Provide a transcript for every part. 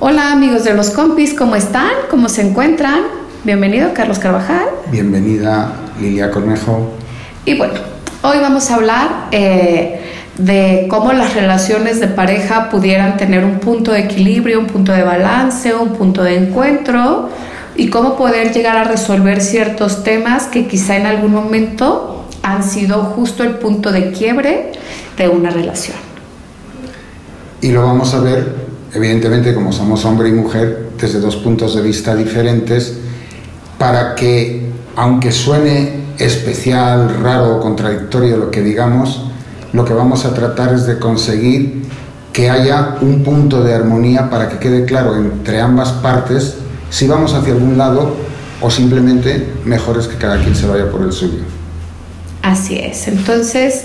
Hola amigos de los compis, ¿cómo están? ¿Cómo se encuentran? Bienvenido Carlos Carvajal. Bienvenida Lilia Cornejo. Y bueno, hoy vamos a hablar eh, de cómo las relaciones de pareja pudieran tener un punto de equilibrio, un punto de balance, un punto de encuentro y cómo poder llegar a resolver ciertos temas que quizá en algún momento han sido justo el punto de quiebre de una relación. Y lo vamos a ver, evidentemente, como somos hombre y mujer, desde dos puntos de vista diferentes, para que, aunque suene especial, raro o contradictorio lo que digamos, lo que vamos a tratar es de conseguir que haya un punto de armonía para que quede claro entre ambas partes si vamos hacia algún lado o simplemente mejor es que cada quien se vaya por el suyo. Así es. Entonces,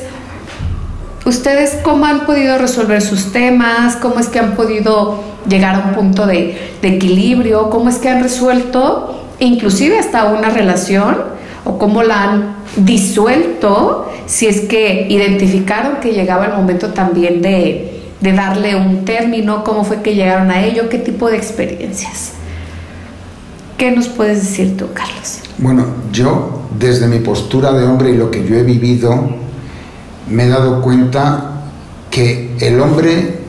¿ustedes cómo han podido resolver sus temas? ¿Cómo es que han podido llegar a un punto de, equilibrio? ¿Cómo es que han resuelto inclusive hasta una relación? ¿O cómo la han disuelto si es que identificaron que llegaba el momento también de, de darle un término? ¿Cómo fue que llegaron a ello? ¿Qué tipo de experiencias? ¿Qué nos puedes decir tú, Carlos? Bueno, yo desde mi postura de hombre y lo que yo he vivido, me he dado cuenta que el hombre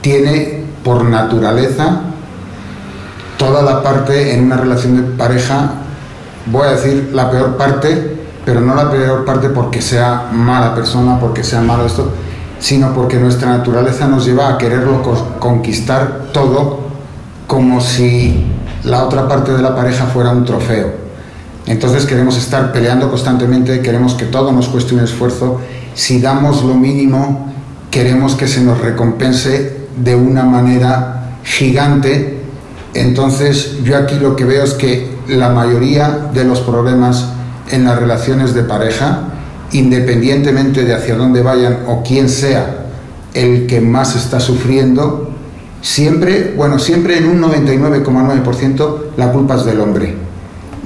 tiene por naturaleza toda la parte en una relación de pareja, voy a decir la peor parte, pero no la peor parte porque sea mala persona, porque sea malo esto, sino porque nuestra naturaleza nos lleva a quererlo conquistar todo como si la otra parte de la pareja fuera un trofeo. Entonces queremos estar peleando constantemente, queremos que todo nos cueste un esfuerzo. Si damos lo mínimo, queremos que se nos recompense de una manera gigante. Entonces yo aquí lo que veo es que la mayoría de los problemas en las relaciones de pareja, independientemente de hacia dónde vayan o quién sea el que más está sufriendo, siempre, bueno, siempre en un 99,9% la culpa es del hombre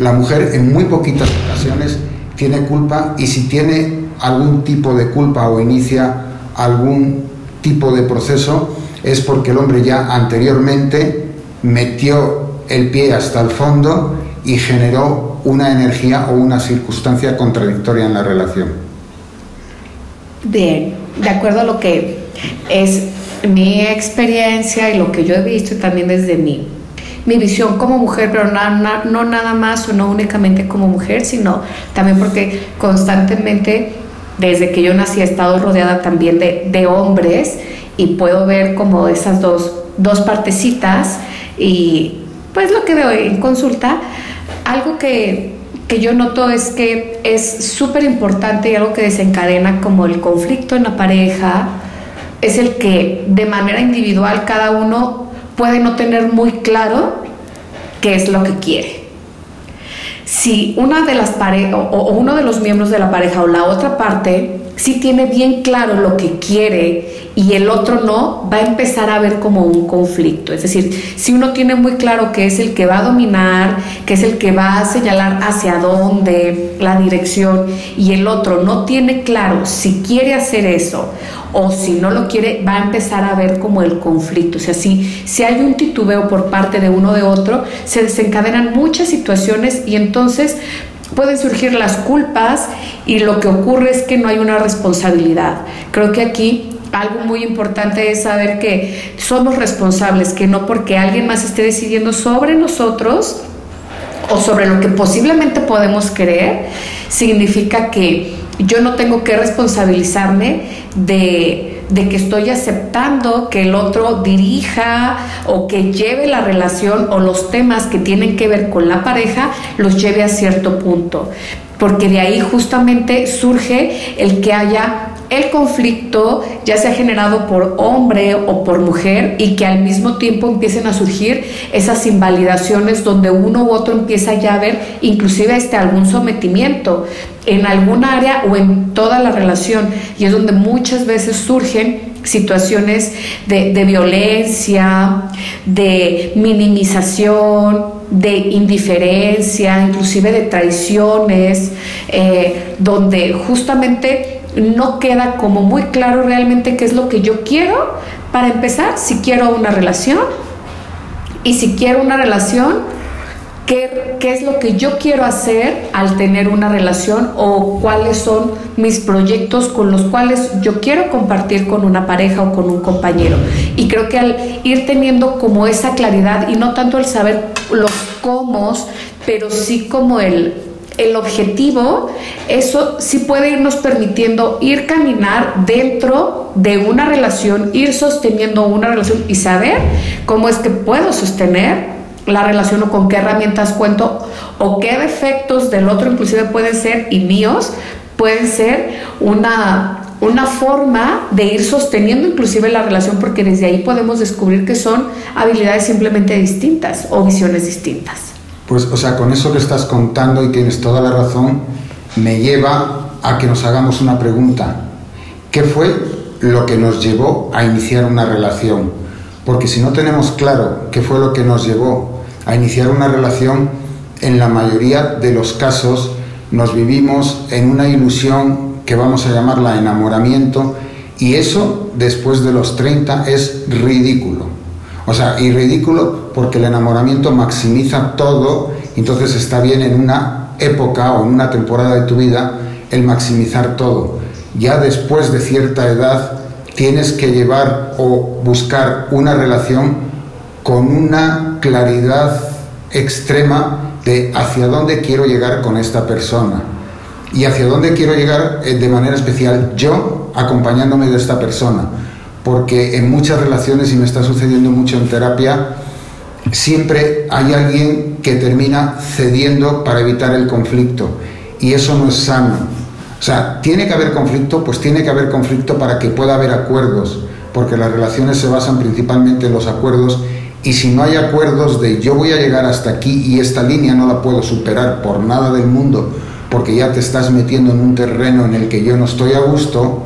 la mujer en muy poquitas ocasiones tiene culpa y si tiene algún tipo de culpa o inicia algún tipo de proceso es porque el hombre ya anteriormente metió el pie hasta el fondo y generó una energía o una circunstancia contradictoria en la relación. Bien, de acuerdo a lo que es mi experiencia y lo que yo he visto también desde mi mi visión como mujer, pero no nada más o no únicamente como mujer, sino también porque constantemente, desde que yo nací, he estado rodeada también de, hombres y puedo ver como esas dos, dos partecitas y pues lo que veo en consulta, algo que, que yo noto es que es súper importante y algo que desencadena como el conflicto en la pareja, es el que de manera individual cada uno puede no tener muy claro qué es lo que quiere. Si una de las parejas o, uno de los miembros de la pareja o la otra parte sí tiene bien claro lo que quiere y el otro no, va a empezar a ver como un conflicto. Es decir, si uno tiene muy claro que es el que va a dominar, que es el que va a señalar hacia dónde, la dirección, y el otro no tiene claro si quiere hacer eso o si no lo quiere, va a empezar a ver como el conflicto. O sea, si, si hay un titubeo por parte de uno de otro, se desencadenan muchas situaciones y entonces pueden surgir las culpas y lo que ocurre es que no hay una responsabilidad. Creo que aquí algo muy importante es saber que somos responsables, que no porque alguien más esté decidiendo sobre nosotros o sobre lo que posiblemente podemos querer, significa que yo no tengo que responsabilizarme de, de, que estoy aceptando que el otro dirija o que lleve la relación o los temas que tienen que ver con la pareja, los lleve a cierto punto. Porque de ahí justamente surge el que haya el conflicto ya sea generado por hombre o por mujer y que al mismo tiempo empiecen a surgir esas invalidaciones donde uno u otro empieza ya a ver inclusive este algún sometimiento en algún área o en toda la relación. Y es donde muchas veces surgen situaciones de, violencia, de minimización, de indiferencia, inclusive de traiciones, eh, donde justamente no queda como muy claro realmente qué es lo que yo quiero para empezar, si quiero una relación Y si quiero una relación, ¿qué, ¿qué, es lo que yo quiero hacer al tener una relación o cuáles son mis proyectos con los cuales yo quiero compartir con una pareja o con un compañero? Y creo que al ir teniendo como esa claridad y no tanto el saber los cómo, pero sí como el el objetivo, eso sí puede irnos permitiendo ir caminar dentro de una relación, ir sosteniendo una relación y saber cómo es que puedo sostener la relación o con qué herramientas cuento o qué defectos del otro inclusive pueden ser y míos pueden ser una, una forma de ir sosteniendo inclusive la relación porque desde ahí podemos descubrir que son habilidades simplemente distintas o visiones distintas. Pues, o sea, con eso que estás contando y tienes toda la razón, me lleva a que nos hagamos una pregunta. ¿Qué fue lo que nos llevó a iniciar una relación? Porque si no tenemos claro qué fue lo que nos llevó a iniciar una relación, en la mayoría de los casos nos vivimos en una ilusión que vamos a llamarla enamoramiento y eso después de los 30 es ridículo. O sea, y ridículo porque el enamoramiento maximiza todo, entonces está bien en una época o en una temporada de tu vida el maximizar todo. Ya después de cierta edad tienes que llevar o buscar una relación con una claridad extrema de hacia dónde quiero llegar con esta persona y hacia dónde quiero llegar eh, de manera especial yo acompañándome de esta persona porque en muchas relaciones, y me está sucediendo mucho en terapia, siempre hay alguien que termina cediendo para evitar el conflicto, y eso no es sano. O sea, tiene que haber conflicto, pues tiene que haber conflicto para que pueda haber acuerdos, porque las relaciones se basan principalmente en los acuerdos, y si no hay acuerdos de yo voy a llegar hasta aquí y esta línea no la puedo superar por nada del mundo, porque ya te estás metiendo en un terreno en el que yo no estoy a gusto,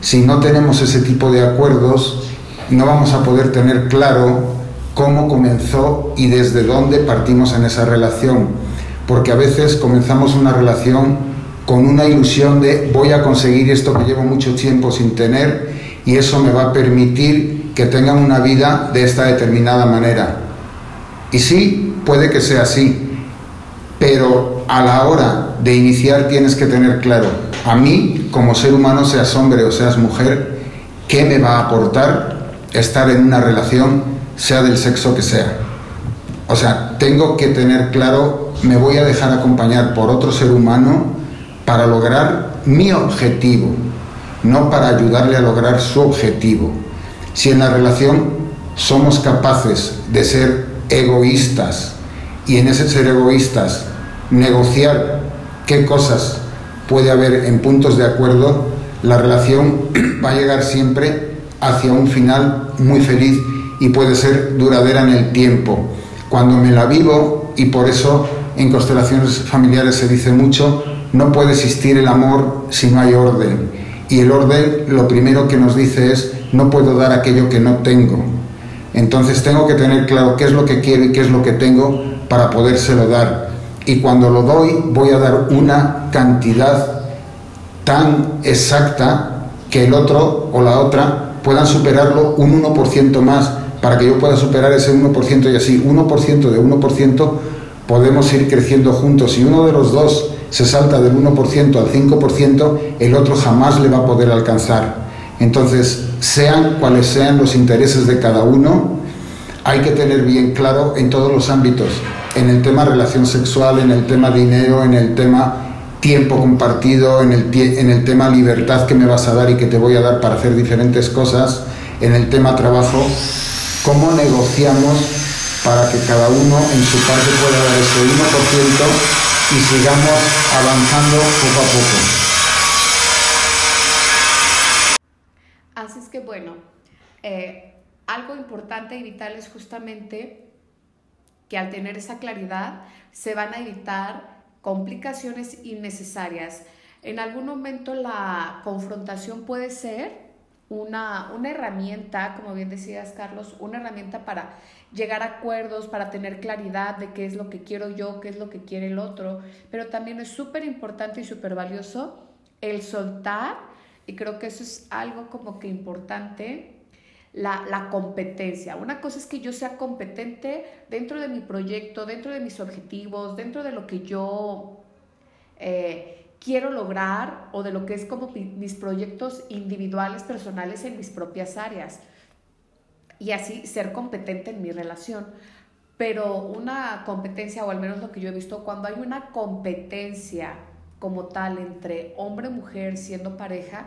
si no tenemos ese tipo de acuerdos, no vamos a poder tener claro cómo comenzó y desde dónde partimos en esa relación. Porque a veces comenzamos una relación con una ilusión de voy a conseguir esto que llevo mucho tiempo sin tener y eso me va a permitir que tengan una vida de esta determinada manera. Y sí, puede que sea así, pero a la hora de iniciar tienes que tener claro, a mí como ser humano, seas hombre o seas mujer, ¿qué me va a aportar estar en una relación, sea del sexo que sea? O sea, tengo que tener claro, me voy a dejar acompañar por otro ser humano para lograr mi objetivo, no para ayudarle a lograr su objetivo. Si en la relación somos capaces de ser egoístas y en ese ser egoístas negociar qué cosas puede haber en puntos de acuerdo, la relación va a llegar siempre hacia un final muy feliz y puede ser duradera en el tiempo. Cuando me la vivo, y por eso en constelaciones familiares se dice mucho, no puede existir el amor si no hay orden. Y el orden lo primero que nos dice es, no puedo dar aquello que no tengo. Entonces tengo que tener claro qué es lo que quiero y qué es lo que tengo para podérselo dar y cuando lo doy voy a dar una cantidad tan exacta que el otro o la otra puedan superarlo un 1% más para que yo pueda superar ese 1% y así 1% de 1% podemos ir creciendo juntos. Si uno de los dos se salta del 1% al 5%, el otro jamás le va a poder alcanzar. Entonces, sean cuales sean los intereses de cada uno, hay que tener bien claro en todos los ámbitos en el tema relación sexual, en el tema dinero, en el tema tiempo compartido, en el, en el tema libertad que me vas a dar y que te voy a dar para hacer diferentes cosas, en el tema trabajo, cómo negociamos para que cada uno en su parte pueda dar ese 1% y sigamos avanzando poco a poco. Así es que bueno, eh, algo importante y vital es justamente que al tener esa claridad se van a evitar complicaciones innecesarias. En algún momento la confrontación puede ser una, una, herramienta, como bien decías Carlos, una herramienta para llegar a acuerdos, para tener claridad de qué es lo que quiero yo, qué es lo que quiere el otro, pero también es súper importante y súper valioso el soltar, y creo que eso es algo como que importante, la, competencia. Una cosa es que yo sea competente dentro de mi proyecto, dentro de mis objetivos, dentro de lo que yo eh, quiero lograr o de lo que es como mis proyectos individuales, personales en mis propias áreas. Y así ser competente en mi relación. Pero una competencia, o al menos lo que yo he visto, cuando hay una competencia como tal entre hombre y mujer siendo pareja,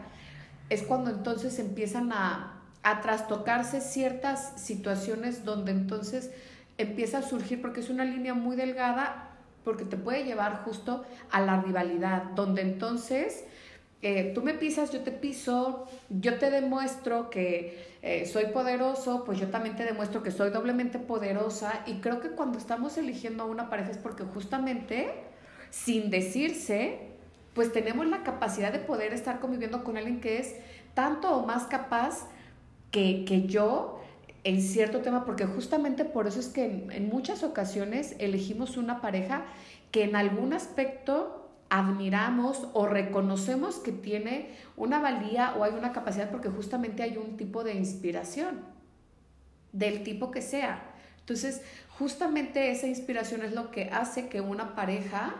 es cuando entonces empiezan a a trastocarse ciertas situaciones donde entonces empieza a surgir, porque es una línea muy delgada, porque te puede llevar justo a la rivalidad, donde entonces eh, tú me pisas, yo te piso, yo te demuestro que eh, soy poderoso, pues yo también te demuestro que soy doblemente poderosa y creo que cuando estamos eligiendo a una pareja es porque justamente, sin decirse, pues tenemos la capacidad de poder estar conviviendo con alguien que es tanto o más capaz que, yo en cierto tema, porque justamente por eso es que en, muchas ocasiones elegimos una pareja que en algún aspecto admiramos o reconocemos que tiene una valía o hay una capacidad porque justamente hay un tipo de inspiración, del tipo que sea. Entonces, justamente esa inspiración es lo que hace que una pareja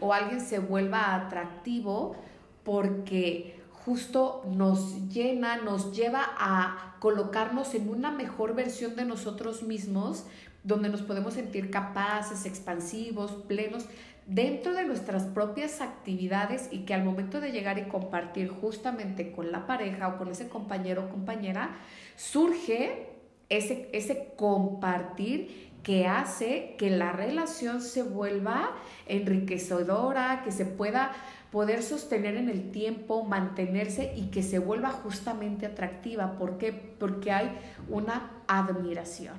o alguien se vuelva atractivo porque justo nos llena, nos lleva a colocarnos en una mejor versión de nosotros mismos, donde nos podemos sentir capaces, expansivos, plenos dentro de nuestras propias actividades y que al momento de llegar y compartir justamente con la pareja o con ese compañero o compañera, surge ese, ese compartir que hace que la relación se vuelva enriquecedora, que se pueda poder sostener en el tiempo, mantenerse y que se vuelva justamente atractiva. ¿Por qué? Porque hay una admiración.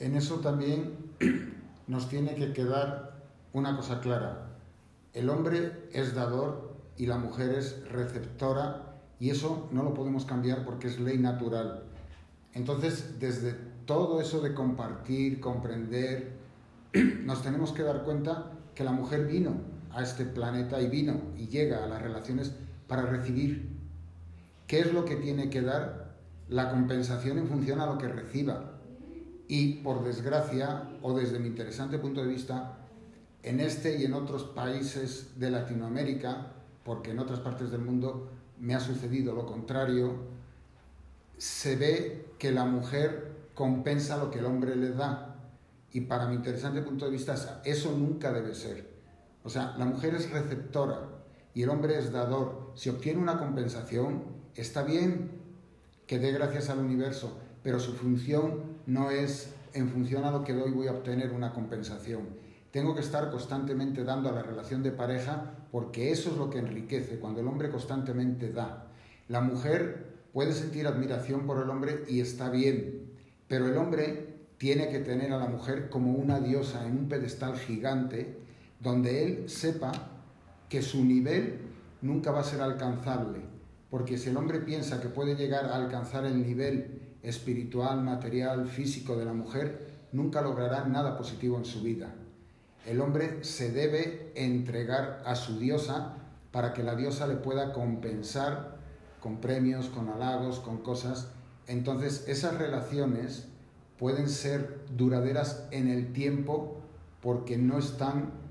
En eso también nos tiene que quedar una cosa clara. El hombre es dador y la mujer es receptora y eso no lo podemos cambiar porque es ley natural. Entonces, desde todo eso de compartir, comprender, nos tenemos que dar cuenta que la mujer vino a este planeta y vino y llega a las relaciones para recibir. ¿Qué es lo que tiene que dar? La compensación en función a lo que reciba. Y por desgracia, o desde mi interesante punto de vista, en este y en otros países de Latinoamérica, porque en otras partes del mundo me ha sucedido lo contrario, se ve que la mujer compensa lo que el hombre le da. Y para mi interesante punto de vista, eso nunca debe ser. O sea, la mujer es receptora y el hombre es dador. Si obtiene una compensación, está bien que dé gracias al universo, pero su función no es en función a lo que doy voy a obtener una compensación. Tengo que estar constantemente dando a la relación de pareja porque eso es lo que enriquece, cuando el hombre constantemente da. La mujer puede sentir admiración por el hombre y está bien, pero el hombre tiene que tener a la mujer como una diosa en un pedestal gigante donde él sepa que su nivel nunca va a ser alcanzable, porque si el hombre piensa que puede llegar a alcanzar el nivel espiritual, material, físico de la mujer, nunca logrará nada positivo en su vida. El hombre se debe entregar a su diosa para que la diosa le pueda compensar con premios, con halagos, con cosas. Entonces esas relaciones pueden ser duraderas en el tiempo porque no están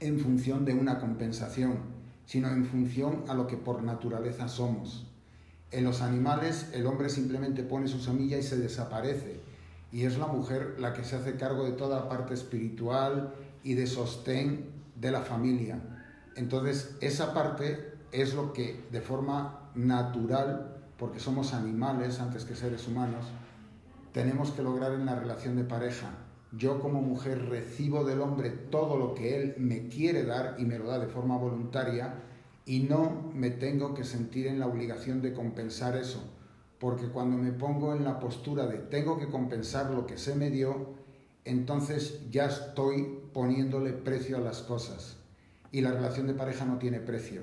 en función de una compensación, sino en función a lo que por naturaleza somos. En los animales el hombre simplemente pone su semilla y se desaparece, y es la mujer la que se hace cargo de toda la parte espiritual y de sostén de la familia. Entonces esa parte es lo que de forma natural, porque somos animales antes que seres humanos, tenemos que lograr en la relación de pareja yo como mujer recibo del hombre todo lo que él me quiere dar y me lo da de forma voluntaria y no me tengo que sentir en la obligación de compensar eso, porque cuando me pongo en la postura de tengo que compensar lo que se me dio, entonces ya estoy poniéndole precio a las cosas. Y la relación de pareja no tiene precio.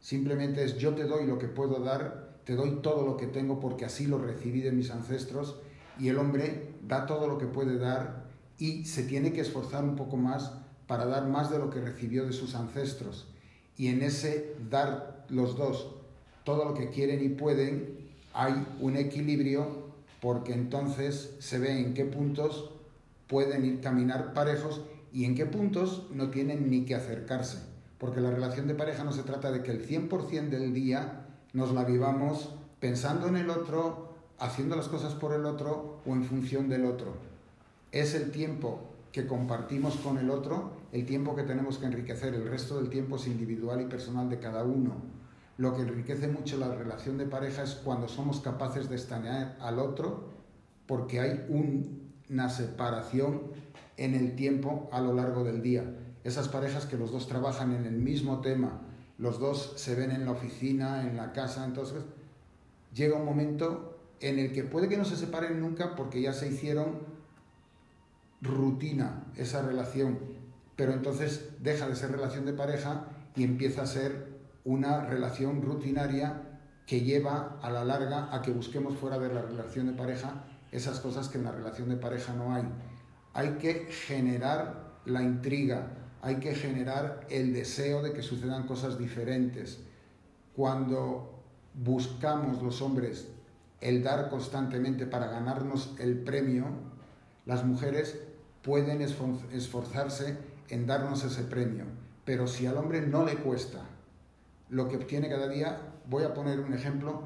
Simplemente es yo te doy lo que puedo dar, te doy todo lo que tengo porque así lo recibí de mis ancestros y el hombre da todo lo que puede dar y se tiene que esforzar un poco más para dar más de lo que recibió de sus ancestros. Y en ese dar los dos todo lo que quieren y pueden, hay un equilibrio porque entonces se ve en qué puntos pueden ir caminar parejos y en qué puntos no tienen ni que acercarse. Porque la relación de pareja no se trata de que el 100% del día nos la vivamos pensando en el otro, haciendo las cosas por el otro o en función del otro. Es el tiempo que compartimos con el otro, el tiempo que tenemos que enriquecer, el resto del tiempo es individual y personal de cada uno. Lo que enriquece mucho la relación de pareja es cuando somos capaces de estanear al otro porque hay una separación en el tiempo a lo largo del día. Esas parejas que los dos trabajan en el mismo tema, los dos se ven en la oficina, en la casa, entonces llega un momento en el que puede que no se separen nunca porque ya se hicieron rutina esa relación, pero entonces deja de ser relación de pareja y empieza a ser una relación rutinaria que lleva a la larga a que busquemos fuera de la relación de pareja esas cosas que en la relación de pareja no hay. Hay que generar la intriga, hay que generar el deseo de que sucedan cosas diferentes. Cuando buscamos los hombres el dar constantemente para ganarnos el premio, las mujeres pueden esforzarse en darnos ese premio. Pero si al hombre no le cuesta lo que obtiene cada día, voy a poner un ejemplo,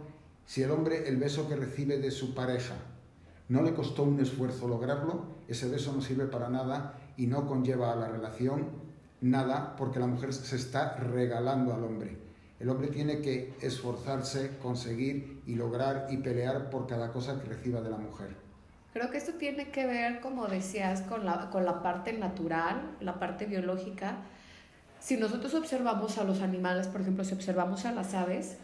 si el hombre el beso que recibe de su pareja no le costó un esfuerzo lograrlo, ese beso no sirve para nada y no conlleva a la relación nada porque la mujer se está regalando al hombre. El hombre tiene que esforzarse, conseguir y lograr y pelear por cada cosa que reciba de la mujer. Creo que esto tiene que ver, como decías, con la, con la parte natural, la parte biológica. Si nosotros observamos a los animales, por ejemplo, si observamos a las aves,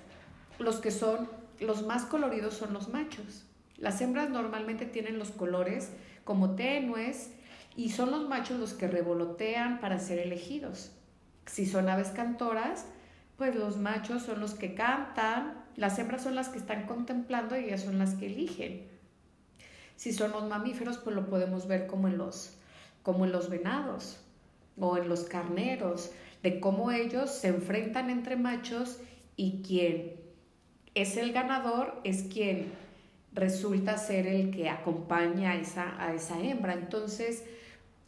los que son los más coloridos son los machos. Las hembras normalmente tienen los colores como tenues y son los machos los que revolotean para ser elegidos. Si son aves cantoras, pues los machos son los que cantan, las hembras son las que están contemplando y ellas son las que eligen. Si son los mamíferos, pues lo podemos ver como en los, como en los venados o en los carneros, de cómo ellos se enfrentan entre machos y quien es el ganador es quien resulta ser el que acompaña a esa, a esa hembra. Entonces,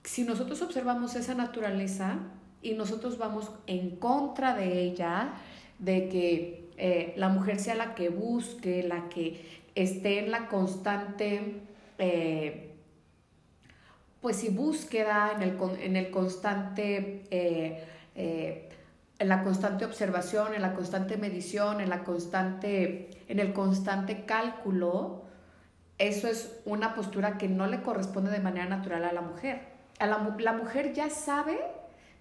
si nosotros observamos esa naturaleza y nosotros vamos en contra de ella, de que eh, la mujer sea la que busque, la que esté en la constante, eh, pues si búsqueda, en el, en el constante... Eh, en la constante observación, en la constante medición, en la constante, en el constante cálculo, eso es una postura que no le corresponde de manera natural a la mujer. A la, la mujer ya sabe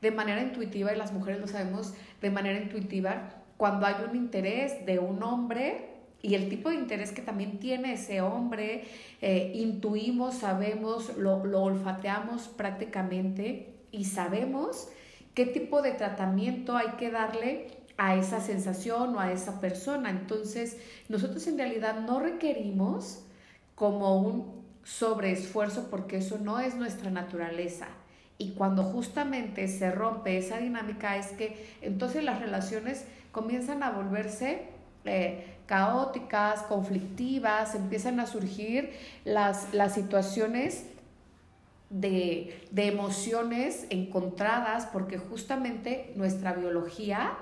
de manera intuitiva, y las mujeres lo sabemos de manera intuitiva, cuando hay un interés de un hombre y el tipo de interés que también tiene ese hombre, eh, intuimos, sabemos, lo, lo olfateamos prácticamente y sabemos qué tipo de tratamiento hay que darle a esa sensación o a esa persona. Entonces, nosotros en realidad no requerimos como un sobreesfuerzo porque eso no es nuestra naturaleza. Y cuando justamente se rompe esa dinámica es que entonces las relaciones comienzan a volverse eh, caóticas, conflictivas, empiezan a surgir las, las situaciones de, emociones encontradas porque justamente nuestra biología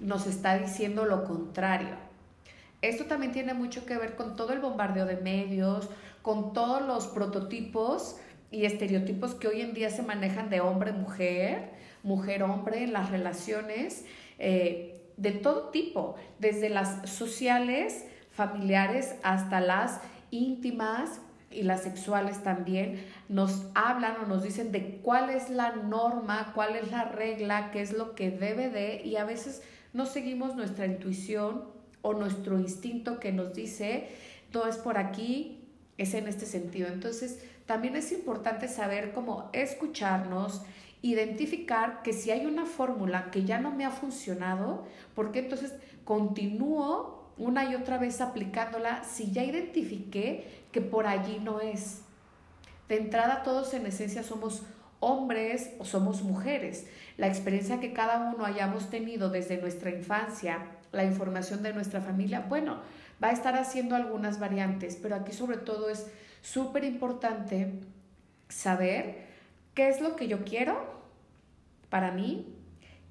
nos está diciendo lo contrario. Esto también tiene mucho que ver con todo el bombardeo de medios, con todos los prototipos y estereotipos que hoy en día se manejan de hombre-mujer, mujer-hombre en las relaciones eh, de todo tipo, desde las sociales, familiares, hasta las íntimas, y las sexuales también nos hablan o nos dicen de cuál es la norma, cuál es la regla, qué es lo que debe de y a veces no seguimos nuestra intuición o nuestro instinto que nos dice todo es por aquí, es en este sentido. Entonces también es importante saber cómo escucharnos, identificar que si hay una fórmula que ya no me ha funcionado, porque entonces continúo una y otra vez aplicándola si ya identifiqué que por allí no es. De entrada todos en esencia somos hombres o somos mujeres. La experiencia que cada uno hayamos tenido desde nuestra infancia, la información de nuestra familia, bueno, va a estar haciendo algunas variantes, pero aquí sobre todo es súper importante saber qué es lo que yo quiero para mí,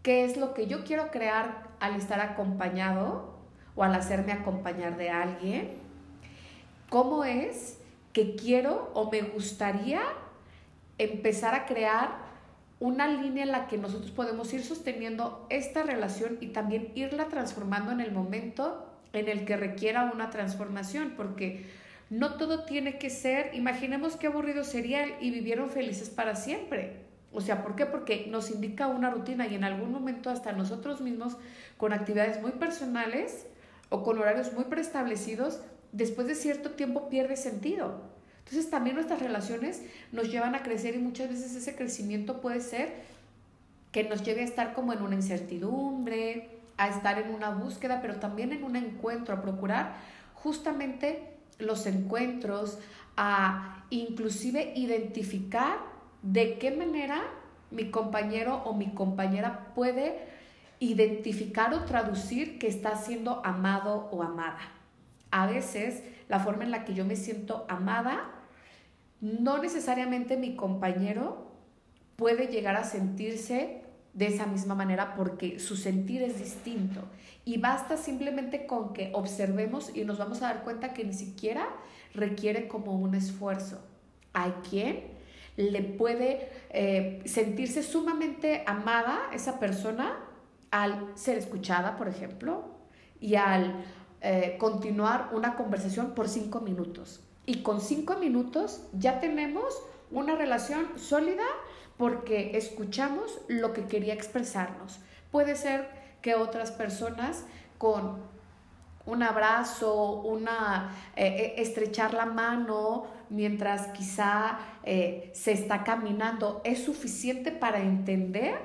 qué es lo que yo quiero crear al estar acompañado o al hacerme acompañar de alguien, cómo es que quiero o me gustaría empezar a crear una línea en la que nosotros podemos ir sosteniendo esta relación y también irla transformando en el momento en el que requiera una transformación, porque no todo tiene que ser, imaginemos qué aburrido sería y vivieron felices para siempre. O sea, ¿por qué? Porque nos indica una rutina y en algún momento hasta nosotros mismos, con actividades muy personales o con horarios muy preestablecidos, después de cierto tiempo pierde sentido. Entonces también nuestras relaciones nos llevan a crecer y muchas veces ese crecimiento puede ser que nos lleve a estar como en una incertidumbre, a estar en una búsqueda, pero también en un encuentro, a procurar justamente los encuentros, a inclusive identificar de qué manera mi compañero o mi compañera puede identificar o traducir que está siendo amado o amada. A veces la forma en la que yo me siento amada, no necesariamente mi compañero puede llegar a sentirse de esa misma manera porque su sentir es distinto. Y basta simplemente con que observemos y nos vamos a dar cuenta que ni siquiera requiere como un esfuerzo. Hay quien le puede eh, sentirse sumamente amada esa persona al ser escuchada, por ejemplo, y al eh, continuar una conversación por cinco minutos. Y con cinco minutos ya tenemos una relación sólida porque escuchamos lo que quería expresarnos. Puede ser que otras personas con un abrazo, una eh, eh, estrechar la mano mientras quizá se está caminando es suficiente para entender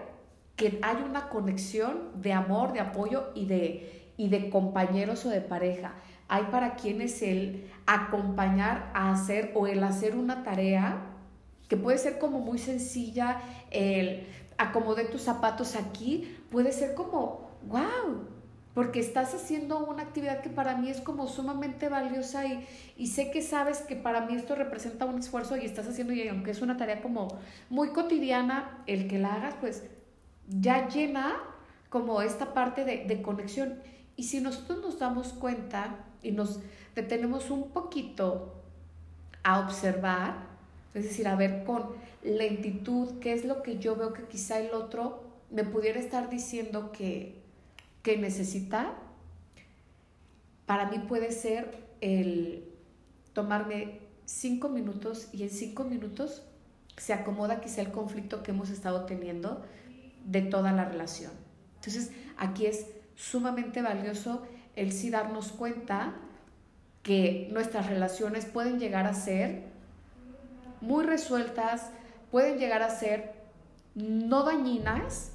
que hay una conexión de amor, de apoyo y de y de compañeros o de pareja. Hay para quienes el acompañar a hacer o el hacer una tarea que puede ser como muy sencilla, el acomodar tus zapatos aquí, puede ser como, wow, porque estás haciendo una actividad que para mí es como sumamente valiosa y, y, sé que sabes que para mí esto representa un esfuerzo y estás haciendo, y aunque es una tarea como muy cotidiana, el que la hagas, pues ya llena como esta parte de, de conexión. Y si nosotros nos damos cuenta y nos detenemos un poquito a observar, es decir, a ver con lentitud qué es lo que yo veo que quizá el otro me pudiera estar diciendo que, que necesita, para mí puede ser el tomarme cinco minutos y en cinco minutos se acomoda quizá el conflicto que hemos estado teniendo de toda la relación. Entonces, aquí es sumamente valioso el sí darnos cuenta que nuestras relaciones pueden llegar a ser muy resueltas, pueden llegar a ser no dañinas,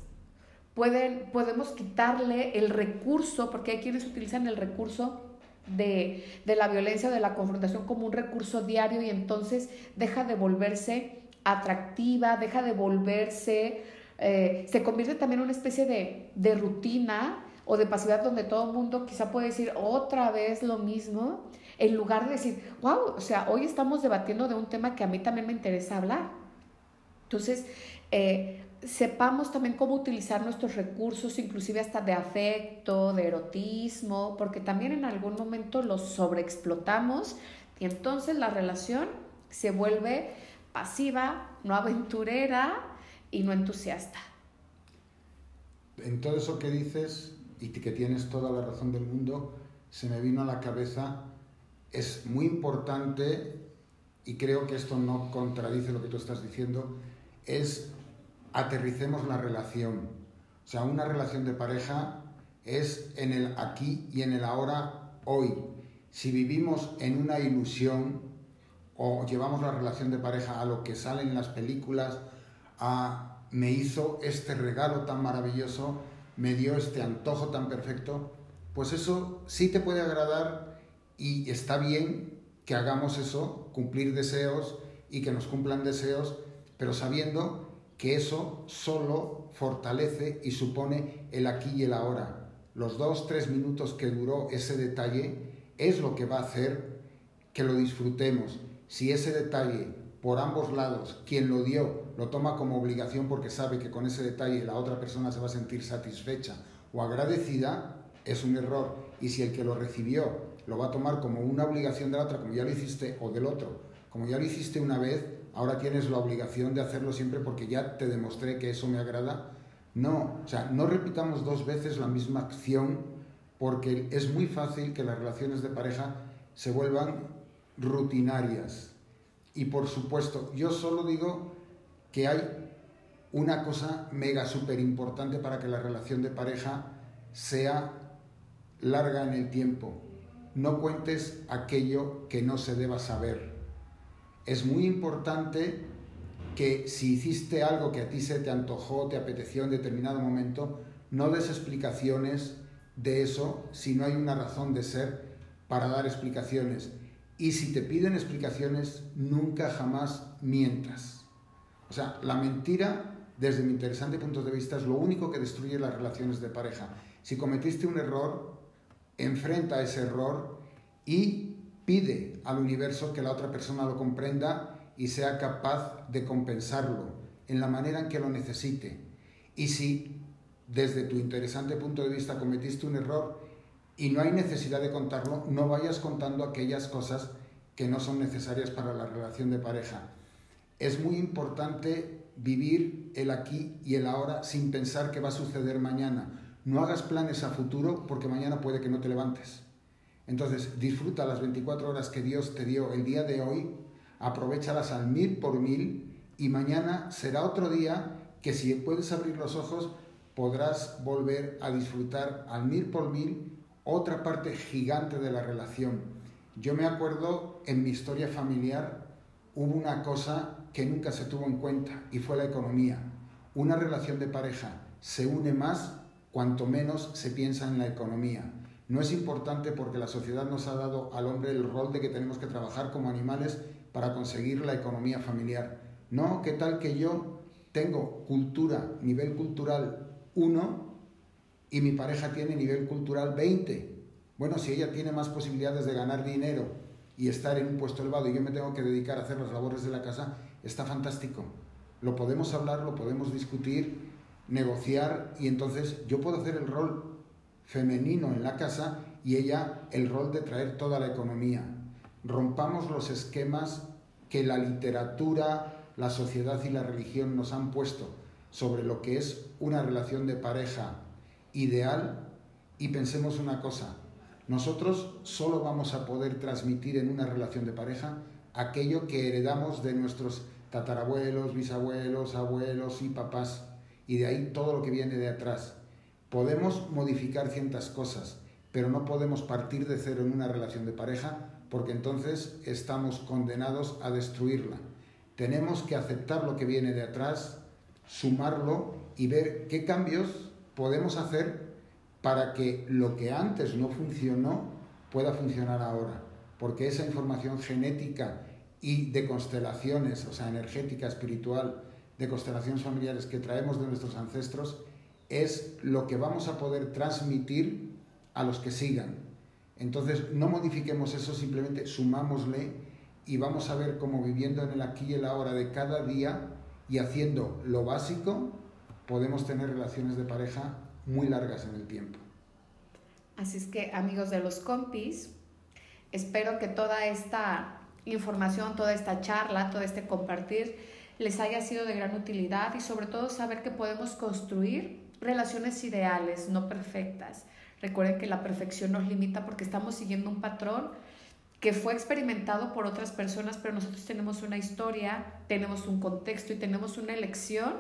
pueden, podemos quitarle el recurso, porque hay quienes utilizan el recurso de, de la violencia o de la confrontación como un recurso diario y entonces deja de volverse atractiva, deja de volverse, eh, se convierte también en una especie de, de rutina o de pasividad donde todo el mundo quizá puede decir otra vez lo mismo, en lugar de decir, wow, o sea, hoy estamos debatiendo de un tema que a mí también me interesa hablar. Entonces, eh, sepamos también cómo utilizar nuestros recursos, inclusive hasta de afecto, de erotismo, porque también en algún momento los sobreexplotamos y entonces la relación se vuelve pasiva, no aventurera y no entusiasta. En todo eso que dices, y que tienes toda la razón del mundo, se me vino a la cabeza, es muy importante, y creo que esto no contradice lo que tú estás diciendo, es aterricemos la relación. O sea, una relación de pareja es en el aquí y en el ahora, hoy. Si vivimos en una ilusión o llevamos la relación de pareja a lo que sale en las películas, a me hizo este regalo tan maravilloso, me dio este antojo tan perfecto, pues eso sí te puede agradar y está bien que hagamos eso, cumplir deseos y que nos cumplan deseos, pero sabiendo que eso solo fortalece y supone el aquí y el ahora. Los dos, tres minutos que duró ese detalle es lo que va a hacer que lo disfrutemos. Si ese detalle por ambos lados, quien lo dio lo toma como obligación porque sabe que con ese detalle la otra persona se va a sentir satisfecha o agradecida, es un error. Y si el que lo recibió lo va a tomar como una obligación de la otra, como ya lo hiciste, o del otro, como ya lo hiciste una vez, ahora tienes la obligación de hacerlo siempre porque ya te demostré que eso me agrada. No, o sea, no repitamos dos veces la misma acción porque es muy fácil que las relaciones de pareja se vuelvan rutinarias. Y por supuesto, yo solo digo que hay una cosa mega súper importante para que la relación de pareja sea larga en el tiempo. No cuentes aquello que no se deba saber. Es muy importante que si hiciste algo que a ti se te antojó, te apeteció en determinado momento, no des explicaciones de eso si no hay una razón de ser para dar explicaciones. Y si te piden explicaciones, nunca jamás mientas. O sea, la mentira, desde mi interesante punto de vista, es lo único que destruye las relaciones de pareja. Si cometiste un error, enfrenta ese error y pide al universo que la otra persona lo comprenda y sea capaz de compensarlo en la manera en que lo necesite. Y si desde tu interesante punto de vista cometiste un error, y no hay necesidad de contarlo, no vayas contando aquellas cosas que no son necesarias para la relación de pareja. Es muy importante vivir el aquí y el ahora sin pensar que va a suceder mañana. No hagas planes a futuro porque mañana puede que no te levantes. Entonces, disfruta las 24 horas que Dios te dio el día de hoy, aprovechalas al mil por mil y mañana será otro día que si puedes abrir los ojos podrás volver a disfrutar al mil por mil otra parte gigante de la relación. Yo me acuerdo en mi historia familiar hubo una cosa que nunca se tuvo en cuenta y fue la economía. Una relación de pareja se une más cuanto menos se piensa en la economía. No es importante porque la sociedad nos ha dado al hombre el rol de que tenemos que trabajar como animales para conseguir la economía familiar. No, ¿qué tal que yo tengo cultura, nivel cultural 1 y mi pareja tiene nivel cultural 20. Bueno, si ella tiene más posibilidades de ganar dinero y estar en un puesto elevado y yo me tengo que dedicar a hacer las labores de la casa, está fantástico. Lo podemos hablar, lo podemos discutir, negociar y entonces yo puedo hacer el rol femenino en la casa y ella el rol de traer toda la economía. Rompamos los esquemas que la literatura, la sociedad y la religión nos han puesto sobre lo que es una relación de pareja ideal y pensemos una cosa, nosotros solo vamos a poder transmitir en una relación de pareja aquello que heredamos de nuestros tatarabuelos, bisabuelos, abuelos y papás, y de ahí todo lo que viene de atrás. Podemos modificar ciertas cosas, pero no podemos partir de cero en una relación de pareja porque entonces estamos condenados a destruirla. Tenemos que aceptar lo que viene de atrás, sumarlo y ver qué cambios podemos hacer para que lo que antes no funcionó pueda funcionar ahora? Porque esa información genética y de constelaciones, o sea, energética, espiritual, de constelaciones familiares que traemos de nuestros ancestros, es lo que vamos a poder transmitir a los que sigan. Entonces, no modifiquemos eso, simplemente sumámosle y vamos a ver cómo viviendo en el aquí y el ahora de cada día y haciendo lo básico, podemos tener relaciones de pareja muy largas en el tiempo. Así es que amigos de los compis, espero que toda esta información, toda esta charla, todo este compartir les haya sido de gran utilidad y sobre todo saber que podemos construir relaciones ideales, no perfectas. Recuerden que la perfección nos limita porque estamos siguiendo un patrón que fue experimentado por otras personas, pero nosotros tenemos una historia, tenemos un contexto y tenemos una elección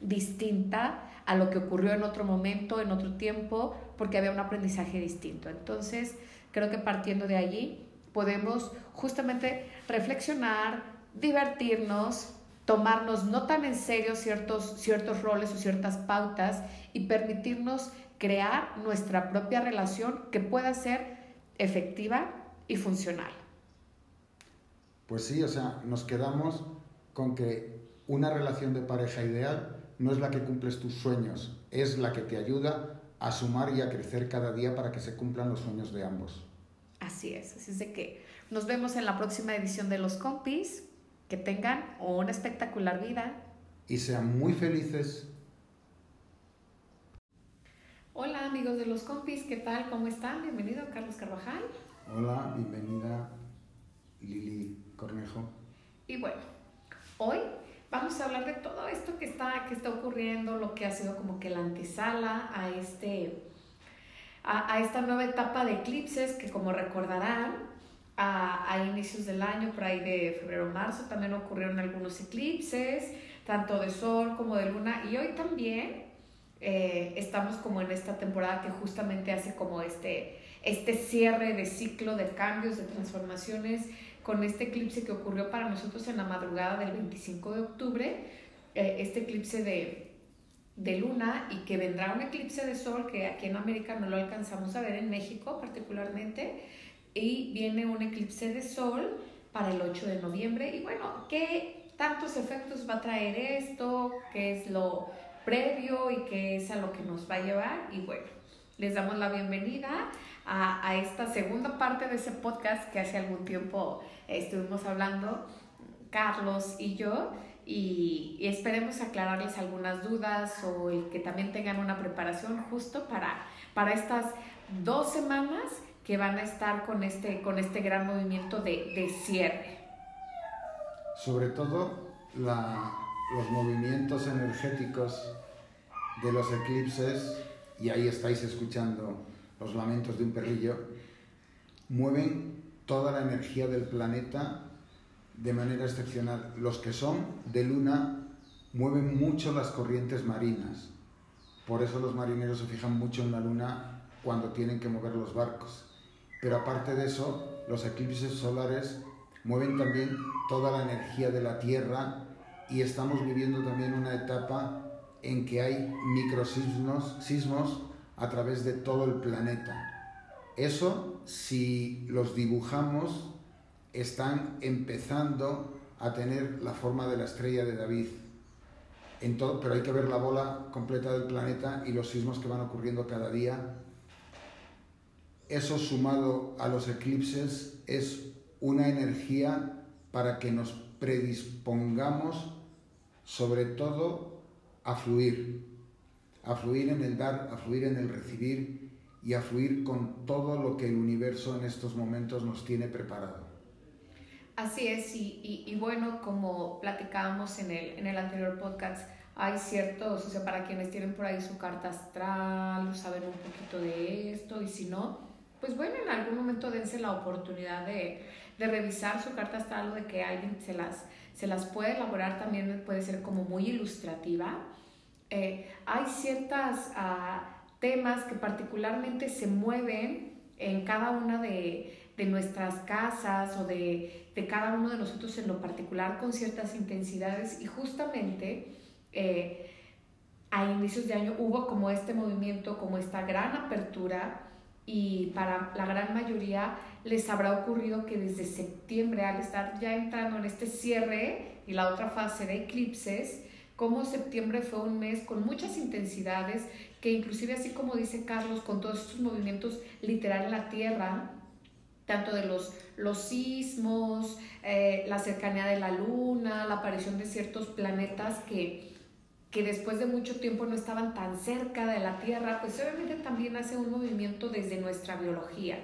distinta a lo que ocurrió en otro momento, en otro tiempo, porque había un aprendizaje distinto. Entonces, creo que partiendo de allí podemos justamente reflexionar, divertirnos, tomarnos no tan en serio ciertos, ciertos roles o ciertas pautas y permitirnos crear nuestra propia relación que pueda ser efectiva y funcional. Pues sí, o sea, nos quedamos con que una relación de pareja ideal no es la que cumples tus sueños, es la que te ayuda a sumar y a crecer cada día para que se cumplan los sueños de ambos. Así es, así es de que nos vemos en la próxima edición de Los Compis. Que tengan una espectacular vida. Y sean muy felices. Hola amigos de Los Compis, ¿qué tal? ¿Cómo están? Bienvenido Carlos Carvajal. Hola, bienvenida Lili Cornejo. Y bueno, hoy vamos a hablar de todo esto que está, que está ocurriendo, lo que ha sido como que la antesala a este a, esta nueva etapa de eclipses que como recordarán, a, inicios del año, por ahí de febrero marzo, también ocurrieron algunos eclipses, tanto de sol como de luna, y hoy también eh, estamos como en esta temporada que justamente hace como este, este cierre de ciclo de cambios, de transformaciones, con este eclipse que ocurrió para nosotros en la madrugada del 25 de octubre, eh, este eclipse de, de luna y que vendrá un eclipse de sol que aquí en América no lo alcanzamos a ver, en México particularmente, y viene un eclipse de sol para el 8 de noviembre. Y bueno, ¿qué tantos efectos va a traer esto? ¿Qué es lo previo y qué es a lo que nos va a llevar? Y bueno, les damos la bienvenida a, a esta segunda parte de ese podcast que hace algún tiempo estuvimos hablando, Carlos y yo y, esperemos aclararles algunas dudas o el que también tengan una preparación justo para, para estas dos semanas que van a estar con este, con este gran movimiento de, de cierre. Sobre todo los movimientos energéticos de los eclipses, y ahí estáis escuchando los lamentos de un perrillo, mueven toda la energía del planeta de manera excepcional. Los que son de luna mueven mucho las corrientes marinas. Por eso los marineros se fijan mucho en la luna cuando tienen que mover los barcos. Pero aparte de eso, los eclipses solares mueven también toda la energía de la Tierra y estamos viviendo también una etapa en que hay microsismos sismos a través de todo el planeta. Eso, si los dibujamos, están empezando a tener la forma de la estrella de David. En todo, pero hay que ver la bola completa del planeta y los sismos que van ocurriendo cada día. Eso sumado a los eclipses es una energía para que nos predispongamos sobre todo a fluir, a fluir en el dar, a fluir en el recibir y a fluir con todo lo que el universo en estos momentos nos tiene preparado. Así es, y, bueno, como platicábamos en el, en el anterior podcast, hay ciertos, o sea, para quienes tienen por ahí su carta astral, saben un poquito de esto, y si no, pues bueno, en algún momento dense la oportunidad de, revisar su carta astral o de que alguien se las, se las puede elaborar, también puede ser como muy ilustrativa. Eh, hay ciertos ah, temas que particularmente se mueven en cada una de, de nuestras casas o de, de, cada uno de nosotros en lo particular con ciertas intensidades y justamente eh, a inicios de año hubo como este movimiento, como esta gran apertura y para la gran mayoría les habrá ocurrido que desde septiembre al estar ya entrando en este cierre y la otra fase de eclipses, como septiembre fue un mes con muchas intensidades, que inclusive así como dice Carlos, con todos estos movimientos literal en la Tierra, tanto de los, los sismos, eh, la cercanía de la luna, la aparición de ciertos planetas que, que después de mucho tiempo no estaban tan cerca de la Tierra, pues obviamente también hace un movimiento desde nuestra biología,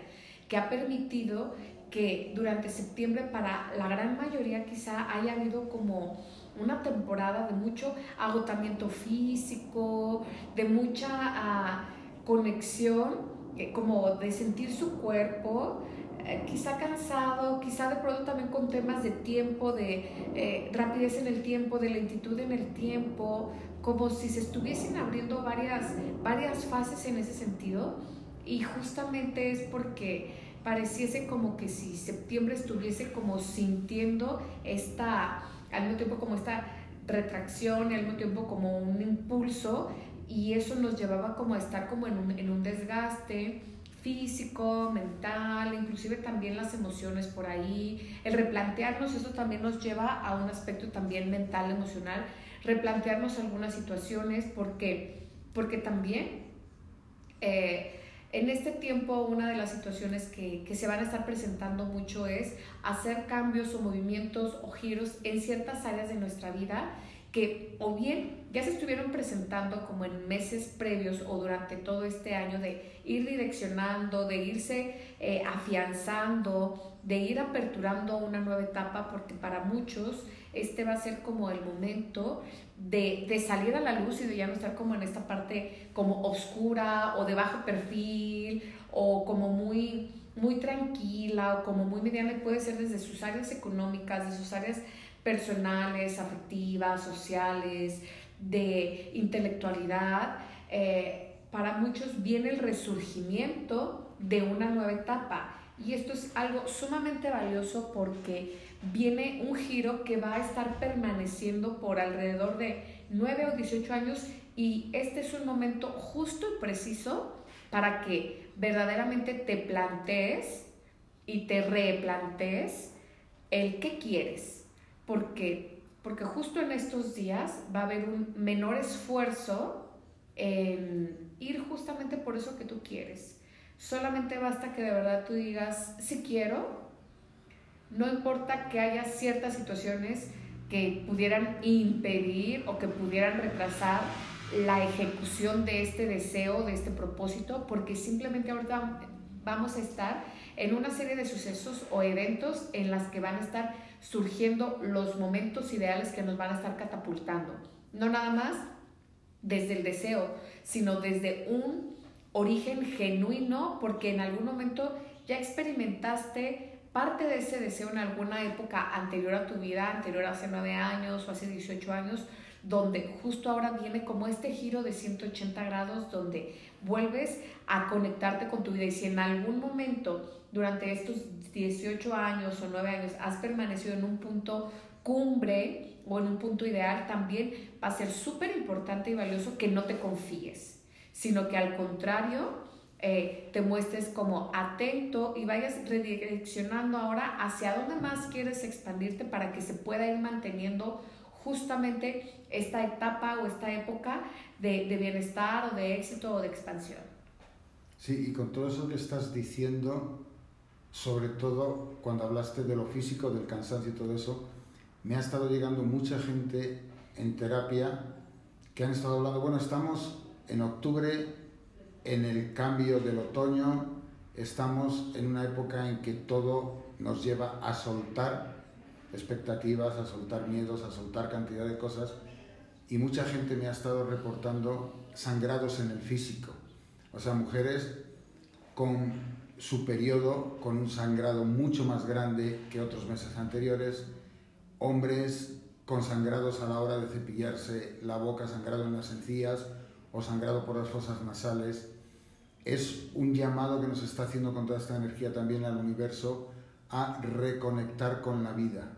que ha permitido que durante septiembre para la gran mayoría quizá haya habido como una temporada de mucho agotamiento físico, de mucha ah, conexión, eh, como de sentir su cuerpo, eh, quizá cansado, quizá de pronto también con temas de tiempo, de eh, rapidez en el tiempo, de lentitud en el tiempo, como si se estuviesen abriendo varias, varias fases en ese sentido. Y justamente es porque pareciese como que si septiembre estuviese como sintiendo esta al mismo tiempo como esta retracción y al mismo tiempo como un impulso y eso nos llevaba como a estar como en un, en un desgaste físico, mental, inclusive también las emociones por ahí, el replantearnos, eso también nos lleva a un aspecto también mental, emocional, replantearnos algunas situaciones porque, también eh, En este tiempo una de las situaciones que, que, se van a estar presentando mucho es hacer cambios o movimientos o giros en ciertas áreas de nuestra vida que o bien ya se estuvieron presentando como en meses previos o durante todo este año de ir direccionando, de irse eh, afianzando, de ir aperturando una nueva etapa, porque para muchos este va a ser como el momento de, salir a la luz y de ya no estar como en esta parte como oscura o de bajo perfil o como muy, muy tranquila o como muy mediana, puede ser desde sus áreas económicas, de sus áreas personales, afectivas, sociales, de intelectualidad, eh, para muchos viene el resurgimiento de una nueva etapa. Y esto es algo sumamente valioso porque viene un giro que va a estar permaneciendo por alrededor de 9 o 18 años y este es un momento justo y preciso para que verdaderamente te plantees y te replantees el qué quieres, porque, porque justo en estos días va a haber un menor esfuerzo en ir justamente por eso que tú quieres. Solamente basta que de verdad tú digas, si quiero, no importa que haya ciertas situaciones que pudieran impedir o que pudieran retrasar la ejecución de este deseo, de este propósito, porque simplemente ahorita vamos a estar en una serie de sucesos o eventos en las que van a estar surgiendo los momentos ideales que nos van a estar catapultando. No nada más desde el deseo, sino desde un origen genuino, porque en algún momento ya experimentaste parte de ese deseo en alguna época anterior a tu vida, anterior hace nueve años o hace 18 años, donde justo ahora viene como este giro de 180 grados, donde vuelves a conectarte con tu vida. Y si en algún momento durante estos 18 años o 9 años has permanecido en un punto cumbre o en un punto ideal, también va a ser súper importante y valioso que no te confíes, sino que al contrario, eh, te muestres como atento y vayas redireccionando ahora hacia dónde más quieres expandirte para que se pueda ir manteniendo justamente esta etapa o esta época de, de bienestar o de éxito o de expansión. Sí, y con todo eso que estás diciendo, sobre todo cuando hablaste de lo físico, del cansancio y todo eso, me ha estado llegando mucha gente en terapia que han estado hablando, bueno, estamos en octubre, en el cambio del otoño, estamos en una época en que todo nos lleva a soltar expectativas, a soltar miedos, a soltar cantidad de cosas. Y mucha gente me ha estado reportando sangrados en el físico. O sea, mujeres con su periodo, con un sangrado mucho más grande que otros meses anteriores. Hombres con sangrados a la hora de cepillarse la boca, sangrado en las encías o sangrado por las fosas nasales. Es un llamado que nos está haciendo con toda esta energía también al universo a reconectar con la vida,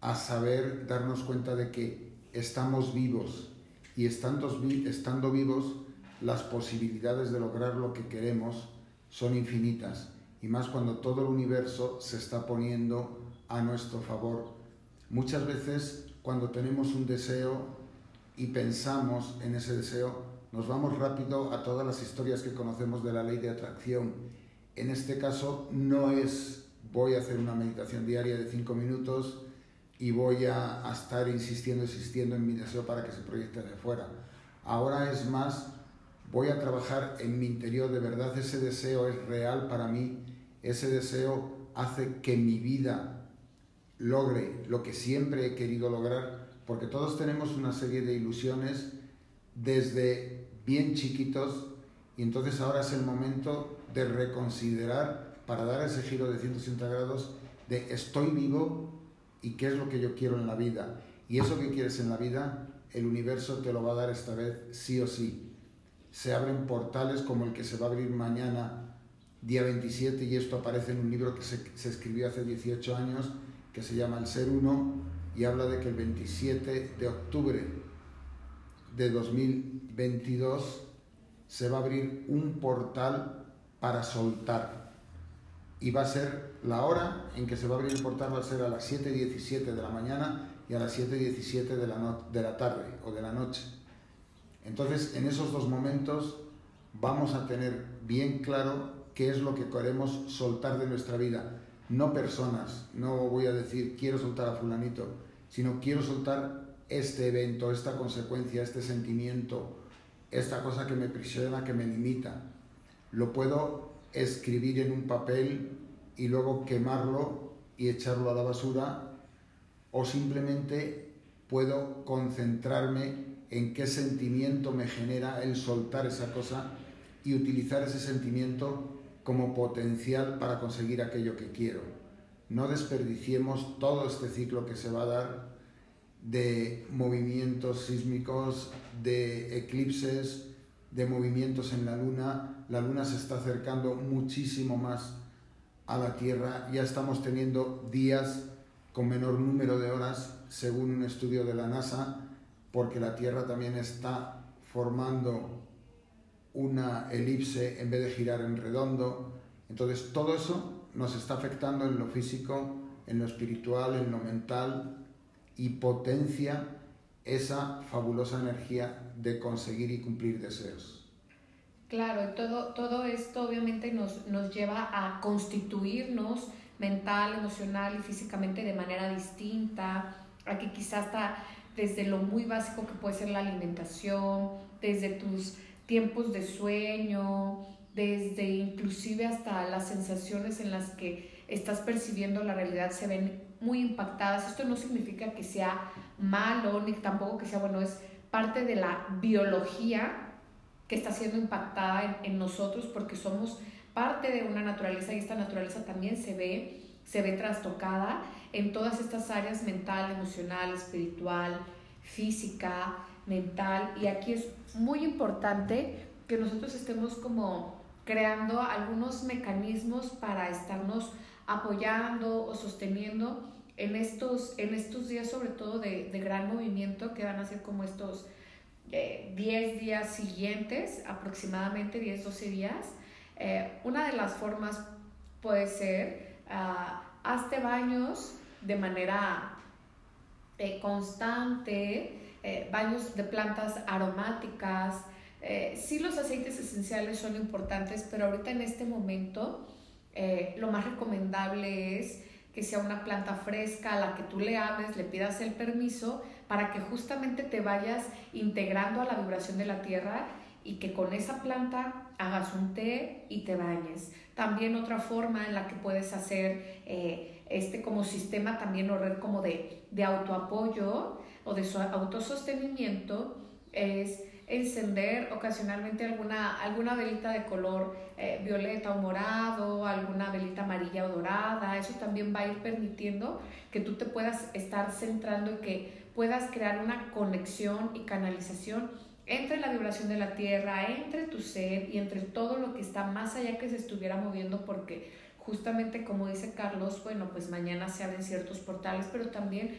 a saber darnos cuenta de que estamos vivos y estando, estando vivos las posibilidades de lograr lo que queremos son infinitas y más cuando todo el universo se está poniendo a nuestro favor. Muchas veces cuando tenemos un deseo y pensamos en ese deseo, nos vamos rápido a todas las historias que conocemos de la ley de atracción. En este caso no es voy a hacer una meditación diaria de cinco minutos y voy a, estar insistiendo, insistiendo en mi deseo para que se proyecte de fuera. Ahora es más, voy a trabajar en mi interior, de verdad ese deseo es real para mí, ese deseo hace que mi vida logre lo que siempre he querido lograr, porque todos tenemos una serie de ilusiones desde bien chiquitos y entonces ahora es el momento de reconsiderar para dar ese giro de 180 grados de estoy vivo y qué es lo que yo quiero en la vida. Y eso que quieres en la vida, el universo te lo va a dar esta vez sí o sí. Se abren portales como el que se va a abrir mañana, día 27, y esto aparece en un libro que se, se escribió hace 18 años, que se llama El Ser Uno, y habla de que el 27 de octubre de 2022 se va a abrir un portal para soltar y va a ser la hora en que se va a abrir el portal va a ser a las 7.17 de la mañana y a las 7.17 de la, de la tarde o de la noche. Entonces, en esos dos momentos vamos a tener bien claro qué es lo que queremos soltar de nuestra vida. No personas, no voy a decir quiero soltar a fulanito, sino quiero soltar este evento, esta consecuencia, este sentimiento, esta cosa que me prisiona, que me limita. Lo puedo escribir en un papel y luego quemarlo y echarlo a la basura o simplemente puedo concentrarme en qué sentimiento me genera el soltar esa cosa y utilizar ese sentimiento como potencial para conseguir aquello que quiero. No desperdiciemos todo este ciclo que se va a dar de movimientos sísmicos, de eclipses, de movimientos en la luna. La luna se está acercando muchísimo más a la Tierra. Ya estamos teniendo días con menor número de horas, según un estudio de la NASA, porque la Tierra también está formando una elipse en vez de girar en redondo. Entonces todo eso nos está afectando en lo físico, en lo espiritual, en lo mental y potencia esa fabulosa energía de conseguir y cumplir deseos. Claro, todo, todo esto obviamente nos, nos lleva a constituirnos mental, emocional y físicamente de manera distinta, a que quizás está desde lo muy básico que puede ser la alimentación, desde tus tiempos de sueño, desde inclusive hasta las sensaciones en las que estás percibiendo la realidad se ven muy impactadas. Esto no significa que sea malo, ni tampoco que sea bueno, es parte de la biología que está siendo impactada en, en nosotros porque somos parte de una naturaleza y esta naturaleza también se ve, se ve trastocada en todas estas áreas mental, emocional, espiritual, física, mental. Y aquí es muy importante que nosotros estemos como creando algunos mecanismos para estarnos apoyando o sosteniendo en estos, en estos días, sobre todo de, gran movimiento, que van a ser como estos 10 eh, días siguientes, aproximadamente 10, 12 días, eh, una de las formas puede ser, uh, hazte baños de manera eh, constante, baños de plantas aromáticas. sí los aceites esenciales son importantes, pero ahorita en este momento lo más recomendable es que sea una planta fresca a la que tú le ames, le pidas el permiso para que justamente te vayas integrando a la vibración de la tierra y que con esa planta hagas un té y te bañes. También otra forma en la que puedes hacer eh, este como sistema también o red como de, de autoapoyo o de autosostenimiento es encender ocasionalmente alguna, alguna velita de color eh, violeta o morado, alguna velita amarilla o dorada. Eso también va a ir permitiendo que tú te puedas estar centrando y que puedas crear una conexión y canalización entre la vibración de la tierra, entre tu ser y entre todo lo que está más allá que se estuviera moviendo porque justamente como dice Carlos, bueno, pues mañana se abren ciertos portales, pero también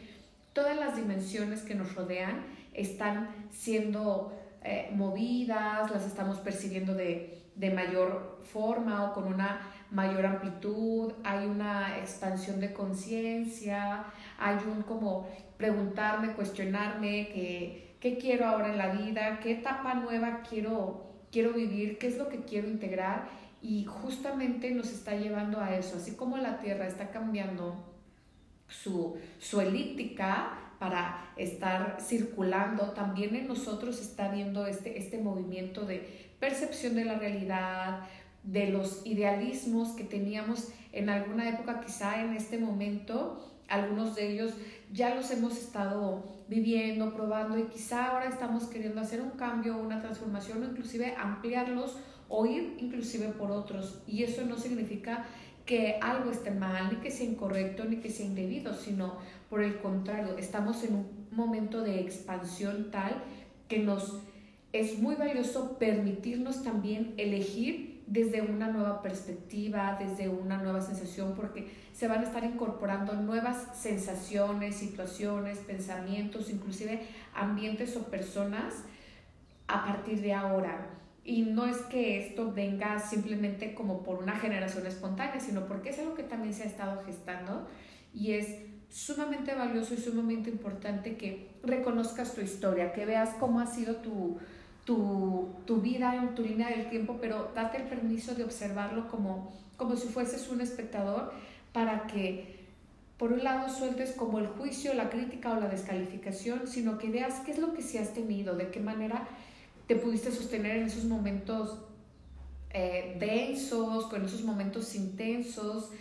todas las dimensiones que nos rodean están siendo eh, movidas, las estamos percibiendo de, de, mayor forma o con una mayor amplitud, hay una expansión de conciencia, hay un como preguntarme, cuestionarme qué, qué quiero ahora en la vida, qué etapa nueva quiero, quiero vivir, qué es lo que quiero integrar y justamente nos está llevando a eso, así como la Tierra está cambiando su, su elíptica, para estar circulando, también en nosotros está viendo este, este movimiento de percepción de la realidad, de los idealismos que teníamos en alguna época, quizá en este momento, algunos de ellos ya los hemos estado viviendo, probando y quizá ahora estamos queriendo hacer un cambio, una transformación o inclusive ampliarlos o ir inclusive por otros. Y eso no significa que algo esté mal, ni que sea incorrecto, ni que sea indebido, sino por el contrario, estamos en un momento de expansión tal que nos es muy valioso permitirnos también elegir desde una nueva perspectiva, desde una nueva sensación, porque se van a estar incorporando nuevas sensaciones, situaciones, pensamientos, inclusive ambientes o personas a partir de ahora. Y no es que esto venga simplemente como por una generación espontánea, sino porque es algo que también se ha estado gestando y es sumamente valioso y sumamente importante que reconozcas tu historia, que veas cómo ha sido tu, tu, tu, vida en tu línea del tiempo, pero date el permiso de observarlo como, como si fueses un espectador para que por un lado sueltes como el juicio, la crítica o la descalificación, sino que veas qué es lo que sí has tenido, de qué manera te pudiste sostener en esos momentos eh, densos, con esos momentos intensos,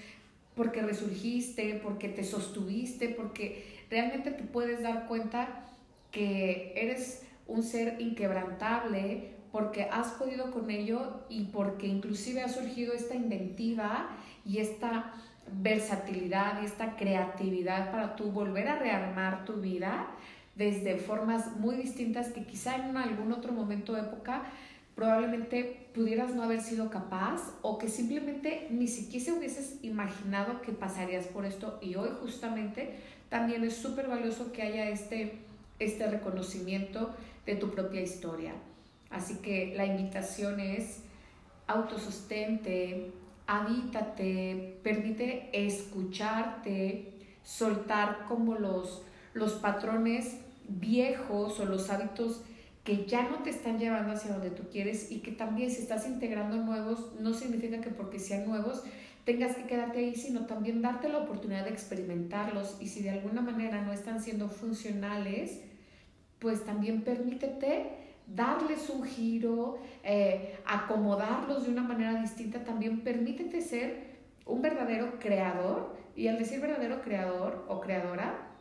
porque resurgiste, porque te sostuviste, porque realmente te puedes dar cuenta que eres un ser inquebrantable, porque has podido con ello y porque inclusive ha surgido esta inventiva y esta versatilidad y esta creatividad para tú volver a rearmar tu vida desde formas muy distintas que quizá en algún otro momento de época probablemente pudieras no haber sido capaz o que simplemente ni siquiera hubieses imaginado que pasarías por esto y hoy justamente también es súper valioso que haya este, este reconocimiento de tu propia historia. Así que la invitación es autosostente, habítate, permite escucharte, soltar como los, los patrones viejos o los hábitos que ya no te están llevando hacia donde tú quieres y que también si estás integrando nuevos, no significa que porque sean nuevos tengas que quedarte ahí, sino también darte la oportunidad de experimentarlos y si de alguna manera no están siendo funcionales, pues también permítete darles un giro, eh, acomodarlos de una manera distinta, también permítete ser un verdadero creador. Y al decir verdadero creador o creadora,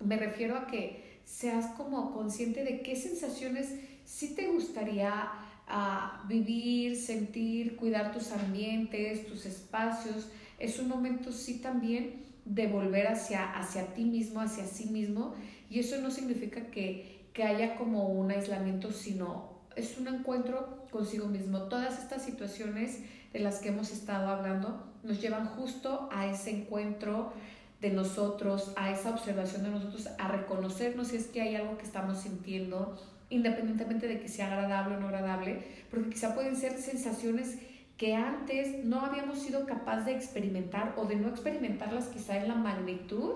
me refiero a que seas como consciente de qué sensaciones sí te gustaría ah, vivir, sentir, cuidar tus ambientes, tus espacios. Es un momento sí también de volver hacia, hacia ti mismo, hacia sí mismo. Y eso no significa que, que haya como un aislamiento, sino es un encuentro consigo mismo. Todas estas situaciones de las que hemos estado hablando nos llevan justo a ese encuentro de nosotros, a esa observación de nosotros, a reconocernos si es que hay algo que estamos sintiendo, independientemente de que sea agradable o no agradable, porque quizá pueden ser sensaciones que antes no habíamos sido capaz de experimentar o de no experimentarlas quizá en la magnitud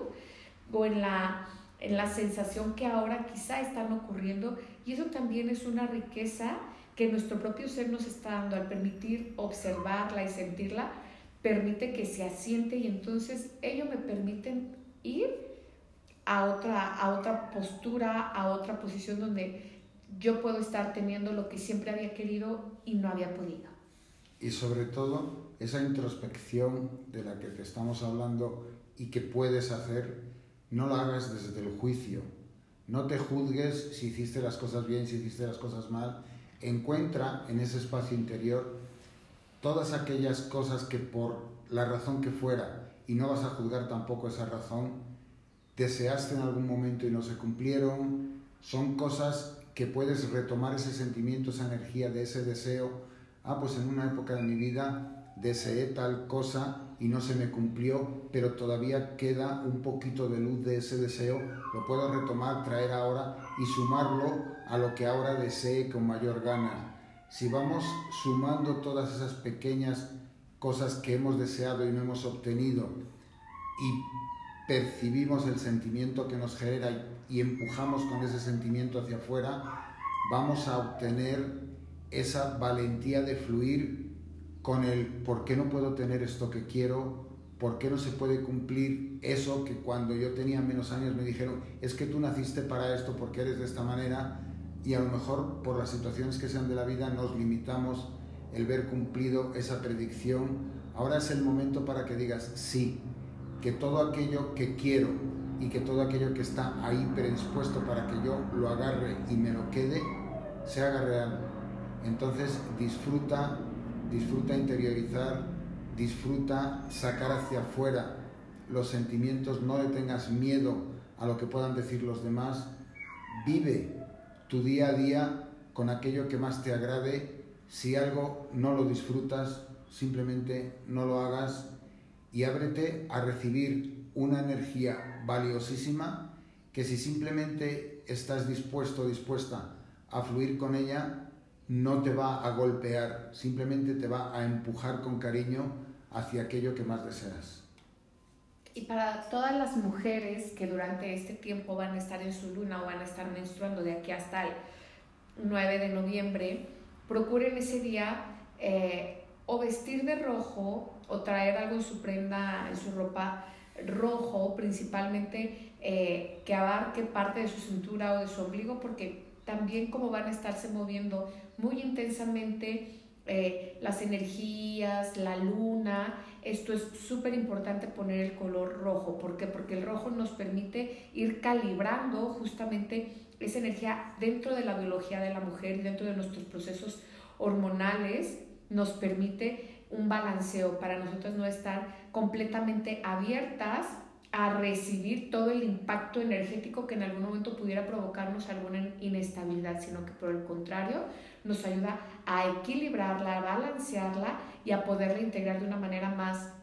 o en la, en la sensación que ahora quizá están ocurriendo. Y eso también es una riqueza que nuestro propio ser nos está dando al permitir observarla y sentirla permite que se asiente y entonces ello me permiten ir a otra, a otra postura, a otra posición donde yo puedo estar teniendo lo que siempre había querido y no había podido. Y sobre todo esa introspección de la que te estamos hablando y que puedes hacer, no la hagas desde el juicio. No te juzgues si hiciste las cosas bien, si hiciste las cosas mal. Encuentra en ese espacio interior todas aquellas cosas que por la razón que fuera, y no vas a juzgar tampoco esa razón, deseaste en algún momento y no se cumplieron, son cosas que puedes retomar ese sentimiento, esa energía de ese deseo. Ah, pues en una época de mi vida deseé tal cosa y no se me cumplió, pero todavía queda un poquito de luz de ese deseo, lo puedo retomar, traer ahora y sumarlo a lo que ahora desee con mayor gana si vamos sumando todas esas pequeñas cosas que hemos deseado y no hemos obtenido y percibimos el sentimiento que nos genera y empujamos con ese sentimiento hacia afuera, vamos a obtener esa valentía de fluir con el por qué no puedo tener esto que quiero, por qué no se puede cumplir eso que cuando yo tenía menos años me dijeron, es que tú naciste para esto porque eres de esta manera y a lo mejor por las situaciones que sean de la vida nos limitamos el ver cumplido esa predicción. Ahora es el momento para que digas sí, que todo aquello que quiero y que todo aquello que está ahí predispuesto para que yo lo agarre y me lo quede, se haga real. Entonces disfruta, disfruta interiorizar, disfruta sacar hacia afuera los sentimientos, no le tengas miedo a lo que puedan decir los demás, vive tu día a día con aquello que más te agrade. Si algo no lo disfrutas, simplemente no lo hagas y ábrete a recibir una energía valiosísima que si simplemente estás dispuesto o dispuesta a fluir con ella, no te va a golpear, simplemente te va a empujar con cariño hacia aquello que más deseas. Y para todas las mujeres que durante este tiempo van a estar en su luna o van a estar menstruando de aquí hasta el 9 de noviembre, procuren ese día eh, o vestir de rojo o traer algo en su prenda, en su ropa rojo, principalmente eh, que abarque parte de su cintura o de su ombligo, porque también como van a estarse moviendo muy intensamente eh, las energías, la luna, esto es súper importante poner el color rojo. ¿Por qué? Porque el rojo nos permite ir calibrando justamente esa energía dentro de la biología de la mujer y dentro de nuestros procesos hormonales nos permite un balanceo para nosotros no estar completamente abiertas a recibir todo el impacto energético que en algún momento pudiera provocarnos alguna inestabilidad, sino que por el contrario nos ayuda a equilibrarla, a balancearla y a poderla integrar de una manera más,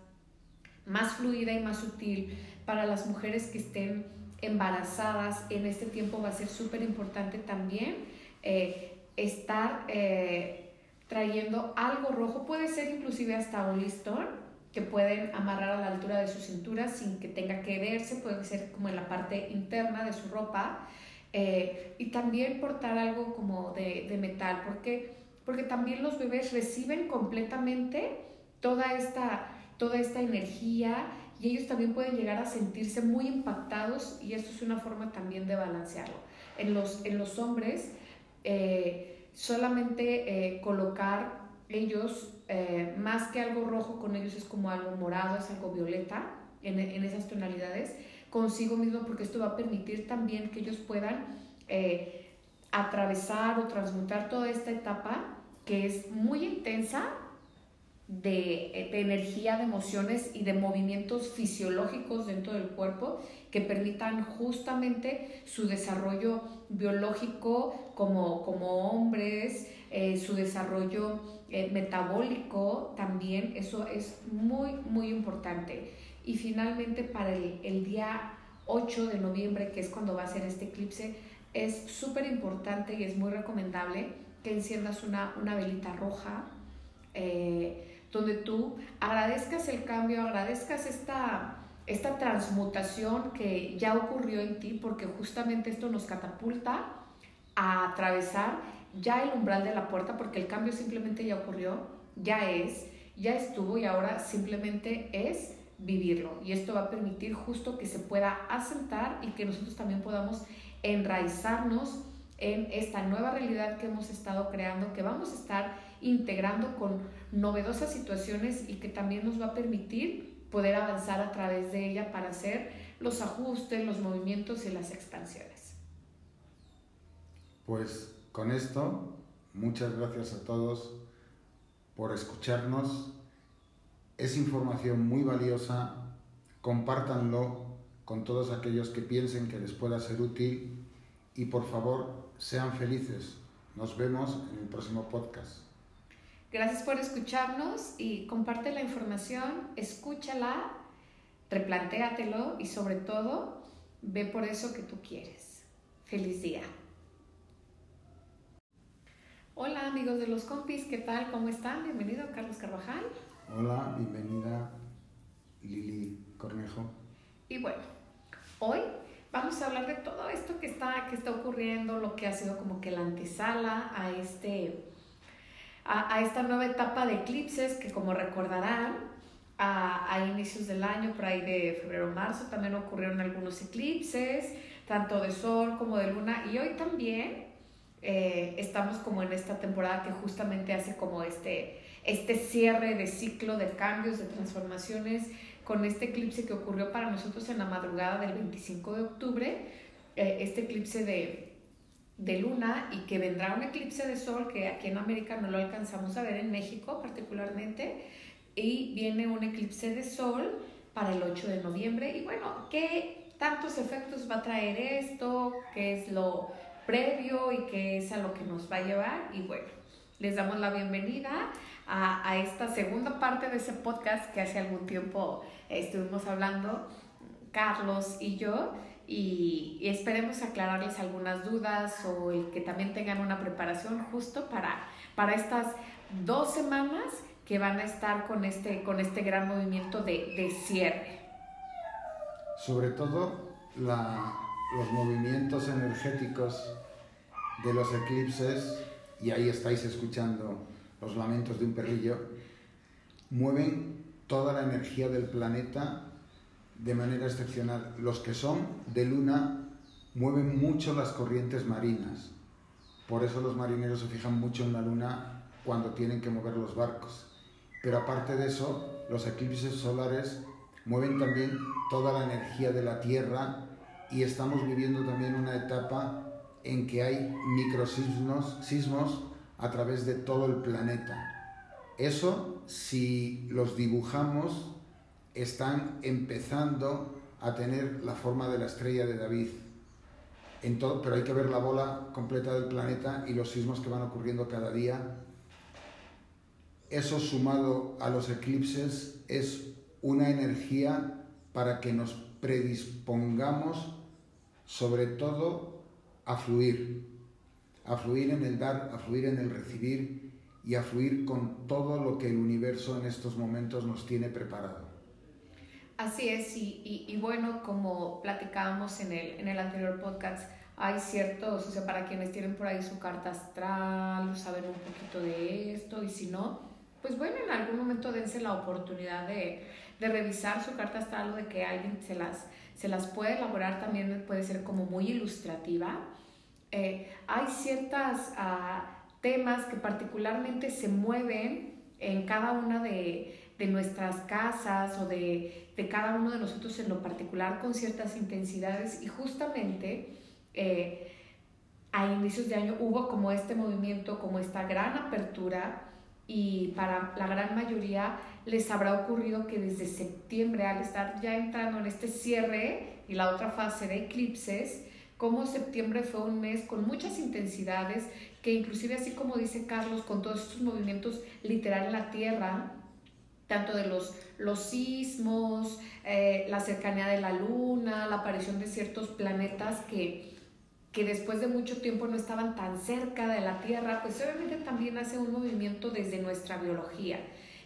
más fluida y más sutil para las mujeres que estén embarazadas. En este tiempo va a ser súper importante también eh, estar eh, trayendo algo rojo, puede ser inclusive hasta un listón que pueden amarrar a la altura de su cintura sin que tenga que verse, puede ser como en la parte interna de su ropa. Eh, y también portar algo como de, de, metal, porque, porque también los bebés reciben completamente toda esta, toda esta energía y ellos también pueden llegar a sentirse muy impactados y esto es una forma también de balancearlo. En los, en los hombres, eh, solamente eh, colocar ellos, más que algo rojo con ellos es como algo morado, es algo violeta en, esas tonalidades, consigo mismo porque esto va a permitir también que ellos puedan eh, atravesar o transmutar toda esta etapa que es muy intensa de, de, energía, de emociones y de movimientos fisiológicos dentro del cuerpo que permitan justamente su desarrollo biológico como, como hombres, eh, su desarrollo eh, metabólico también, eso es muy, muy importante. Y finalmente para el, el día 8 de noviembre, que es cuando va a ser este eclipse, es súper importante y es muy recomendable que enciendas una, una velita roja, eh, donde tú agradezcas el cambio, agradezcas esta, esta transmutación que ya ocurrió en ti, porque justamente esto nos catapulta a atravesar ya el umbral de la puerta, porque el cambio simplemente ya ocurrió, ya es, ya estuvo y ahora simplemente es vivirlo. Y esto va a permitir justo que se pueda asentar y que nosotros también podamos enraizarnos en esta nueva realidad que hemos estado creando, que vamos a estar integrando con novedosas situaciones y que también nos va a permitir poder avanzar a través de ella para hacer los ajustes, los movimientos y las expansiones. Pues con esto, muchas gracias a todos por escucharnos. Es información muy valiosa, compártanlo con todos aquellos que piensen que les pueda ser útil y por favor sean felices. Nos vemos en el próximo podcast. Gracias por escucharnos y comparte la información, escúchala, replantéatelo y sobre todo ve por eso que tú quieres. Feliz día. Hola amigos de los compis, ¿qué tal? ¿Cómo están? Bienvenido Carlos Carvajal. Hola, bienvenida Lili Cornejo. Y bueno, hoy vamos a hablar de todo esto que está, que está ocurriendo, lo que ha sido como que la antesala a este a, esta nueva etapa de eclipses que como recordarán, a, inicios del año, por ahí de febrero marzo, también ocurrieron algunos eclipses, tanto de sol como de luna, y hoy también eh, estamos como en esta temporada que justamente hace como este, este cierre de ciclo de cambios, de transformaciones, con este eclipse que ocurrió para nosotros en la madrugada del 25 de octubre, eh, este eclipse de, de luna y que vendrá un eclipse de sol que aquí en América no lo alcanzamos a ver, en México particularmente, y viene un eclipse de sol para el 8 de noviembre. Y bueno, ¿qué tantos efectos va a traer esto? ¿Qué es lo previo y qué es a lo que nos va a llevar? Y bueno, les damos la bienvenida a, esta segunda parte de ese podcast que hace algún tiempo estuvimos hablando, Carlos y yo y, esperemos aclararles algunas dudas o que también tengan una preparación justo para, para estas dos semanas que van a estar con este, con este gran movimiento de, de cierre. Sobre todo los movimientos energéticos de los eclipses, y ahí estáis escuchando los lamentos de un perrillo, mueven toda la energía del planeta de manera excepcional. Los que son de luna mueven mucho las corrientes marinas. Por eso los marineros se fijan mucho en la luna cuando tienen que mover los barcos. Pero aparte de eso, los eclipses solares mueven también toda la energía de la Tierra y estamos viviendo también una etapa en que hay microsismos sismos a través de todo el planeta. Eso, si los dibujamos, están empezando a tener la forma de la estrella de David. En todo, pero hay que ver la bola completa del planeta y los sismos que van ocurriendo cada día. Eso sumado a los eclipses es una energía para que nos predispongamos sobre todo a fluir, a fluir en el dar, a fluir en el recibir y a fluir con todo lo que el universo en estos momentos nos tiene preparado. Así es, y, bueno, como platicábamos en el, en el anterior podcast, hay ciertos, o sea, para quienes tienen por ahí su carta astral, saben un poquito de esto, y si no, pues bueno, en algún momento dense la oportunidad de, de revisar su carta astral o de que alguien se las, se las puede elaborar, también puede ser como muy ilustrativa. Eh, hay ciertos ah, temas que particularmente se mueven en cada una de, de nuestras casas o de, de, cada uno de nosotros en lo particular con ciertas intensidades. Y justamente eh, a inicios de año hubo como este movimiento, como esta gran apertura y para la gran mayoría les habrá ocurrido que desde septiembre, al estar ya entrando en este cierre y la otra fase de eclipses, como septiembre fue un mes con muchas intensidades, que inclusive así como dice Carlos, con todos estos movimientos literal en la Tierra, tanto de los, los sismos, eh, la cercanía de la Luna, la aparición de ciertos planetas que que después de mucho tiempo no estaban tan cerca de la Tierra, pues obviamente también hace un movimiento desde nuestra biología,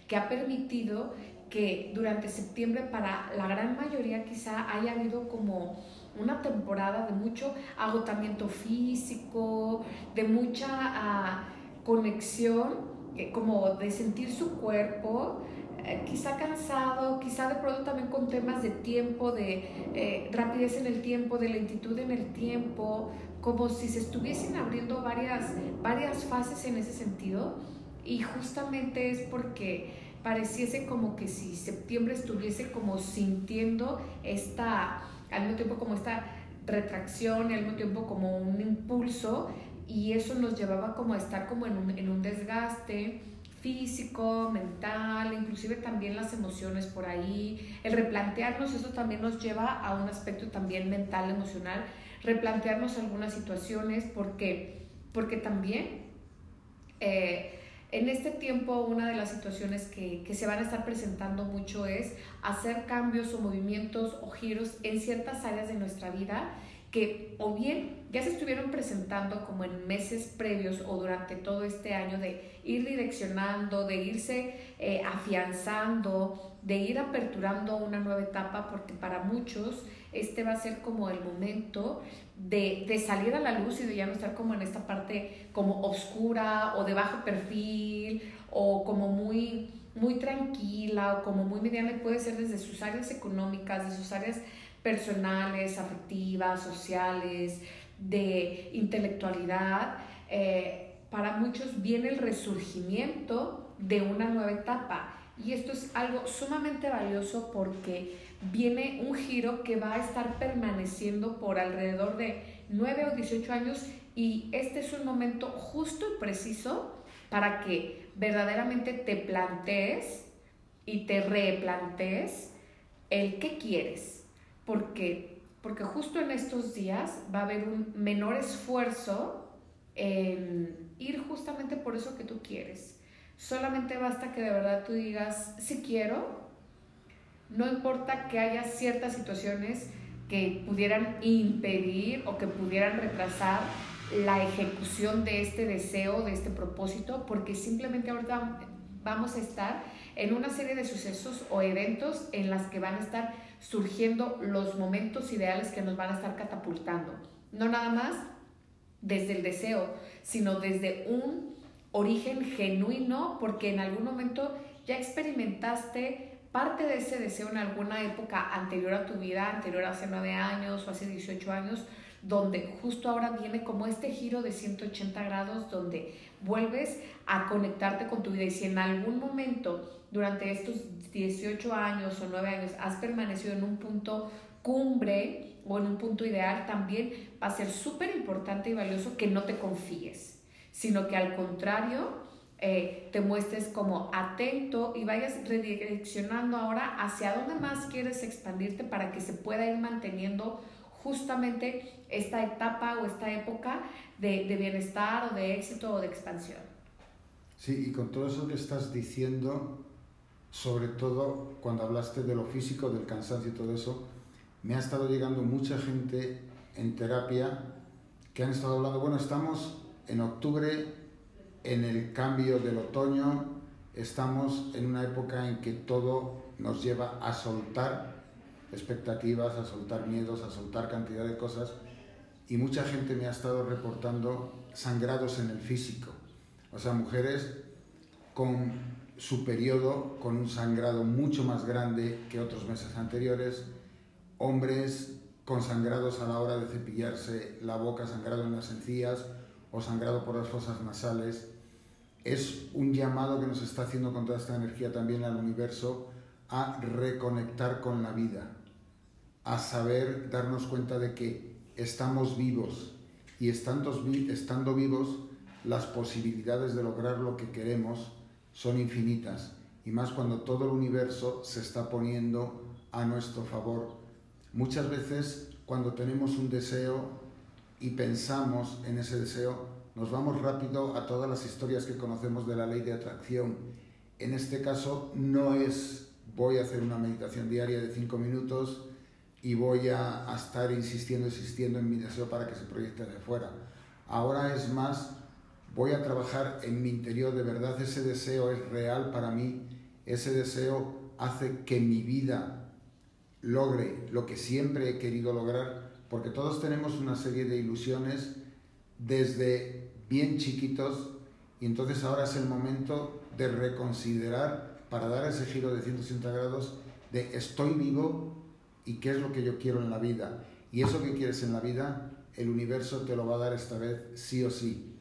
que ha permitido que durante septiembre para la gran mayoría quizá haya habido como una temporada de mucho agotamiento físico, de mucha ah, conexión, como de sentir su cuerpo, eh, quizá cansado, quizá de pronto también con temas de tiempo, de eh, rapidez en el tiempo, de lentitud en el tiempo, como si se estuviesen abriendo varias, varias fases en ese sentido. Y justamente es porque pareciese como que si septiembre estuviese como sintiendo esta, al mismo tiempo como esta retracción y al mismo tiempo como un impulso y eso nos llevaba como a estar como en un, en un desgaste, físico, mental, inclusive también las emociones por ahí. El replantearnos, eso también nos lleva a un aspecto también mental, emocional, replantearnos algunas situaciones, porque, porque también eh, en este tiempo una de las situaciones que, que se van a estar presentando mucho es hacer cambios o movimientos o giros en ciertas áreas de nuestra vida que o bien ya se estuvieron presentando como en meses previos o durante todo este año de ir direccionando, de irse eh, afianzando, de ir aperturando una nueva etapa, porque para muchos este va a ser como el momento de, salir a la luz y de ya no estar como en esta parte como oscura o de bajo perfil o como muy, muy tranquila o como muy mediana puede ser desde sus áreas económicas, de sus áreas personales, afectivas, sociales, de intelectualidad, eh, para muchos viene el resurgimiento de una nueva etapa. Y esto es algo sumamente valioso porque viene un giro que va a estar permaneciendo por alrededor de 9 o 18 años y este es un momento justo y preciso para que verdaderamente te plantees y te replantees el qué quieres, porque, porque justo en estos días va a haber un menor esfuerzo en ir justamente por eso que tú quieres. Solamente basta que de verdad tú digas, si quiero, no importa que haya ciertas situaciones que pudieran impedir o que pudieran retrasar la ejecución de este deseo, de este propósito, porque simplemente ahorita vamos a estar en una serie de sucesos o eventos en las que van a estar surgiendo los momentos ideales que nos van a estar catapultando. No nada más desde el deseo, sino desde un origen genuino, porque en algún momento ya experimentaste parte de ese deseo en alguna época anterior a tu vida, anterior a hace nueve años o hace 18 años, donde justo ahora viene como este giro de 180 grados, donde vuelves a conectarte con tu vida. Y si en algún momento durante estos 18 años o 9 años has permanecido en un punto cumbre o en un punto ideal, también va a ser súper importante y valioso que no te confíes, sino que al contrario, eh, te muestres como atento y vayas redireccionando ahora hacia dónde más quieres expandirte para que se pueda ir manteniendo justamente esta etapa o esta época de, de bienestar o de éxito o de expansión. Sí, y con todo eso que estás diciendo, sobre todo cuando hablaste de lo físico, del cansancio y todo eso, me ha estado llegando mucha gente en terapia que han estado hablando, bueno, estamos en octubre, en el cambio del otoño, estamos en una época en que todo nos lleva a soltar expectativas, a soltar miedos, a soltar cantidad de cosas. Y mucha gente me ha estado reportando sangrados en el físico, o sea, mujeres con su periodo con un sangrado mucho más grande que otros meses anteriores, hombres con sangrados a la hora de cepillarse la boca, sangrado en las encías o sangrado por las fosas nasales. Es un llamado que nos está haciendo con toda esta energía también al universo a reconectar con la vida, a saber darnos cuenta de que estamos vivos y estando, estando vivos las posibilidades de lograr lo que queremos son infinitas y más cuando todo el universo se está poniendo a nuestro favor. Muchas veces cuando tenemos un deseo y pensamos en ese deseo, nos vamos rápido a todas las historias que conocemos de la ley de atracción. En este caso no es voy a hacer una meditación diaria de cinco minutos y voy a, a estar insistiendo, insistiendo en mi deseo para que se proyecte de fuera. Ahora es más voy a trabajar en mi interior, de verdad ese deseo es real para mí, ese deseo hace que mi vida logre lo que siempre he querido lograr, porque todos tenemos una serie de ilusiones desde bien chiquitos y entonces ahora es el momento de reconsiderar para dar ese giro de 180 grados de estoy vivo y qué es lo que yo quiero en la vida. Y eso que quieres en la vida, el universo te lo va a dar esta vez sí o sí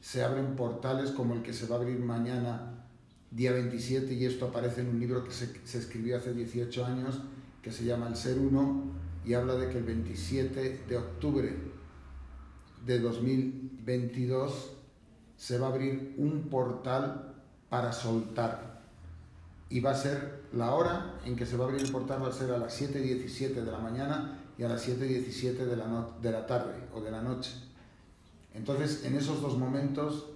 se abren portales como el que se va a abrir mañana, día 27, y esto aparece en un libro que se, escribió hace 18 años, que se llama El Ser Uno, y habla de que el 27 de octubre de 2022 se va a abrir un portal para soltar. Y va a ser la hora en que se va a abrir el portal, va a ser a las 7.17 de la mañana y a las 7.17 de la, de la tarde o de la noche entonces, en esos dos momentos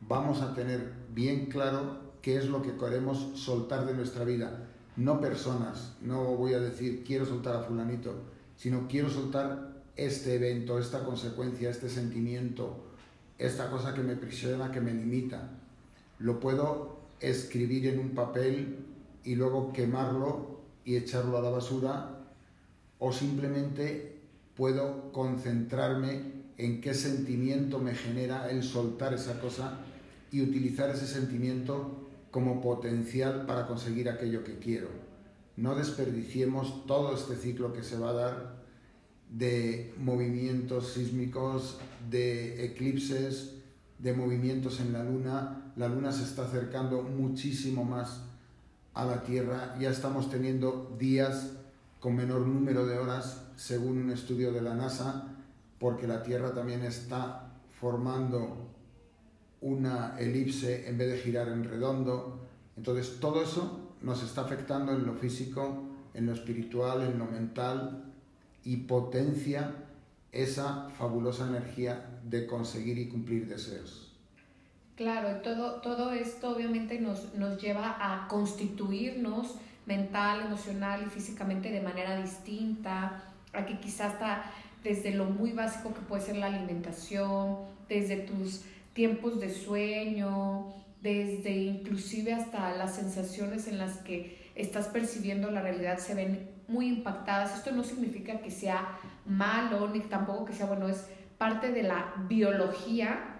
vamos a tener bien claro qué es lo que queremos soltar de nuestra vida. No personas, no voy a decir quiero soltar a fulanito, sino quiero soltar este evento, esta consecuencia, este sentimiento, esta cosa que me prisiona, que me limita. Lo puedo escribir en un papel y luego quemarlo y echarlo a la basura o simplemente puedo concentrarme en qué sentimiento me genera el soltar esa cosa y utilizar ese sentimiento como potencial para conseguir aquello que quiero. No desperdiciemos todo este ciclo que se va a dar de movimientos sísmicos, de eclipses, de movimientos en la luna. La luna se está acercando muchísimo más a la Tierra. Ya estamos teniendo días con menor número de horas, según un estudio de la NASA, porque la Tierra también está formando una elipse en vez de girar en redondo. Entonces todo eso nos está afectando en lo físico, en lo espiritual, en lo mental y potencia esa fabulosa energía de conseguir y cumplir deseos. Claro, todo, todo esto obviamente nos, nos lleva a constituirnos mental, emocional y físicamente de manera distinta, a que quizás hasta desde lo muy básico que puede ser la alimentación, desde tus tiempos de sueño, desde inclusive hasta las sensaciones en las que estás percibiendo la realidad se ven muy impactadas. Esto no significa que sea malo, ni tampoco que sea bueno, es parte de la biología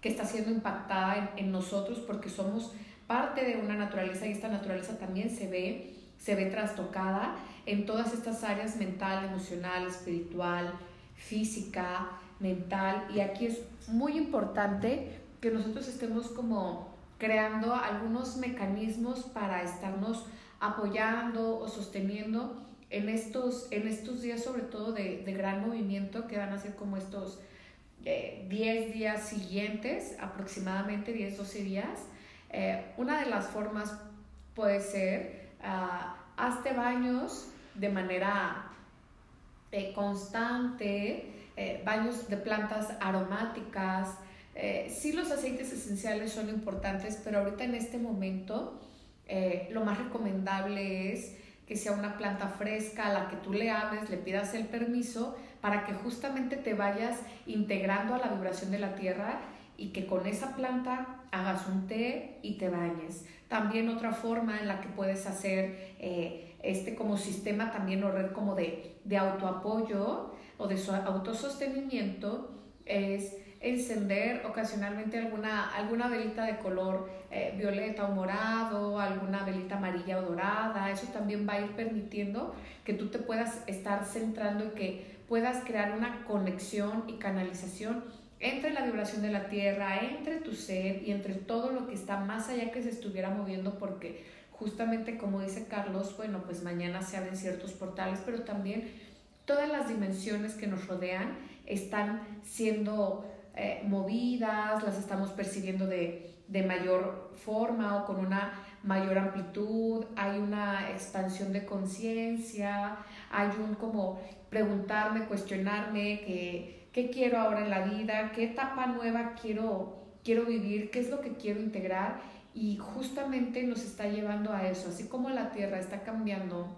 que está siendo impactada en, nosotros porque somos parte de una naturaleza y esta naturaleza también se ve, se ve trastocada en todas estas áreas mental, emocional, espiritual, física, mental y aquí es muy importante que nosotros estemos como creando algunos mecanismos para estarnos apoyando o sosteniendo en estos, en estos días sobre todo de, gran movimiento que van a ser como estos 10 eh, días siguientes, aproximadamente 10, 12 días. Eh, una de las formas puede ser, uh, hazte baños de manera eh, constante, baños de plantas aromáticas, eh, sí los aceites esenciales son importantes, pero ahorita en este momento eh, lo más recomendable es que sea una planta fresca a la que tú le hables, le pidas el permiso para que justamente te vayas integrando a la vibración de la tierra y que con esa planta hagas un té y te bañes. También otra forma en la que puedes hacer eh, este como sistema también o red como de, de autoapoyo o de autosostenimiento es encender ocasionalmente alguna, alguna velita de color eh, violeta o morado, alguna velita amarilla o dorada. Eso también va a ir permitiendo que tú te puedas estar centrando y que puedas crear una conexión y canalización entre la vibración de la tierra, entre tu ser y entre todo lo que está más allá que se estuviera moviendo porque justamente como dice Carlos, bueno, pues mañana se abren ciertos portales, pero también todas las dimensiones que nos rodean están siendo eh, movidas, las estamos percibiendo de, de, mayor forma o con una mayor amplitud, hay una expansión de conciencia, hay un como preguntarme, cuestionarme qué, qué quiero ahora en la vida, qué etapa nueva quiero, quiero vivir, qué es lo que quiero integrar y justamente nos está llevando a eso, así como la Tierra está cambiando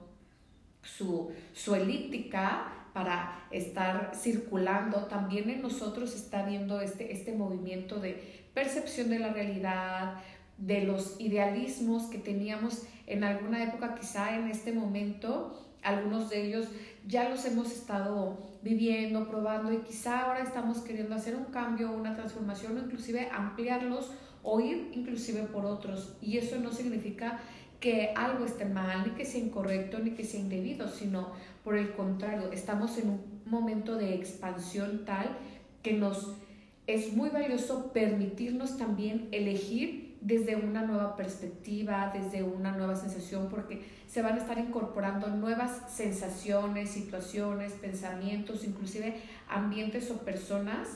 su, su elíptica, para estar circulando, también en nosotros está viendo este, este movimiento de percepción de la realidad, de los idealismos que teníamos en alguna época, quizá en este momento, algunos de ellos ya los hemos estado viviendo, probando y quizá ahora estamos queriendo hacer un cambio, una transformación o inclusive ampliarlos o ir inclusive por otros. Y eso no significa que algo esté mal, ni que sea incorrecto, ni que sea indebido, sino por el contrario, estamos en un momento de expansión tal que nos es muy valioso permitirnos también elegir desde una nueva perspectiva, desde una nueva sensación, porque se van a estar incorporando nuevas sensaciones, situaciones, pensamientos, inclusive ambientes o personas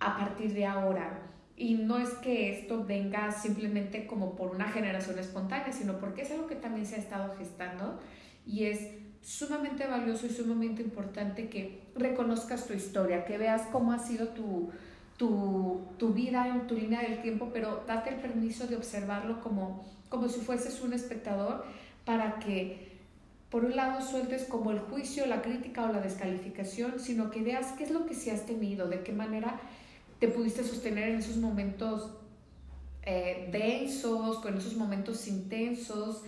a partir de ahora. Y no es que esto venga simplemente como por una generación espontánea, sino porque es algo que también se ha estado gestando y es sumamente valioso y sumamente importante que reconozcas tu historia, que veas cómo ha sido tu, tu, vida en tu línea del tiempo, pero date el permiso de observarlo como, como si fueses un espectador para que por un lado sueltes como el juicio, la crítica o la descalificación, sino que veas qué es lo que sí has tenido, de qué manera te pudiste sostener en esos momentos eh, densos, con esos momentos intensos,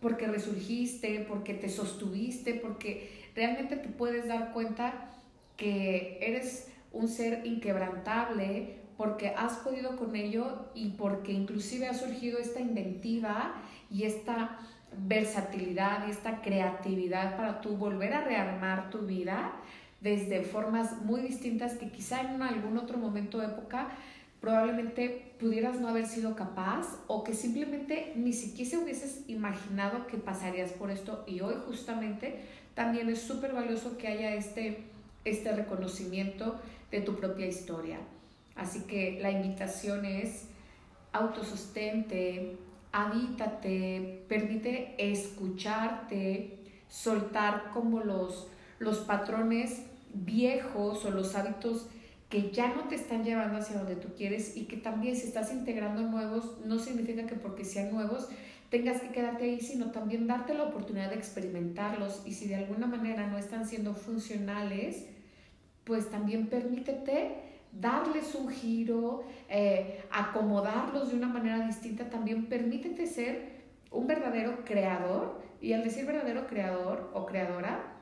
porque resurgiste, porque te sostuviste, porque realmente te puedes dar cuenta que eres un ser inquebrantable, porque has podido con ello y porque inclusive ha surgido esta inventiva y esta versatilidad y esta creatividad para tú volver a rearmar tu vida desde formas muy distintas que quizá en algún otro momento de época probablemente pudieras no haber sido capaz o que simplemente ni siquiera hubieses imaginado que pasarías por esto y hoy justamente también es súper valioso que haya este, este reconocimiento de tu propia historia. Así que la invitación es autosostente, habítate, permite escucharte, soltar como los los patrones viejos o los hábitos que ya no te están llevando hacia donde tú quieres y que también si estás integrando nuevos, no significa que porque sean nuevos tengas que quedarte ahí, sino también darte la oportunidad de experimentarlos. Y si de alguna manera no están siendo funcionales, pues también permítete darles un giro, eh, acomodarlos de una manera distinta, también permítete ser un verdadero creador. Y al decir verdadero creador o creadora,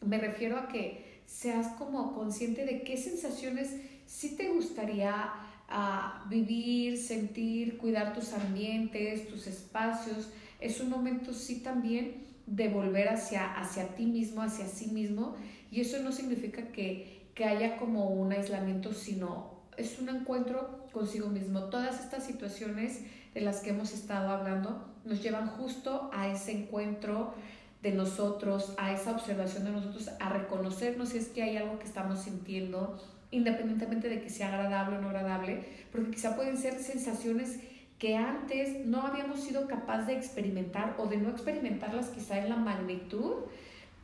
me refiero a que seas como consciente de qué sensaciones sí te gustaría ah, vivir, sentir, cuidar tus ambientes, tus espacios. Es un momento sí también de volver hacia, hacia ti mismo, hacia sí mismo. Y eso no significa que, que haya como un aislamiento, sino es un encuentro consigo mismo. Todas estas situaciones de las que hemos estado hablando nos llevan justo a ese encuentro de nosotros, a esa observación de nosotros, a reconocernos si es que hay algo que estamos sintiendo, independientemente de que sea agradable o no agradable, porque quizá pueden ser sensaciones que antes no habíamos sido capaz de experimentar o de no experimentarlas quizá en la magnitud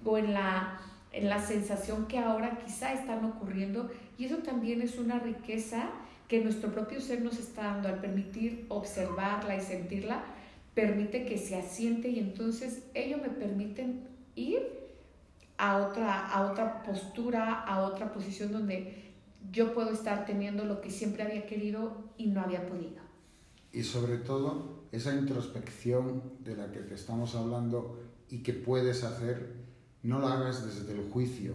o en la, en la sensación que ahora quizá están ocurriendo. Y eso también es una riqueza que nuestro propio ser nos está dando al permitir observarla y sentirla permite que se asiente y entonces ello me permiten ir a otra, a otra postura, a otra posición donde yo puedo estar teniendo lo que siempre había querido y no había podido. Y sobre todo esa introspección de la que te estamos hablando y que puedes hacer, no la hagas desde el juicio.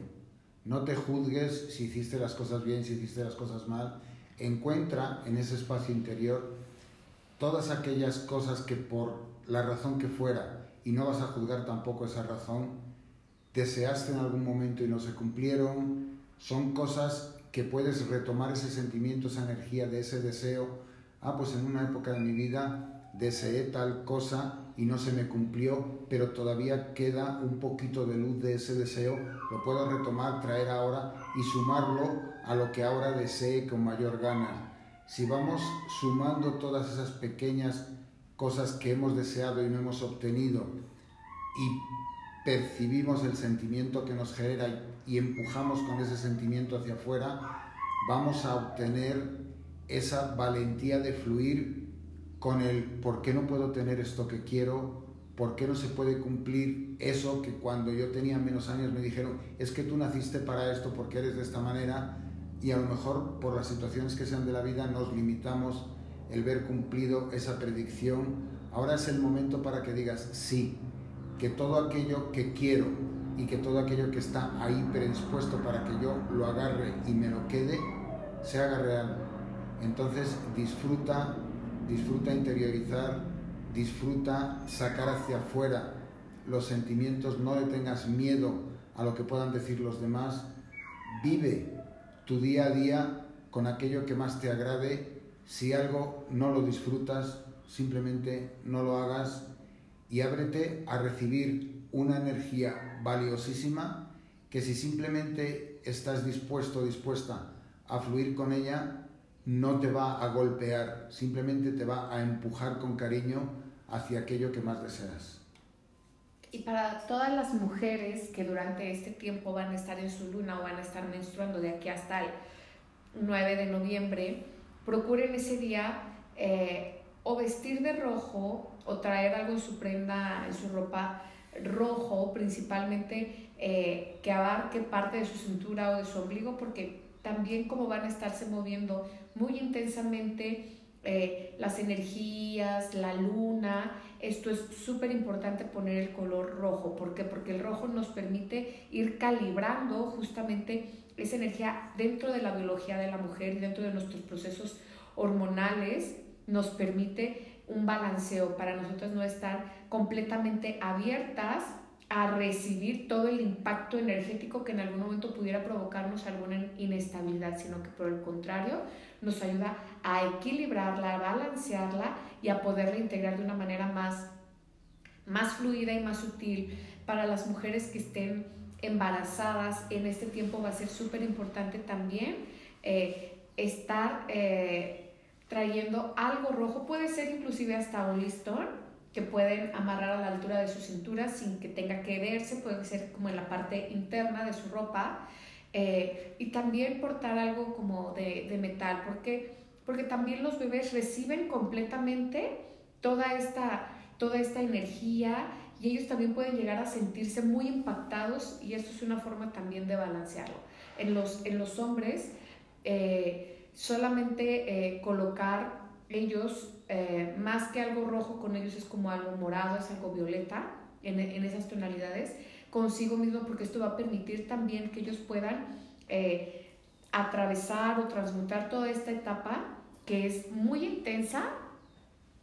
No te juzgues si hiciste las cosas bien, si hiciste las cosas mal. Encuentra en ese espacio interior todas aquellas cosas que por la razón que fuera, y no vas a juzgar tampoco esa razón, deseaste en algún momento y no se cumplieron, son cosas que puedes retomar ese sentimiento, esa energía de ese deseo. Ah, pues en una época de mi vida deseé tal cosa y no se me cumplió, pero todavía queda un poquito de luz de ese deseo, lo puedo retomar, traer ahora y sumarlo a lo que ahora desee con mayor ganas si vamos sumando todas esas pequeñas cosas que hemos deseado y no hemos obtenido y percibimos el sentimiento que nos genera y empujamos con ese sentimiento hacia afuera, vamos a obtener esa valentía de fluir con el por qué no puedo tener esto que quiero, por qué no se puede cumplir eso que cuando yo tenía menos años me dijeron, es que tú naciste para esto porque eres de esta manera y a lo mejor por las situaciones que sean de la vida nos limitamos el ver cumplido esa predicción. Ahora es el momento para que digas sí, que todo aquello que quiero y que todo aquello que está ahí predispuesto para que yo lo agarre y me lo quede, se haga real. Entonces disfruta, disfruta interiorizar, disfruta sacar hacia afuera los sentimientos, no le tengas miedo a lo que puedan decir los demás, vive tu día a día con aquello que más te agrade. Si algo no lo disfrutas, simplemente no lo hagas y ábrete a recibir una energía valiosísima que si simplemente estás dispuesto o dispuesta a fluir con ella, no te va a golpear, simplemente te va a empujar con cariño hacia aquello que más deseas. Y para todas las mujeres que durante este tiempo van a estar en su luna o van a estar menstruando de aquí hasta el 9 de noviembre, procuren ese día eh, o vestir de rojo o traer algo en su prenda, en su ropa rojo, principalmente eh, que abarque parte de su cintura o de su ombligo, porque también como van a estarse moviendo muy intensamente eh, las energías, la luna. Esto es súper importante poner el color rojo. ¿Por qué? Porque el rojo nos permite ir calibrando justamente esa energía dentro de la biología de la mujer y dentro de nuestros procesos hormonales. Nos permite un balanceo para nosotros no estar completamente abiertas a recibir todo el impacto energético que en algún momento pudiera provocarnos alguna inestabilidad, sino que por el contrario nos ayuda a equilibrarla, a balancearla y a poderla integrar de una manera más, más fluida y más sutil. Para las mujeres que estén embarazadas en este tiempo va a ser súper importante también eh, estar eh, trayendo algo rojo, puede ser inclusive hasta un listón que pueden amarrar a la altura de su cintura sin que tenga que verse, puede ser como en la parte interna de su ropa. Eh, y también portar algo como de, de, metal, porque, porque también los bebés reciben completamente toda esta, toda esta energía y ellos también pueden llegar a sentirse muy impactados y esto es una forma también de balancearlo. En los, en los hombres, eh, solamente eh, colocar ellos, eh, más que algo rojo con ellos es como algo morado, es algo violeta en, esas tonalidades, consigo mismo porque esto va a permitir también que ellos puedan eh, atravesar o transmutar toda esta etapa que es muy intensa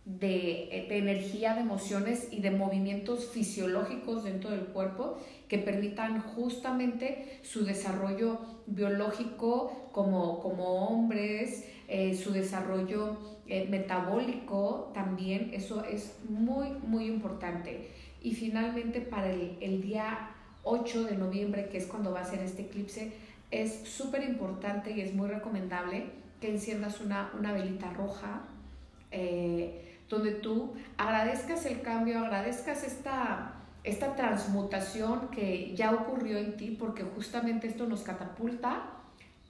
de, de, energía, de emociones y de movimientos fisiológicos dentro del cuerpo que permitan justamente su desarrollo biológico como, como hombres, eh, su desarrollo eh, metabólico también, eso es muy, muy importante. Y finalmente para el, el día 8 de noviembre, que es cuando va a ser este eclipse, es súper importante y es muy recomendable que enciendas una, una velita roja. Eh, donde tú agradezcas el cambio, agradezcas esta, esta transmutación que ya ocurrió en ti, porque justamente esto nos catapulta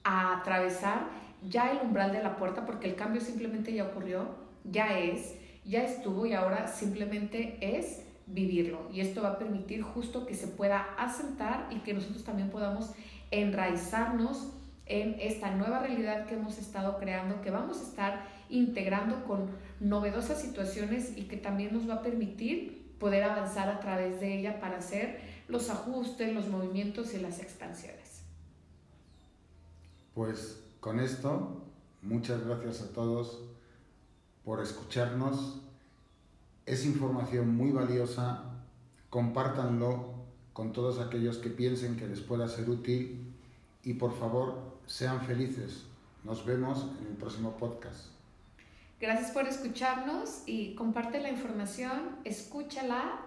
a atravesar ya el umbral de la puerta, porque el cambio simplemente ya ocurrió, ya es, ya estuvo y ahora simplemente es vivirlo. Y esto va a permitir justo que se pueda asentar y que nosotros también podamos enraizarnos en esta nueva realidad que hemos estado creando, que vamos a estar integrando con novedosas situaciones y que también nos va a permitir poder avanzar a través de ella para hacer los ajustes, los movimientos y las expansiones. Pues con esto, muchas gracias a todos por escucharnos. Es información muy valiosa, compártanlo con todos aquellos que piensen que les pueda ser útil y por favor sean felices. Nos vemos en el próximo podcast. Gracias por escucharnos y comparte la información, escúchala,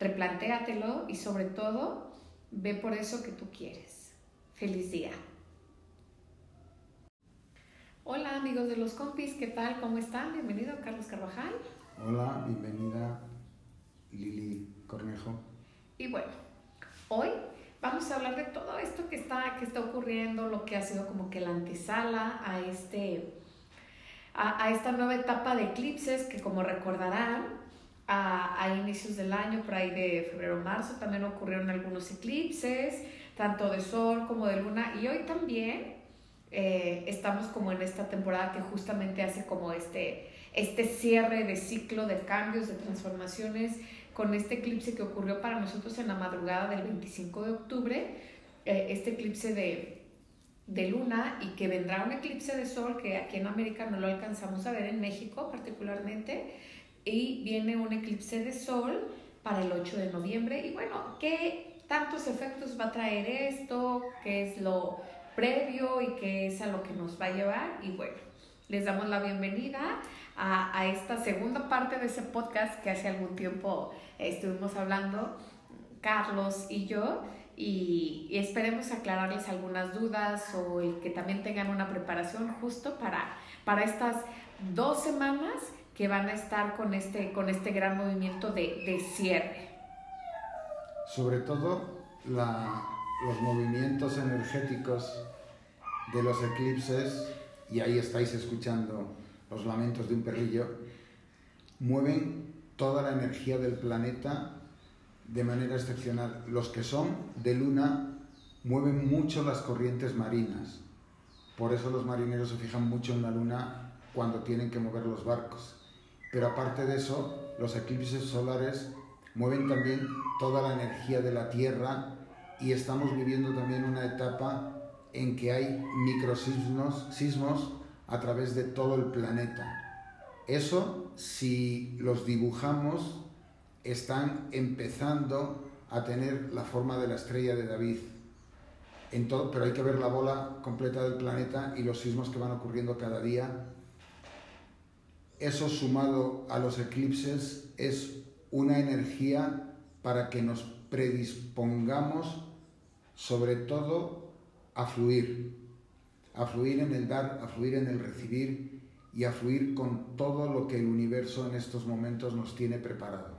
replantéatelo y sobre todo ve por eso que tú quieres. Feliz día. Hola amigos de los compis, ¿qué tal? ¿Cómo están? Bienvenido Carlos Carvajal. Hola, bienvenida Lili Cornejo. Y bueno, hoy vamos a hablar de todo esto que está, que está ocurriendo, lo que ha sido como que la antesala a, este, a, esta nueva etapa de eclipses que como recordarán, a, a, inicios del año, por ahí de febrero marzo, también ocurrieron algunos eclipses, tanto de sol como de luna, y hoy también eh, estamos como en esta temporada que justamente hace como este, este cierre de ciclo de cambios, de transformaciones, con este eclipse que ocurrió para nosotros en la madrugada del 25 de octubre, eh, este eclipse de, de luna y que vendrá un eclipse de sol que aquí en América no lo alcanzamos a ver, en México particularmente, y viene un eclipse de sol para el 8 de noviembre. Y bueno, ¿qué tantos efectos va a traer esto? ¿Qué es lo previo y qué es a lo que nos va a llevar? Y bueno, les damos la bienvenida a, esta segunda parte de ese podcast que hace algún tiempo estuvimos hablando, Carlos y yo, y, esperemos aclararles algunas dudas o el que también tengan una preparación justo para, para estas dos semanas que van a estar con este, con este gran movimiento de, de cierre. Sobre todo los movimientos energéticos de los eclipses y ahí estáis escuchando los lamentos de un perrillo, mueven toda la energía del planeta de manera excepcional. Los que son de luna mueven mucho las corrientes marinas. Por eso los marineros se fijan mucho en la luna cuando tienen que mover los barcos. Pero aparte de eso, los eclipses solares mueven también toda la energía de la Tierra y estamos viviendo también una etapa en que hay microsismos sismos a través de todo el planeta. Eso, si los dibujamos, están empezando a tener la forma de la estrella de David. Pero hay que ver la bola completa del planeta y los sismos que van ocurriendo cada día. Eso sumado a los eclipses es una energía para que nos predispongamos sobre todo a fluir, a fluir en el dar, a fluir en el recibir y a fluir con todo lo que el universo en estos momentos nos tiene preparado.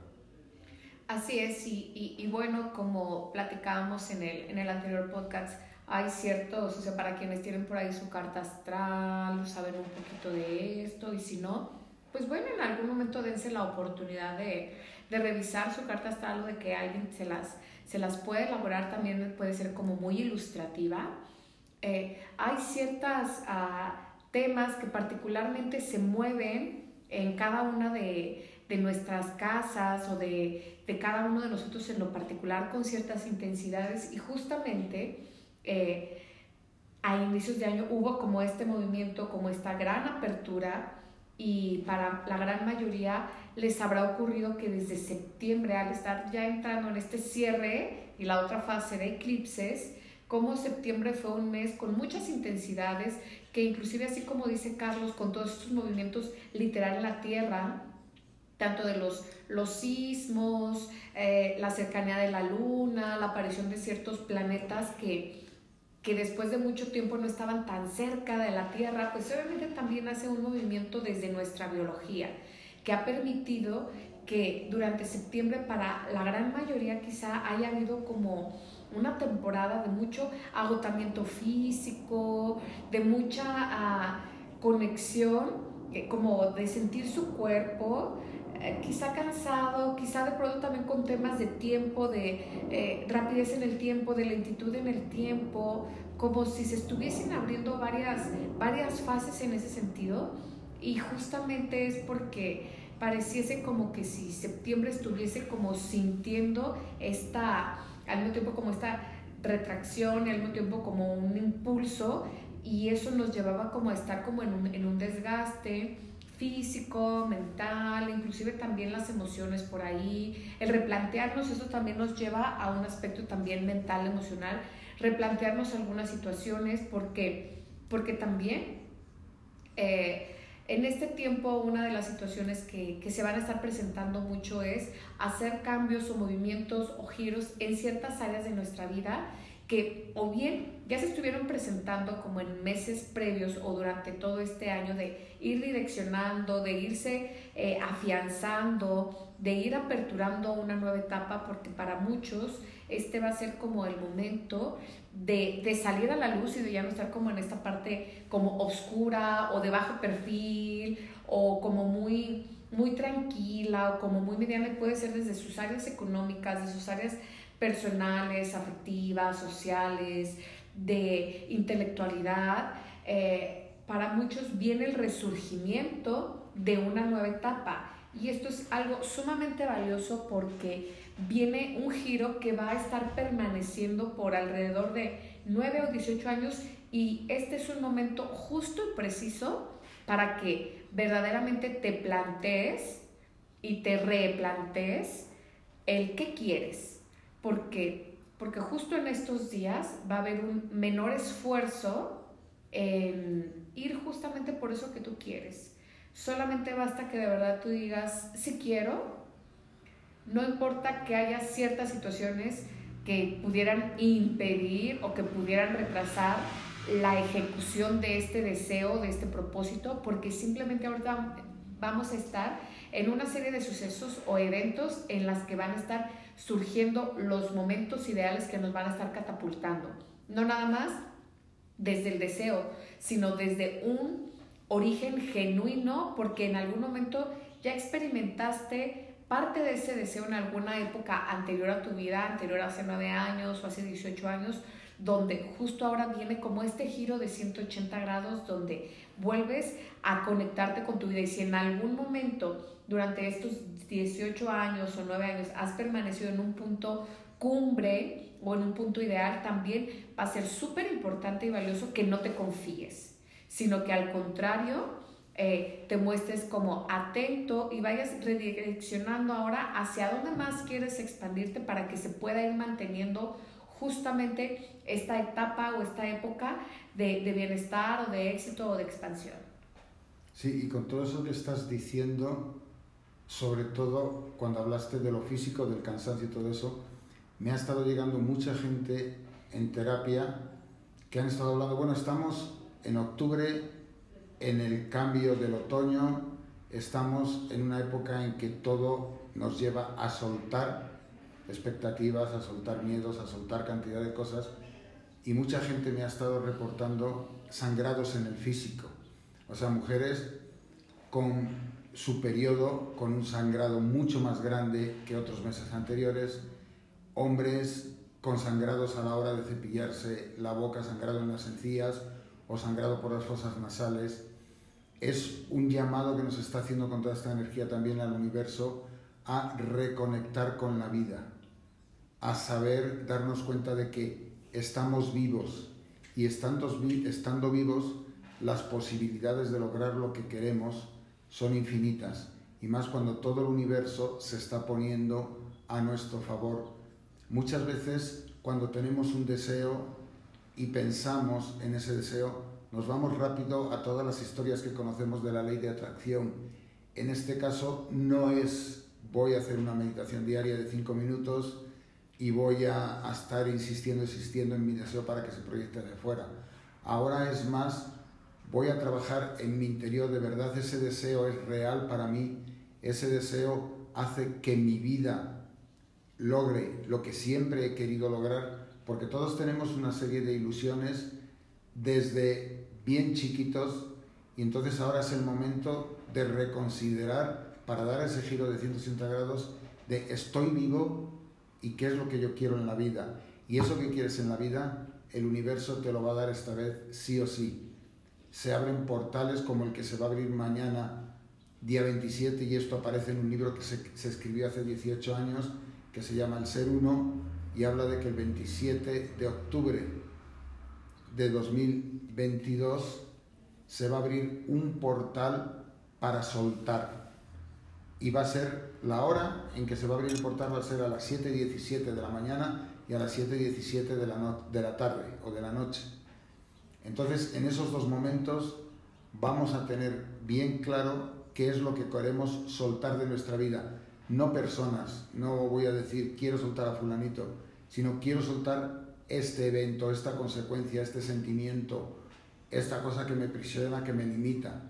Así es, y, y, bueno, como platicábamos en el, en el anterior podcast, hay ciertos, o sea, para quienes tienen por ahí su carta astral, saben un poquito de esto, y si no, pues bueno, en algún momento dense la oportunidad de, de revisar su carta astral o de que alguien se las se las puede elaborar también, puede ser como muy ilustrativa. Eh, hay ciertos ah, temas que particularmente se mueven en cada una de, de nuestras casas o de, de, cada uno de nosotros en lo particular con ciertas intensidades. Y justamente eh, a inicios de año hubo como este movimiento, como esta gran apertura y para la gran mayoría les habrá ocurrido que desde septiembre, al estar ya entrando en este cierre y la otra fase de eclipses, como septiembre fue un mes con muchas intensidades, que inclusive así como dice Carlos, con todos estos movimientos literal en la Tierra, tanto de los, los sismos, eh, la cercanía de la Luna, la aparición de ciertos planetas que que después de mucho tiempo no estaban tan cerca de la Tierra, pues obviamente también hace un movimiento desde nuestra biología, que ha permitido que durante septiembre para la gran mayoría quizá haya habido como una temporada de mucho agotamiento físico, de mucha ah, conexión, eh, como de sentir su cuerpo, eh, quizá cansado, quizá de pronto también con temas de tiempo, de eh, rapidez en el tiempo, de lentitud en el tiempo, como si se estuviesen abriendo varias, varias fases en ese sentido. Y justamente es porque pareciese como que si septiembre estuviese como sintiendo esta, al mismo tiempo como esta retracción al mismo tiempo como un impulso y eso nos llevaba como a estar como en un, en un desgaste, físico, mental, inclusive también las emociones por ahí. El replantearnos, eso también nos lleva a un aspecto también mental, emocional, replantearnos algunas situaciones, porque, porque también eh, en este tiempo una de las situaciones que, que se van a estar presentando mucho es hacer cambios o movimientos o giros en ciertas áreas de nuestra vida que o bien ya se estuvieron presentando como en meses previos o durante todo este año de ir direccionando, de irse eh, afianzando, de ir aperturando una nueva etapa, porque para muchos este va a ser como el momento de, salir a la luz y de ya no estar como en esta parte como oscura o de bajo perfil o como muy muy tranquila o como muy mediana puede ser desde sus áreas económicas, de sus áreas personales, afectivas, sociales, de intelectualidad, eh, para muchos viene el resurgimiento de una nueva etapa. Y esto es algo sumamente valioso porque viene un giro que va a estar permaneciendo por alrededor de 9 o 18 años y este es un momento justo y preciso para que verdaderamente te plantees y te replantees el qué quieres, porque, porque justo en estos días va a haber un menor esfuerzo en ir justamente por eso que tú quieres. Solamente basta que de verdad tú digas, si quiero, no importa que haya ciertas situaciones que pudieran impedir o que pudieran retrasar la ejecución de este deseo, de este propósito, porque simplemente ahorita vamos a estar en una serie de sucesos o eventos en las que van a estar surgiendo los momentos ideales que nos van a estar catapultando. No nada más desde el deseo, sino desde un origen genuino, porque en algún momento ya experimentaste parte de ese deseo en alguna época anterior a tu vida, anterior a hace nueve años o hace 18 años, donde justo ahora viene como este giro de 180 grados, donde vuelves a conectarte con tu vida. Y si en algún momento durante estos 18 años o 9 años has permanecido en un punto cumbre o en un punto ideal, también va a ser súper importante y valioso que no te confíes, sino que al contrario, eh, te muestres como atento y vayas redireccionando ahora hacia dónde más quieres expandirte para que se pueda ir manteniendo justamente esta etapa o esta época de, de bienestar o de éxito o de expansión. Sí, y con todo eso que estás diciendo, sobre todo cuando hablaste de lo físico, del cansancio y todo eso, me ha estado llegando mucha gente en terapia que han estado hablando, bueno, estamos en octubre en el cambio del otoño estamos en una época en que todo nos lleva a soltar expectativas, a soltar miedos, a soltar cantidad de cosas. Y mucha gente me ha estado reportando sangrados en el físico, o sea, mujeres con su periodo con un sangrado mucho más grande que otros meses anteriores, hombres con sangrados a la hora de cepillarse la boca, sangrado en las encías o sangrado por las fosas nasales, es un llamado que nos está haciendo con toda esta energía también al universo a reconectar con la vida, a saber darnos cuenta de que estamos vivos y estando, estando vivos las posibilidades de lograr lo que queremos son infinitas y más cuando todo el universo se está poniendo a nuestro favor. Muchas veces cuando tenemos un deseo y pensamos en ese deseo, nos vamos rápido a todas las historias que conocemos de la ley de atracción. En este caso no es voy a hacer una meditación diaria de cinco minutos y voy a, estar insistiendo, insistiendo en mi deseo para que se proyecte de fuera. Ahora es más, voy a trabajar en mi interior, de verdad ese deseo es real para mí, ese deseo hace que mi vida logre lo que siempre he querido lograr, porque todos tenemos una serie de ilusiones desde bien chiquitos y entonces ahora es el momento de reconsiderar para dar ese giro de 180 grados de estoy vivo y qué es lo que yo quiero en la vida. Y eso que quieres en la vida, el universo te lo va a dar esta vez sí o sí. Se abren portales como el que se va a abrir mañana, día 27, y esto aparece en un libro que se, se escribió hace 18 años, que se llama El Ser Uno, y habla de que el 27 de octubre de 2022 se va a abrir un portal para soltar. Y va a ser la hora en que se va a abrir el portal, va a ser a las 7.17 de la mañana y a las 7.17 de, la de la tarde o de la noche. Entonces, en esos dos momentos vamos a tener bien claro qué es lo que queremos soltar de nuestra vida. No personas, no voy a decir quiero soltar a fulanito, sino quiero soltar este evento, esta consecuencia, este sentimiento, esta cosa que me prisiona, que me limita.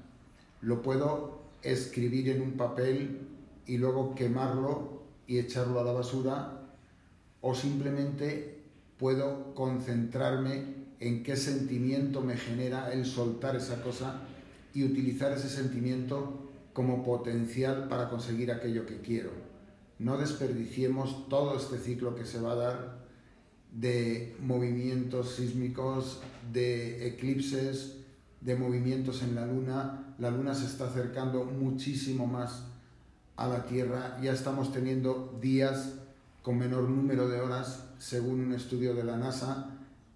Lo puedo escribir en un papel y luego quemarlo y echarlo a la basura o simplemente puedo concentrarme en qué sentimiento me genera el soltar esa cosa y utilizar ese sentimiento como potencial para conseguir aquello que quiero. No desperdiciemos todo este ciclo que se va a dar de movimientos sísmicos, de eclipses, de movimientos en la luna. La luna se está acercando muchísimo más a la Tierra. Ya estamos teniendo días con menor número de horas, según un estudio de la NASA,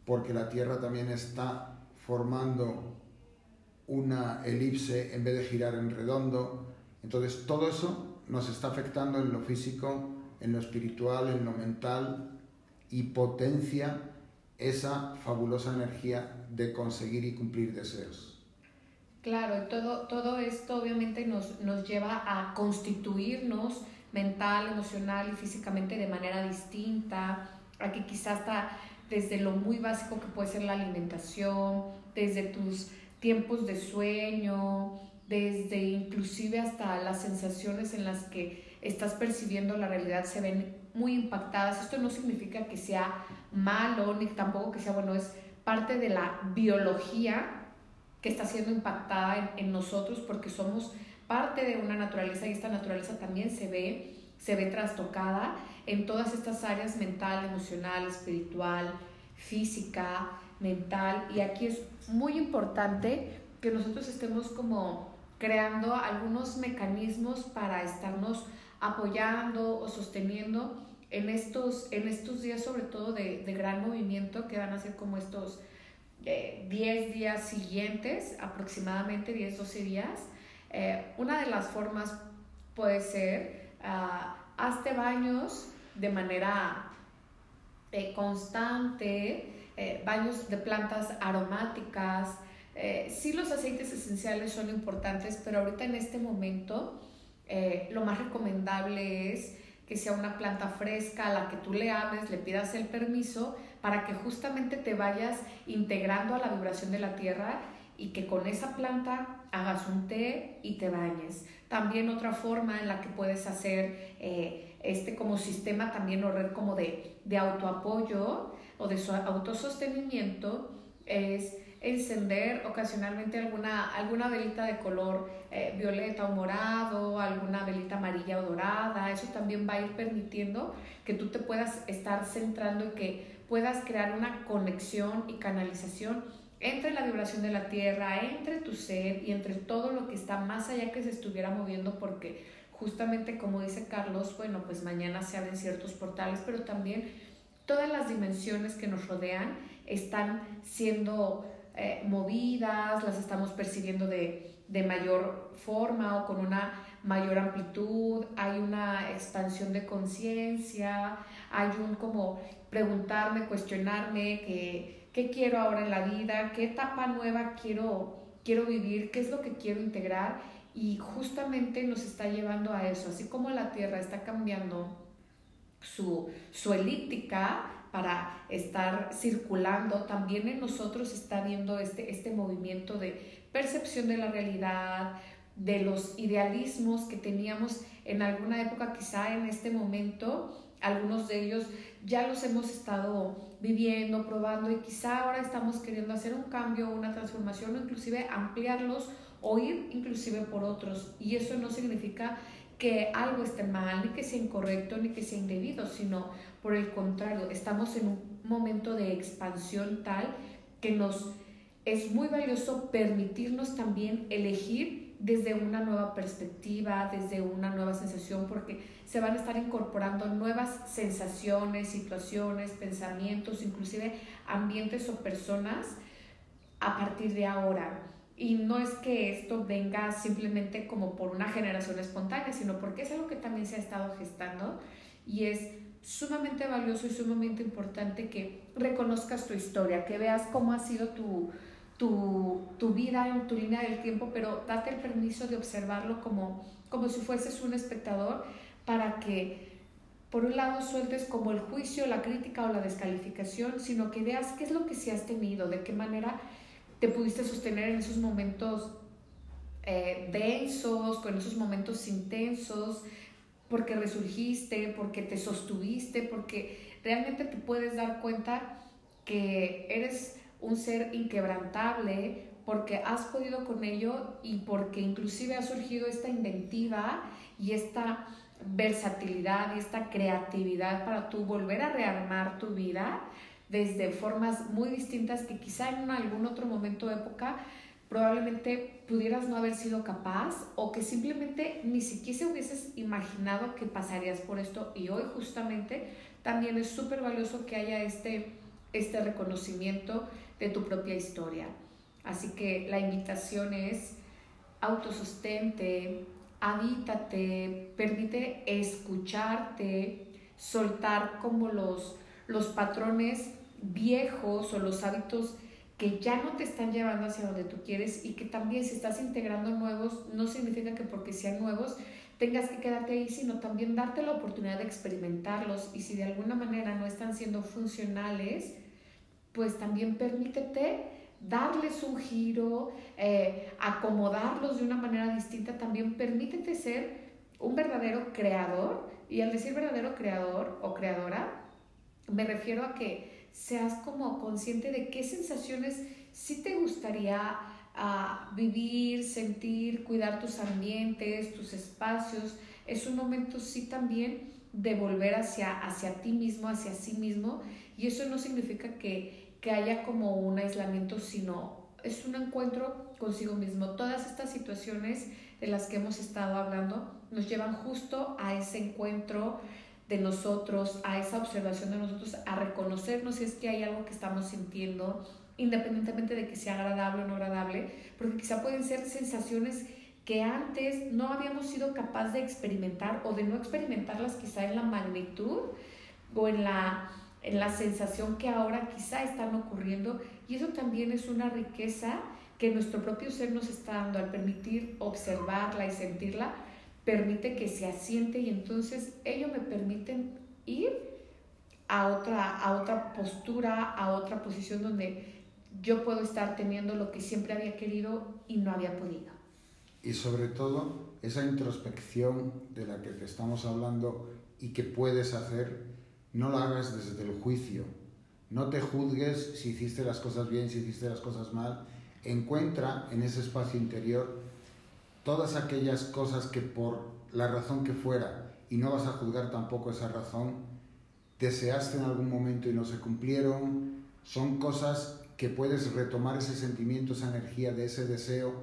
porque la Tierra también está formando una elipse en vez de girar en redondo. Entonces todo eso nos está afectando en lo físico, en lo espiritual, en lo mental, y potencia esa fabulosa energía de conseguir y cumplir deseos. Claro, todo, todo esto obviamente nos, nos lleva a constituirnos mental, emocional y físicamente de manera distinta, a que quizás está desde lo muy básico que puede ser la alimentación, desde tus tiempos de sueño, desde inclusive hasta las sensaciones en las que estás percibiendo la realidad se ven muy impactadas. Esto no significa que sea malo, ni tampoco que sea bueno, es parte de la biología que está siendo impactada en, nosotros porque somos parte de una naturaleza y esta naturaleza también se ve, se ve trastocada en todas estas áreas mental, emocional, espiritual, física, mental. Y aquí es muy importante que nosotros estemos como creando algunos mecanismos para estarnos apoyando o sosteniendo en estos, en estos días, sobre todo de, gran movimiento, que van a ser como estos 10 eh, días siguientes, aproximadamente 10, 12 días. Eh, una de las formas puede ser, uh, hazte baños de manera eh, constante, baños de plantas aromáticas. sí los aceites esenciales son importantes, pero ahorita en este momento eh, lo más recomendable es que sea una planta fresca a la que tú le ames, le pidas el permiso para que justamente te vayas integrando a la vibración de la tierra y que con esa planta hagas un té y te bañes. También otra forma en la que puedes hacer eh, este como sistema también o red como de, de autoapoyo o de autosostenimiento es encender ocasionalmente alguna, alguna velita de color eh, violeta o morado, alguna velita amarilla o dorada. Eso también va a ir permitiendo que tú te puedas estar centrando y que puedas crear una conexión y canalización entre la vibración de la tierra, entre tu ser y entre todo lo que está más allá que se estuviera moviendo, porque justamente como dice Carlos, bueno, pues mañana se abren ciertos portales, pero también todas las dimensiones que nos rodean están siendo eh, movidas, las estamos percibiendo de, de mayor forma o con una mayor amplitud, hay una expansión de conciencia, hay un como preguntarme, cuestionarme qué, qué quiero ahora en la vida, qué etapa nueva quiero, quiero vivir, qué es lo que quiero integrar y justamente nos está llevando a eso, así como la Tierra está cambiando su, su elíptica, para estar circulando, también en nosotros está viendo este, este movimiento de percepción de la realidad, de los idealismos que teníamos en alguna época, quizá en este momento, algunos de ellos ya los hemos estado viviendo, probando y quizá ahora estamos queriendo hacer un cambio, una transformación o inclusive ampliarlos o ir inclusive por otros. Y eso no significa que algo esté mal, ni que sea incorrecto, ni que sea indebido, sino por el contrario, estamos en un momento de expansión tal que nos es muy valioso permitirnos también elegir desde una nueva perspectiva, desde una nueva sensación, porque se van a estar incorporando nuevas sensaciones, situaciones, pensamientos, inclusive ambientes o personas a partir de ahora. Y no es que esto venga simplemente como por una generación espontánea, sino porque es algo que también se ha estado gestando y es sumamente valioso y sumamente importante que reconozcas tu historia, que veas cómo ha sido tu, tu, tu, vida en tu línea del tiempo, pero date el permiso de observarlo como, como si fueses un espectador para que por un lado sueltes como el juicio, la crítica o la descalificación, sino que veas qué es lo que sí has tenido, de qué manera te pudiste sostener en esos momentos eh, densos, con esos momentos intensos, porque resurgiste, porque te sostuviste, porque realmente te puedes dar cuenta que eres un ser inquebrantable, porque has podido con ello y porque inclusive ha surgido esta inventiva y esta versatilidad y esta creatividad para tú volver a rearmar tu vida desde formas muy distintas que quizá en algún otro momento de época probablemente pudieras no haber sido capaz o que simplemente ni siquiera hubieses imaginado que pasarías por esto y hoy justamente también es súper valioso que haya este, este reconocimiento de tu propia historia. Así que la invitación es autosostente, habítate, permite escucharte, soltar como los, los patrones viejos o los hábitos que ya no te están llevando hacia donde tú quieres y que también si estás integrando nuevos, no significa que porque sean nuevos tengas que quedarte ahí, sino también darte la oportunidad de experimentarlos. Y si de alguna manera no están siendo funcionales, pues también permítete darles un giro, eh, acomodarlos de una manera distinta, también permítete ser un verdadero creador. Y al decir verdadero creador o creadora, me refiero a que seas como consciente de qué sensaciones sí te gustaría ah, vivir, sentir, cuidar tus ambientes, tus espacios. Es un momento sí también de volver hacia, hacia ti mismo, hacia sí mismo. Y eso no significa que, que haya como un aislamiento, sino es un encuentro consigo mismo. Todas estas situaciones de las que hemos estado hablando nos llevan justo a ese encuentro de nosotros, a esa observación de nosotros, a reconocernos si es que hay algo que estamos sintiendo, independientemente de que sea agradable o no agradable, porque quizá pueden ser sensaciones que antes no habíamos sido capaz de experimentar o de no experimentarlas quizá en la magnitud o en la, en la sensación que ahora quizá están ocurriendo. Y eso también es una riqueza que nuestro propio ser nos está dando al permitir observarla y sentirla permite que se asiente y entonces ello me permite ir a otra, a otra postura, a otra posición donde yo puedo estar teniendo lo que siempre había querido y no había podido. Y sobre todo esa introspección de la que te estamos hablando y que puedes hacer, no la hagas desde el juicio. No te juzgues si hiciste las cosas bien, si hiciste las cosas mal. Encuentra en ese espacio interior todas aquellas cosas que por la razón que fuera, y no vas a juzgar tampoco esa razón, deseaste en algún momento y no se cumplieron, son cosas que puedes retomar ese sentimiento, esa energía de ese deseo.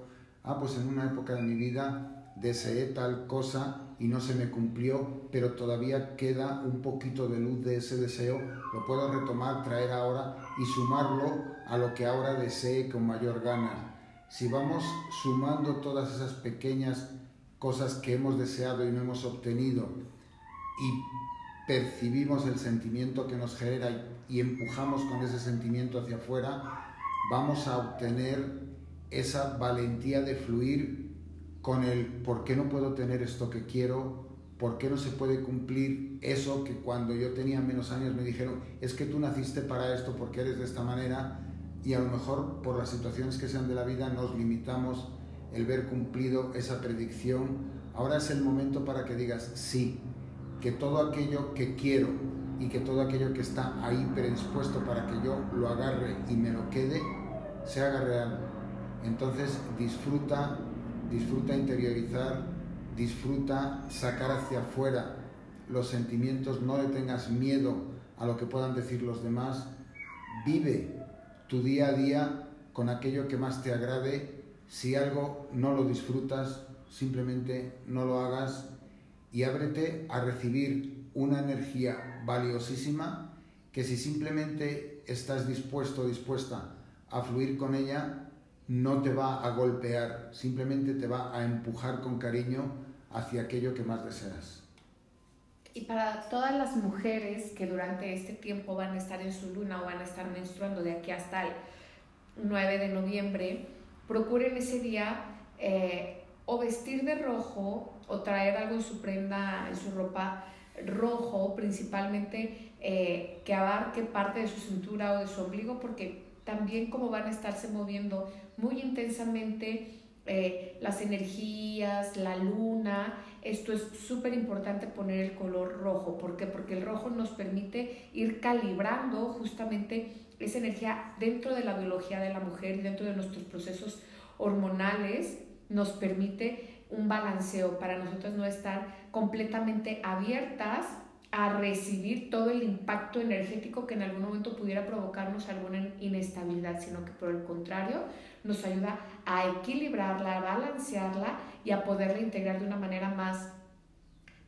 Ah, pues en una época de mi vida deseé tal cosa y no se me cumplió, pero todavía queda un poquito de luz de ese deseo, lo puedo retomar, traer ahora y sumarlo a lo que ahora desee con mayor gana. Si vamos sumando todas esas pequeñas cosas que hemos deseado y no hemos obtenido y percibimos el sentimiento que nos genera y empujamos con ese sentimiento hacia afuera, vamos a obtener esa valentía de fluir con el por qué no puedo tener esto que quiero, por qué no se puede cumplir eso que cuando yo tenía menos años me dijeron, es que tú naciste para esto porque eres de esta manera y a lo mejor por las situaciones que sean de la vida nos limitamos el ver cumplido esa predicción. Ahora es el momento para que digas sí, que todo aquello que quiero y que todo aquello que está ahí predispuesto para que yo lo agarre y me lo quede, se haga real. Entonces disfruta, disfruta interiorizar, disfruta sacar hacia afuera los sentimientos, no le tengas miedo a lo que puedan decir los demás, vive tu día a día con aquello que más te agrade, si algo no lo disfrutas, simplemente no lo hagas y ábrete a recibir una energía valiosísima que si simplemente estás dispuesto o dispuesta a fluir con ella, no te va a golpear, simplemente te va a empujar con cariño hacia aquello que más deseas. Y para todas las mujeres que durante este tiempo van a estar en su luna o van a estar menstruando de aquí hasta el 9 de noviembre, procuren ese día eh, o vestir de rojo o traer algo en su prenda, en su ropa rojo, principalmente eh, que abarque parte de su cintura o de su ombligo, porque también como van a estarse moviendo muy intensamente eh, las energías, la luna, esto es súper importante poner el color rojo. ¿Por qué? Porque el rojo nos permite ir calibrando justamente esa energía dentro de la biología de la mujer y dentro de nuestros procesos hormonales nos permite un balanceo para nosotros no estar completamente abiertas a recibir todo el impacto energético que en algún momento pudiera provocarnos alguna inestabilidad, sino que por el contrario nos ayuda a equilibrarla, a balancearla y a poderla integrar de una manera más,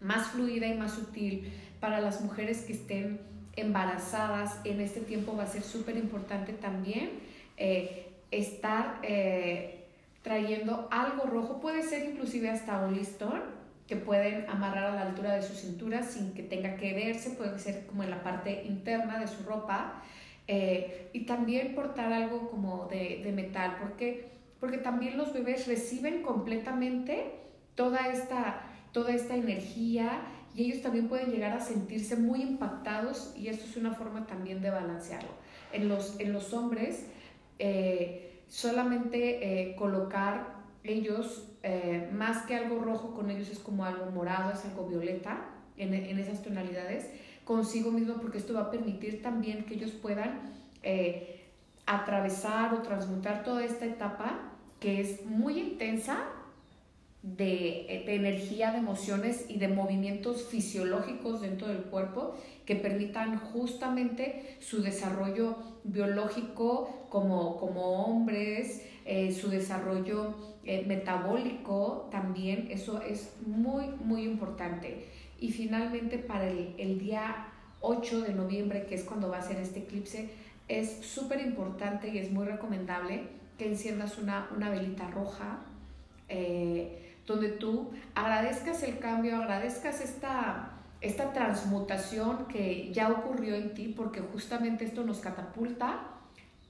más fluida y más sutil para las mujeres que estén embarazadas. En este tiempo. Va a ser súper importante también eh, estar... Eh, trayendo algo rojo, puede ser inclusive hasta un listón que pueden amarrar a la altura de su cintura sin que tenga que verse, puede ser como en la parte interna de su ropa eh, y también portar algo como de, metal, porque, porque también los bebés reciben completamente toda esta, toda esta energía y ellos también pueden llegar a sentirse muy impactados y esto es una forma también de balancearlo. En los, en los hombres, eh, solamente eh, colocar ellos, más que algo rojo con ellos es como algo morado, es algo violeta en, esas tonalidades, consigo mismo porque esto va a permitir también que ellos puedan eh, atravesar o transmutar toda esta etapa que es muy intensa de, energía, de emociones y de movimientos fisiológicos dentro del cuerpo que permitan justamente su desarrollo biológico como, como hombres, eh, su desarrollo eh, metabólico también, eso es muy, muy importante. Y finalmente para el, el día 8 de noviembre, que es cuando va a ser este eclipse, es súper importante y es muy recomendable que enciendas una, una velita roja. Eh, donde tú agradezcas el cambio, agradezcas esta, esta transmutación que ya ocurrió en ti, porque justamente esto nos catapulta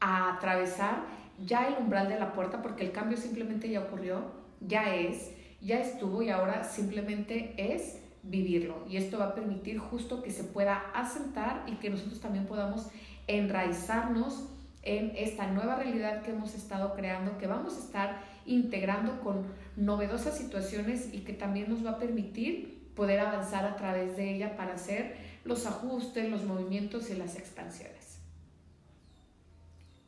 a atravesar ya el umbral de la puerta, porque el cambio simplemente ya ocurrió, ya es, ya estuvo y ahora simplemente es vivirlo. Y esto va a permitir justo que se pueda asentar y que nosotros también podamos enraizarnos en esta nueva realidad que hemos estado creando, que vamos a estar integrando con novedosas situaciones y que también nos va a permitir poder avanzar a través de ella para hacer los ajustes, los movimientos y las expansiones.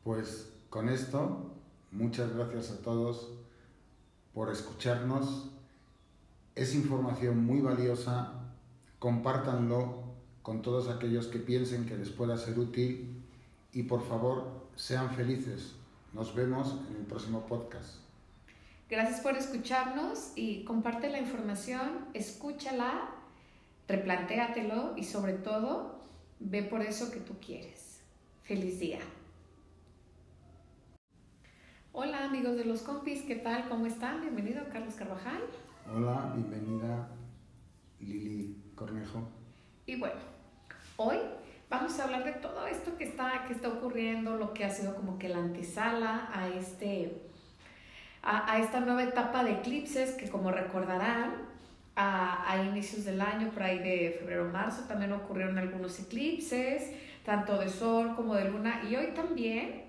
Pues con esto, muchas gracias a todos por escucharnos. Es información muy valiosa, compártanlo con todos aquellos que piensen que les pueda ser útil y por favor sean felices. Nos vemos en el próximo podcast. Gracias por escucharnos y comparte la información, escúchala, replantéatelo y sobre todo ve por eso que tú quieres. Feliz día. Hola amigos de los compis, ¿qué tal? ¿Cómo están? Bienvenido Carlos Carvajal. Hola, bienvenida Lili Cornejo. Y bueno, hoy vamos a hablar de todo esto que está, que está ocurriendo, lo que ha sido como que la antesala a, este, a, esta nueva etapa de eclipses que como recordarán, a, inicios del año, por ahí de febrero marzo, también ocurrieron algunos eclipses, tanto de sol como de luna, y hoy también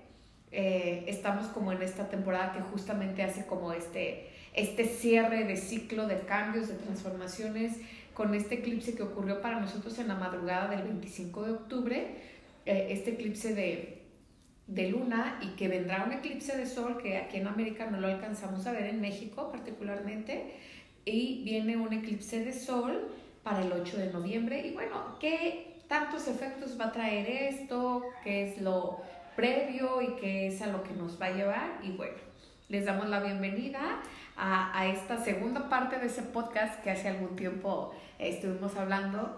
eh, estamos como en esta temporada que justamente hace como este, este cierre de ciclo de cambios, de transformaciones, con este eclipse que ocurrió para nosotros en la madrugada del 25 de octubre, eh, este eclipse de, de luna y que vendrá un eclipse de sol que aquí en América no lo alcanzamos a ver, en México particularmente, y viene un eclipse de sol para el 8 de noviembre. Y bueno, ¿qué tantos efectos va a traer esto? ¿Qué es lo previo y que es a lo que nos va a llevar. Y bueno, les damos la bienvenida a, esta segunda parte de ese podcast que hace algún tiempo estuvimos hablando,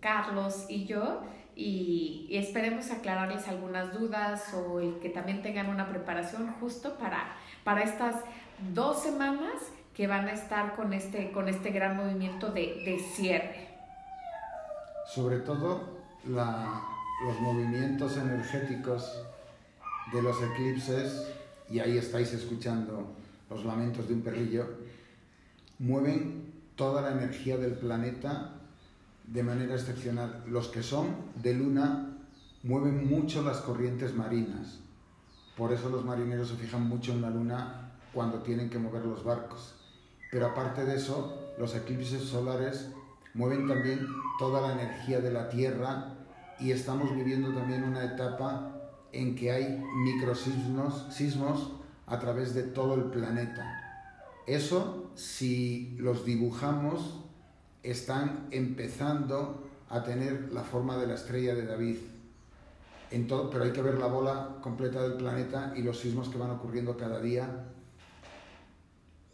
Carlos y yo. Y, esperemos aclararles algunas dudas o el que también tengan una preparación justo para, para estas dos semanas que van a estar con este, con este gran movimiento de, de cierre. Sobre todo los movimientos energéticos de los eclipses, y ahí estáis escuchando los lamentos de un perrillo, mueven toda la energía del planeta de manera excepcional. Los que son de luna mueven mucho las corrientes marinas. Por eso los marineros se fijan mucho en la luna cuando tienen que mover los barcos. Pero aparte de eso, los eclipses solares mueven también toda la energía de la Tierra y estamos viviendo también una etapa en que hay microsismos sismos a través de todo el planeta. Eso, si los dibujamos, están empezando a tener la forma de la estrella de David. En todo, pero hay que ver la bola completa del planeta y los sismos que van ocurriendo cada día.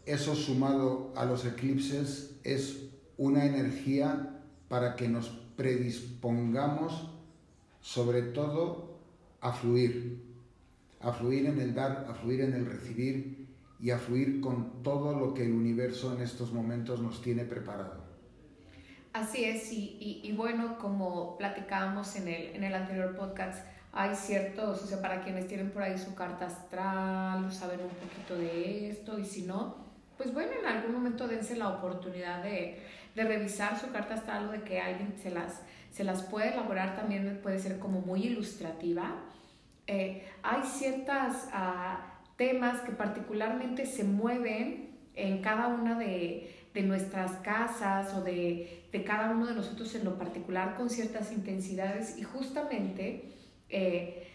Eso sumado a los eclipses es una energía para que nos predispongamos sobre todo a fluir, a fluir en el dar, a fluir en el recibir y a fluir con todo lo que el universo en estos momentos nos tiene preparado. Así es, y, y, bueno, como platicábamos en el, en el anterior podcast, hay ciertos, o sea, para quienes tienen por ahí su carta astral, saben un poquito de esto, y si no, pues bueno, en algún momento dense la oportunidad de, de revisar su carta astral o de que alguien se las se las puede elaborar también, puede ser como muy ilustrativa. Eh, hay ciertos ah, temas que particularmente se mueven en cada una de, nuestras casas o de, cada uno de nosotros en lo particular con ciertas intensidades. Y justamente eh,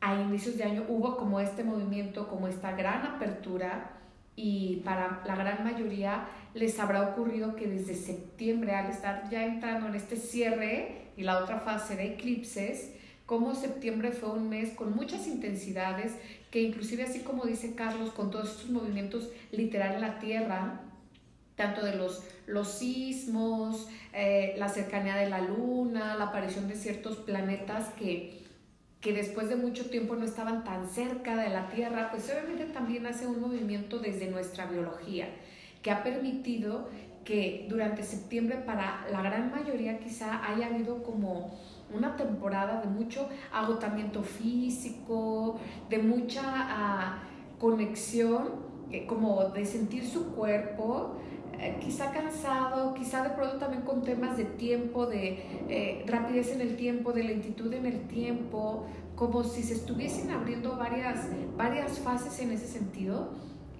a inicios de año hubo como este movimiento, como esta gran apertura y para la gran mayoría les habrá ocurrido que desde septiembre, al estar ya entrando en este cierre y la otra fase de eclipses, como septiembre fue un mes con muchas intensidades, que inclusive así como dice Carlos, con todos estos movimientos literal en la Tierra, tanto de los, los sismos, eh, la cercanía de la Luna, la aparición de ciertos planetas que que después de mucho tiempo no estaban tan cerca de la Tierra, pues obviamente también hace un movimiento desde nuestra biología, que ha permitido que durante septiembre para la gran mayoría quizá haya habido como una temporada de mucho agotamiento físico, de mucha ah, conexión, eh, como de sentir su cuerpo, eh, quizá cansado, quizá de pronto también con temas de tiempo, de eh, rapidez en el tiempo, de lentitud en el tiempo, como si se estuviesen abriendo varias, varias fases en ese sentido.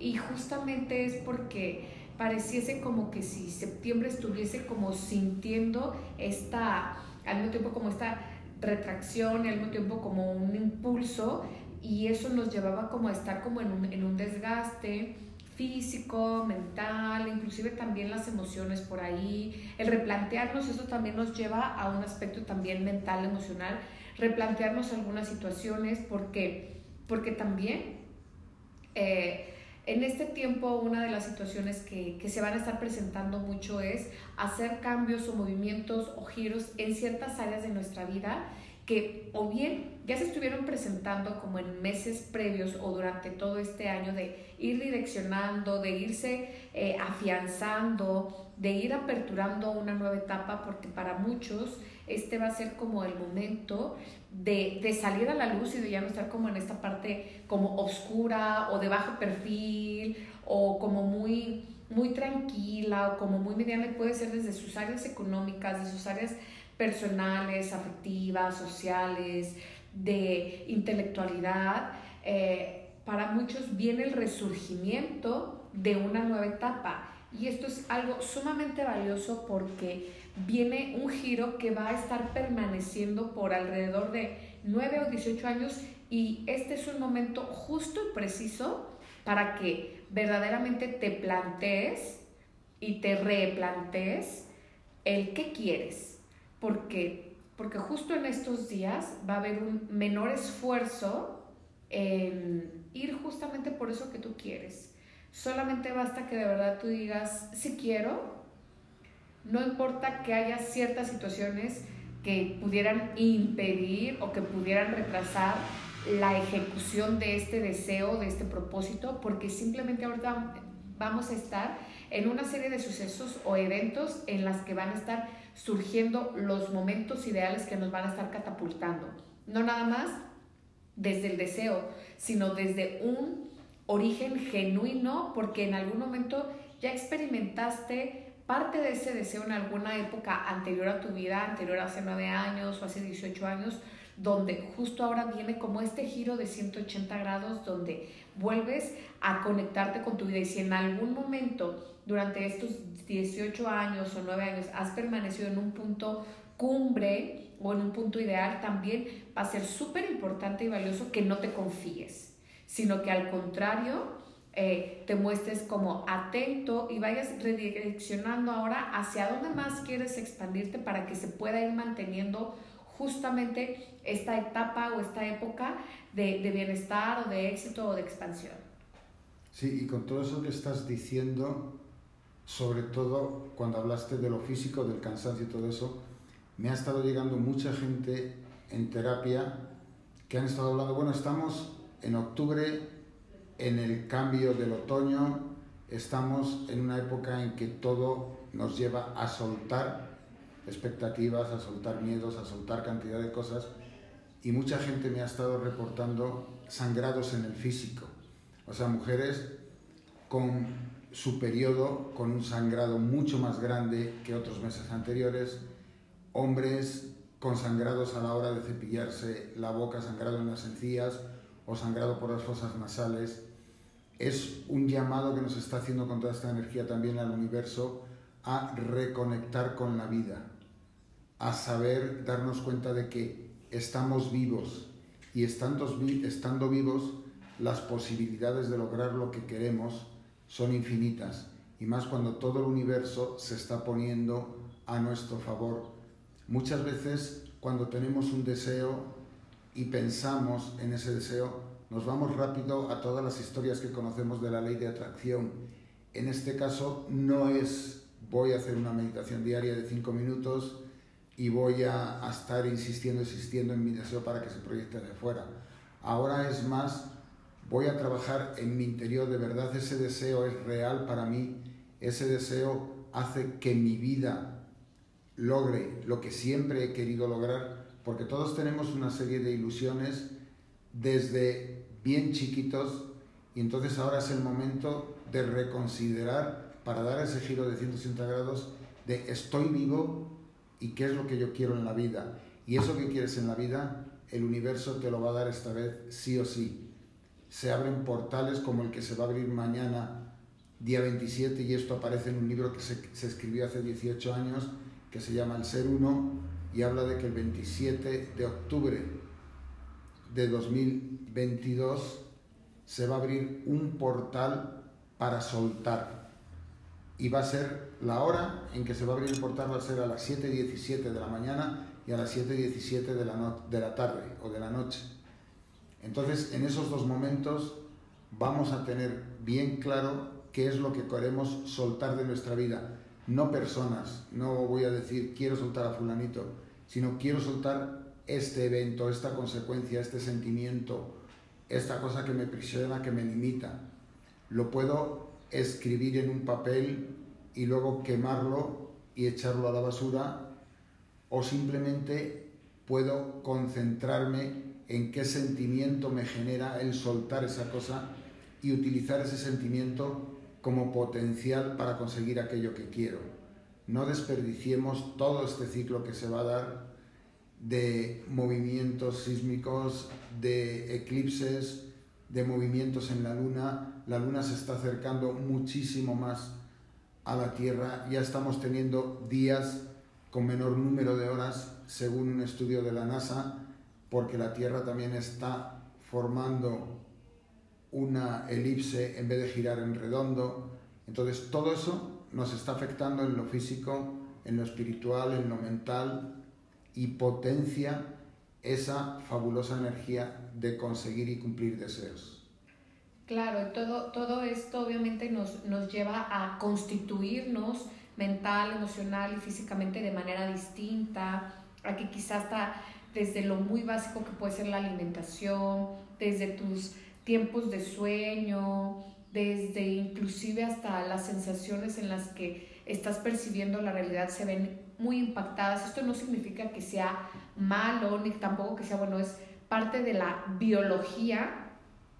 Y justamente es porque pareciese como que si septiembre estuviese como sintiendo esta, al mismo tiempo como esta retracción al mismo tiempo como un impulso y eso nos llevaba como a estar como en un, en un desgaste, físico, mental, inclusive también las emociones por ahí. El replantearnos eso también nos lleva a un aspecto también mental, emocional, replantearnos algunas situaciones, porque, porque también eh, en este tiempo una de las situaciones que, que, se van a estar presentando mucho es hacer cambios o movimientos o giros en ciertas áreas de nuestra vida que o bien ya se estuvieron presentando como en meses previos o durante todo este año de ir direccionando, de irse eh, afianzando, de ir aperturando una nueva etapa, porque para muchos este va a ser como el momento de, de, salir a la luz y de ya no estar como en esta parte como oscura o de bajo perfil o como muy muy tranquila o como muy mediana, puede ser desde sus áreas económicas, de sus áreas personales, afectivas, sociales, de intelectualidad, eh, para muchos viene el resurgimiento de una nueva etapa. Y esto es algo sumamente valioso porque viene un giro que va a estar permaneciendo por alrededor de 9 o 18 años y este es un momento justo y preciso para que verdaderamente te plantees y te replantees el qué quieres, porque, porque justo en estos días va a haber un menor esfuerzo en ir justamente por eso que tú quieres. Solamente basta que de verdad tú digas, si quiero, no importa que haya ciertas situaciones que pudieran impedir o que pudieran retrasar la ejecución de este deseo, de este propósito, porque simplemente ahorita vamos a estar en una serie de sucesos o eventos en las que van a estar surgiendo los momentos ideales que nos van a estar catapultando. No nada más desde el deseo, sino desde un origen genuino, porque en algún momento ya experimentaste parte de ese deseo en alguna época anterior a tu vida, anterior a hace nueve años o hace 18 años, donde justo ahora viene como este giro de 180 grados, donde vuelves a conectarte con tu vida. Y si en algún momento durante estos 18 años o 9 años has permanecido en un punto cumbre o en un punto ideal, también va a ser súper importante y valioso que no te confíes, sino que al contrario, eh, te muestres como atento y vayas redireccionando ahora hacia dónde más quieres expandirte para que se pueda ir manteniendo justamente esta etapa o esta época de, de bienestar o de éxito o de expansión. Sí, y con todo eso que estás diciendo, sobre todo cuando hablaste de lo físico, del cansancio y todo eso, me ha estado llegando mucha gente en terapia que han estado hablando, bueno, estamos en octubre, en el cambio del otoño, estamos en una época en que todo nos lleva a soltar expectativas, a soltar miedos, a soltar cantidad de cosas. Y mucha gente me ha estado reportando sangrados en el físico, o sea, mujeres con su periodo con un sangrado mucho más grande que otros meses anteriores, hombres con sangrados a la hora de cepillarse la boca, sangrado en las encías o sangrado por las fosas nasales. Es un llamado que nos está haciendo con toda esta energía también al universo a reconectar con la vida, a saber darnos cuenta de que estamos vivos y estando, estando vivos las posibilidades de lograr lo que queremos son infinitas y más cuando todo el universo se está poniendo a nuestro favor. Muchas veces cuando tenemos un deseo y pensamos en ese deseo, nos vamos rápido a todas las historias que conocemos de la ley de atracción. En este caso no es voy a hacer una meditación diaria de cinco minutos y voy a, a estar insistiendo, insistiendo en mi deseo para que se proyecte de fuera. Ahora es más voy a trabajar en mi interior, de verdad ese deseo es real para mí, ese deseo hace que mi vida logre lo que siempre he querido lograr, porque todos tenemos una serie de ilusiones desde bien chiquitos y entonces ahora es el momento de reconsiderar para dar ese giro de 180 grados de estoy vivo y qué es lo que yo quiero en la vida. Y eso que quieres en la vida, el universo te lo va a dar esta vez sí o sí se abren portales como el que se va a abrir mañana, día 27, y esto aparece en un libro que se, escribió hace 18 años, que se llama El Ser Uno, y habla de que el 27 de octubre de 2022 se va a abrir un portal para soltar. Y va a ser la hora en que se va a abrir el portal, va a ser a las 7.17 de la mañana, y a las 7.17 de la, de la tarde o de la noche. Entonces, en esos dos momentos vamos a tener bien claro qué es lo que queremos soltar de nuestra vida. No personas, no voy a decir quiero soltar a fulanito, sino quiero soltar este evento, esta consecuencia, este sentimiento, esta cosa que me prisiona, que me limita. Lo puedo escribir en un papel y luego quemarlo y echarlo a la basura o simplemente puedo concentrarme en qué sentimiento me genera el soltar esa cosa y utilizar ese sentimiento como potencial para conseguir aquello que quiero. No desperdiciemos todo este ciclo que se va a dar de movimientos sísmicos, de eclipses, de movimientos en la luna. La luna se está acercando muchísimo más a la Tierra. Ya estamos teniendo días con menor número de horas, según un estudio de la NASA, porque la Tierra también está formando una elipse en vez de girar en redondo. Entonces todo eso nos está afectando en lo físico, en lo espiritual, en lo mental y potencia esa fabulosa energía de conseguir y cumplir deseos. Claro, todo, todo esto obviamente nos, nos lleva a constituirnos mental, emocional y físicamente de manera distinta, a que quizás está desde lo muy básico que puede ser la alimentación, desde tus tiempos de sueño, desde inclusive hasta las sensaciones en las que estás percibiendo la realidad se ven muy impactadas. Esto no significa que sea malo, ni tampoco que sea bueno, es parte de la biología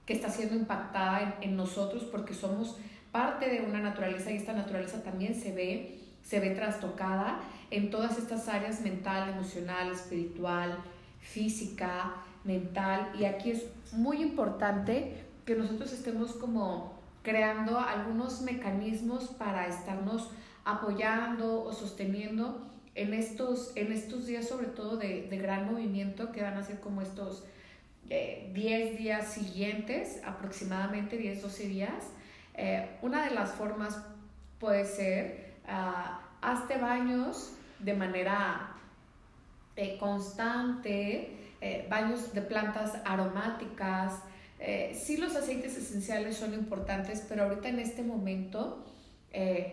que está siendo impactada en, nosotros porque somos parte de una naturaleza y esta naturaleza también se ve, se ve trastocada en todas estas áreas mental, emocional, espiritual, física, mental y aquí es muy importante que nosotros estemos como creando algunos mecanismos para estarnos apoyando o sosteniendo en estos, en estos días sobre todo de, de gran movimiento que van a ser como estos 10 eh, días siguientes, aproximadamente 10, 12 días. Eh, una de las formas puede ser, uh, hazte baños de manera eh, constante, baños de plantas aromáticas. sí los aceites esenciales son importantes, pero ahorita en este momento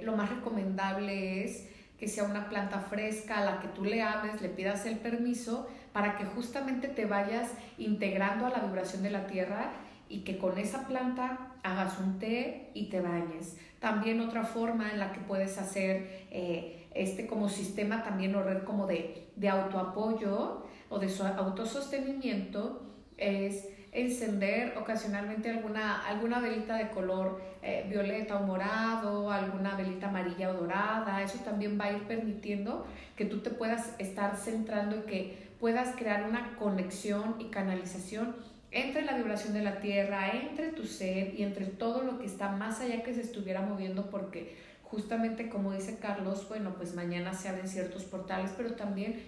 lo más recomendable es que sea una planta fresca a la que tú le ames, le pidas el permiso para que justamente te vayas integrando a la vibración de la tierra y que con esa planta hagas un té y te bañes. También otra forma en la que puedes hacer eh, este como sistema también o red como de, de autoapoyo o de autosostenimiento es encender ocasionalmente alguna, alguna velita de color eh, violeta o morado, alguna velita amarilla o dorada. Eso también va a ir permitiendo que tú te puedas estar centrando y que puedas crear una conexión y canalización entre la vibración de la tierra, entre tu ser y entre todo lo que está más allá que se estuviera moviendo porque justamente como dice Carlos, bueno, pues mañana se abren ciertos portales, pero también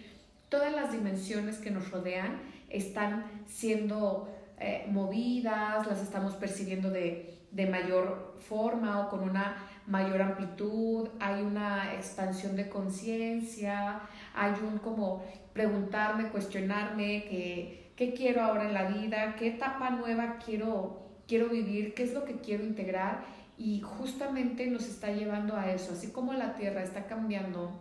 todas las dimensiones que nos rodean están siendo eh, movidas, las estamos percibiendo de, de, mayor forma o con una mayor amplitud, hay una expansión de conciencia, hay un como preguntarme, cuestionarme qué, qué quiero ahora en la vida, qué etapa nueva quiero, quiero vivir, qué es lo que quiero integrar y justamente nos está llevando a eso, así como la Tierra está cambiando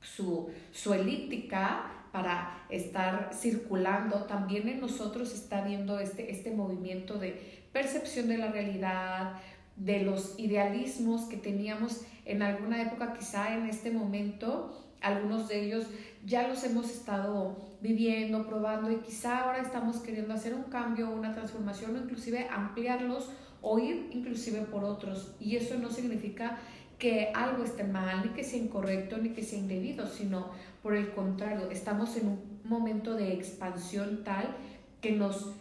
su, su elíptica, para estar circulando, también en nosotros está viendo este, este movimiento de percepción de la realidad, de los idealismos que teníamos en alguna época, quizá en este momento, algunos de ellos ya los hemos estado viviendo, probando y quizá ahora estamos queriendo hacer un cambio, una transformación o inclusive ampliarlos o ir inclusive por otros. Y eso no significa que algo esté mal, ni que sea incorrecto, ni que sea indebido, sino por el contrario, estamos en un momento de expansión tal que nos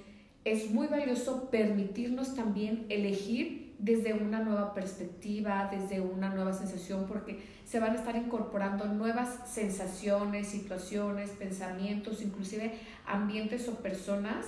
es muy valioso permitirnos también elegir desde una nueva perspectiva, desde una nueva sensación, porque se van a estar incorporando nuevas sensaciones, situaciones, pensamientos, inclusive ambientes o personas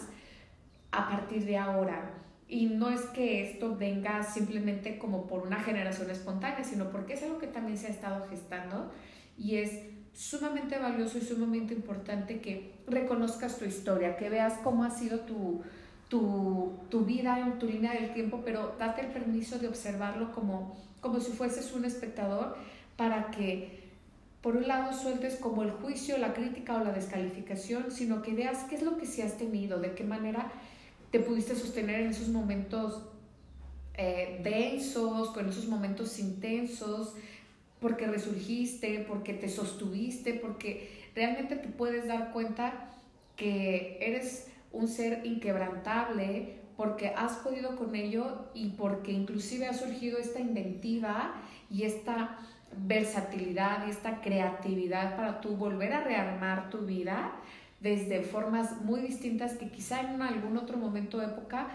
a partir de ahora. Y no es que esto venga simplemente como por una generación espontánea, sino porque es algo que también se ha estado gestando y es sumamente valioso y sumamente importante que reconozcas tu historia, que veas cómo ha sido tu, tu, tu, vida en tu línea del tiempo, pero date el permiso de observarlo como, como si fueses un espectador para que por un lado sueltes como el juicio, la crítica o la descalificación, sino que veas qué es lo que sí has tenido, de qué manera te pudiste sostener en esos momentos eh, densos, con esos momentos intensos, porque resurgiste, porque te sostuviste, porque realmente te puedes dar cuenta que eres un ser inquebrantable, porque has podido con ello y porque inclusive ha surgido esta inventiva y esta versatilidad y esta creatividad para tú volver a rearmar tu vida desde formas muy distintas que quizá en algún otro momento de época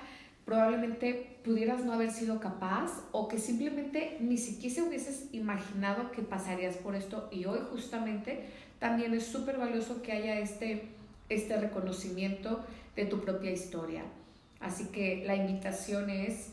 probablemente pudieras no haber sido capaz o que simplemente ni siquiera hubieses imaginado que pasarías por esto y hoy justamente también es súper valioso que haya este, este reconocimiento de tu propia historia. Así que la invitación es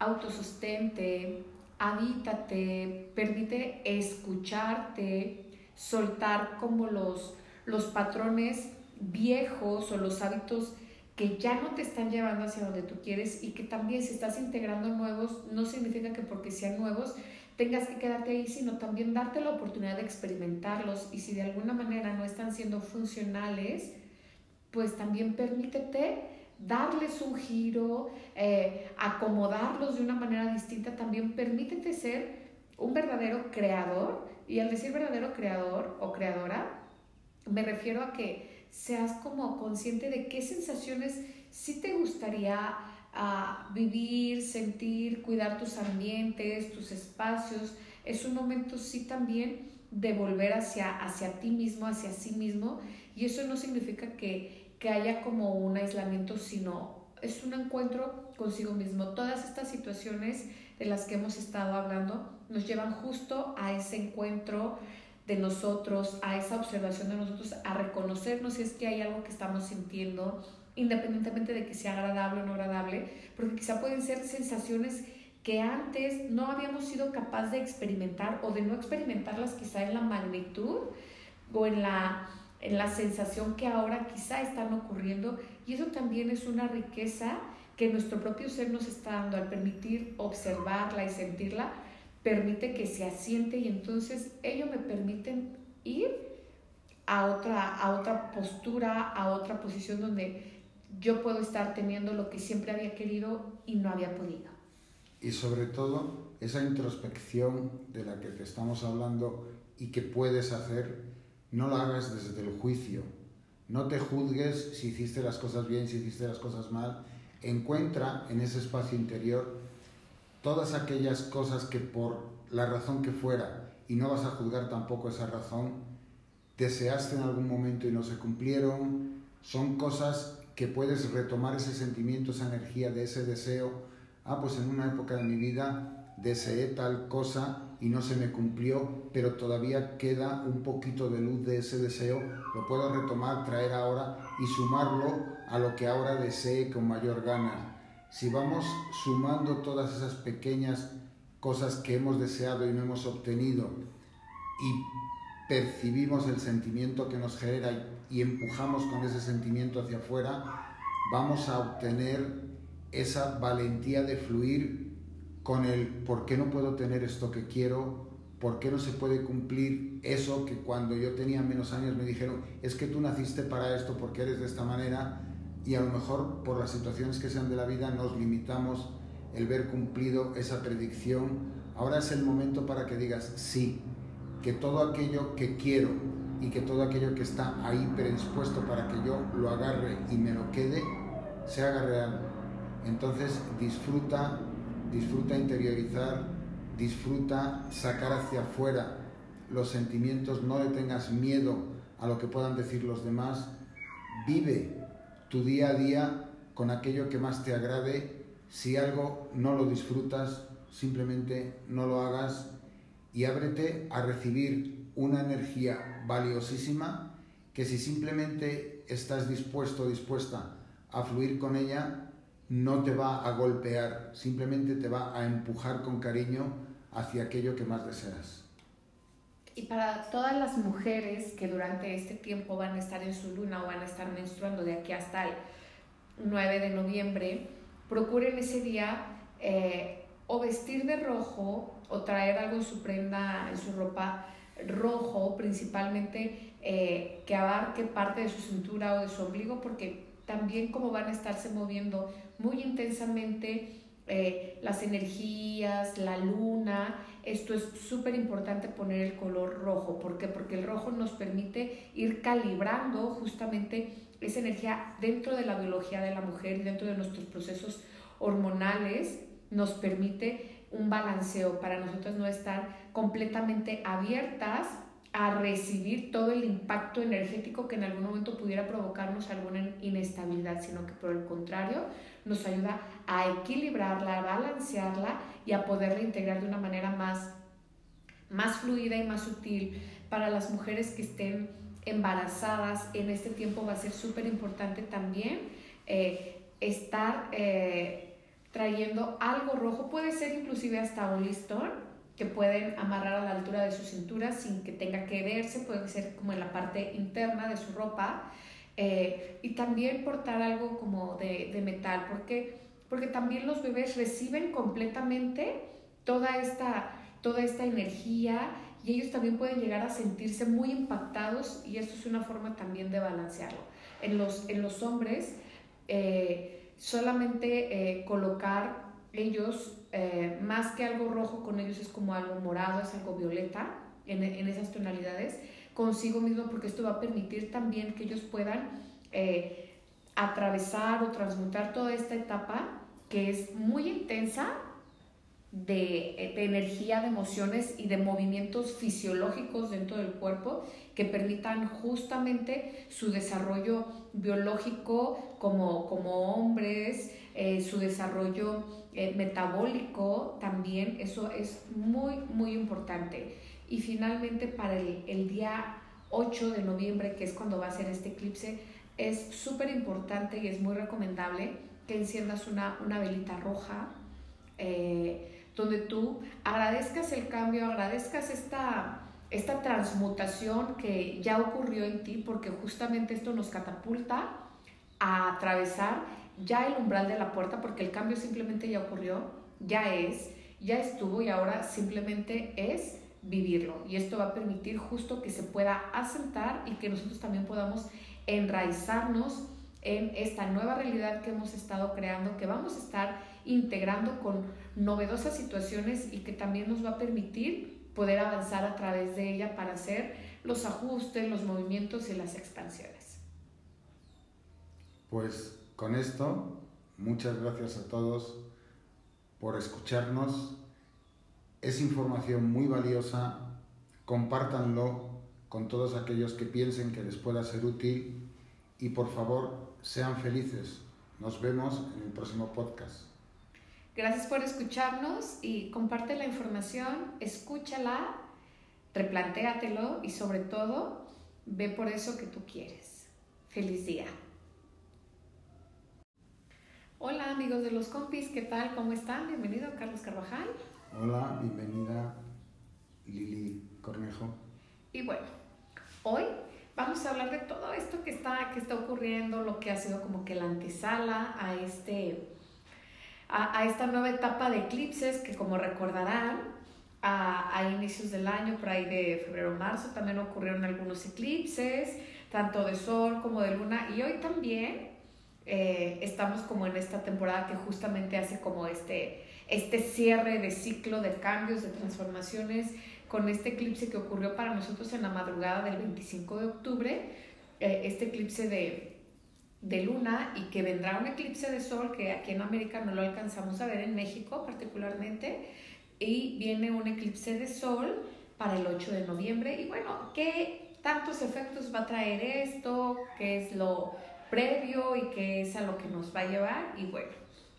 autosostente, habítate, permite escucharte, soltar como los, los patrones viejos o los hábitos que ya no te están llevando hacia donde tú quieres y que también si estás integrando nuevos, no significa que porque sean nuevos tengas que quedarte ahí, sino también darte la oportunidad de experimentarlos. Y si de alguna manera no están siendo funcionales, pues también permítete darles un giro, eh, acomodarlos de una manera distinta, también permítete ser un verdadero creador. Y al decir verdadero creador o creadora, me refiero a que seas como consciente de qué sensaciones sí te gustaría ah, vivir, sentir, cuidar tus ambientes, tus espacios. Es un momento sí también de volver hacia, hacia ti mismo, hacia sí mismo. Y eso no significa que, que haya como un aislamiento, sino es un encuentro consigo mismo. Todas estas situaciones de las que hemos estado hablando nos llevan justo a ese encuentro de nosotros, a esa observación de nosotros, a reconocernos si es que hay algo que estamos sintiendo, independientemente de que sea agradable o no agradable, porque quizá pueden ser sensaciones que antes no habíamos sido capaz de experimentar o de no experimentarlas quizá en la magnitud o en la, en la sensación que ahora quizá están ocurriendo. Y eso también es una riqueza que nuestro propio ser nos está dando al permitir observarla y sentirla permite que se asiente y entonces ello me permiten ir a otra, a otra postura, a otra posición donde yo puedo estar teniendo lo que siempre había querido y no había podido. Y sobre todo esa introspección de la que te estamos hablando y que puedes hacer, no la hagas desde el juicio. No te juzgues si hiciste las cosas bien, si hiciste las cosas mal. Encuentra en ese espacio interior todas aquellas cosas que por la razón que fuera, y no vas a juzgar tampoco esa razón, deseaste en algún momento y no se cumplieron, son cosas que puedes retomar ese sentimiento, esa energía de ese deseo. Ah, pues en una época de mi vida deseé tal cosa y no se me cumplió, pero todavía queda un poquito de luz de ese deseo, lo puedo retomar, traer ahora y sumarlo a lo que ahora desee con mayor gana si vamos sumando todas esas pequeñas cosas que hemos deseado y no hemos obtenido y percibimos el sentimiento que nos genera y empujamos con ese sentimiento hacia afuera, vamos a obtener esa valentía de fluir con el por qué no puedo tener esto que quiero, por qué no se puede cumplir eso que cuando yo tenía menos años me dijeron, es que tú naciste para esto porque eres de esta manera y a lo mejor por las situaciones que sean de la vida nos limitamos el ver cumplido esa predicción. Ahora es el momento para que digas sí, que todo aquello que quiero y que todo aquello que está ahí predispuesto para que yo lo agarre y me lo quede, se haga real. Entonces disfruta, disfruta interiorizar, disfruta sacar hacia afuera los sentimientos, no le tengas miedo a lo que puedan decir los demás, vive tu día a día con aquello que más te agrade. Si algo no lo disfrutas, simplemente no lo hagas y ábrete a recibir una energía valiosísima que si simplemente estás dispuesto o dispuesta a fluir con ella, no te va a golpear, simplemente te va a empujar con cariño hacia aquello que más deseas. Y para todas las mujeres que durante este tiempo van a estar en su luna o van a estar menstruando de aquí hasta el 9 de noviembre, procuren ese día eh, o vestir de rojo o traer algo en su prenda, en su ropa rojo, principalmente eh, que abarque parte de su cintura o de su ombligo, porque también como van a estarse moviendo muy intensamente eh, las energías, la luna, esto es súper importante poner el color rojo. ¿Por qué? Porque el rojo nos permite ir calibrando justamente esa energía dentro de la biología de la mujer y dentro de nuestros procesos hormonales, nos permite un balanceo para nosotros no estar completamente abiertas a recibir todo el impacto energético que en algún momento pudiera provocarnos alguna inestabilidad, sino que por el contrario nos ayuda a equilibrarla, a balancearla y a poderla integrar de una manera más, más fluida y más sutil para las mujeres que estén embarazadas. En este tiempo va a ser súper importante también eh, estar eh, trayendo algo rojo, puede ser inclusive hasta un listón que pueden amarrar a la altura de su cintura sin que tenga que verse, puede ser como en la parte interna de su ropa. Eh, y también portar algo como de, metal, porque, porque también los bebés reciben completamente toda esta, toda esta energía y ellos también pueden llegar a sentirse muy impactados y esto es una forma también de balancearlo. En los, en los hombres, eh, solamente eh, colocar ellos, eh, más que algo rojo, con ellos es como algo morado, es algo violeta en, esas tonalidades, consigo mismo, porque esto va a permitir también que ellos puedan eh, atravesar o transmutar toda esta etapa que es muy intensa de, energía, de emociones y de movimientos fisiológicos dentro del cuerpo que permitan justamente su desarrollo biológico como, como hombres, eh, su desarrollo eh, metabólico también, eso es muy, muy importante. Y finalmente para el, el día 8 de noviembre, que es cuando va a ser este eclipse, es súper importante y es muy recomendable que enciendas una, una velita roja, eh, donde tú agradezcas el cambio, agradezcas esta, esta transmutación que ya ocurrió en ti, porque justamente esto nos catapulta a atravesar ya el umbral de la puerta, porque el cambio simplemente ya ocurrió, ya es, ya estuvo y ahora simplemente es vivirlo. Y esto va a permitir justo que se pueda asentar y que nosotros también podamos enraizarnos en esta nueva realidad que hemos estado creando, que vamos a estar integrando con novedosas situaciones y que también nos va a permitir poder avanzar a través de ella para hacer los ajustes, los movimientos y las expansiones. Pues con esto, muchas gracias a todos por escucharnos. Es información muy valiosa. Compártanlo con todos aquellos que piensen que les pueda ser útil y por favor sean felices. Nos vemos en el próximo podcast. Gracias por escucharnos y comparte la información, escúchala, replantéatelo y sobre todo ve por eso que tú quieres. Feliz día. Hola amigos de los compis, ¿qué tal? ¿Cómo están? Bienvenido Carlos Carvajal. Hola, bienvenida Lili Cornejo. Y bueno, hoy vamos a hablar de todo esto que está, que está ocurriendo, lo que ha sido como que la antesala a, este, a, esta nueva etapa de eclipses que como recordarán, a, inicios del año, por ahí de febrero marzo, también ocurrieron algunos eclipses, tanto de sol como de luna, y hoy también eh, estamos como en esta temporada que justamente hace como este, este cierre de ciclo de cambios, de transformaciones, con este eclipse que ocurrió para nosotros en la madrugada del 25 de octubre, eh, este eclipse de, de luna y que vendrá un eclipse de sol que aquí en América no lo alcanzamos a ver, en México particularmente, y viene un eclipse de sol para el 8 de noviembre. Y bueno, ¿qué tantos efectos va a traer esto? ¿Qué es lo previo y que es a lo que nos va a llevar. Y bueno,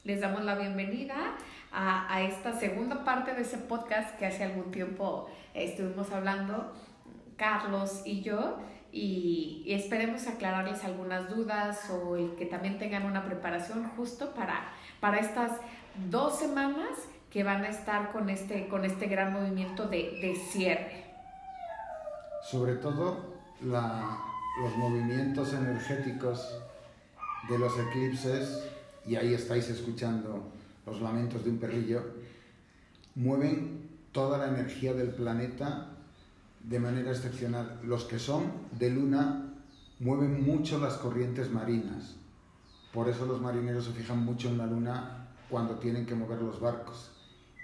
les damos la bienvenida a, esta segunda parte de ese podcast que hace algún tiempo estuvimos hablando, Carlos y yo. Y, esperemos aclararles algunas dudas o el que también tengan una preparación justo para, para estas dos semanas que van a estar con este, con este gran movimiento de, de cierre. sobre todo los movimientos energéticos de los eclipses, y ahí estáis escuchando los lamentos de un perrillo, mueven toda la energía del planeta de manera excepcional. Los que son de luna mueven mucho las corrientes marinas. Por eso los marineros se fijan mucho en la luna cuando tienen que mover los barcos.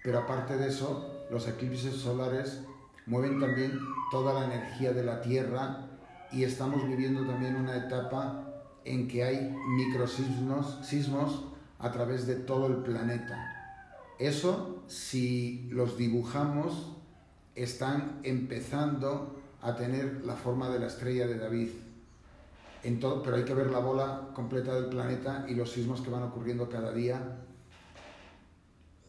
Pero aparte de eso, los eclipses solares mueven también toda la energía de la Tierra y estamos viviendo también una etapa en que hay microsismos sismos a través de todo el planeta. Eso, si los dibujamos, están empezando a tener la forma de la estrella de David. Todo, pero hay que ver la bola completa del planeta y los sismos que van ocurriendo cada día.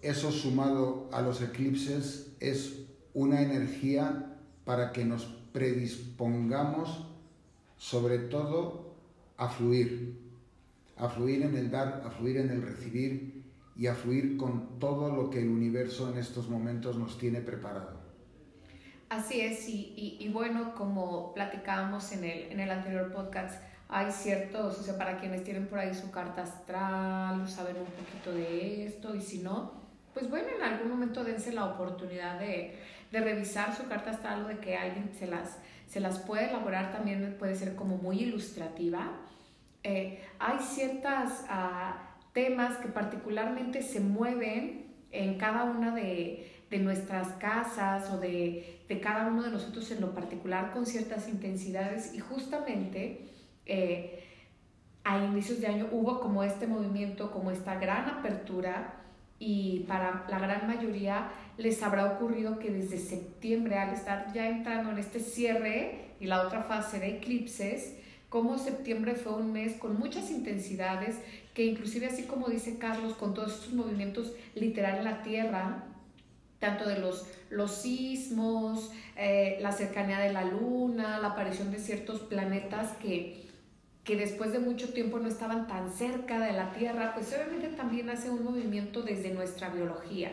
Eso sumado a los eclipses es una energía para que nos predispongamos sobre todo a fluir, a fluir en el dar, a fluir en el recibir y a fluir con todo lo que el universo en estos momentos nos tiene preparado. Así es, y, bueno, como platicábamos en el, en el anterior podcast, hay ciertos, o sea, para quienes tienen por ahí su carta astral, saben un poquito de esto, y si no, pues bueno, en algún momento dense la oportunidad de, revisar su carta astral o de que alguien se las, se las puede elaborar, también puede ser como muy ilustrativa. Eh, hay ciertos ah, temas que particularmente se mueven en cada una de, nuestras casas o de, cada uno de nosotros en lo particular con ciertas intensidades. Y justamente eh, a inicios de año hubo como este movimiento, como esta gran apertura y para la gran mayoría les habrá ocurrido que desde septiembre al estar ya entrando en este cierre y la otra fase de eclipses, como septiembre fue un mes con muchas intensidades, que inclusive así como dice Carlos, con todos estos movimientos literal en la Tierra, tanto de los, los sismos, eh, la cercanía de la Luna, la aparición de ciertos planetas que, que después de mucho tiempo no estaban tan cerca de la Tierra, pues obviamente también hace un movimiento desde nuestra biología,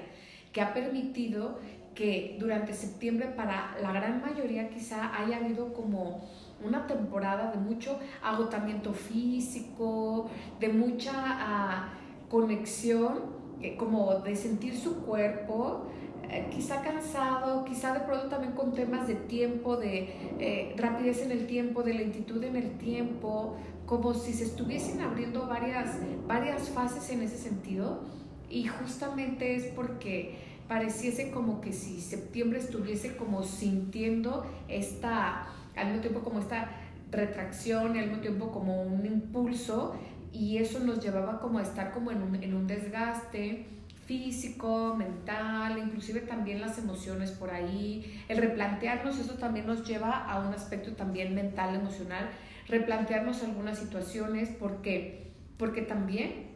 que ha permitido que durante septiembre para la gran mayoría quizá haya habido como una temporada de mucho agotamiento físico, de mucha ah, conexión, como de sentir su cuerpo, eh, quizá cansado, quizá de pronto también con temas de tiempo, de eh, rapidez en el tiempo, de lentitud en el tiempo, como si se estuviesen abriendo varias, varias fases en ese sentido. Y justamente es porque pareciese como que si septiembre estuviese como sintiendo esta al tiempo como esta retracción al mismo tiempo como un impulso y eso nos llevaba como a estar como en un, en un desgaste físico, mental, inclusive también las emociones por ahí, el replantearnos, eso también nos lleva a un aspecto también mental, emocional, replantearnos algunas situaciones porque, porque también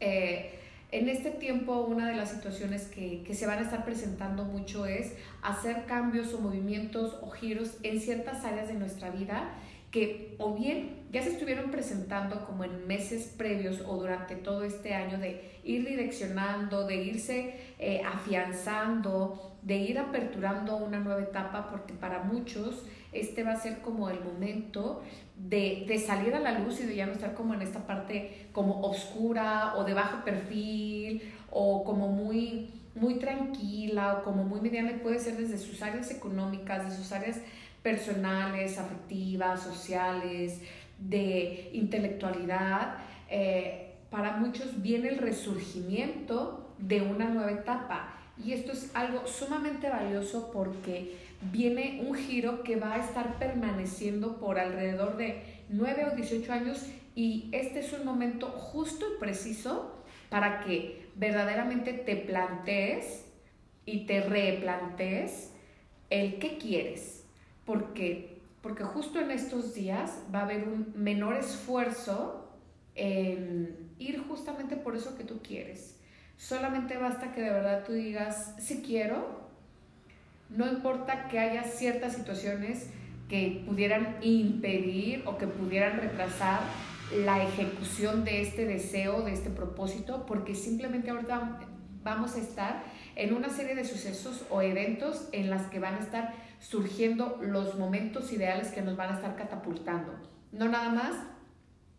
eh, en este tiempo una de las situaciones que, se van a estar presentando mucho es hacer cambios o movimientos o giros en ciertas áreas de nuestra vida que o bien ya se estuvieron presentando como en meses previos o durante todo este año de ir direccionando, de irse eh, afianzando, de ir aperturando una nueva etapa, porque para muchos este va a ser como el momento de, salir a la luz y de ya no estar como en esta parte como oscura o de bajo perfil o como muy, muy tranquila o como muy mediana, puede ser desde sus áreas económicas, de sus áreas personales, afectivas, sociales, de intelectualidad. Eh, para muchos viene el resurgimiento de una nueva etapa y esto es algo sumamente valioso porque viene un giro que va a estar permaneciendo por alrededor de 9 o 18 años y este es un momento justo y preciso para que verdaderamente te plantees y te replantees el qué quieres, porque, porque justo en estos días va a haber un menor esfuerzo en ir justamente por eso que tú quieres. Solamente basta que de verdad tú digas, si quiero, no importa que haya ciertas situaciones que pudieran impedir o que pudieran retrasar la ejecución de este deseo, de este propósito, porque simplemente ahorita vamos a estar en una serie de sucesos o eventos en las que van a estar surgiendo los momentos ideales que nos van a estar catapultando. No nada más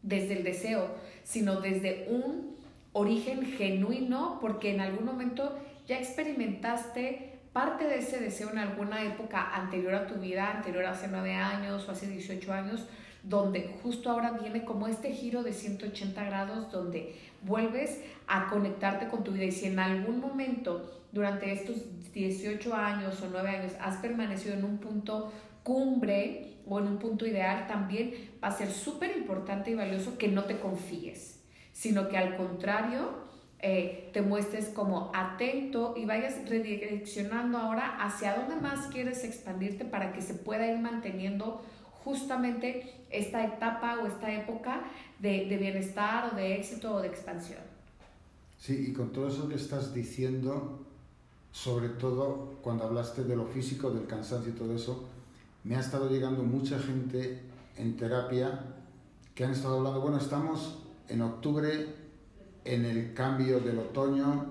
desde el deseo, sino desde un origen genuino, porque en algún momento ya experimentaste parte de ese deseo en alguna época anterior a tu vida, anterior a hace nueve años o hace 18 años, donde justo ahora viene como este giro de 180 grados, donde vuelves a conectarte con tu vida. Y si en algún momento durante estos 18 años o 9 años has permanecido en un punto cumbre o en un punto ideal, también va a ser súper importante y valioso que no te confíes, sino que al contrario, eh, te muestres como atento y vayas redireccionando ahora hacia dónde más quieres expandirte para que se pueda ir manteniendo justamente esta etapa o esta época de, de bienestar o de éxito o de expansión. Sí, y con todo eso que estás diciendo, sobre todo cuando hablaste de lo físico, del cansancio y todo eso, me ha estado llegando mucha gente en terapia que han estado hablando, bueno, estamos en octubre, en el cambio del otoño,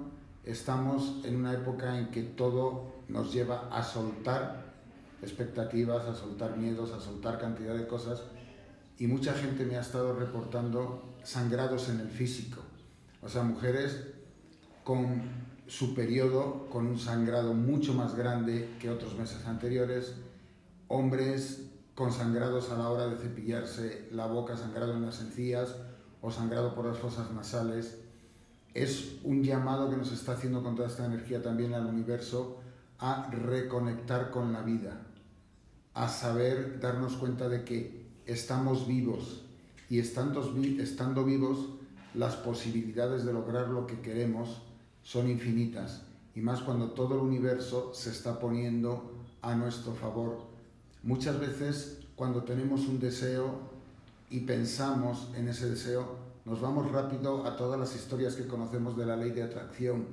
estamos en una época en que todo nos lleva a soltar expectativas, a soltar miedos, a soltar cantidad de cosas. Y mucha gente me ha estado reportando sangrados en el físico, o sea, mujeres con su periodo con un sangrado mucho más grande que otros meses anteriores, hombres con sangrados a la hora de cepillarse la boca, sangrado en las encías o sangrado por las fosas nasales. Es un llamado que nos está haciendo con toda esta energía también al universo a reconectar con la vida, a saber darnos cuenta de que estamos vivos y estando, estando vivos las posibilidades de lograr lo que queremos son infinitas y más cuando todo el universo se está poniendo a nuestro favor. Muchas veces cuando tenemos un deseo y pensamos en ese deseo, nos vamos rápido a todas las historias que conocemos de la ley de atracción.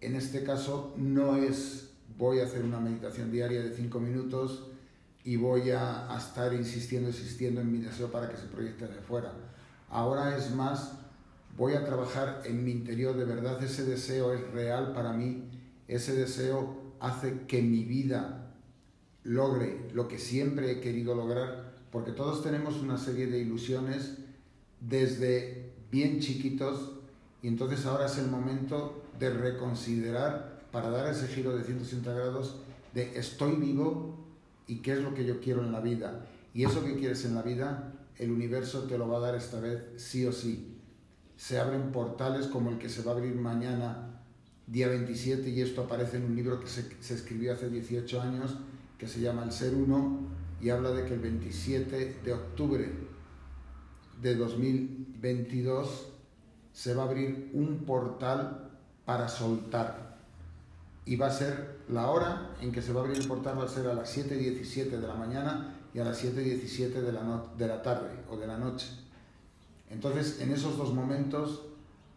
En este caso no es voy a hacer una meditación diaria de cinco minutos y voy a, a estar insistiendo, insistiendo en mi deseo para que se proyecte de fuera. Ahora es más voy a trabajar en mi interior, de verdad ese deseo es real para mí, ese deseo hace que mi vida logre lo que siempre he querido lograr, porque todos tenemos una serie de ilusiones desde bien chiquitos y entonces ahora es el momento de reconsiderar para dar ese giro de 180 grados de estoy vivo y qué es lo que yo quiero en la vida. Y eso que quieres en la vida, el universo te lo va a dar esta vez sí o sí se abren portales como el que se va a abrir mañana, día 27, y esto aparece en un libro que se, escribió hace 18 años, que se llama El Ser Uno, y habla de que el 27 de octubre de 2022 se va a abrir un portal para soltar. Y va a ser la hora en que se va a abrir el portal, va a ser a las 7.17 de la mañana y a las 7.17 de la, de la tarde o de la noche. Entonces, en esos dos momentos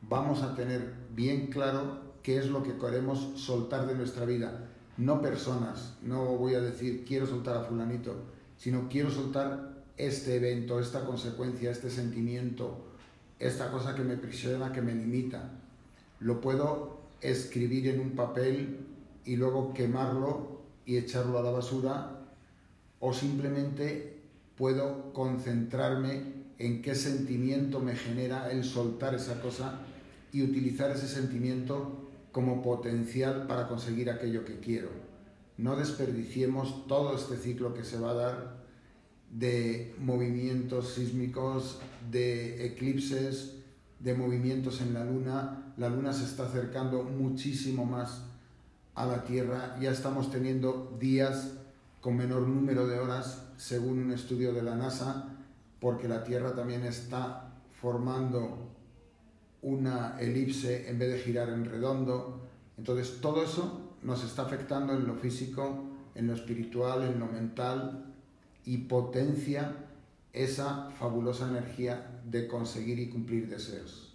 vamos a tener bien claro qué es lo que queremos soltar de nuestra vida. No personas, no voy a decir quiero soltar a fulanito, sino quiero soltar este evento, esta consecuencia, este sentimiento, esta cosa que me prisiona, que me limita. Lo puedo escribir en un papel y luego quemarlo y echarlo a la basura o simplemente puedo concentrarme en qué sentimiento me genera el soltar esa cosa y utilizar ese sentimiento como potencial para conseguir aquello que quiero. No desperdiciemos todo este ciclo que se va a dar de movimientos sísmicos, de eclipses, de movimientos en la luna. La luna se está acercando muchísimo más a la Tierra. Ya estamos teniendo días con menor número de horas, según un estudio de la NASA, porque la Tierra también está formando una elipse en vez de girar en redondo. Entonces todo eso nos está afectando en lo físico, en lo espiritual, en lo mental y potencia esa fabulosa energía de conseguir y cumplir deseos.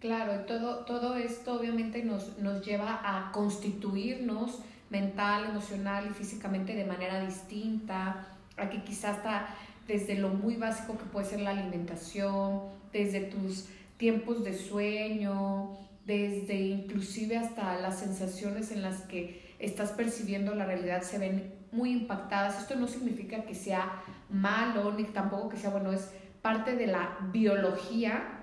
Claro, todo, todo esto obviamente nos, nos lleva a constituirnos mental, emocional y físicamente de manera distinta, a que quizás hasta desde lo muy básico que puede ser la alimentación, desde tus tiempos de sueño, desde inclusive hasta las sensaciones en las que estás percibiendo la realidad se ven muy impactadas. Esto no significa que sea malo, ni tampoco que sea bueno, es parte de la biología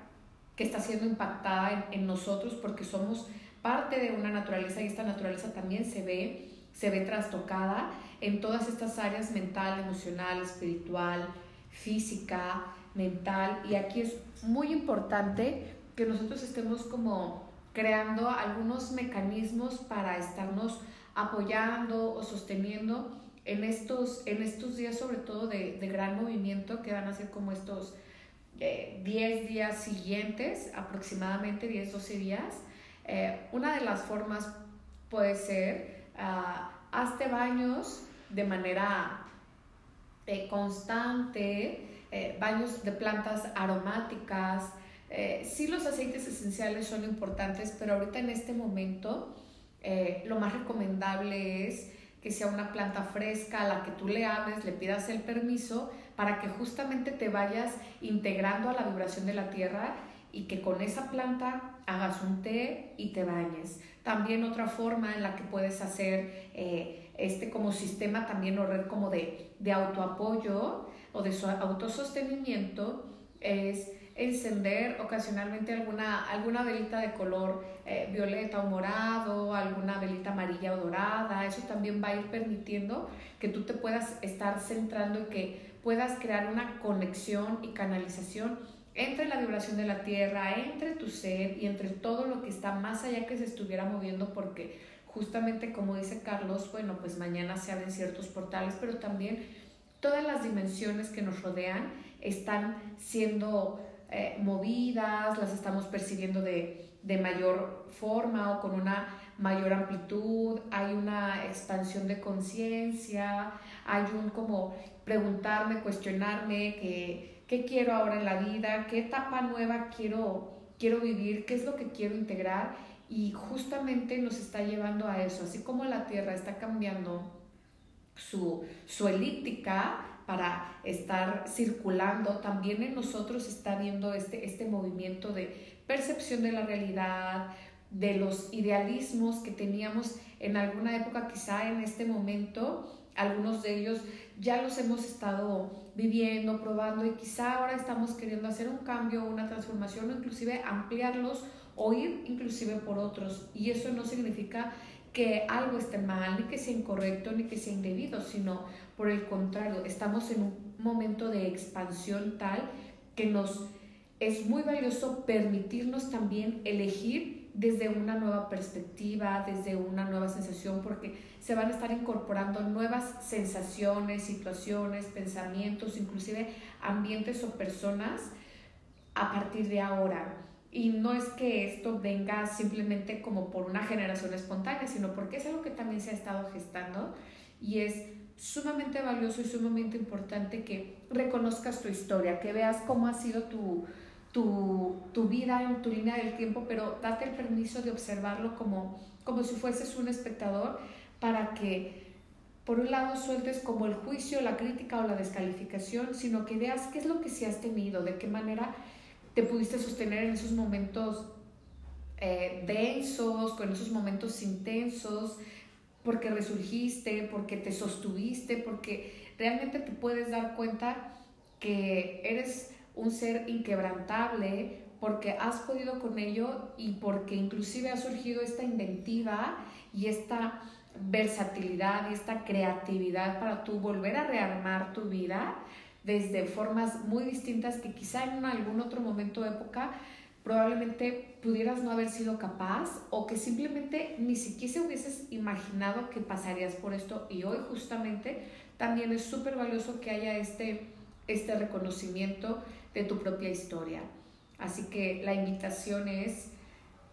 que está siendo impactada en, nosotros porque somos parte de una naturaleza y esta naturaleza también se ve, se ve trastocada en todas estas áreas mental, emocional, espiritual, física, mental. Y aquí es muy importante que nosotros estemos como creando algunos mecanismos para estarnos apoyando o sosteniendo en estos, en estos días, sobre todo de, gran movimiento, que van a ser como estos 10 eh, días siguientes, aproximadamente 10, 12 días. Eh, una de las formas puede ser, uh, hazte baños de manera eh, constante, baños de plantas aromáticas, sí los aceites esenciales son importantes, pero ahorita en este momento eh, lo más recomendable es que sea una planta fresca a la que tú le ames, le pidas el permiso para que justamente te vayas integrando a la vibración de la tierra y que con esa planta hagas un té y te bañes. También otra forma en la que puedes hacer eh, este como sistema también o red como de, de autoapoyo o de autosostenimiento es encender ocasionalmente alguna, alguna velita de color eh, violeta o morado, alguna velita amarilla o dorada. Eso también va a ir permitiendo que tú te puedas estar centrando y que puedas crear una conexión y canalización entre la vibración de la tierra, entre tu ser y entre todo lo que está más allá que se estuviera moviendo porque justamente como dice Carlos, bueno, pues mañana se abren ciertos portales, pero también todas las dimensiones que nos rodean están siendo eh, movidas, las estamos percibiendo de, de, mayor forma o con una mayor amplitud, hay una expansión de conciencia, hay un como preguntarme, cuestionarme qué, qué quiero ahora en la vida, qué etapa nueva quiero, quiero vivir, qué es lo que quiero integrar y justamente nos está llevando a eso, así como la Tierra está cambiando su, su elíptica, para estar circulando, también en nosotros está viendo este, este movimiento de percepción de la realidad, de los idealismos que teníamos en alguna época, quizá en este momento, algunos de ellos ya los hemos estado viviendo, probando y quizá ahora estamos queriendo hacer un cambio, una transformación o inclusive ampliarlos o ir inclusive por otros. Y eso no significa que algo esté mal, ni que sea incorrecto, ni que sea indebido, sino por el contrario, estamos en un momento de expansión tal que nos es muy valioso permitirnos también elegir desde una nueva perspectiva, desde una nueva sensación, porque se van a estar incorporando nuevas sensaciones, situaciones, pensamientos, inclusive ambientes o personas a partir de ahora. Y no es que esto venga simplemente como por una generación espontánea, sino porque es algo que también se ha estado gestando y es sumamente valioso y sumamente importante que reconozcas tu historia, que veas cómo ha sido tu, tu, tu, vida en tu línea del tiempo, pero date el permiso de observarlo como, como si fueses un espectador para que por un lado sueltes como el juicio, la crítica o la descalificación, sino que veas qué es lo que sí has tenido, de qué manera te pudiste sostener en esos momentos eh, densos, con esos momentos intensos, porque resurgiste, porque te sostuviste, porque realmente te puedes dar cuenta que eres un ser inquebrantable, porque has podido con ello y porque inclusive ha surgido esta inventiva y esta versatilidad y esta creatividad para tú volver a rearmar tu vida desde formas muy distintas que quizá en algún otro momento de época probablemente pudieras no haber sido capaz o que simplemente ni siquiera hubieses imaginado que pasarías por esto y hoy justamente también es súper valioso que haya este, este reconocimiento de tu propia historia. Así que la invitación es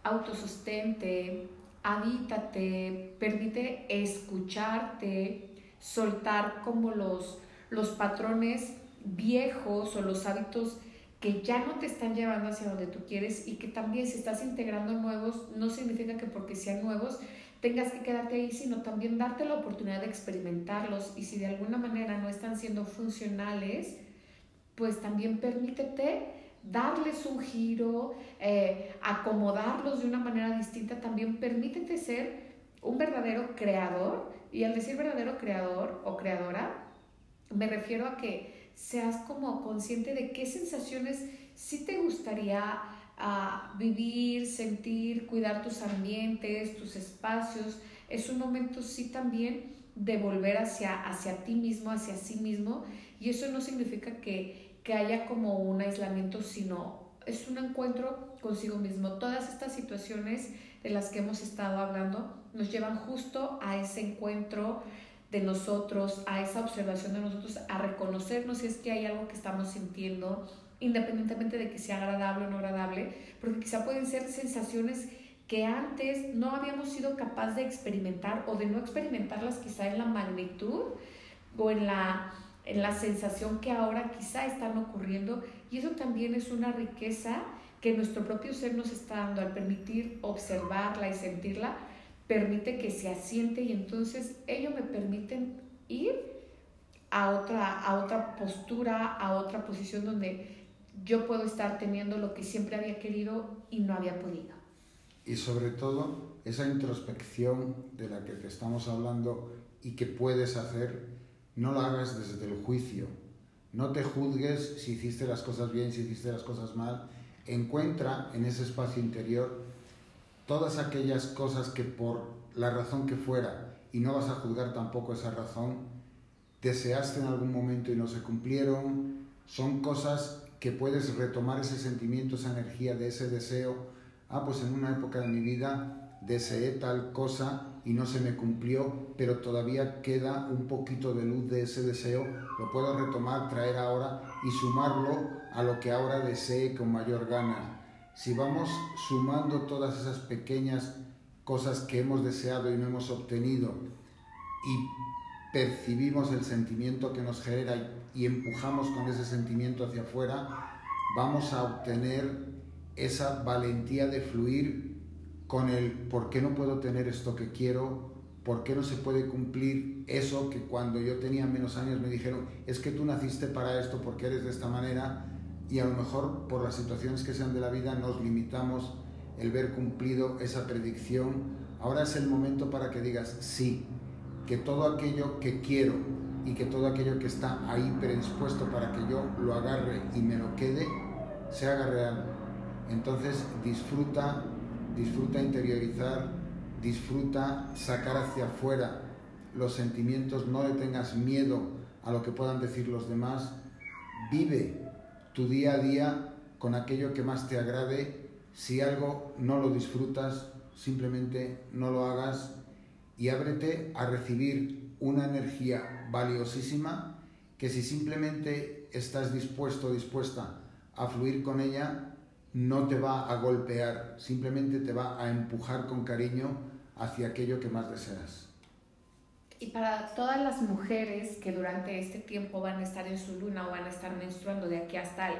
autosostente, habítate, permite escucharte, soltar como los, los patrones viejos o los hábitos que ya no te están llevando hacia donde tú quieres y que también si estás integrando nuevos, no significa que porque sean nuevos tengas que quedarte ahí, sino también darte la oportunidad de experimentarlos y si de alguna manera no están siendo funcionales, pues también permítete darles un giro, eh, acomodarlos de una manera distinta, también permítete ser un verdadero creador. Y al decir verdadero creador o creadora, me refiero a que seas como consciente de qué sensaciones sí te gustaría ah, vivir, sentir, cuidar tus ambientes, tus espacios. Es un momento sí también de volver hacia, hacia ti mismo, hacia sí mismo. Y eso no significa que, que haya como un aislamiento, sino es un encuentro consigo mismo. Todas estas situaciones de las que hemos estado hablando nos llevan justo a ese encuentro de nosotros, a esa observación de nosotros, a reconocernos si es que hay algo que estamos sintiendo, independientemente de que sea agradable o no agradable, porque quizá pueden ser sensaciones que antes no habíamos sido capaz de experimentar o de no experimentarlas quizá en la magnitud o en la, en la sensación que ahora quizá están ocurriendo. Y eso también es una riqueza que nuestro propio ser nos está dando al permitir observarla y sentirla permite que se asiente y entonces ello me permiten ir a otra, a otra postura, a otra posición donde yo puedo estar teniendo lo que siempre había querido y no había podido. Y sobre todo esa introspección de la que te estamos hablando y que puedes hacer, no la hagas desde el juicio. No te juzgues si hiciste las cosas bien, si hiciste las cosas mal. Encuentra en ese espacio interior todas aquellas cosas que por la razón que fuera, y no vas a juzgar tampoco esa razón, deseaste en algún momento y no se cumplieron, son cosas que puedes retomar ese sentimiento, esa energía de ese deseo. Ah, pues en una época de mi vida deseé tal cosa y no se me cumplió, pero todavía queda un poquito de luz de ese deseo, lo puedo retomar, traer ahora y sumarlo a lo que ahora desee con mayor gana si vamos sumando todas esas pequeñas cosas que hemos deseado y no hemos obtenido y percibimos el sentimiento que nos genera y empujamos con ese sentimiento hacia afuera, vamos a obtener esa valentía de fluir con el por qué no puedo tener esto que quiero, por qué no se puede cumplir eso que cuando yo tenía menos años me dijeron, es que tú naciste para esto porque eres de esta manera y a lo mejor por las situaciones que sean de la vida nos limitamos el ver cumplido esa predicción. Ahora es el momento para que digas sí, que todo aquello que quiero y que todo aquello que está ahí predispuesto para que yo lo agarre y me lo quede, se haga real. Entonces disfruta, disfruta interiorizar, disfruta sacar hacia afuera los sentimientos, no le tengas miedo a lo que puedan decir los demás, vive tu día a día con aquello que más te agrade. Si algo no lo disfrutas, simplemente no lo hagas y ábrete a recibir una energía valiosísima que si simplemente estás dispuesto o dispuesta a fluir con ella, no te va a golpear, simplemente te va a empujar con cariño hacia aquello que más deseas. Y para todas las mujeres que durante este tiempo van a estar en su luna o van a estar menstruando de aquí hasta el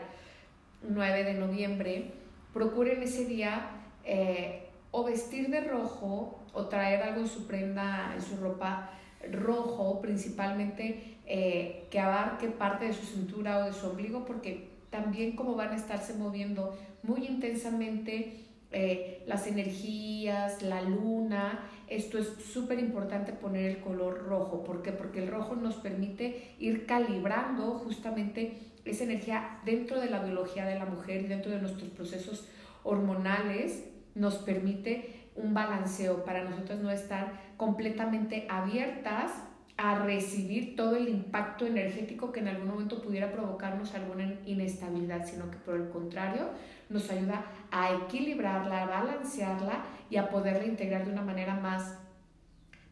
9 de noviembre, procuren ese día eh, o vestir de rojo o traer algo en su prenda, en su ropa rojo, principalmente eh, que abarque parte de su cintura o de su ombligo, porque también como van a estarse moviendo muy intensamente eh, las energías, la luna. Esto es súper importante poner el color rojo. ¿Por qué? Porque el rojo nos permite ir calibrando justamente esa energía dentro de la biología de la mujer y dentro de nuestros procesos hormonales. Nos permite un balanceo para nosotros no estar completamente abiertas a recibir todo el impacto energético que en algún momento pudiera provocarnos alguna inestabilidad, sino que por el contrario nos ayuda a equilibrarla, a balancearla y a poderla integrar de una manera más,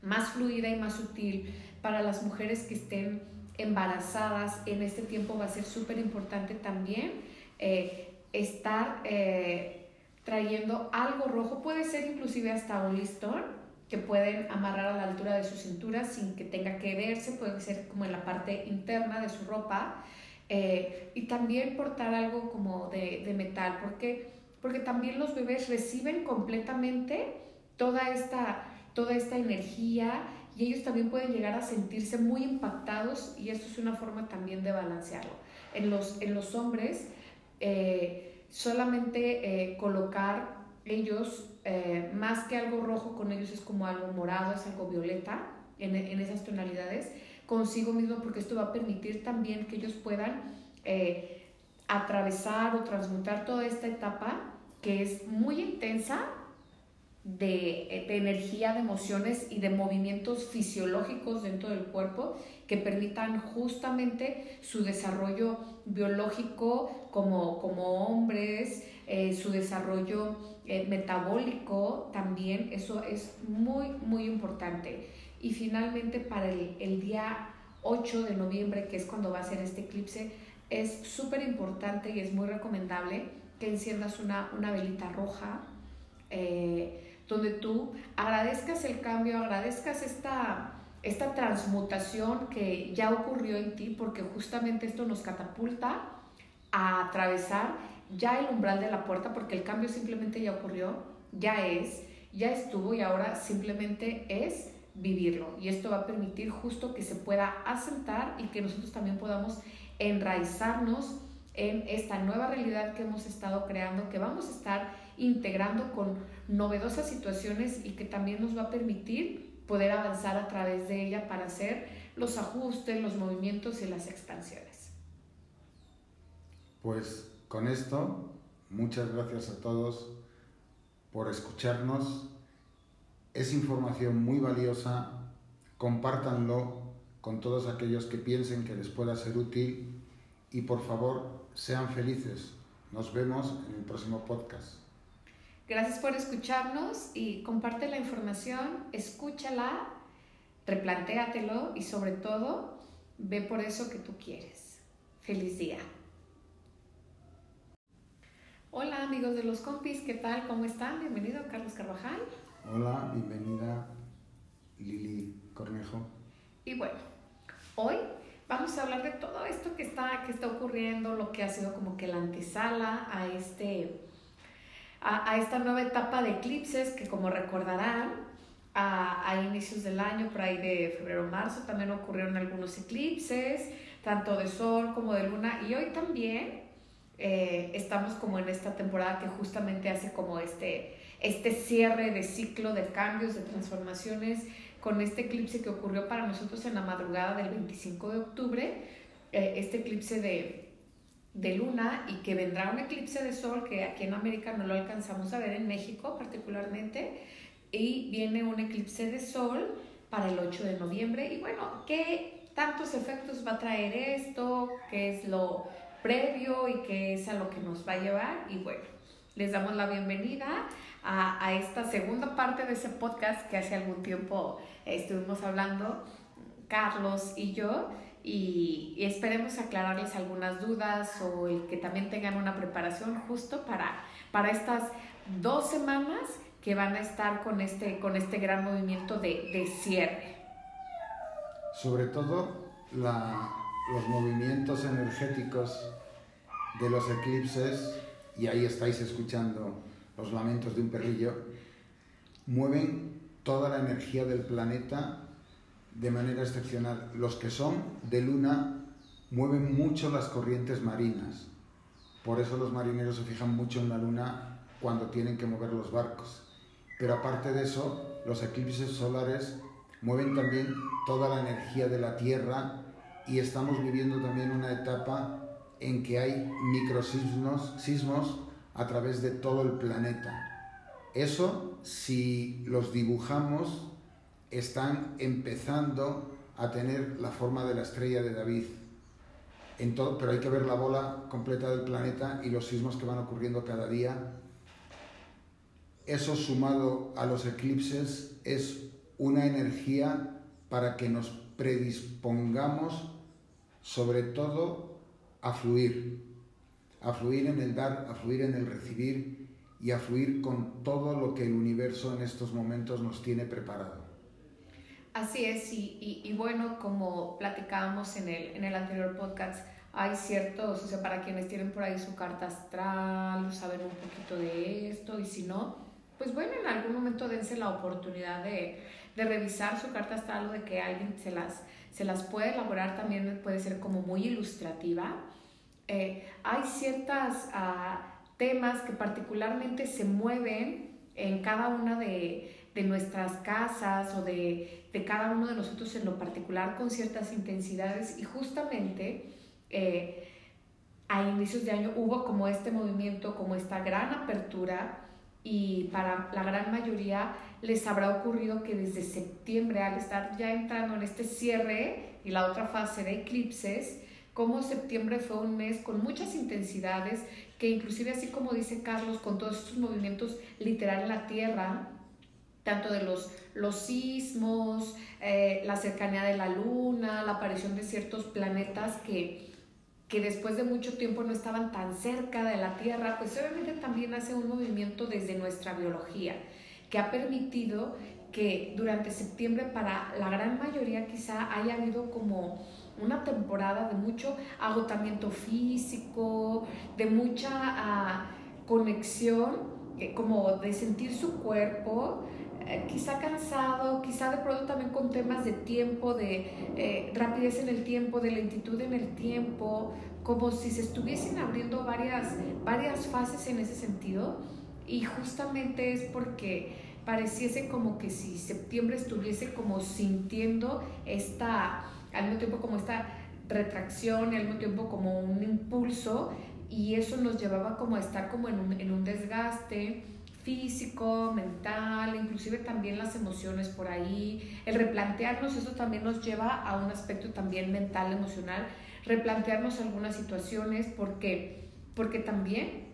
más fluida y más sutil para las mujeres que estén embarazadas. En este tiempo va a ser súper importante también eh, estar eh, trayendo algo rojo, puede ser inclusive hasta un listón que pueden amarrar a la altura de su cintura sin que tenga que verse, puede ser como en la parte interna de su ropa. Eh, y también portar algo como de, de, metal, porque, porque también los bebés reciben completamente toda esta, toda esta energía y ellos también pueden llegar a sentirse muy impactados y esto es una forma también de balancearlo. En los, en los hombres eh, solamente colocar ellos, más que algo rojo con ellos es como algo morado, es algo violeta en, en esas tonalidades consigo mismo porque esto va a permitir también que ellos puedan atravesar o transmutar toda esta etapa que es muy intensa de, energía, de emociones y de movimientos fisiológicos dentro del cuerpo que permitan justamente su desarrollo biológico como, como hombres, eh, su desarrollo eh, metabólico también, eso es muy, muy importante. Y finalmente para el, el día 8 de noviembre, que es cuando va a ser este eclipse, es súper importante y es muy recomendable que enciendas una, una velita roja, eh, donde tú agradezcas el cambio, agradezcas esta, esta transmutación que ya ocurrió en ti, porque justamente esto nos catapulta a atravesar ya el umbral de la puerta, porque el cambio simplemente ya ocurrió, ya es, ya estuvo y ahora simplemente es vivirlo. Y esto va a permitir justo que se pueda asentar y que nosotros también podamos enraizarnos en esta nueva realidad que hemos estado creando, que vamos a estar integrando con novedosas situaciones y que también nos va a permitir poder avanzar a través de ella para hacer los ajustes, los movimientos y las expansiones. Pues con esto, muchas gracias a todos por escucharnos. Es información muy valiosa, compártanlo con todos aquellos que piensen que les pueda ser útil y por favor sean felices. Nos vemos en el próximo podcast. Gracias por escucharnos y comparte la información, escúchala, replantéatelo y sobre todo ve por eso que tú quieres. Feliz día. Hola amigos de los compis, ¿qué tal? ¿Cómo están? Bienvenido Carlos Carvajal. Hola, bienvenida Lili Cornejo. Y bueno, hoy vamos a hablar de todo esto que está, que está ocurriendo, lo que ha sido como que la antesala a, este, a, esta nueva etapa de eclipses que como recordarán, a, inicios del año, por ahí de febrero-marzo, también ocurrieron algunos eclipses, tanto de sol como de luna, y hoy también eh, estamos como en esta temporada que justamente hace como este, este cierre de ciclo de cambios, de transformaciones, con este eclipse que ocurrió para nosotros en la madrugada del 25 de octubre, eh, este eclipse de, de luna y que vendrá un eclipse de sol que aquí en América no lo alcanzamos a ver, en México particularmente, y viene un eclipse de sol para el 8 de noviembre. Y bueno, ¿qué tantos efectos va a traer esto? ¿Qué es lo previo y qué es a lo que nos va a llevar? Y bueno, les damos la bienvenida a, esta segunda parte de ese podcast que hace algún tiempo estuvimos hablando, Carlos y yo, y, esperemos aclararles algunas dudas o que también tengan una preparación justo para, para estas dos semanas que van a estar con este, con este gran movimiento de, de cierre. Sobre todo los movimientos energéticos de los eclipses, y ahí estáis escuchando los lamentos de un perrillo, mueven toda la energía del planeta de manera excepcional. Los que son de luna mueven mucho las corrientes marinas. Por eso los marineros se fijan mucho en la luna cuando tienen que mover los barcos. Pero aparte de eso, los eclipses solares mueven también toda la energía de la Tierra y estamos viviendo también una etapa en que hay microsismos sismos a través de todo el planeta. Eso, si los dibujamos, están empezando a tener la forma de la estrella de David. En todo, pero hay que ver la bola completa del planeta y los sismos que van ocurriendo cada día. Eso sumado a los eclipses es una energía para que nos predispongamos sobre todo a fluir, a fluir en el dar, a fluir en el recibir y a fluir con todo lo que el universo en estos momentos nos tiene preparado. Así es, y, bueno, como platicábamos en el, en el anterior podcast, hay ciertos, o sea, para quienes tienen por ahí su carta astral, saben un poquito de esto, y si no, pues bueno, en algún momento dense la oportunidad de, de revisar su carta astral o de que alguien se las, se las puede elaborar, también puede ser como muy ilustrativa eh, hay ciertos ah, temas que particularmente se mueven en cada una de, nuestras casas o de, cada uno de nosotros en lo particular con ciertas intensidades. Y justamente eh, a inicios de año hubo como este movimiento, como esta gran apertura y para la gran mayoría les habrá ocurrido que desde septiembre, al estar ya entrando en este cierre y la otra fase de eclipses, como septiembre fue un mes con muchas intensidades, que inclusive así como dice Carlos, con todos estos movimientos literal en la Tierra, tanto de los, los sismos, eh, la cercanía de la Luna, la aparición de ciertos planetas que que después de mucho tiempo no estaban tan cerca de la Tierra, pues obviamente también hace un movimiento desde nuestra biología, que ha permitido que durante septiembre para la gran mayoría quizá haya habido como una temporada de mucho agotamiento físico, de mucha ah, conexión, como de sentir su cuerpo, eh, quizá cansado, quizá de pronto también con temas de tiempo, de eh, rapidez en el tiempo, de lentitud en el tiempo, como si se estuviesen abriendo varias, varias fases en ese sentido. Y justamente es porque pareciese como que si septiembre estuviese como sintiendo esta, al mismo tiempo como esta retracción al mismo tiempo como un impulso y eso nos llevaba como a estar como en un, en un desgaste, físico, mental, inclusive también las emociones por ahí. El replantearnos, eso también nos lleva a un aspecto también mental, emocional, replantearnos algunas situaciones, porque, porque también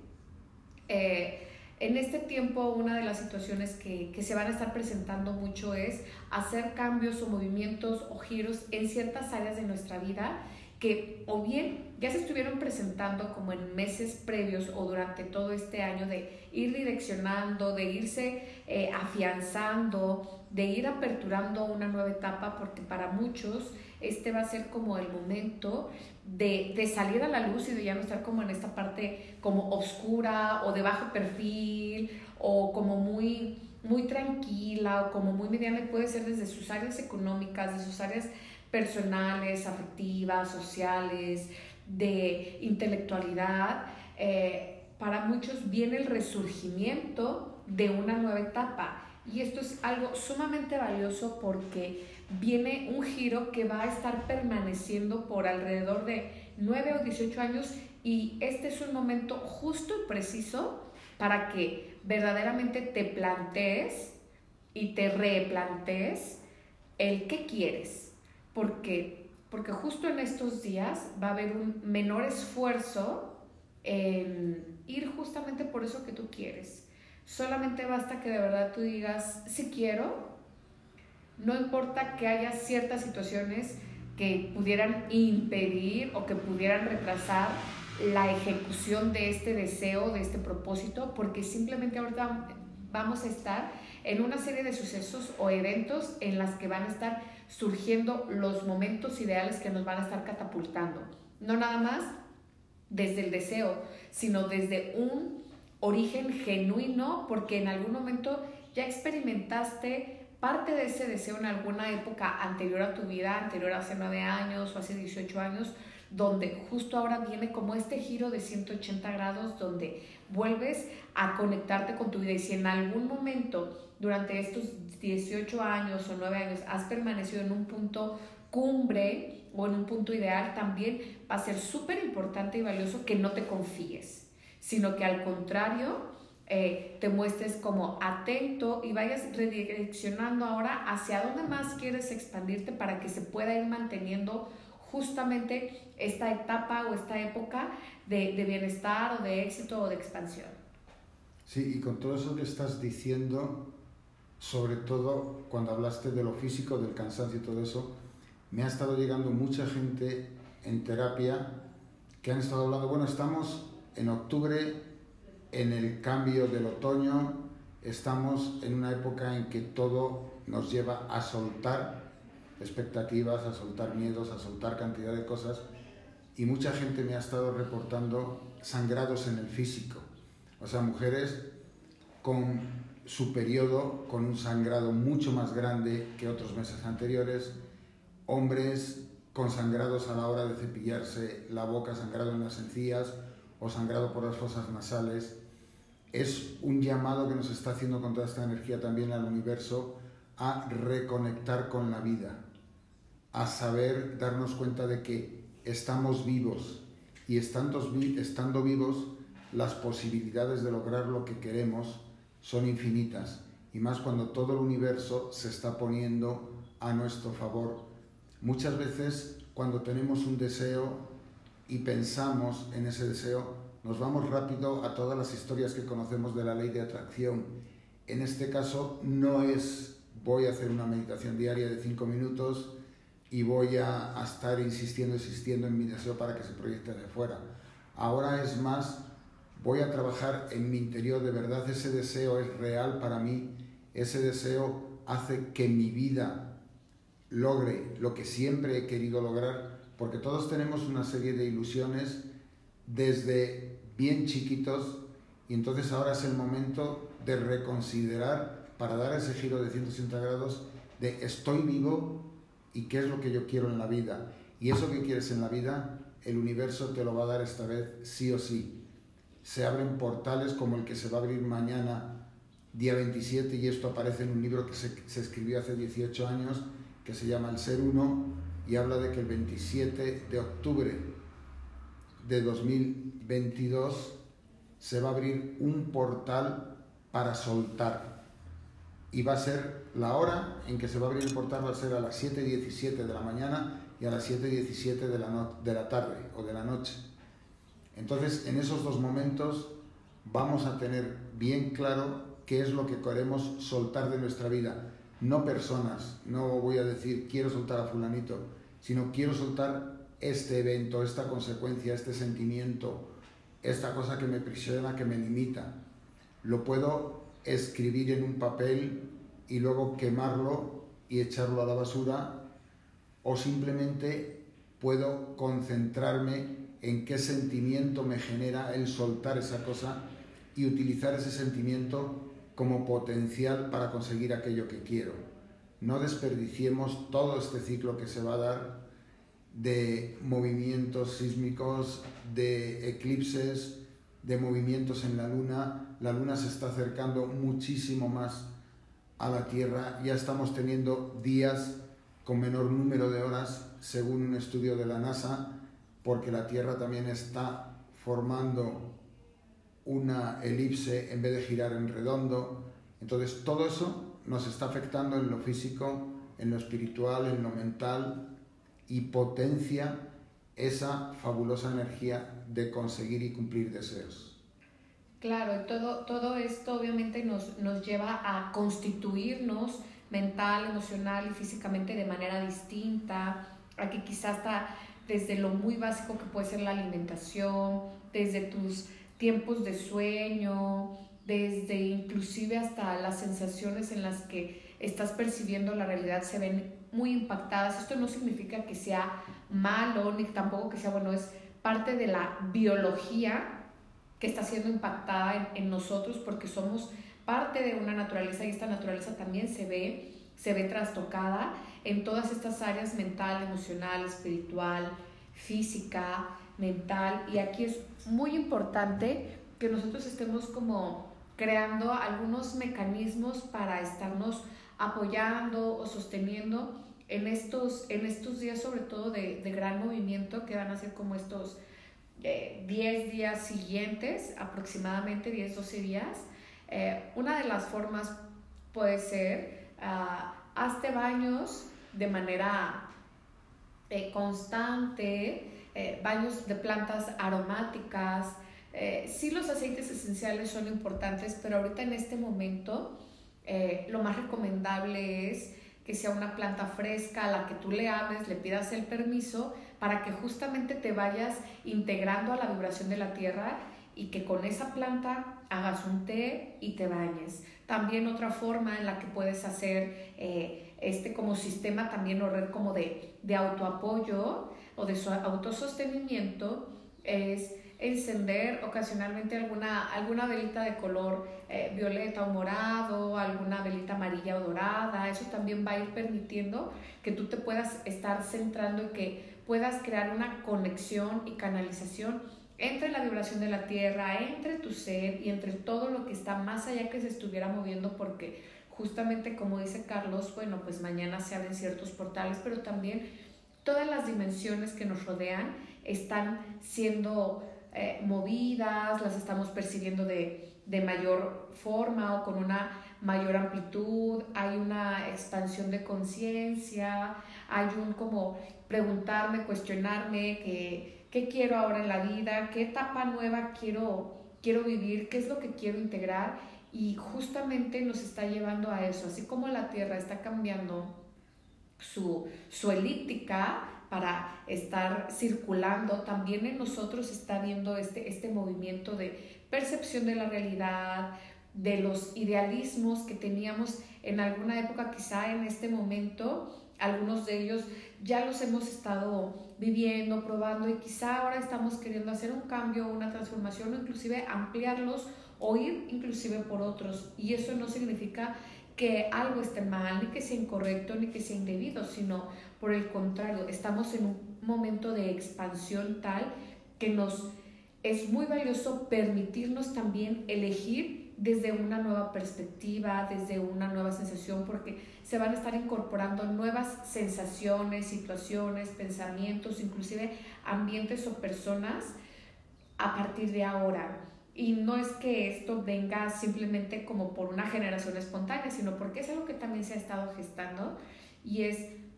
eh, en este tiempo una de las situaciones que, que se van a estar presentando mucho es hacer cambios o movimientos o giros en ciertas áreas de nuestra vida que o bien ya se estuvieron presentando como en meses previos o durante todo este año de ir direccionando, de irse eh, afianzando, de ir aperturando una nueva etapa, porque para muchos este va a ser como el momento de, salir a la luz y de ya no estar como en esta parte como oscura o de bajo perfil o como muy muy tranquila o como muy mediana puede ser desde sus áreas económicas, de sus áreas personales, afectivas, sociales, de intelectualidad, eh, para muchos viene el resurgimiento de una nueva etapa. Y esto es algo sumamente valioso porque viene un giro que va a estar permaneciendo por alrededor de 9 o 18 años y este es un momento justo y preciso para que verdaderamente te plantees y te replantees el qué quieres, porque, porque justo en estos días va a haber un menor esfuerzo en ir justamente por eso que tú quieres. Solamente basta que de verdad tú digas, si quiero, no importa que haya ciertas situaciones que pudieran impedir o que pudieran retrasar la ejecución de este deseo, de este propósito, porque simplemente ahorita vamos a estar en una serie de sucesos o eventos en las que van a estar surgiendo los momentos ideales que nos van a estar catapultando. No nada más desde el deseo, sino desde un origen genuino, porque en algún momento ya experimentaste parte de ese deseo en alguna época anterior a tu vida, anterior a hace nueve años o hace 18 años, donde justo ahora viene como este giro de 180 grados, donde vuelves a conectarte con tu vida. Y si en algún momento durante estos 18 años o 9 años has permanecido en un punto cumbre o en un punto ideal, también va a ser súper importante y valioso que no te confíes, sino que al contrario, eh, te muestres como atento y vayas redireccionando ahora hacia dónde más quieres expandirte para que se pueda ir manteniendo justamente esta etapa o esta época de, bienestar o de éxito o de expansión. Sí, y con todo eso que estás diciendo, sobre todo cuando hablaste de lo físico, del cansancio y todo eso, me ha estado llegando mucha gente en terapia que han estado hablando, bueno, estamos en octubre, en el cambio del otoño, estamos en una época en que todo nos lleva a soltar expectativas, a soltar miedos, a soltar cantidad de cosas. Y mucha gente me ha estado reportando sangrados en el físico. O sea, mujeres con su periodo con un sangrado mucho más grande que otros meses anteriores, hombres con sangrados a la hora de cepillarse la boca, sangrado en las encías o sangrado por las fosas nasales. Es un llamado que nos está haciendo con toda esta energía también al universo a reconectar con la vida, a saber darnos cuenta de que estamos vivos y estando, estando vivos las posibilidades de lograr lo que queremos son infinitas y más cuando todo el universo se está poniendo a nuestro favor. Muchas veces cuando tenemos un deseo y pensamos en ese deseo, nos vamos rápido a todas las historias que conocemos de la ley de atracción. En este caso no es voy a hacer una meditación diaria de cinco minutos y voy a, estar insistiendo, insistiendo en mi deseo para que se proyecte de fuera. Ahora es más, voy a trabajar en mi interior, de verdad ese deseo es real para mí, ese deseo hace que mi vida logre lo que siempre he querido lograr, porque todos tenemos una serie de ilusiones desde bien chiquitos y entonces ahora es el momento de reconsiderar para dar ese giro de 180 grados de estoy vivo y qué es lo que yo quiero en la vida. Y eso que quieres en la vida, el universo te lo va a dar esta vez sí o sí. Se abren portales como el que se va a abrir mañana, día 27, y esto aparece en un libro que se, se escribió hace 18 años, que se llama El Ser Uno y habla de que el 27 de octubre de 2022 se va a abrir un portal para soltar. Y va a ser la hora en que se va a abrir el portal, va a ser a las 7.17 de la mañana y a las 7.17 de, la de la tarde o de la noche. Entonces, en esos dos momentos vamos a tener bien claro qué es lo que queremos soltar de nuestra vida no personas, no voy a decir quiero soltar a fulanito, sino quiero soltar este evento, esta consecuencia, este sentimiento, esta cosa que me prisiona, que me limita. Lo puedo escribir en un papel y luego quemarlo y echarlo a la basura o simplemente puedo concentrarme en qué sentimiento me genera el soltar esa cosa y utilizar ese sentimiento como potencial para conseguir aquello que quiero. No desperdiciemos todo este ciclo que se va a dar de movimientos sísmicos, de eclipses, de movimientos en la luna. La luna se está acercando muchísimo más a la Tierra. Ya estamos teniendo días con menor número de horas, según un estudio de la NASA, porque la Tierra también está formando una elipse en vez de girar en redondo. Entonces todo eso nos está afectando en lo físico, en lo espiritual, en lo mental y potencia esa fabulosa energía de conseguir y cumplir deseos. Claro, todo, todo esto obviamente nos, nos lleva a constituirnos mental, emocional y físicamente de manera distinta, a que quizás está desde lo muy básico que puede ser la alimentación, desde tus tiempos de sueño, desde inclusive hasta las sensaciones en las que estás percibiendo la realidad se ven muy impactadas. Esto no significa que sea malo, ni tampoco que sea bueno, es parte de la biología que está siendo impactada en, nosotros porque somos parte de una naturaleza y esta naturaleza también se ve, se ve trastocada en todas estas áreas mental, emocional, espiritual, física, mental y aquí es muy importante que nosotros estemos como creando algunos mecanismos para estarnos apoyando o sosteniendo en estos, en estos días sobre todo de, gran movimiento que van a ser como estos 10 eh, días siguientes, aproximadamente 10, 12 días. Eh, una de las formas puede ser, uh, hazte baños de manera eh, constante, eh, baños de plantas aromáticas. Sí los aceites esenciales son importantes, pero ahorita en este momento lo más recomendable es que sea una planta fresca a la que tú le hables, le pidas el permiso para que justamente te vayas integrando a la vibración de la tierra y que con esa planta hagas un té y te bañes. También otra forma en la que puedes hacer este como sistema también o como de, de autoapoyo o de autosostenimiento es encender ocasionalmente alguna, alguna velita de color eh, violeta o morado, alguna velita amarilla o dorada. Eso también va a ir permitiendo que tú te puedas estar centrando y que puedas crear una conexión y canalización entre la vibración de la tierra, entre tu ser y entre todo lo que está más allá que se estuviera moviendo porque justamente como dice Carlos, bueno, pues mañana se abren ciertos portales, pero también todas las dimensiones que nos rodean están siendo eh, movidas, las estamos percibiendo de, de, mayor forma o con una mayor amplitud, hay una expansión de conciencia, hay un como preguntarme, cuestionarme qué quiero ahora en la vida, qué etapa nueva quiero, quiero vivir, qué es lo que quiero integrar y justamente nos está llevando a eso, así como la Tierra está cambiando su, su elíptica para estar circulando, también en nosotros está viendo este, este movimiento de percepción de la realidad, de los idealismos que teníamos en alguna época, quizá en este momento, algunos de ellos ya los hemos estado viviendo, probando y quizá ahora estamos queriendo hacer un cambio, una transformación o inclusive ampliarlos o ir inclusive por otros. Y eso no significa que algo esté mal, ni que sea incorrecto, ni que sea indebido, sino por el contrario, estamos en un momento de expansión tal que nos es muy valioso permitirnos también elegir desde una nueva perspectiva, desde una nueva sensación, porque se van a estar incorporando nuevas sensaciones, situaciones, pensamientos, inclusive ambientes o personas a partir de ahora. Y no es que esto venga simplemente como por una generación espontánea, sino porque es algo que también se ha estado gestando y es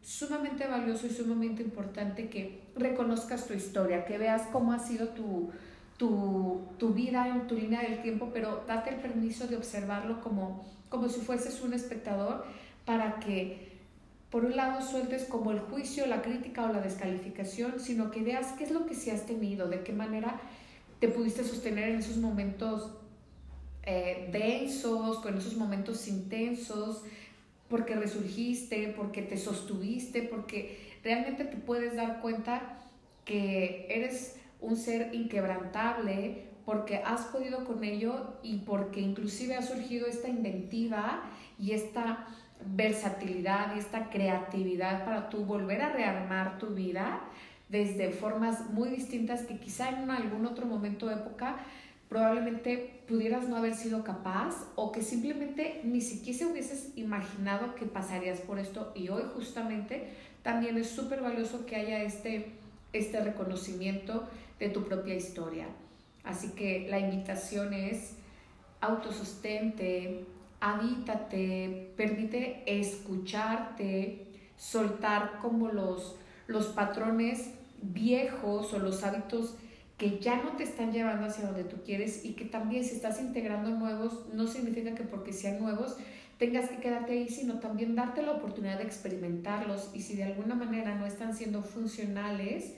sumamente valioso y sumamente importante que reconozcas tu historia, que veas cómo ha sido tu, tu, tu, vida en tu línea del tiempo, pero date el permiso de observarlo como, como si fueses un espectador para que, por un lado, sueltes como el juicio, la crítica o la descalificación, sino que veas qué es lo que sí has tenido, de qué manera te pudiste sostener en esos momentos eh, densos, con esos momentos intensos, porque resurgiste, porque te sostuviste, porque realmente te puedes dar cuenta que eres un ser inquebrantable, porque has podido con ello y porque inclusive ha surgido esta inventiva y esta versatilidad y esta creatividad para tú volver a rearmar tu vida desde formas muy distintas que quizá en algún otro momento de época probablemente pudieras no haber sido capaz o que simplemente ni siquiera hubieses imaginado que pasarías por esto y hoy justamente también es súper valioso que haya este, este reconocimiento de tu propia historia. Así que la invitación es autosostente, habítate, permite escucharte, soltar como los, los patrones viejos o los hábitos que ya no te están llevando hacia donde tú quieres y que también si estás integrando nuevos, no significa que porque sean nuevos tengas que quedarte ahí, sino también darte la oportunidad de experimentarlos. Y si de alguna manera no están siendo funcionales,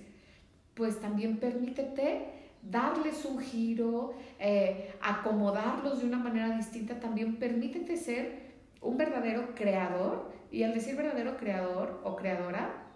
pues también permítete darles un giro, eh, acomodarlos de una manera distinta, también permítete ser un verdadero creador. Y al decir verdadero creador o creadora,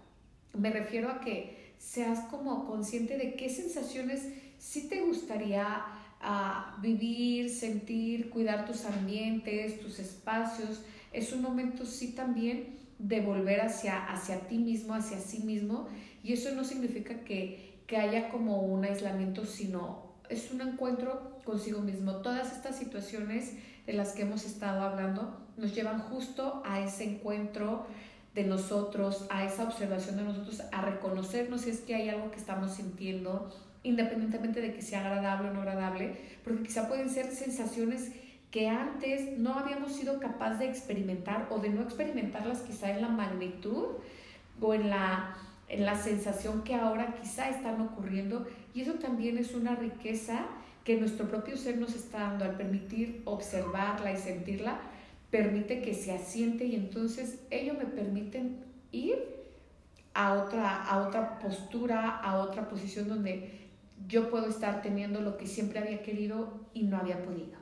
me refiero a que seas como consciente de qué sensaciones sí te gustaría ah, vivir, sentir, cuidar tus ambientes, tus espacios. Es un momento sí también de volver hacia, hacia ti mismo, hacia sí mismo. Y eso no significa que, que haya como un aislamiento, sino es un encuentro consigo mismo. Todas estas situaciones de las que hemos estado hablando nos llevan justo a ese encuentro de nosotros, a esa observación de nosotros, a reconocernos si es que hay algo que estamos sintiendo, independientemente de que sea agradable o no agradable, porque quizá pueden ser sensaciones que antes no habíamos sido capaz de experimentar o de no experimentarlas quizá en la magnitud o en la, en la sensación que ahora quizá están ocurriendo. Y eso también es una riqueza que nuestro propio ser nos está dando al permitir observarla y sentirla permite que se asiente y entonces ello me permiten ir a otra, a otra postura, a otra posición donde yo puedo estar teniendo lo que siempre había querido y no había podido.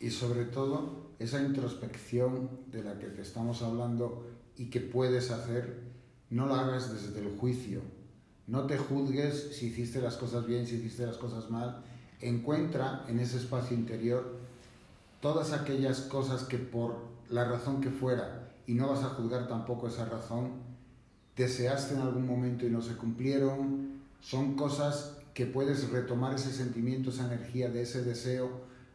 Y sobre todo esa introspección de la que te estamos hablando y que puedes hacer, no la hagas desde el juicio, No te juzgues si hiciste las cosas bien, si hiciste las cosas mal. Encuentra en ese espacio interior todas aquellas cosas que por la razón que fuera, y no vas a juzgar tampoco esa razón, deseaste en algún momento y no se cumplieron, son cosas que puedes retomar ese sentimiento, esa energía de ese deseo.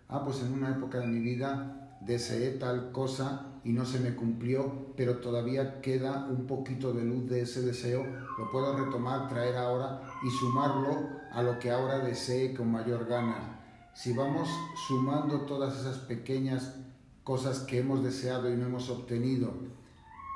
Ah, pues en una época de mi vida deseé tal cosa y no se me cumplió, pero todavía queda un poquito de luz de ese deseo, lo puedo retomar, traer ahora y sumarlo a lo que ahora desee con mayor ganas. Si vamos sumando todas esas pequeñas cosas que hemos deseado y no hemos obtenido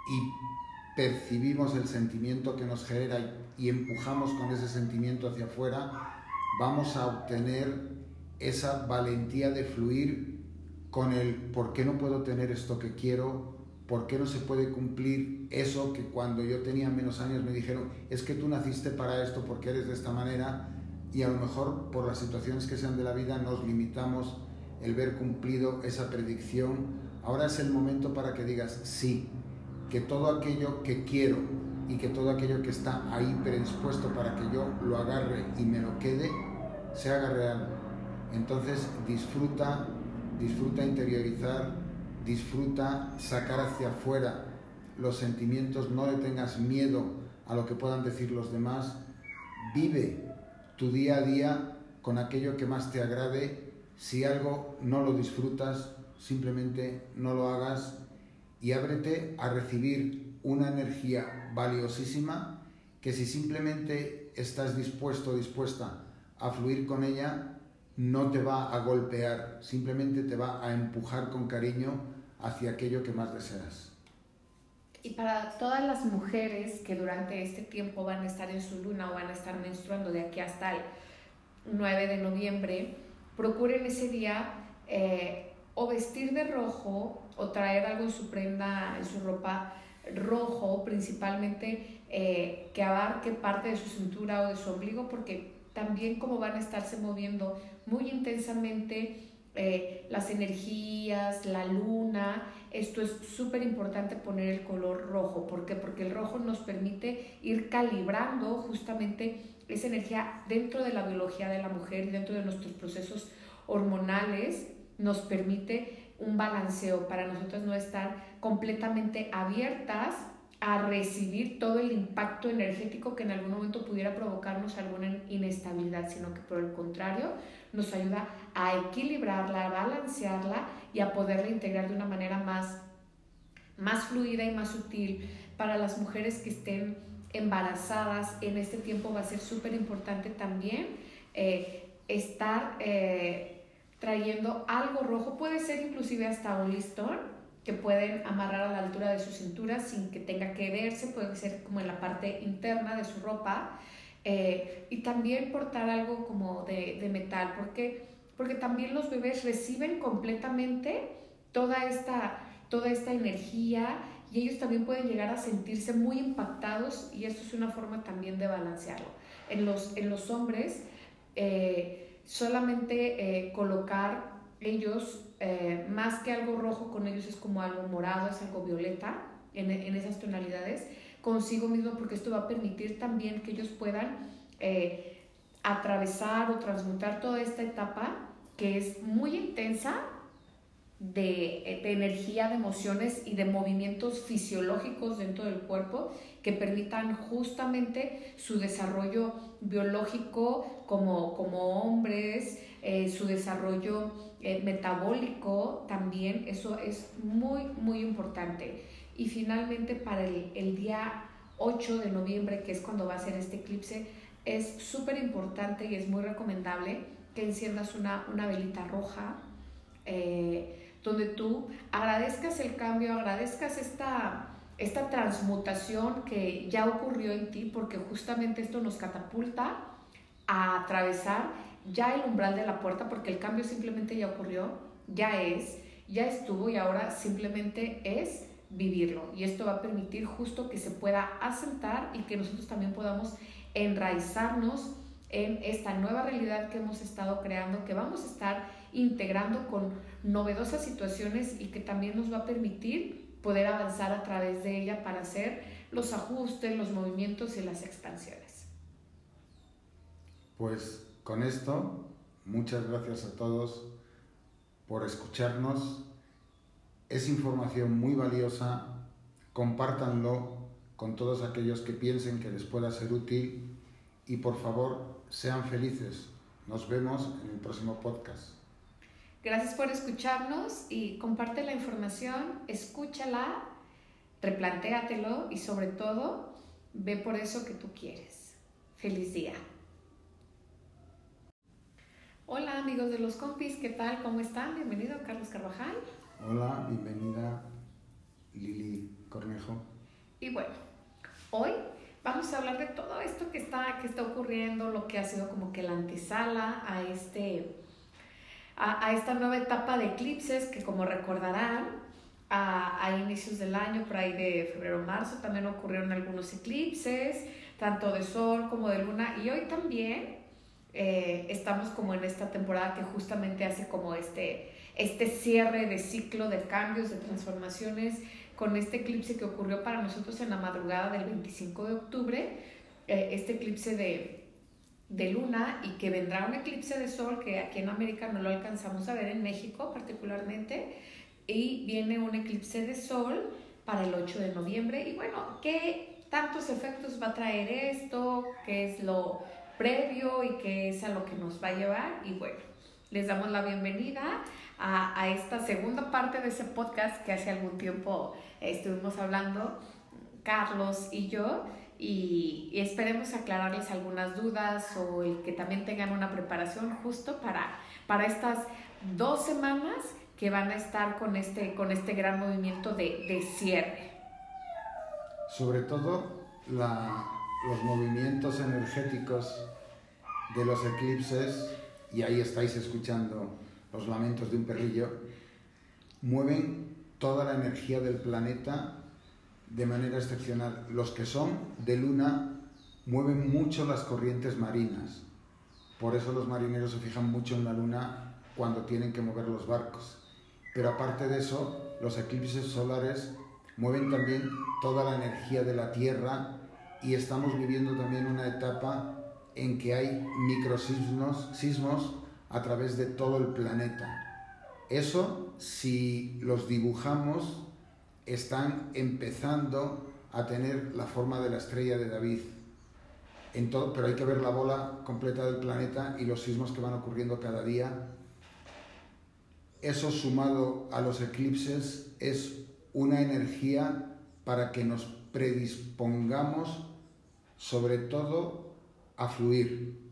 y percibimos el sentimiento que nos genera y empujamos con ese sentimiento hacia afuera, vamos a obtener esa valentía de fluir con el por qué no puedo tener esto que quiero, por qué no se puede cumplir eso que cuando yo tenía menos años me dijeron, es que tú naciste para esto porque eres de esta manera y a lo mejor por las situaciones que sean de la vida nos limitamos el ver cumplido esa predicción. Ahora es el momento para que digas sí, que todo aquello que quiero y que todo aquello que está ahí predispuesto para que yo lo agarre y me lo quede, se haga real. Entonces disfruta disfruta interiorizar, disfruta sacar hacia afuera los sentimientos, no le tengas miedo a lo que puedan decir los demás, vive tu día a día con aquello que más te agrade, si algo no lo disfrutas, simplemente no lo hagas y ábrete a recibir una energía valiosísima que si simplemente estás dispuesto o dispuesta a fluir con ella, no te va a golpear, simplemente te va a empujar con cariño hacia aquello que más deseas. Y para todas las mujeres que durante este tiempo van a estar en su luna o van a estar menstruando de aquí hasta el 9 de noviembre, procuren ese día eh, o vestir de rojo o traer algo en su prenda, en su ropa rojo, principalmente eh, que abarque parte de su cintura o de su ombligo, porque también como van a estarse moviendo muy intensamente eh, las energías, la luna. Esto es súper importante poner el color rojo. ¿Por qué? Porque el rojo nos permite ir calibrando justamente esa energía dentro de la biología de la mujer dentro de nuestros procesos hormonales. Nos permite un balanceo para nosotros no estar completamente abiertas a recibir todo el impacto energético que en algún momento pudiera provocarnos alguna inestabilidad, sino que por el contrario nos ayuda a equilibrarla, a balancearla y a poderla integrar de una manera más, más fluida y más sutil para las mujeres que estén embarazadas. En este tiempo va a ser súper importante también eh, estar eh, trayendo algo rojo, puede ser inclusive hasta un listón que pueden amarrar a la altura de su cintura sin que tenga que verse, puede ser como en la parte interna de su ropa. Eh, y también portar algo como de, de, metal, porque, porque también los bebés reciben completamente toda esta, toda esta energía y ellos también pueden llegar a sentirse muy impactados y esto es una forma también de balancearlo. En los, en los hombres, eh, solamente eh, colocar ellos, eh, más que algo rojo, con ellos es como algo morado, es algo violeta en, esas tonalidades, consigo mismo, porque esto va a permitir también que ellos puedan atravesar o transmutar toda esta etapa que es muy intensa de, de, energía, de emociones y de movimientos fisiológicos dentro del cuerpo que permitan justamente su desarrollo biológico como, como hombres, eh, su desarrollo eh, metabólico también, eso es muy, muy importante. Y finalmente para el, el día 8 de noviembre, que es cuando va a ser este eclipse, es súper importante y es muy recomendable que enciendas una, una velita roja, eh, donde tú agradezcas el cambio, agradezcas esta, esta transmutación que ya ocurrió en ti, porque justamente esto nos catapulta a atravesar ya el umbral de la puerta, porque el cambio simplemente ya ocurrió, ya es, ya estuvo y ahora simplemente es vivirlo. Y esto va a permitir justo que se pueda asentar y que nosotros también podamos enraizarnos en esta nueva realidad que hemos estado creando, que vamos a estar integrando con novedosas situaciones y que también nos va a permitir poder avanzar a través de ella para hacer los ajustes, los movimientos y las expansiones. Pues con esto, muchas gracias a todos por escucharnos. Es información muy valiosa, compártanlo con todos aquellos que piensen que les pueda ser útil y por favor sean felices. Nos vemos en el próximo podcast. Gracias por escucharnos y comparte la información, escúchala, replantéatelo y sobre todo ve por eso que tú quieres. Feliz día. Hola amigos de los compis, ¿qué tal? ¿Cómo están? Bienvenido Carlos Carvajal. Hola, bienvenida Lili Cornejo. Y bueno, hoy vamos a hablar de todo esto que está, que está ocurriendo, lo que ha sido como que la antesala a, este, a, esta nueva etapa de eclipses que como recordarán, a, inicios del año, por ahí de febrero marzo, también ocurrieron algunos eclipses, tanto de sol como de luna, y hoy también eh, estamos como en esta temporada que justamente hace como este, este cierre de ciclo de cambios, de transformaciones, con este eclipse que ocurrió para nosotros en la madrugada del 25 de octubre, eh, este eclipse de, de luna y que vendrá un eclipse de sol que aquí en América no lo alcanzamos a ver, en México particularmente, y viene un eclipse de sol para el 8 de noviembre. Y bueno, ¿qué tantos efectos va a traer esto? ¿Qué es lo previo y que es a lo que nos va a llevar. Y bueno, les damos la bienvenida a, esta segunda parte de ese podcast que hace algún tiempo estuvimos hablando, Carlos y yo. Y, esperemos aclararles algunas dudas o que también tengan una preparación justo para, para estas dos semanas que van a estar con este, con este gran movimiento de, de cierre. Sobre todo los movimientos energéticos de los eclipses, y ahí estáis escuchando los lamentos de un perrillo, mueven toda la energía del planeta de manera excepcional. Los que son de luna mueven mucho las corrientes marinas. Por eso los marineros se fijan mucho en la luna cuando tienen que mover los barcos. Pero aparte de eso, los eclipses solares mueven también toda la energía de la Tierra y estamos viviendo también una etapa en que hay microsismos sismos a través de todo el planeta. Eso, si los dibujamos, están empezando a tener la forma de la estrella de David. En todo, pero hay que ver la bola completa del planeta y los sismos que van ocurriendo cada día. Eso sumado a los eclipses es una energía para que nos predispongamos sobre todo a fluir,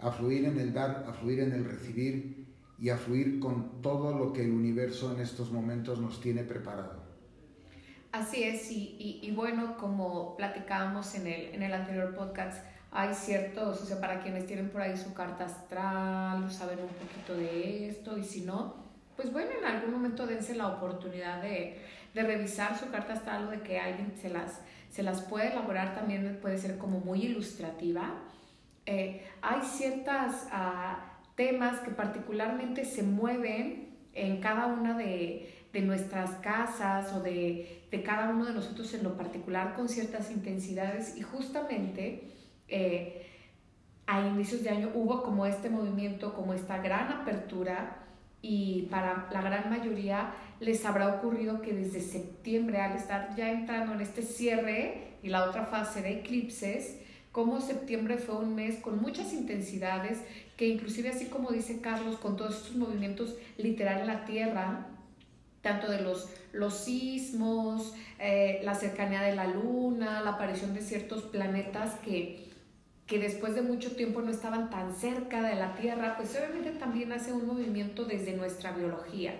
a fluir en el dar, a fluir en el recibir y a fluir con todo lo que el universo en estos momentos nos tiene preparado. Así es, y, bueno, como platicábamos en el, en el anterior podcast, hay ciertos, o sea, para quienes tienen por ahí su carta astral, saben un poquito de esto, y si no, pues bueno, en algún momento dense la oportunidad de, de revisar su carta astral o de que alguien se las se las puede elaborar también, puede ser como muy ilustrativa. Eh, hay ciertos ah, temas que particularmente se mueven en cada una de, nuestras casas o de, cada uno de nosotros en lo particular con ciertas intensidades. Y justamente eh, a inicios de año hubo como este movimiento, como esta gran apertura y para la gran mayoría les habrá ocurrido que desde septiembre, al estar ya entrando en este cierre y la otra fase de eclipses, como septiembre fue un mes con muchas intensidades, que inclusive así como dice Carlos, con todos estos movimientos literal en la Tierra, tanto de los, los sismos, eh, la cercanía de la Luna, la aparición de ciertos planetas que que después de mucho tiempo no estaban tan cerca de la Tierra, pues obviamente también hace un movimiento desde nuestra biología,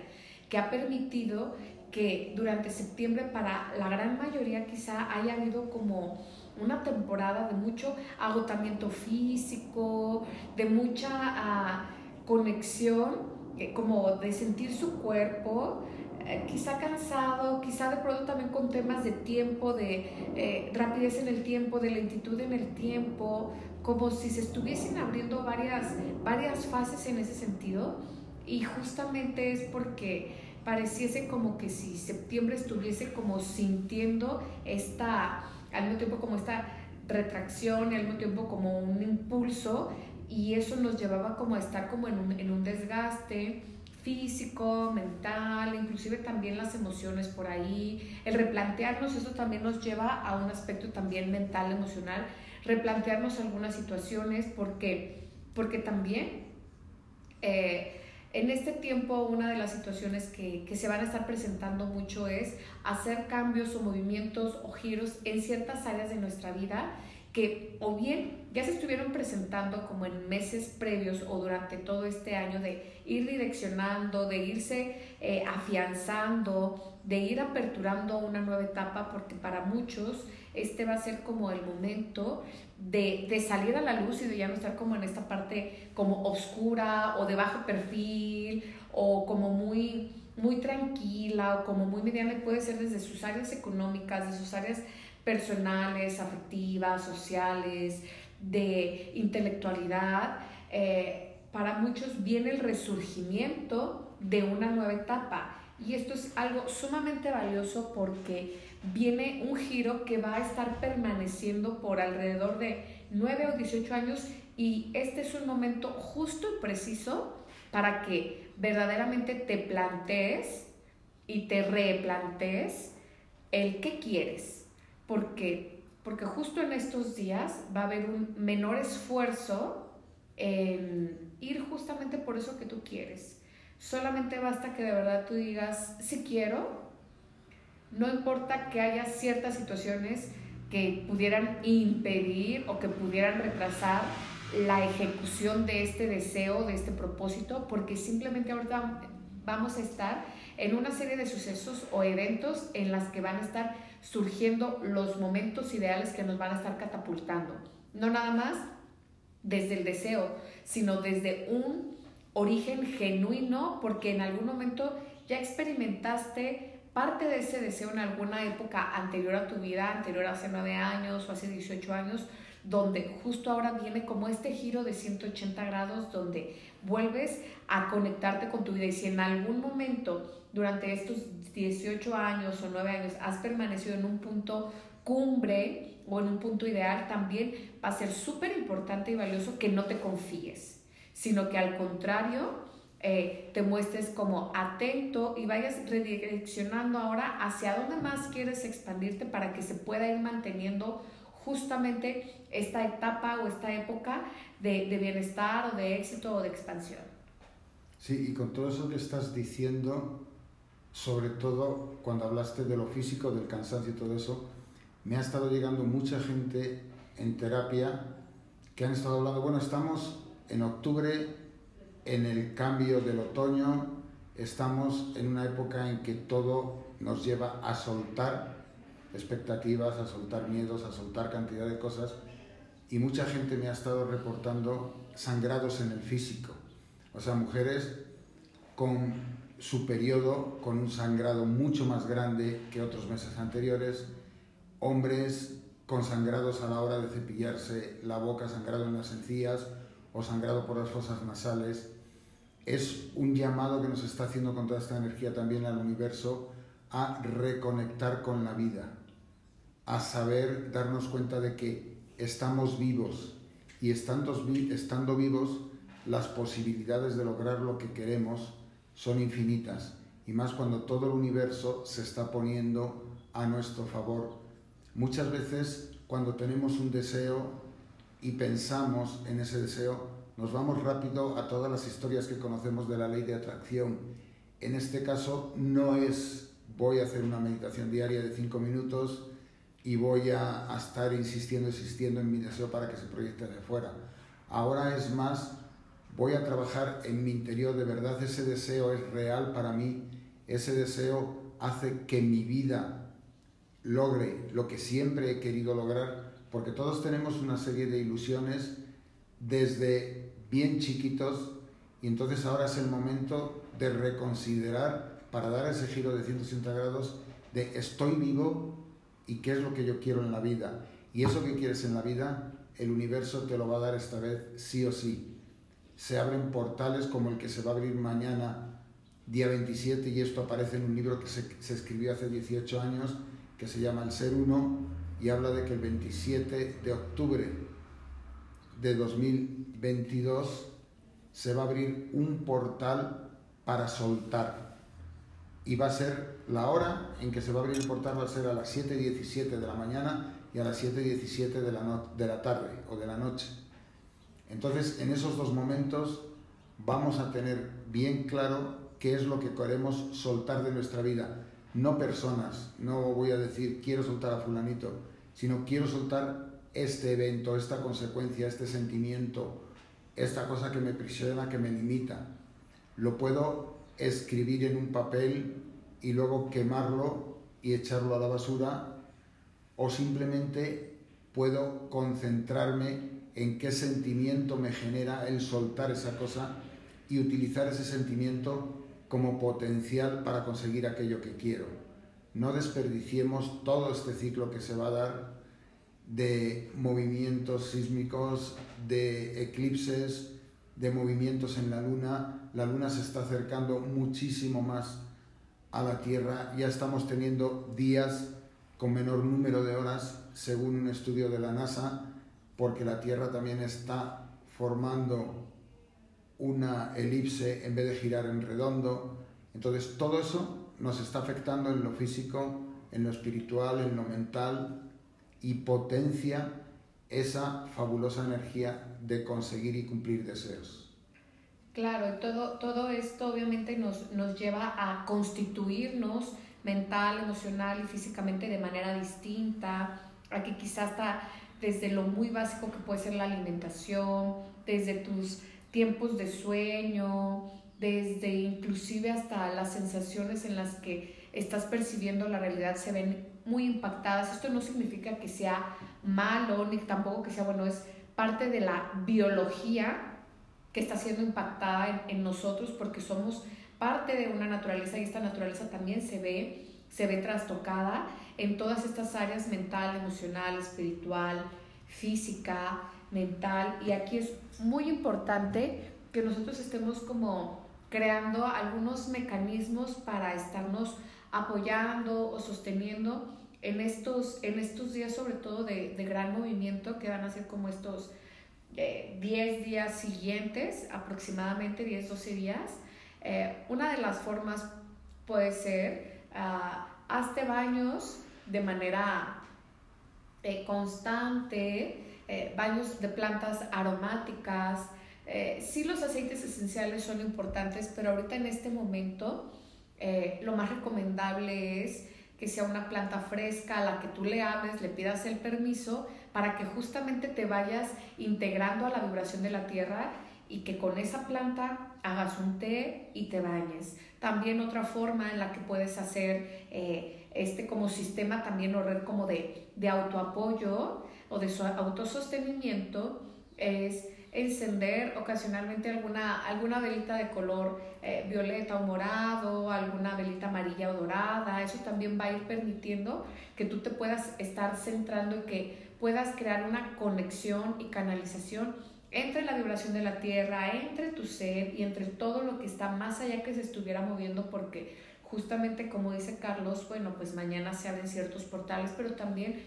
que ha permitido que durante septiembre para la gran mayoría quizá haya habido como una temporada de mucho agotamiento físico, de mucha ah, conexión, como de sentir su cuerpo, eh, quizá cansado, quizá de pronto también con temas de tiempo, de eh, rapidez en el tiempo, de lentitud en el tiempo, como si se estuviesen abriendo varias, varias fases en ese sentido. Y justamente es porque pareciese como que si septiembre estuviese como sintiendo esta, al mismo tiempo como esta retracción al mismo tiempo como un impulso y eso nos llevaba como a estar como en un, en un desgaste físico, mental, inclusive también las emociones por ahí, el replantearnos, eso también nos lleva a un aspecto también mental, emocional, replantearnos algunas situaciones, porque, porque también eh, en este tiempo una de las situaciones que, que, se van a estar presentando mucho es hacer cambios o movimientos o giros en ciertas áreas de nuestra vida que o bien ya se estuvieron presentando como en meses previos o durante todo este año de ir direccionando, de irse eh, afianzando, de ir aperturando una nueva etapa, porque para muchos este va a ser como el momento de, salir a la luz y de ya no estar como en esta parte como oscura o de bajo perfil o como muy, muy tranquila o como muy mediana, puede ser desde sus áreas económicas, de sus áreas personales, afectivas, sociales, de intelectualidad, eh, para muchos viene el resurgimiento de una nueva etapa. Y esto es algo sumamente valioso porque viene un giro que va a estar permaneciendo por alrededor de 9 o 18 años y este es un momento justo y preciso para que verdaderamente te plantees y te replantees el qué quieres, porque, porque justo en estos días va a haber un menor esfuerzo en ir justamente por eso que tú quieres. Solamente basta que de verdad tú digas, si quiero, no importa que haya ciertas situaciones que pudieran impedir o que pudieran retrasar la ejecución de este deseo, de este propósito, porque simplemente ahorita vamos a estar en una serie de sucesos o eventos en las que van a estar surgiendo los momentos ideales que nos van a estar catapultando. No nada más desde el deseo, sino desde un origen genuino, porque en algún momento ya experimentaste parte de ese deseo en alguna época anterior a tu vida, anterior a hace nueve años o hace 18 años, donde justo ahora viene como este giro de 180 grados, donde vuelves a conectarte con tu vida. Y si en algún momento durante estos 18 años o 9 años has permanecido en un punto cumbre o en un punto ideal, también va a ser súper importante y valioso que no te confíes, sino que al contrario, eh, te muestres como atento y vayas redireccionando ahora hacia dónde más quieres expandirte para que se pueda ir manteniendo justamente esta etapa o esta época de, de bienestar o de éxito o de expansión. Sí, y con todo eso que estás diciendo, sobre todo cuando hablaste de lo físico, del cansancio y todo eso, me ha estado llegando mucha gente en terapia que han estado hablando, bueno, estamos en octubre, en el cambio del otoño, estamos en una época en que todo nos lleva a soltar expectativas, a soltar miedos, a soltar cantidad de cosas, y mucha gente me ha estado reportando sangrados en el físico, o sea, mujeres con su periodo con un sangrado mucho más grande que otros meses anteriores, hombres con sangrados a la hora de cepillarse la boca, sangrado en las encías o sangrado por las fosas nasales. Es un llamado que nos está haciendo con toda esta energía también al universo a reconectar con la vida, a saber darnos cuenta de que estamos vivos y estando, estando vivos las posibilidades de lograr lo que queremos son infinitas y más cuando todo el universo se está poniendo a nuestro favor. Muchas veces cuando tenemos un deseo y pensamos en ese deseo, nos vamos rápido a todas las historias que conocemos de la ley de atracción. En este caso no es voy a hacer una meditación diaria de cinco minutos y voy a, a estar insistiendo, insistiendo en mi deseo para que se proyecte de fuera. Ahora es más voy a trabajar en mi interior, de verdad ese deseo es real para mí, ese deseo hace que mi vida logre lo que siempre he querido lograr, porque todos tenemos una serie de ilusiones desde bien chiquitos y entonces ahora es el momento de reconsiderar para dar ese giro de 180 grados de estoy vivo y qué es lo que yo quiero en la vida. Y eso que quieres en la vida, el universo te lo va a dar esta vez sí o sí se abren portales como el que se va a abrir mañana, día 27, y esto aparece en un libro que se, escribió hace 18 años, que se llama El Ser Uno, y habla de que el 27 de octubre de 2022 se va a abrir un portal para soltar. Y va a ser la hora en que se va a abrir el portal, va a ser a las 7.17 de la mañana y a las 7.17 de la, de la tarde o de la noche. Entonces, en esos dos momentos vamos a tener bien claro qué es lo que queremos soltar de nuestra vida. No personas, no voy a decir quiero soltar a fulanito, sino quiero soltar este evento, esta consecuencia, este sentimiento, esta cosa que me prisiona, que me limita. Lo puedo escribir en un papel y luego quemarlo y echarlo a la basura o simplemente puedo concentrarme en qué sentimiento me genera el soltar esa cosa y utilizar ese sentimiento como potencial para conseguir aquello que quiero. No desperdiciemos todo este ciclo que se va a dar de movimientos sísmicos, de eclipses, de movimientos en la luna. La luna se está acercando muchísimo más a la Tierra. Ya estamos teniendo días con menor número de horas, según un estudio de la NASA, porque la Tierra también está formando una elipse en vez de girar en redondo. Entonces todo eso nos está afectando en lo físico, en lo espiritual, en lo mental y potencia esa fabulosa energía de conseguir y cumplir deseos. Claro, todo, todo esto obviamente nos, nos lleva a constituirnos mental, emocional y físicamente de manera distinta, a que quizás está desde lo muy básico que puede ser la alimentación, desde tus tiempos de sueño, desde inclusive hasta las sensaciones en las que estás percibiendo la realidad se ven muy impactadas. Esto no significa que sea malo, ni tampoco que sea bueno, es parte de la biología que está siendo impactada en, nosotros porque somos parte de una naturaleza y esta naturaleza también se ve, se ve trastocada en todas estas áreas mental, emocional, espiritual, física, mental y aquí es muy importante que nosotros estemos como creando algunos mecanismos para estarnos apoyando o sosteniendo en estos, en estos días sobre todo de, gran movimiento que van a ser como estos 10 eh, días siguientes, aproximadamente 10, 12 días. Eh, una de las formas puede ser, uh, hazte baños de manera eh, constante, eh, baños de plantas aromáticas. Sí los aceites esenciales son importantes, pero ahorita en este momento lo más recomendable es que sea una planta fresca a la que tú le hables, le pidas el permiso para que justamente te vayas integrando a la vibración de la tierra y que con esa planta hagas un té y te bañes. También otra forma en la que puedes hacer este como sistema también o red como de, de autoapoyo o de autosostenimiento es encender ocasionalmente alguna, alguna velita de color eh, violeta o morado, alguna velita amarilla o dorada. Eso también va a ir permitiendo que tú te puedas estar centrando y que puedas crear una conexión y canalización entre la vibración de la tierra, entre tu ser y entre todo lo que está más allá que se estuviera moviendo porque justamente como dice Carlos, bueno, pues mañana se abren ciertos portales, pero también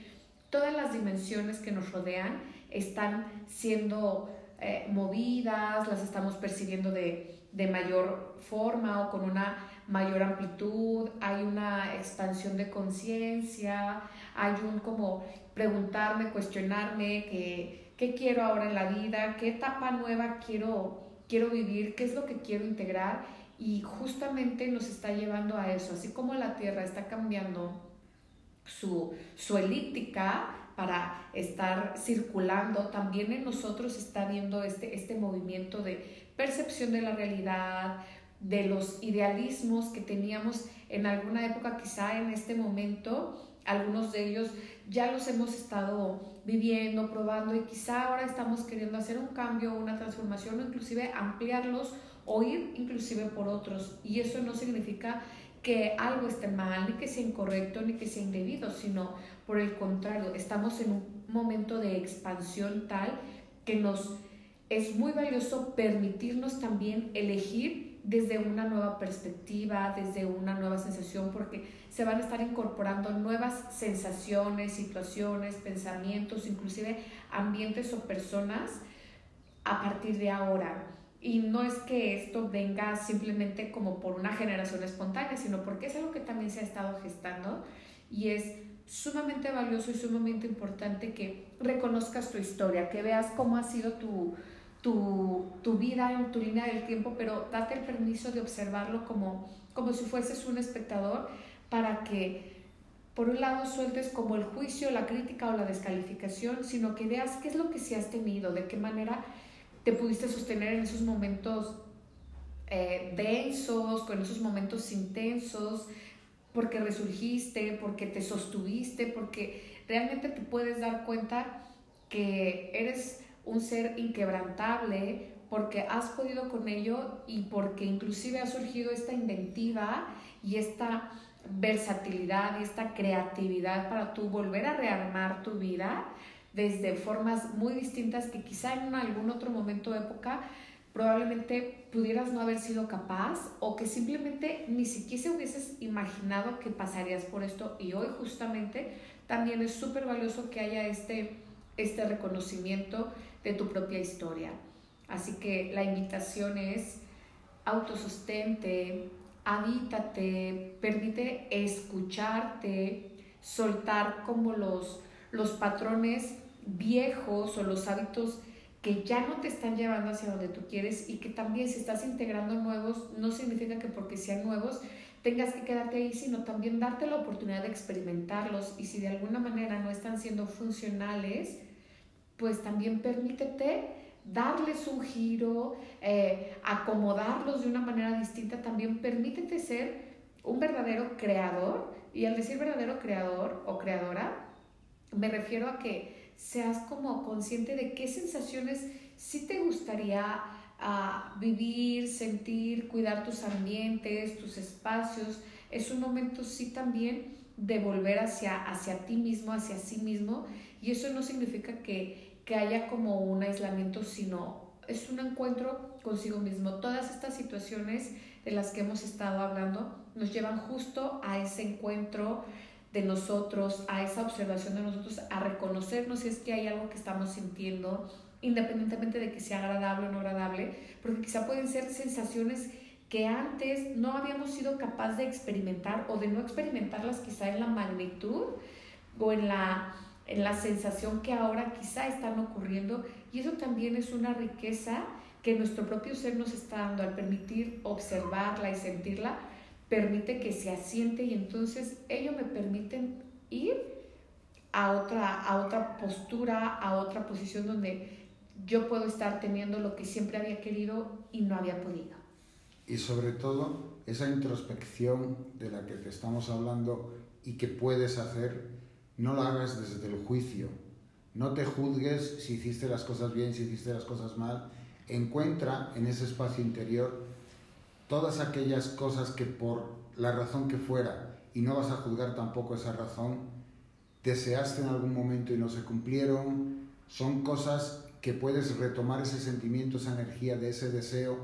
todas las dimensiones que nos rodean están siendo eh, movidas, las estamos percibiendo de, mayor forma o con una mayor amplitud, hay una expansión de conciencia, hay un como preguntarme, cuestionarme qué, qué quiero ahora en la vida, qué etapa nueva quiero, quiero vivir, qué es lo que quiero integrar y justamente nos está llevando a eso, así como la Tierra está cambiando su, su elíptica para estar circulando, también en nosotros está viendo este, este movimiento de percepción de la realidad, de los idealismos que teníamos en alguna época, quizá en este momento, algunos de ellos ya los hemos estado viviendo, probando y quizá ahora estamos queriendo hacer un cambio, una transformación o inclusive ampliarlos o ir inclusive por otros. Y eso no significa que algo esté mal, ni que sea incorrecto, ni que sea indebido, sino por el contrario, estamos en un momento de expansión tal que nos es muy valioso permitirnos también elegir desde una nueva perspectiva, desde una nueva sensación, porque se van a estar incorporando nuevas sensaciones, situaciones, pensamientos, inclusive ambientes o personas a partir de ahora. Y no es que esto venga simplemente como por una generación espontánea, sino porque es algo que también se ha estado gestando y es sumamente valioso y sumamente importante que reconozcas tu historia, que veas cómo ha sido tu, tu, tu, vida en tu línea del tiempo, pero date el permiso de observarlo como, como si fueses un espectador para que por un lado sueltes como el juicio, la crítica o la descalificación, sino que veas qué es lo que sí has tenido, de qué manera te pudiste sostener en esos momentos eh, densos, con esos momentos intensos, porque resurgiste, porque te sostuviste, porque realmente te puedes dar cuenta que eres un ser inquebrantable, porque has podido con ello y porque inclusive ha surgido esta inventiva y esta versatilidad y esta creatividad para tú volver a rearmar tu vida desde formas muy distintas que quizá en algún otro momento de época probablemente pudieras no haber sido capaz o que simplemente ni siquiera hubieses imaginado que pasarías por esto y hoy justamente también es súper valioso que haya este, este reconocimiento de tu propia historia. Así que la invitación es autosostente, habítate, permite escucharte, soltar como los, los patrones viejos o los hábitos que ya no te están llevando hacia donde tú quieres y que también si estás integrando nuevos, no significa que porque sean nuevos tengas que quedarte ahí, sino también darte la oportunidad de experimentarlos. Y si de alguna manera no están siendo funcionales, pues también permítete darles un giro, eh, acomodarlos de una manera distinta, también permítete ser un verdadero creador. Y al decir verdadero creador o creadora, me refiero a que seas como consciente de qué sensaciones sí te gustaría ah, vivir, sentir, cuidar tus ambientes, tus espacios. Es un momento sí también de volver hacia, hacia ti mismo, hacia sí mismo. Y eso no significa que, que haya como un aislamiento, sino es un encuentro consigo mismo. Todas estas situaciones de las que hemos estado hablando nos llevan justo a ese encuentro de nosotros, a esa observación de nosotros, a reconocernos si es que hay algo que estamos sintiendo, independientemente de que sea agradable o no agradable, porque quizá pueden ser sensaciones que antes no habíamos sido capaz de experimentar o de no experimentarlas quizá en la magnitud o en la, en la sensación que ahora quizá están ocurriendo. Y eso también es una riqueza que nuestro propio ser nos está dando al permitir observarla y sentirla permite que se asiente y entonces ello me permiten ir a otra, a otra postura, a otra posición donde yo puedo estar teniendo lo que siempre había querido y no había podido. Y sobre todo esa introspección de la que te estamos hablando y que puedes hacer, no la hagas desde el juicio. No te juzgues si hiciste las cosas bien, si hiciste las cosas mal. Encuentra en ese espacio interior todas aquellas cosas que por la razón que fuera, y no vas a juzgar tampoco esa razón, deseaste en algún momento y no se cumplieron, son cosas que puedes retomar ese sentimiento, esa energía de ese deseo.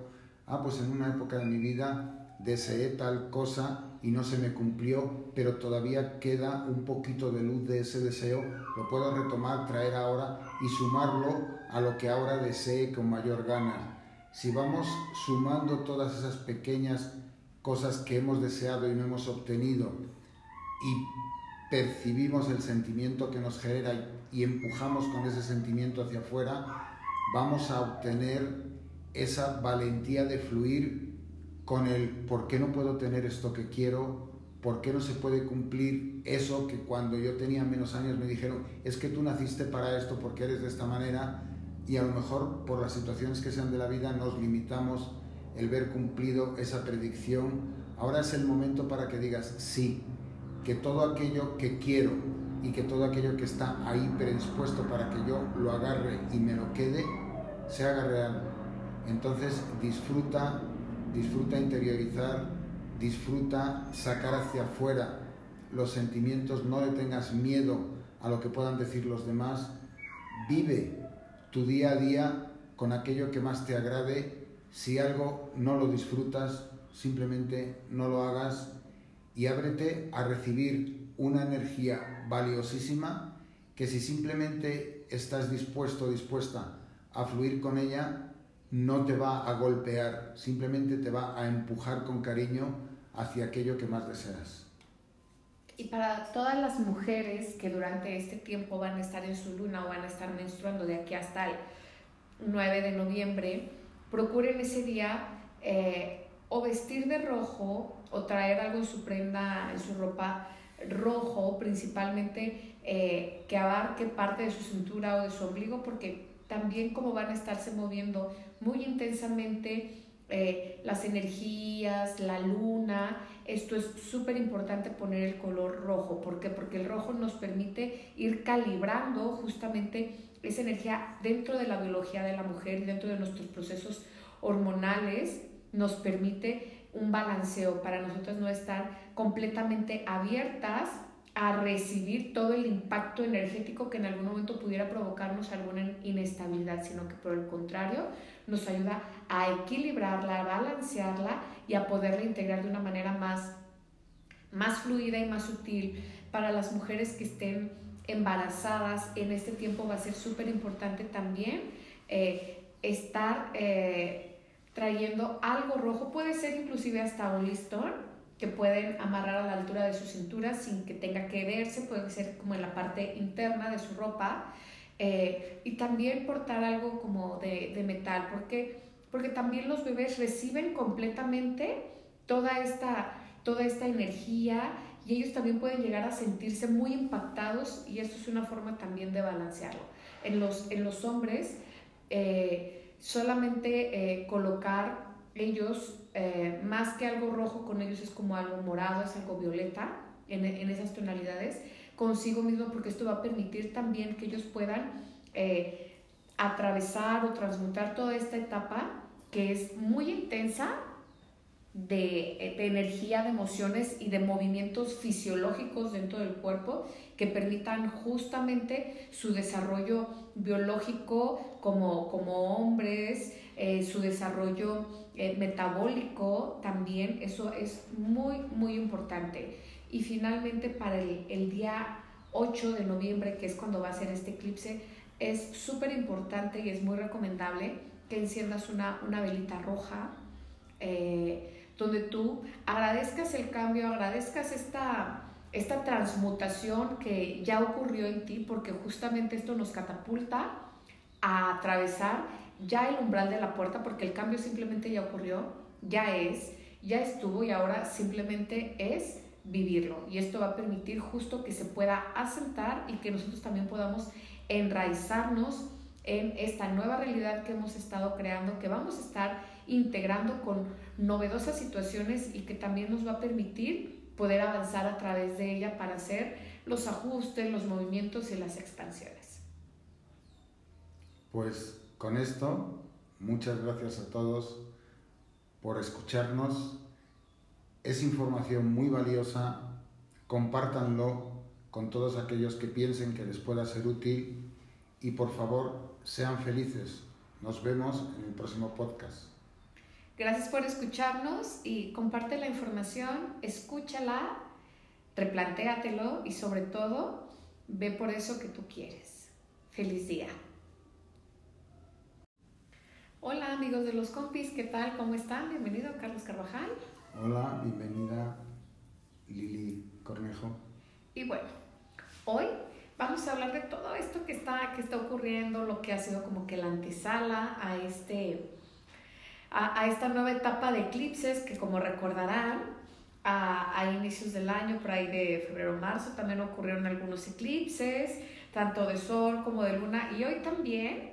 Ah, pues en una época de mi vida deseé tal cosa y no se me cumplió, pero todavía queda un poquito de luz de ese deseo, lo puedo retomar, traer ahora y sumarlo a lo que ahora desee con mayor ganas si vamos sumando todas esas pequeñas cosas que hemos deseado y no hemos obtenido y percibimos el sentimiento que nos genera y empujamos con ese sentimiento hacia afuera, vamos a obtener esa valentía de fluir con el por qué no puedo tener esto que quiero, por qué no se puede cumplir eso que cuando yo tenía menos años me dijeron, es que tú naciste para esto porque eres de esta manera y a lo mejor por las situaciones que sean de la vida nos limitamos el ver cumplido esa predicción. Ahora es el momento para que digas sí, que todo aquello que quiero y que todo aquello que está ahí predispuesto para que yo lo agarre y me lo quede, se haga real. Entonces disfruta, disfruta interiorizar, disfruta sacar hacia afuera los sentimientos, no le tengas miedo a lo que puedan decir los demás, vive tu día a día con aquello que más te agrade. Si algo no lo disfrutas, simplemente no lo hagas y ábrete a recibir una energía valiosísima que si simplemente estás dispuesto o dispuesta a fluir con ella, no te va a golpear, simplemente te va a empujar con cariño hacia aquello que más deseas. Y para todas las mujeres que durante este tiempo van a estar en su luna o van a estar menstruando de aquí hasta el 9 de noviembre, procuren ese día eh, o vestir de rojo o traer algo en su prenda, en su ropa rojo, principalmente eh, que abarque parte de su cintura o de su ombligo, porque también como van a estarse moviendo muy intensamente eh, las energías, la luna, esto es súper importante poner el color rojo. ¿Por qué? Porque el rojo nos permite ir calibrando justamente esa energía dentro de la biología de la mujer y dentro de nuestros procesos hormonales nos permite un balanceo para nosotros no estar completamente abiertas a recibir todo el impacto energético que en algún momento pudiera provocarnos alguna inestabilidad, sino que por el contrario nos ayuda a equilibrarla, a balancearla y a poderla integrar de una manera más, más fluida y más sutil para las mujeres que estén embarazadas. En este tiempo va a ser súper importante también eh, estar... Eh, trayendo algo rojo, puede ser inclusive hasta un listón que pueden amarrar a la altura de su cintura sin que tenga que verse, puede ser como en la parte interna de su ropa eh, y también portar algo como de, de metal, porque, porque también los bebés reciben completamente toda esta, toda esta energía y ellos también pueden llegar a sentirse muy impactados y esto es una forma también de balancearlo. En los, en los hombres, eh, solamente eh, colocar ellos, eh, más que algo rojo con ellos es como algo morado, es algo violeta en, esas tonalidades, consigo mismo porque esto va a permitir también que ellos puedan atravesar o transmutar toda esta etapa que es muy intensa de, energía, de emociones y de movimientos fisiológicos dentro del cuerpo que permitan justamente su desarrollo biológico como, como hombres, eh, su desarrollo eh, metabólico también, eso es muy, muy importante. Y finalmente para el, el día 8 de noviembre, que es cuando va a ser este eclipse, es súper importante y es muy recomendable que enciendas una, una velita roja. Eh, donde tú agradezcas el cambio, agradezcas esta, esta transmutación que ya ocurrió en ti, porque justamente esto nos catapulta a atravesar ya el umbral de la puerta, porque el cambio simplemente ya ocurrió, ya es, ya estuvo y ahora simplemente es vivirlo. Y esto va a permitir justo que se pueda asentar y que nosotros también podamos enraizarnos en esta nueva realidad que hemos estado creando, que vamos a estar integrando con novedosas situaciones y que también nos va a permitir poder avanzar a través de ella para hacer los ajustes, los movimientos y las expansiones. Pues con esto, muchas gracias a todos por escucharnos. Es información muy valiosa, compártanlo con todos aquellos que piensen que les pueda ser útil y por favor sean felices. Nos vemos en el próximo podcast. Gracias por escucharnos y comparte la información, escúchala, replantéatelo y sobre todo ve por eso que tú quieres. Feliz día. Hola amigos de los compis, ¿qué tal? ¿Cómo están? Bienvenido Carlos Carvajal. Hola, bienvenida Lili Cornejo. Y bueno, hoy vamos a hablar de todo esto que está, que está ocurriendo, lo que ha sido como que la antesala a, este, a, esta nueva etapa de eclipses que como recordarán, a, a, inicios del año, por ahí de febrero-marzo, también ocurrieron algunos eclipses, tanto de sol como de luna, y hoy también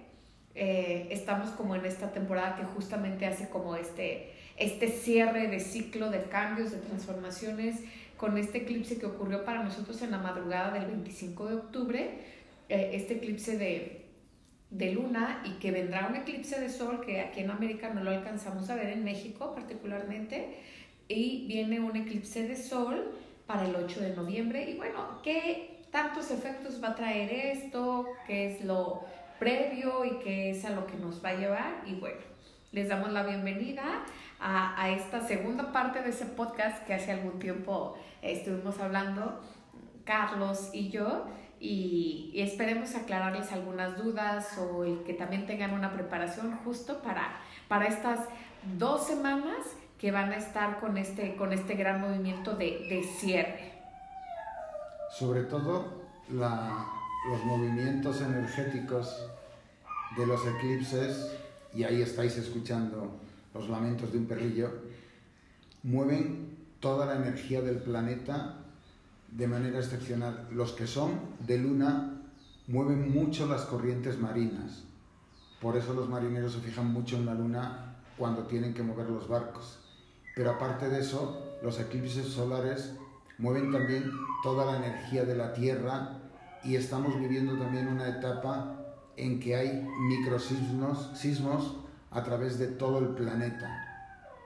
eh, estamos como en esta temporada que justamente hace como este, este cierre de ciclo de cambios, de transformaciones, con este eclipse que ocurrió para nosotros en la madrugada del 25 de octubre, eh, este eclipse de, de luna y que vendrá un eclipse de sol que aquí en América no lo alcanzamos a ver, en México particularmente, y viene un eclipse de sol para el 8 de noviembre. Y bueno, ¿qué tantos efectos va a traer esto? ¿Qué es lo previo y qué es a lo que nos va a llevar? Y bueno, les damos la bienvenida a, esta segunda parte de ese podcast que hace algún tiempo estuvimos hablando, Carlos y yo, y, esperemos aclararles algunas dudas o que también tengan una preparación justo para, para estas dos semanas que van a estar con este, con este gran movimiento de, de cierre. Sobre todo los movimientos energéticos de los eclipses, y ahí estáis escuchando los lamentos de un perrillo, mueven toda la energía del planeta de manera excepcional. Los que son de luna mueven mucho las corrientes marinas. Por eso los marineros se fijan mucho en la luna cuando tienen que mover los barcos. Pero aparte de eso, los eclipses solares mueven también toda la energía de la Tierra y estamos viviendo también una etapa en que hay microsismos sismos a través de todo el planeta.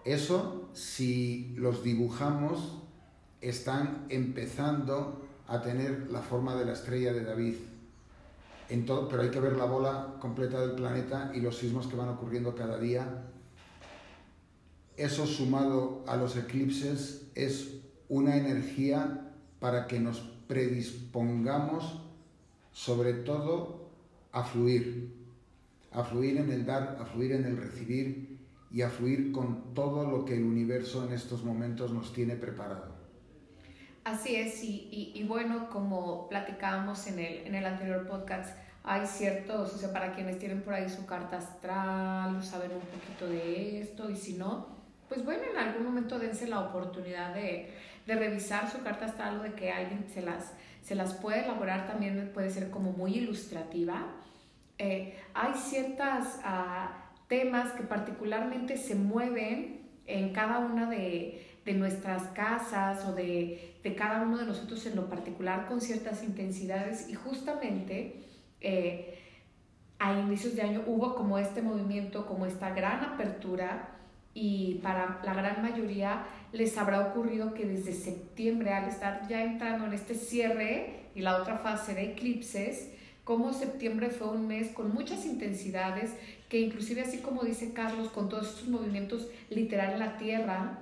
Eso, si los dibujamos, están empezando a tener la forma de la estrella de David. En todo, pero hay que ver la bola completa del planeta y los sismos que van ocurriendo cada día. Eso sumado a los eclipses es una energía para que nos predispongamos sobre todo a fluir, a fluir en el dar, a fluir en el recibir y a fluir con todo lo que el universo en estos momentos nos tiene preparado. Así es, y, bueno, como platicábamos en el, en el anterior podcast, hay ciertos, o sea, para quienes tienen por ahí su carta astral, saben un poquito de esto, y si no, pues bueno, en algún momento dense la oportunidad de, de revisar su carta astral o de que alguien se las, se las puede elaborar, también puede ser como muy ilustrativa. Eh, hay ciertos ah, temas que particularmente se mueven en cada una de, de nuestras casas o de, de, cada uno de nosotros en lo particular con ciertas intensidades. Y justamente eh, a inicios de año hubo como este movimiento, como esta gran apertura y para la gran mayoría les habrá ocurrido que desde septiembre, al estar ya entrando en este cierre y la otra fase de eclipses, como septiembre fue un mes con muchas intensidades, que inclusive así como dice Carlos, con todos estos movimientos literal en la Tierra,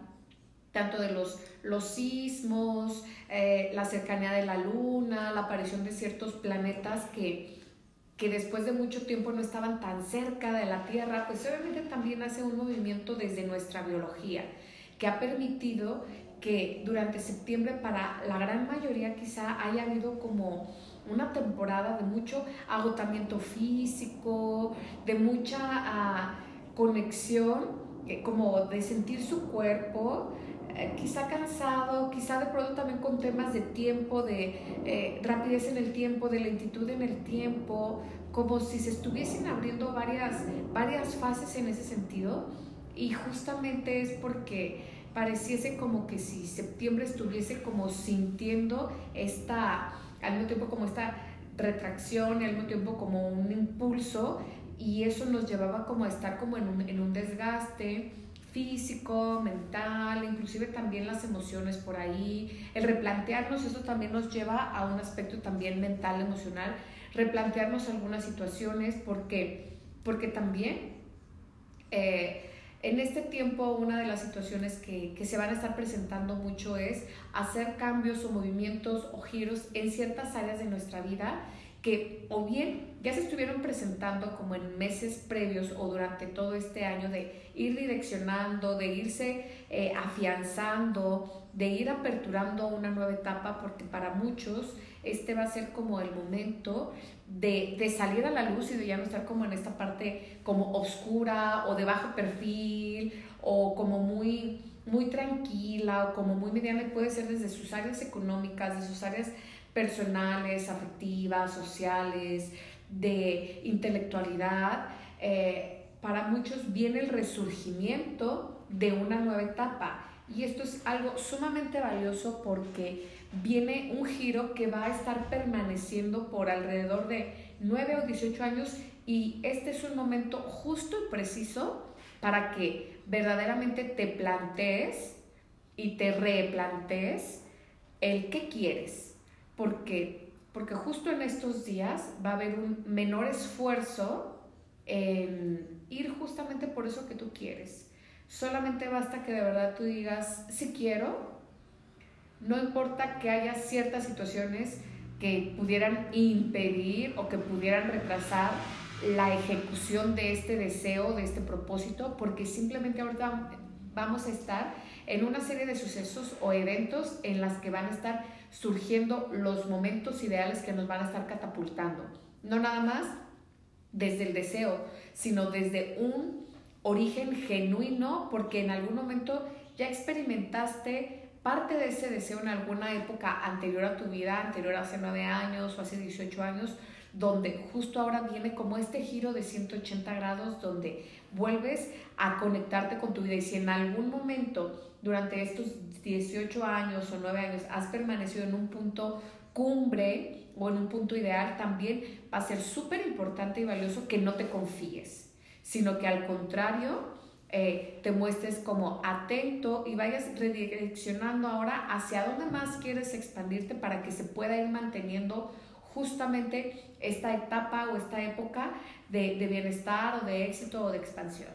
tanto de los, los sismos, eh, la cercanía de la Luna, la aparición de ciertos planetas que que después de mucho tiempo no estaban tan cerca de la Tierra, pues obviamente también hace un movimiento desde nuestra biología, que ha permitido que durante septiembre para la gran mayoría quizá haya habido como una temporada de mucho agotamiento físico, de mucha ah, conexión, como de sentir su cuerpo, eh, quizá cansado, quizá de pronto también con temas de tiempo, de eh, rapidez en el tiempo, de lentitud en el tiempo, como si se estuviesen abriendo varias, varias fases en ese sentido. Y justamente es porque pareciese como que si septiembre estuviese como sintiendo esta, al mismo tiempo como esta retracción y al mismo tiempo como un impulso y eso nos llevaba como a estar como en un, en un desgaste, físico, mental, inclusive también las emociones por ahí. El replantearnos, eso también nos lleva a un aspecto también mental, emocional, replantearnos algunas situaciones porque, porque también eh, en este tiempo una de las situaciones que, que, se van a estar presentando mucho es hacer cambios o movimientos o giros en ciertas áreas de nuestra vida que o bien ya se estuvieron presentando como en meses previos o durante todo este año de ir direccionando, de irse eh, afianzando, de ir aperturando una nueva etapa, porque para muchos este va a ser como el momento de, salir a la luz y de ya no estar como en esta parte como oscura o de bajo perfil o como muy, muy tranquila o como muy mediana, puede ser desde sus áreas económicas, de sus áreas personales, afectivas, sociales, de intelectualidad, eh, para muchos viene el resurgimiento de una nueva etapa. Y esto es algo sumamente valioso porque viene un giro que va a estar permaneciendo por alrededor de 9 o 18 años y este es un momento justo y preciso para que verdaderamente te plantees y te replantees el qué quieres, porque, porque justo en estos días va a haber un menor esfuerzo en ir justamente por eso que tú quieres. Solamente basta que de verdad tú digas, si quiero, no importa que haya ciertas situaciones que pudieran impedir o que pudieran retrasar la ejecución de este deseo, de este propósito, porque simplemente ahorita vamos a estar en una serie de sucesos o eventos en las que van a estar surgiendo los momentos ideales que nos van a estar catapultando. No nada más desde el deseo, sino desde un origen genuino, porque en algún momento ya experimentaste parte de ese deseo en alguna época anterior a tu vida, anterior a hace nueve años o hace 18 años, donde justo ahora viene como este giro de 180 grados, donde vuelves a conectarte con tu vida. Y si en algún momento durante estos 18 años o 9 años has permanecido en un punto cumbre o en un punto ideal, también va a ser súper importante y valioso que no te confíes, sino que al contrario, eh, te muestres como atento y vayas redireccionando ahora hacia dónde más quieres expandirte para que se pueda ir manteniendo justamente esta etapa o esta época de, bienestar o de éxito o de expansión.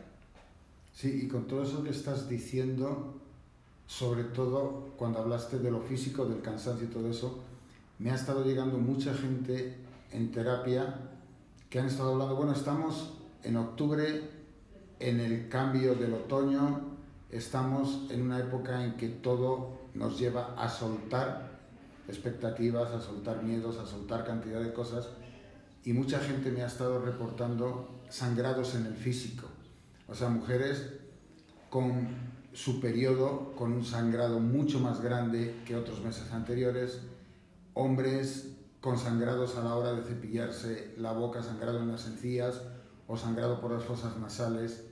Sí, y con todo eso que estás diciendo, sobre todo cuando hablaste de lo físico, del cansancio y todo eso, me ha estado llegando mucha gente en terapia que han estado hablando, bueno, estamos en octubre, en el cambio del otoño, estamos en una época en que todo nos lleva a soltar expectativas, a soltar miedos, a soltar cantidad de cosas. Y mucha gente me ha estado reportando sangrados en el físico. O sea, mujeres con su periodo, con un sangrado mucho más grande que otros meses anteriores. Hombres con sangrados a la hora de cepillarse la boca, sangrado en las encías o sangrado por las fosas nasales.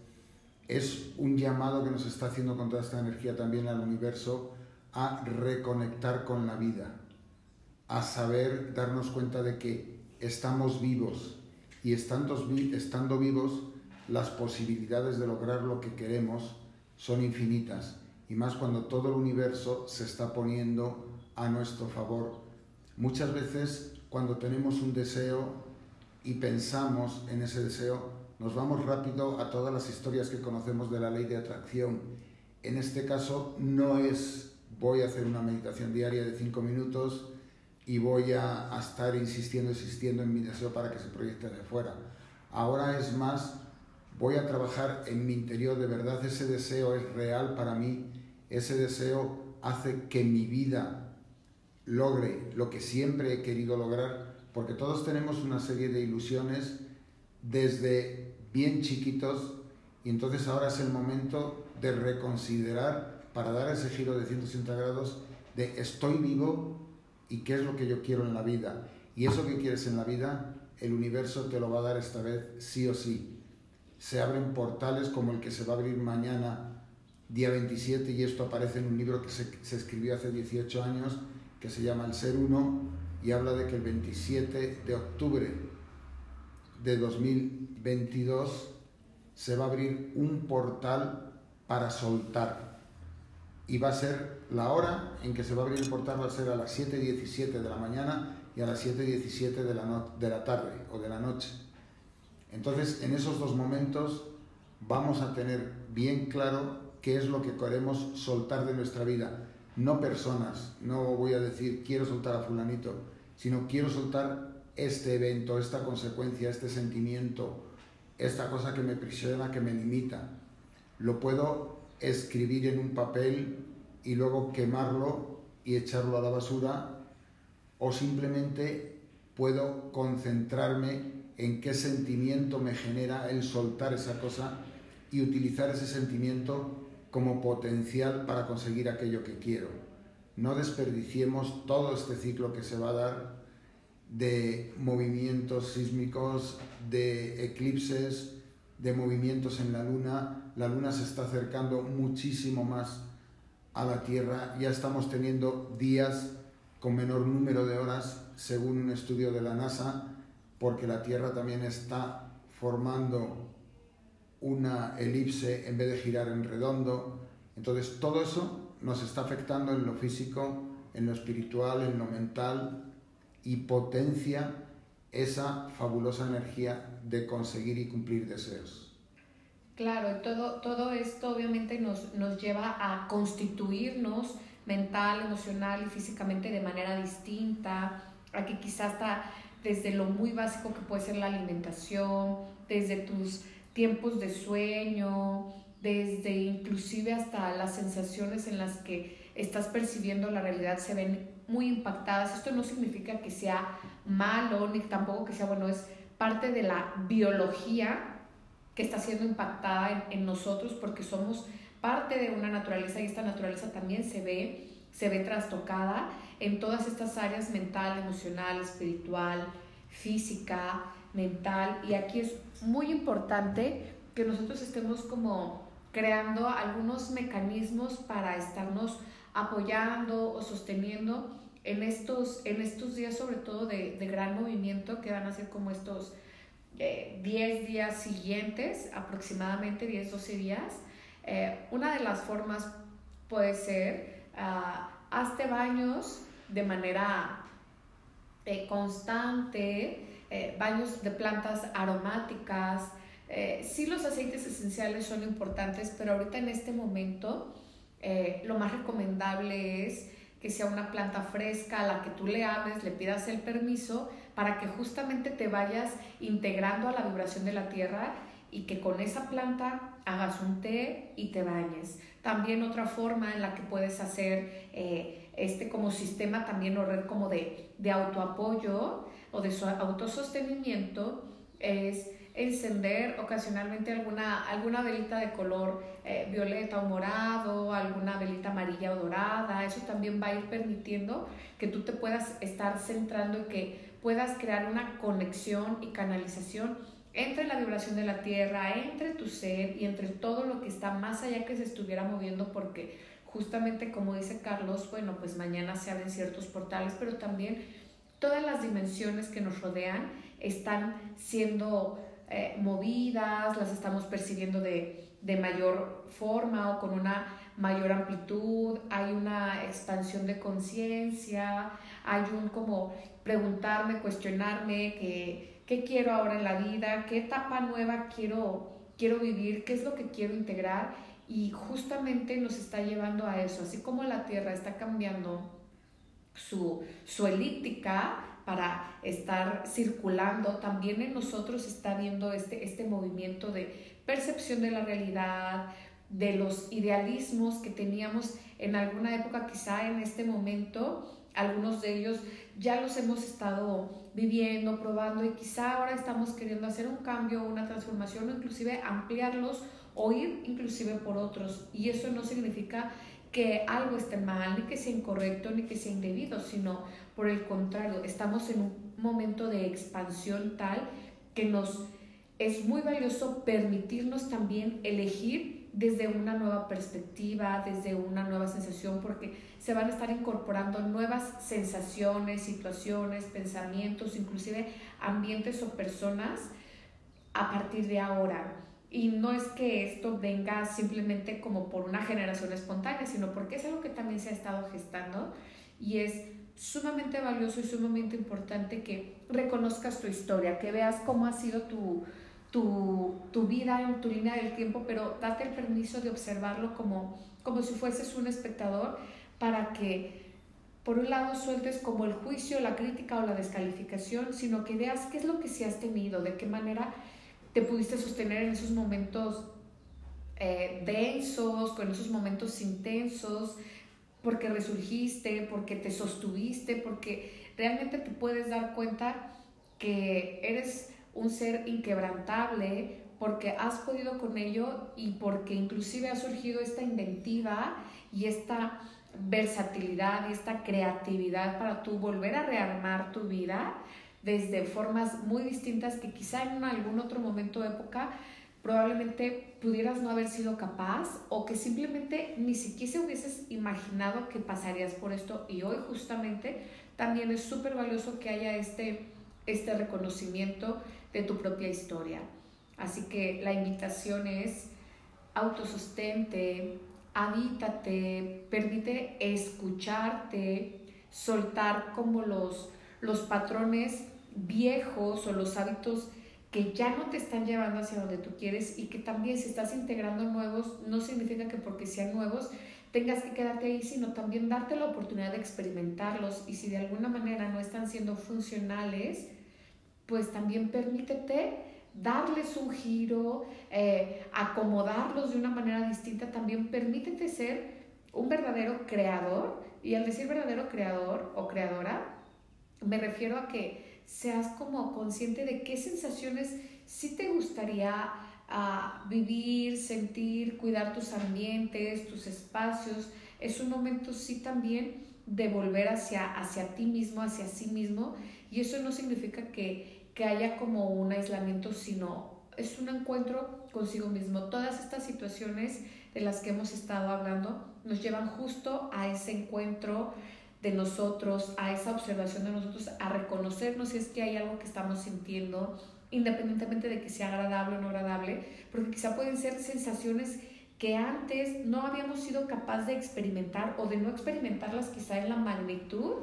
Es un llamado que nos está haciendo con toda esta energía también al universo a reconectar con la vida, a saber darnos cuenta de que estamos vivos y estando, estando vivos las posibilidades de lograr lo que queremos son infinitas y más cuando todo el universo se está poniendo a nuestro favor. Muchas veces cuando tenemos un deseo y pensamos en ese deseo, nos vamos rápido a todas las historias que conocemos de la ley de atracción. En este caso no es voy a hacer una meditación diaria de cinco minutos y voy a, estar insistiendo, insistiendo en mi deseo para que se proyecte de fuera. Ahora es más, voy a trabajar en mi interior, de verdad ese deseo es real para mí, ese deseo hace que mi vida logre lo que siempre he querido lograr, porque todos tenemos una serie de ilusiones desde bien chiquitos y entonces ahora es el momento de reconsiderar para dar ese giro de 180 grados de estoy vivo y qué es lo que yo quiero en la vida. Y eso que quieres en la vida, el universo te lo va a dar esta vez sí o sí. Se abren portales como el que se va a abrir mañana, día 27, y esto aparece en un libro que se, se escribió hace 18 años, que se llama El Ser Uno, y habla de que el 27 de octubre de 2022 se va a abrir un portal para soltar y va a ser la hora en que se va a abrir el portal va a ser a las 7.17 de la mañana y a las 7.17 de la, de la tarde o de la noche. Entonces, en esos dos momentos vamos a tener bien claro qué es lo que queremos soltar de nuestra vida. No personas, no voy a decir quiero soltar a fulanito, sino quiero soltar este evento, esta consecuencia, este sentimiento, esta cosa que me prisiona, que me limita. Lo puedo escribir en un papel y luego quemarlo y echarlo a la basura o simplemente puedo concentrarme en qué sentimiento me genera el soltar esa cosa y utilizar ese sentimiento como potencial para conseguir aquello que quiero. No desperdiciemos todo este ciclo que se va a dar de movimientos sísmicos, de eclipses, de movimientos en la luna. La luna se está acercando muchísimo más a la Tierra. Ya estamos teniendo días con menor número de horas, según un estudio de la NASA, porque la Tierra también está formando una elipse en vez de girar en redondo. Entonces todo eso nos está afectando en lo físico, en lo espiritual, en lo mental y potencia esa fabulosa energía de conseguir y cumplir deseos. Claro, todo, todo esto obviamente nos, nos lleva a constituirnos mental, emocional y físicamente de manera distinta, Aquí quizás está desde lo muy básico que puede ser la alimentación, desde tus tiempos de sueño, desde inclusive hasta las sensaciones en las que estás percibiendo la realidad se ven muy impactadas. Esto no significa que sea malo, ni tampoco que sea bueno, es parte de la biología que está siendo impactada en, nosotros porque somos parte de una naturaleza y esta naturaleza también se ve, se ve trastocada en todas estas áreas mental, emocional, espiritual, física, mental. Y aquí es muy importante que nosotros estemos como creando algunos mecanismos para estarnos apoyando o sosteniendo en estos, en estos días sobre todo de, gran movimiento que van a ser como estos 10 eh, días siguientes, aproximadamente 10, 12 días. Eh, una de las formas puede ser, uh, hazte baños de manera eh, constante, baños de plantas aromáticas, eh, sí los aceites esenciales son importantes, pero ahorita en este momento eh, lo más recomendable es que sea una planta fresca a la que tú le hables, le pidas el permiso para que justamente te vayas integrando a la vibración de la tierra y que con esa planta hagas un té y te bañes. También otra forma en la que puedes hacer eh, este como sistema también o red como de, de autoapoyo o de autosostenimiento es encender ocasionalmente alguna, alguna velita de color eh, violeta o morado, alguna velita amarilla o dorada. Eso también va a ir permitiendo que tú te puedas estar centrando y que puedas crear una conexión y canalización entre la vibración de la tierra, entre tu ser y entre todo lo que está más allá que se estuviera moviendo porque justamente como dice Carlos, bueno, pues mañana se abren ciertos portales, pero también todas las dimensiones que nos rodean están siendo eh, movidas, las estamos percibiendo de, mayor forma o con una mayor amplitud, hay una expansión de conciencia, hay un como preguntarme, cuestionarme qué, qué quiero ahora en la vida, qué etapa nueva quiero, quiero vivir, qué es lo que quiero integrar y justamente nos está llevando a eso, así como la Tierra está cambiando su, su elíptica para estar circulando, también en nosotros está viendo este, este movimiento de percepción de la realidad, de los idealismos que teníamos en alguna época, quizá en este momento, algunos de ellos ya los hemos estado viviendo, probando y quizá ahora estamos queriendo hacer un cambio, una transformación o inclusive ampliarlos o ir inclusive por otros. Y eso no significa que algo esté mal, ni que sea incorrecto, ni que sea indebido, sino por el contrario, estamos en un momento de expansión tal que nos es muy valioso permitirnos también elegir desde una nueva perspectiva, desde una nueva sensación, porque se van a estar incorporando nuevas sensaciones, situaciones, pensamientos, inclusive ambientes o personas a partir de ahora. Y no es que esto venga simplemente como por una generación espontánea, sino porque es algo que también se ha estado gestando y es sumamente valioso y sumamente importante que reconozcas tu historia, que veas cómo ha sido tu, tu, tu, vida en tu línea del tiempo, pero date el permiso de observarlo como, como si fueses un espectador para que por un lado sueltes como el juicio, la crítica o la descalificación, sino que veas qué es lo que sí has tenido, de qué manera te pudiste sostener en esos momentos eh, densos, con esos momentos intensos, porque resurgiste, porque te sostuviste, porque realmente te puedes dar cuenta que eres un ser inquebrantable, porque has podido con ello y porque inclusive ha surgido esta inventiva y esta versatilidad y esta creatividad para tú volver a rearmar tu vida desde formas muy distintas que quizá en algún otro momento de época probablemente pudieras no haber sido capaz o que simplemente ni siquiera hubieses imaginado que pasarías por esto y hoy justamente también es súper valioso que haya este, este reconocimiento de tu propia historia. Así que la invitación es autosostente, habítate, permite escucharte, soltar como los, los patrones viejos o los hábitos que ya no te están llevando hacia donde tú quieres y que también si estás integrando nuevos, no significa que porque sean nuevos tengas que quedarte ahí, sino también darte la oportunidad de experimentarlos y si de alguna manera no están siendo funcionales, pues también permítete darles un giro, eh, acomodarlos de una manera distinta, también permítete ser un verdadero creador. Y al decir verdadero creador o creadora, me refiero a que seas como consciente de qué sensaciones sí te gustaría ah, vivir, sentir, cuidar tus ambientes, tus espacios. Es un momento sí también de volver hacia, hacia ti mismo, hacia sí mismo. Y eso no significa que que haya como un aislamiento, sino es un encuentro consigo mismo. Todas estas situaciones de las que hemos estado hablando nos llevan justo a ese encuentro de nosotros, a esa observación de nosotros, a reconocernos si es que hay algo que estamos sintiendo, independientemente de que sea agradable o no agradable, porque quizá pueden ser sensaciones que antes no habíamos sido capaz de experimentar o de no experimentarlas quizá en la magnitud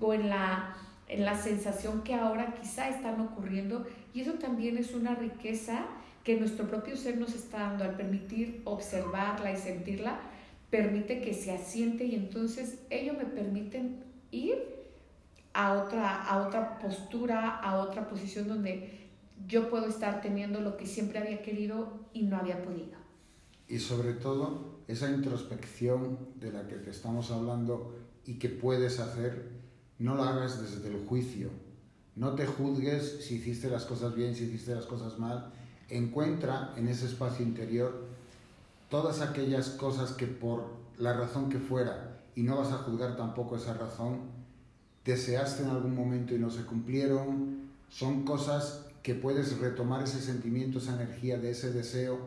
o en la en la sensación que ahora quizá están ocurriendo. Y eso también es una riqueza que nuestro propio ser nos está dando al permitir observarla y sentirla, permite que se asiente y entonces ello me permiten ir a otra, a otra postura, a otra posición donde yo puedo estar teniendo lo que siempre había querido y no había podido. Y sobre todo esa introspección de la que te estamos hablando y que puedes hacer no lo hagas desde el juicio. No te juzgues si hiciste las cosas bien, si hiciste las cosas mal. Encuentra en ese espacio interior todas aquellas cosas que por la razón que fuera, y no vas a juzgar tampoco esa razón, deseaste en algún momento y no se cumplieron. Son cosas que puedes retomar ese sentimiento, esa energía de ese deseo.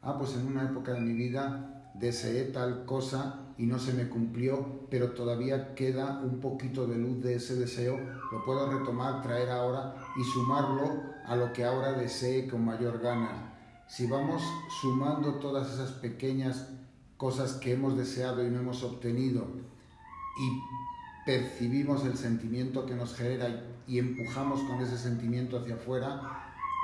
Ah, pues en una época de mi vida deseé tal cosa y no se me cumplió, pero todavía queda un poquito de luz de ese deseo, lo puedo retomar, traer ahora y sumarlo a lo que ahora desee con mayor gana. Si vamos sumando todas esas pequeñas cosas que hemos deseado y no hemos obtenido y percibimos el sentimiento que nos genera y empujamos con ese sentimiento hacia afuera,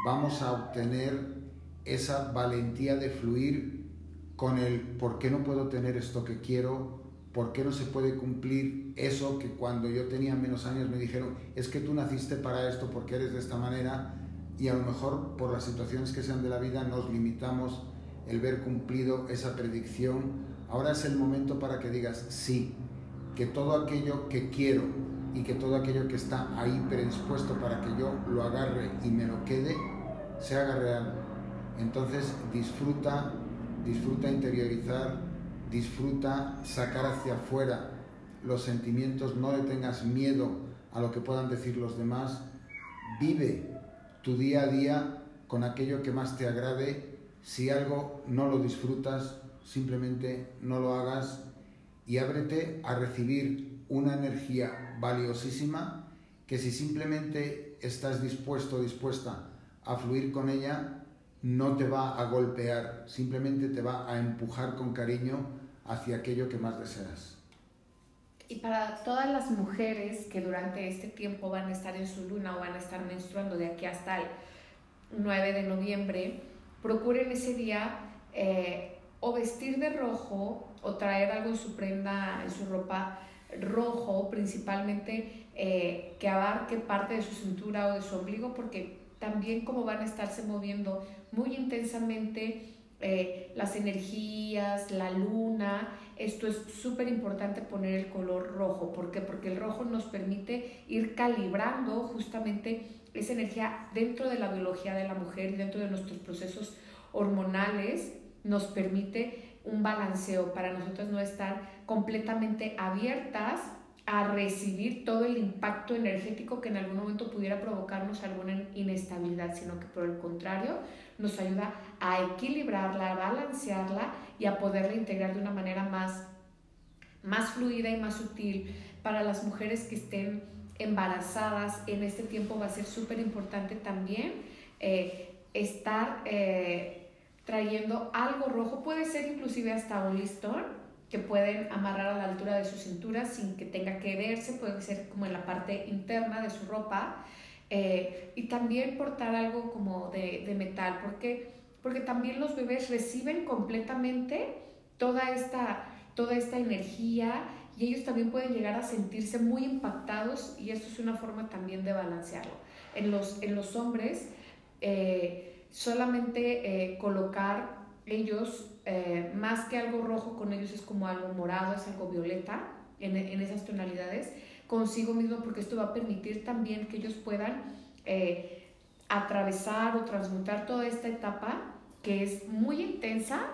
vamos a obtener esa valentía de fluir con el por qué no puedo tener esto que quiero, por qué no se puede cumplir eso que cuando yo tenía menos años me dijeron, es que tú naciste para esto porque eres de esta manera y a lo mejor por las situaciones que sean de la vida nos limitamos el ver cumplido esa predicción. Ahora es el momento para que digas sí, que todo aquello que quiero y que todo aquello que está ahí predispuesto para que yo lo agarre y me lo quede, se haga real. Entonces disfruta disfruta interiorizar, disfruta sacar hacia afuera los sentimientos, no le tengas miedo a lo que puedan decir los demás, vive tu día a día con aquello que más te agrade, si algo no lo disfrutas, simplemente no lo hagas y ábrete a recibir una energía valiosísima que si simplemente estás dispuesto dispuesta a fluir con ella, no te va a golpear, simplemente te va a empujar con cariño hacia aquello que más deseas. Y para todas las mujeres que durante este tiempo van a estar en su luna o van a estar menstruando de aquí hasta el 9 de noviembre, procuren ese día eh, o vestir de rojo o traer algo en su prenda, en su ropa rojo, principalmente eh, que abarque parte de su cintura o de su ombligo, porque también como van a estarse moviendo muy intensamente eh, las energías, la luna. Esto es súper importante poner el color rojo. ¿Por qué? Porque el rojo nos permite ir calibrando justamente esa energía dentro de la biología de la mujer y dentro de nuestros procesos hormonales. Nos permite un balanceo para nosotros no estar completamente abiertas a recibir todo el impacto energético que en algún momento pudiera provocarnos alguna inestabilidad, sino que por el contrario nos ayuda a equilibrarla, a balancearla y a poderla integrar de una manera más, más fluida y más sutil para las mujeres que estén embarazadas. En este tiempo va a ser súper importante también eh, estar eh, trayendo algo rojo, puede ser inclusive hasta un listón que pueden amarrar a la altura de su cintura sin que tenga que verse, puede ser como en la parte interna de su ropa. Eh, y también portar algo como de, de, metal, porque, porque también los bebés reciben completamente toda esta, toda esta energía y ellos también pueden llegar a sentirse muy impactados y esto es una forma también de balancearlo. En los, en los hombres, eh, solamente eh, colocar ellos, eh, más que algo rojo con ellos es como algo morado, es algo violeta en, en esas tonalidades, consigo mismo porque esto va a permitir también que ellos puedan atravesar o transmutar toda esta etapa que es muy intensa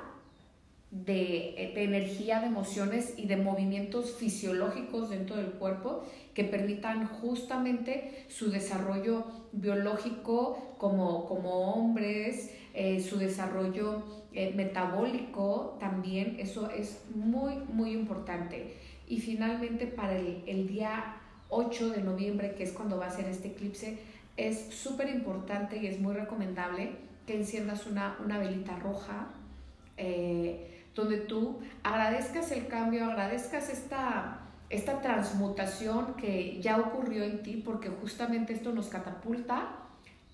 de, energía, de emociones y de movimientos fisiológicos dentro del cuerpo que permitan justamente su desarrollo biológico como, como hombres, eh, su desarrollo eh, metabólico también, eso es muy, muy importante. Y finalmente para el, el día 8 de noviembre, que es cuando va a ser este eclipse, es súper importante y es muy recomendable que enciendas una, una velita roja. Eh, donde tú agradezcas el cambio, agradezcas esta, esta transmutación que ya ocurrió en ti, porque justamente esto nos catapulta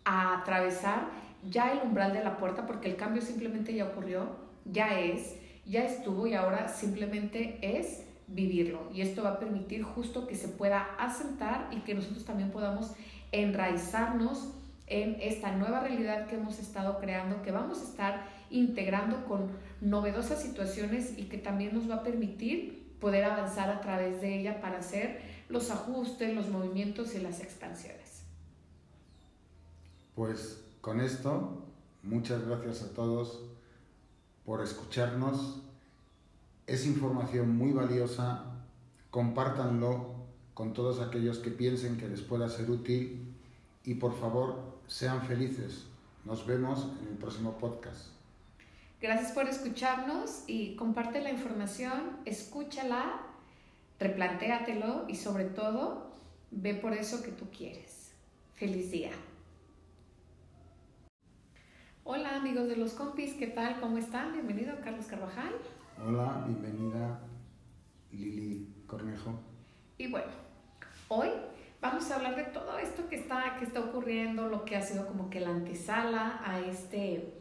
a atravesar ya el umbral de la puerta, porque el cambio simplemente ya ocurrió, ya es, ya estuvo y ahora simplemente es vivirlo. Y esto va a permitir justo que se pueda asentar y que nosotros también podamos enraizarnos en esta nueva realidad que hemos estado creando, que vamos a estar integrando con novedosas situaciones y que también nos va a permitir poder avanzar a través de ella para hacer los ajustes, los movimientos y las expansiones. Pues con esto, muchas gracias a todos por escucharnos. Es información muy valiosa, compártanlo con todos aquellos que piensen que les pueda ser útil y por favor sean felices. Nos vemos en el próximo podcast. Gracias por escucharnos y comparte la información, escúchala, replantéatelo y sobre todo ve por eso que tú quieres. Feliz día. Hola amigos de los compis, ¿qué tal? ¿Cómo están? Bienvenido Carlos Carvajal. Hola, bienvenida Lili Cornejo. Y bueno, hoy vamos a hablar de todo esto que está, que está ocurriendo, lo que ha sido como que la antesala a, este,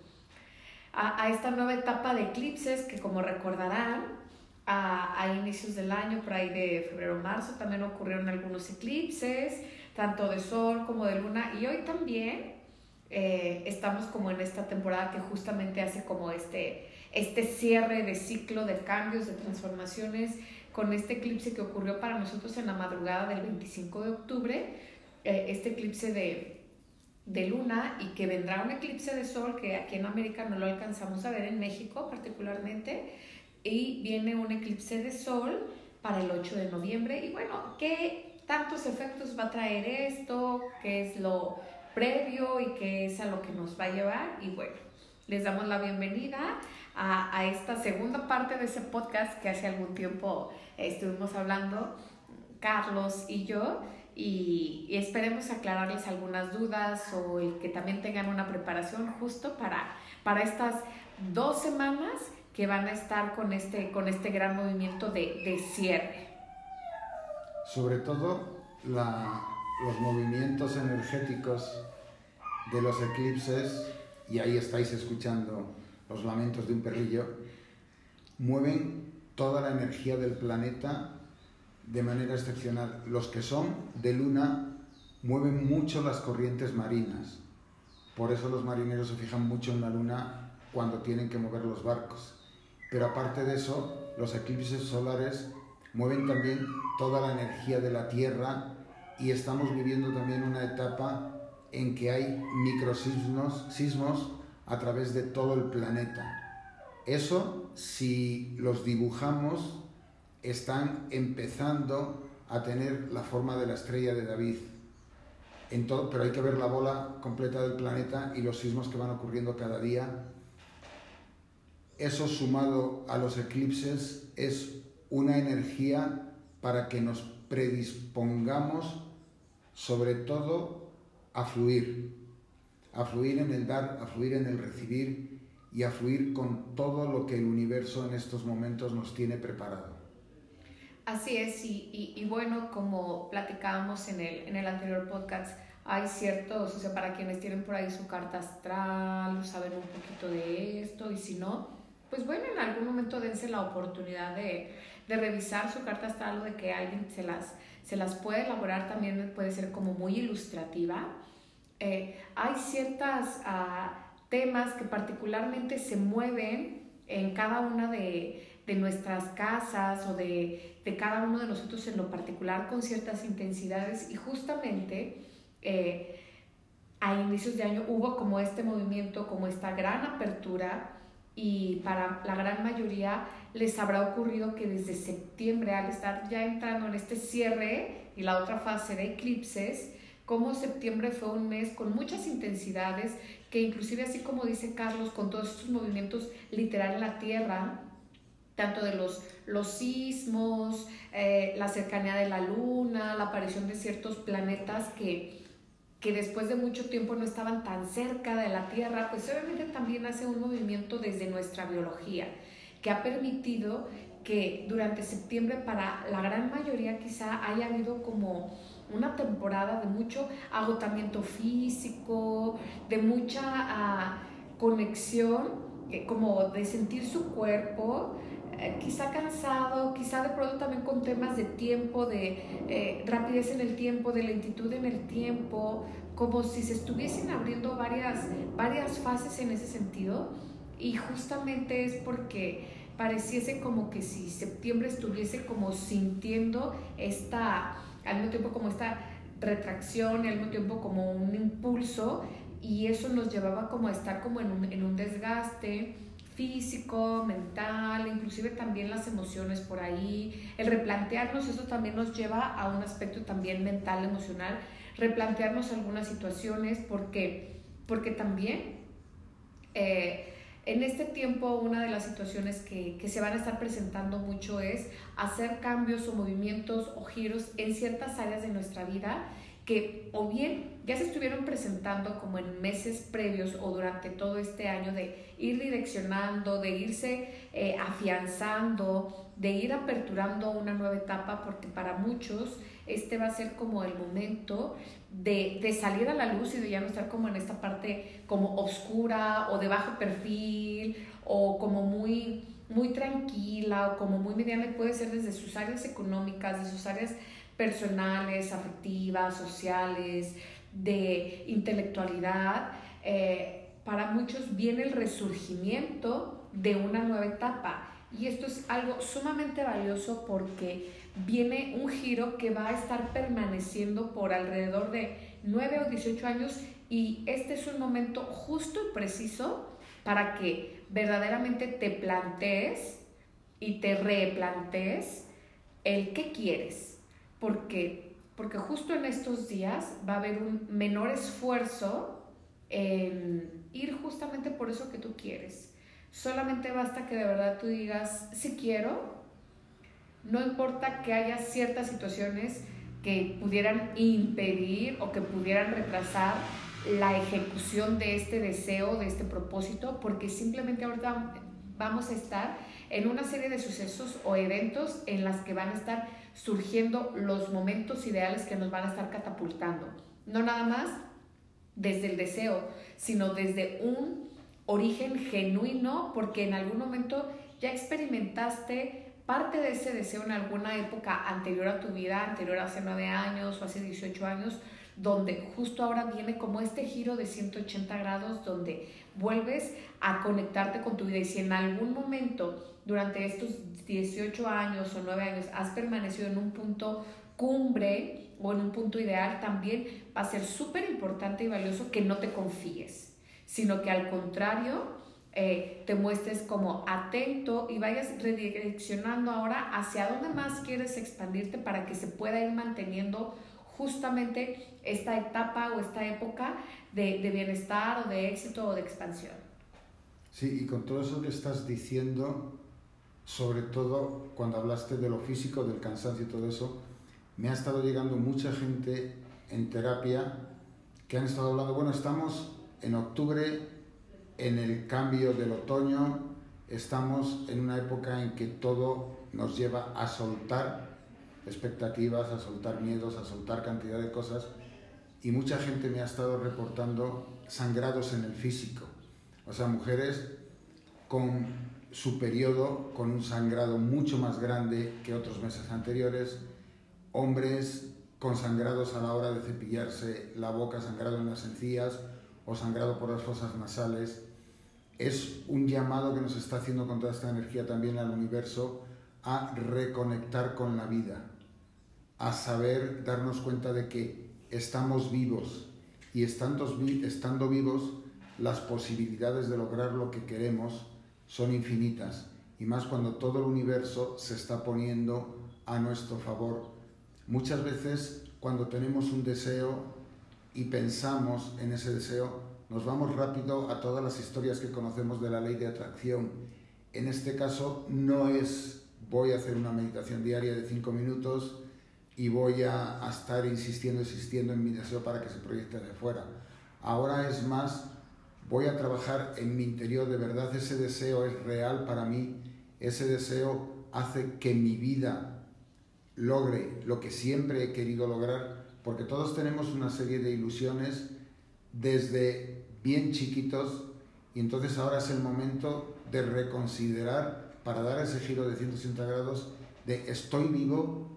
a, esta nueva etapa de eclipses que como recordarán, a, a, inicios del año, por ahí de febrero marzo, también ocurrieron algunos eclipses, tanto de sol como de luna, y hoy también eh, estamos como en esta temporada que justamente hace como este, este cierre de ciclo de cambios, de transformaciones, con este eclipse que ocurrió para nosotros en la madrugada del 25 de octubre, eh, este eclipse de, de luna y que vendrá un eclipse de sol que aquí en América no lo alcanzamos a ver, en México particularmente, y viene un eclipse de sol para el 8 de noviembre. Y bueno, ¿qué tantos efectos va a traer esto? ¿Qué es lo previo y qué es a lo que nos va a llevar? Y bueno, les damos la bienvenida a, esta segunda parte de ese podcast que hace algún tiempo estuvimos hablando, Carlos y yo, y, esperemos aclararles algunas dudas o que también tengan una preparación justo para, para estas dos semanas que van a estar con este, con este gran movimiento de, de cierre. Sobre todo los movimientos energéticos de los eclipses, y ahí estáis escuchando los lamentos de un perrillo, mueven toda la energía del planeta de manera excepcional. Los que son de luna mueven mucho las corrientes marinas. Por eso los marineros se fijan mucho en la luna cuando tienen que mover los barcos. Pero aparte de eso, los eclipses solares mueven también toda la energía de la Tierra y estamos viviendo también una etapa en que hay microsismos sismos a través de todo el planeta. Eso, si los dibujamos, están empezando a tener la forma de la estrella de David. Pero hay que ver la bola completa del planeta y los sismos que van ocurriendo cada día. Eso sumado a los eclipses es una energía para que nos predispongamos sobre todo a fluir, a fluir en el dar, a fluir en el recibir y a fluir con todo lo que el universo en estos momentos nos tiene preparado. Así es, y, y, bueno, como platicábamos en el, en el anterior podcast, hay ciertos, o sea, para quienes tienen por ahí su carta astral, saben un poquito de esto, y si no, pues bueno, en algún momento dense la oportunidad de, de revisar su carta astral o de que alguien se las, se las puede elaborar, también puede ser como muy ilustrativa. Eh, hay ciertos ah, temas que particularmente se mueven en cada una de, de nuestras casas o de, de, cada uno de nosotros en lo particular con ciertas intensidades. Y justamente eh, a inicios de año hubo como este movimiento, como esta gran apertura y para la gran mayoría les habrá ocurrido que desde septiembre, al estar ya entrando en este cierre y la otra fase de eclipses, como septiembre fue un mes con muchas intensidades, que inclusive así como dice Carlos, con todos estos movimientos literal en la Tierra, tanto de los, los sismos, eh, la cercanía de la Luna, la aparición de ciertos planetas que que después de mucho tiempo no estaban tan cerca de la Tierra, pues obviamente también hace un movimiento desde nuestra biología, que ha permitido que durante septiembre para la gran mayoría quizá haya habido como una temporada de mucho agotamiento físico, de mucha ah, conexión, como de sentir su cuerpo, eh, quizá cansado, quizá de pronto también con temas de tiempo, de eh, rapidez en el tiempo, de lentitud en el tiempo, como si se estuviesen abriendo varias, varias fases en ese sentido. Y justamente es porque pareciese como que si septiembre estuviese como sintiendo esta, al mismo tiempo como esta retracción al mismo tiempo como un impulso y eso nos llevaba como a estar como en un, en un desgaste, físico, mental, inclusive también las emociones por ahí, el replantearnos, eso también nos lleva a un aspecto también mental, emocional, replantearnos algunas situaciones, porque, porque también eh, en este tiempo una de las situaciones que, que, se van a estar presentando mucho es hacer cambios o movimientos o giros en ciertas áreas de nuestra vida que o bien ya se estuvieron presentando como en meses previos o durante todo este año de ir direccionando, de irse eh, afianzando, de ir aperturando una nueva etapa, porque para muchos este va a ser como el momento de, de, salir a la luz y de ya no estar como en esta parte como oscura o de bajo perfil o como muy, muy tranquila o como muy mediana y puede ser desde sus áreas económicas, de sus áreas personales, afectivas, sociales, de intelectualidad, eh, para muchos viene el resurgimiento de una nueva etapa. Y esto es algo sumamente valioso porque viene un giro que va a estar permaneciendo por alrededor de 9 o 18 años y este es un momento justo y preciso para que verdaderamente te plantees y te replantees el qué quieres, porque, porque justo en estos días va a haber un menor esfuerzo en ir justamente por eso que tú quieres. Solamente basta que de verdad tú digas, si quiero, no importa que haya ciertas situaciones que pudieran impedir o que pudieran retrasar la ejecución de este deseo, de este propósito, porque simplemente ahorita vamos a estar en una serie de sucesos o eventos en las que van a estar surgiendo los momentos ideales que nos van a estar catapultando. No nada más desde el deseo, sino desde un origen genuino, porque en algún momento ya experimentaste parte de ese deseo en alguna época anterior a tu vida, anterior a hace nueve años o hace 18 años, donde justo ahora viene como este giro de 180 grados, donde vuelves a conectarte con tu vida. Y si en algún momento durante estos 18 años o 9 años has permanecido en un punto cumbre o en un punto ideal, también va a ser súper importante y valioso que no te confíes, sino que al contrario, eh, te muestres como atento y vayas redireccionando ahora hacia dónde más quieres expandirte para que se pueda ir manteniendo justamente esta etapa o esta época de, de bienestar o de éxito o de expansión. Sí, y con todo eso que estás diciendo, sobre todo cuando hablaste de lo físico, del cansancio y todo eso, me ha estado llegando mucha gente en terapia que han estado hablando, bueno, estamos en octubre, en el cambio del otoño, estamos en una época en que todo nos lleva a soltar expectativas, a soltar miedos, a soltar cantidad de cosas. Y mucha gente me ha estado reportando sangrados en el físico. O sea, mujeres con su periodo con un sangrado mucho más grande que otros meses anteriores, hombres con sangrados a la hora de cepillarse la boca, sangrado en las encías o sangrado por las fosas nasales. Es un llamado que nos está haciendo con toda esta energía también al universo a reconectar con la vida, a saber darnos cuenta de que estamos vivos y estando, estando vivos las posibilidades de lograr lo que queremos son infinitas y más cuando todo el universo se está poniendo a nuestro favor. Muchas veces cuando tenemos un deseo y pensamos en ese deseo, nos vamos rápido a todas las historias que conocemos de la ley de atracción. En este caso no es voy a hacer una meditación diaria de cinco minutos y voy a, a estar insistiendo, insistiendo en mi deseo para que se proyecte de fuera. Ahora es más voy a trabajar en mi interior, de verdad ese deseo es real para mí, ese deseo hace que mi vida logre lo que siempre he querido lograr, porque todos tenemos una serie de ilusiones desde bien chiquitos y entonces ahora es el momento de reconsiderar para dar ese giro de 180 grados de estoy vivo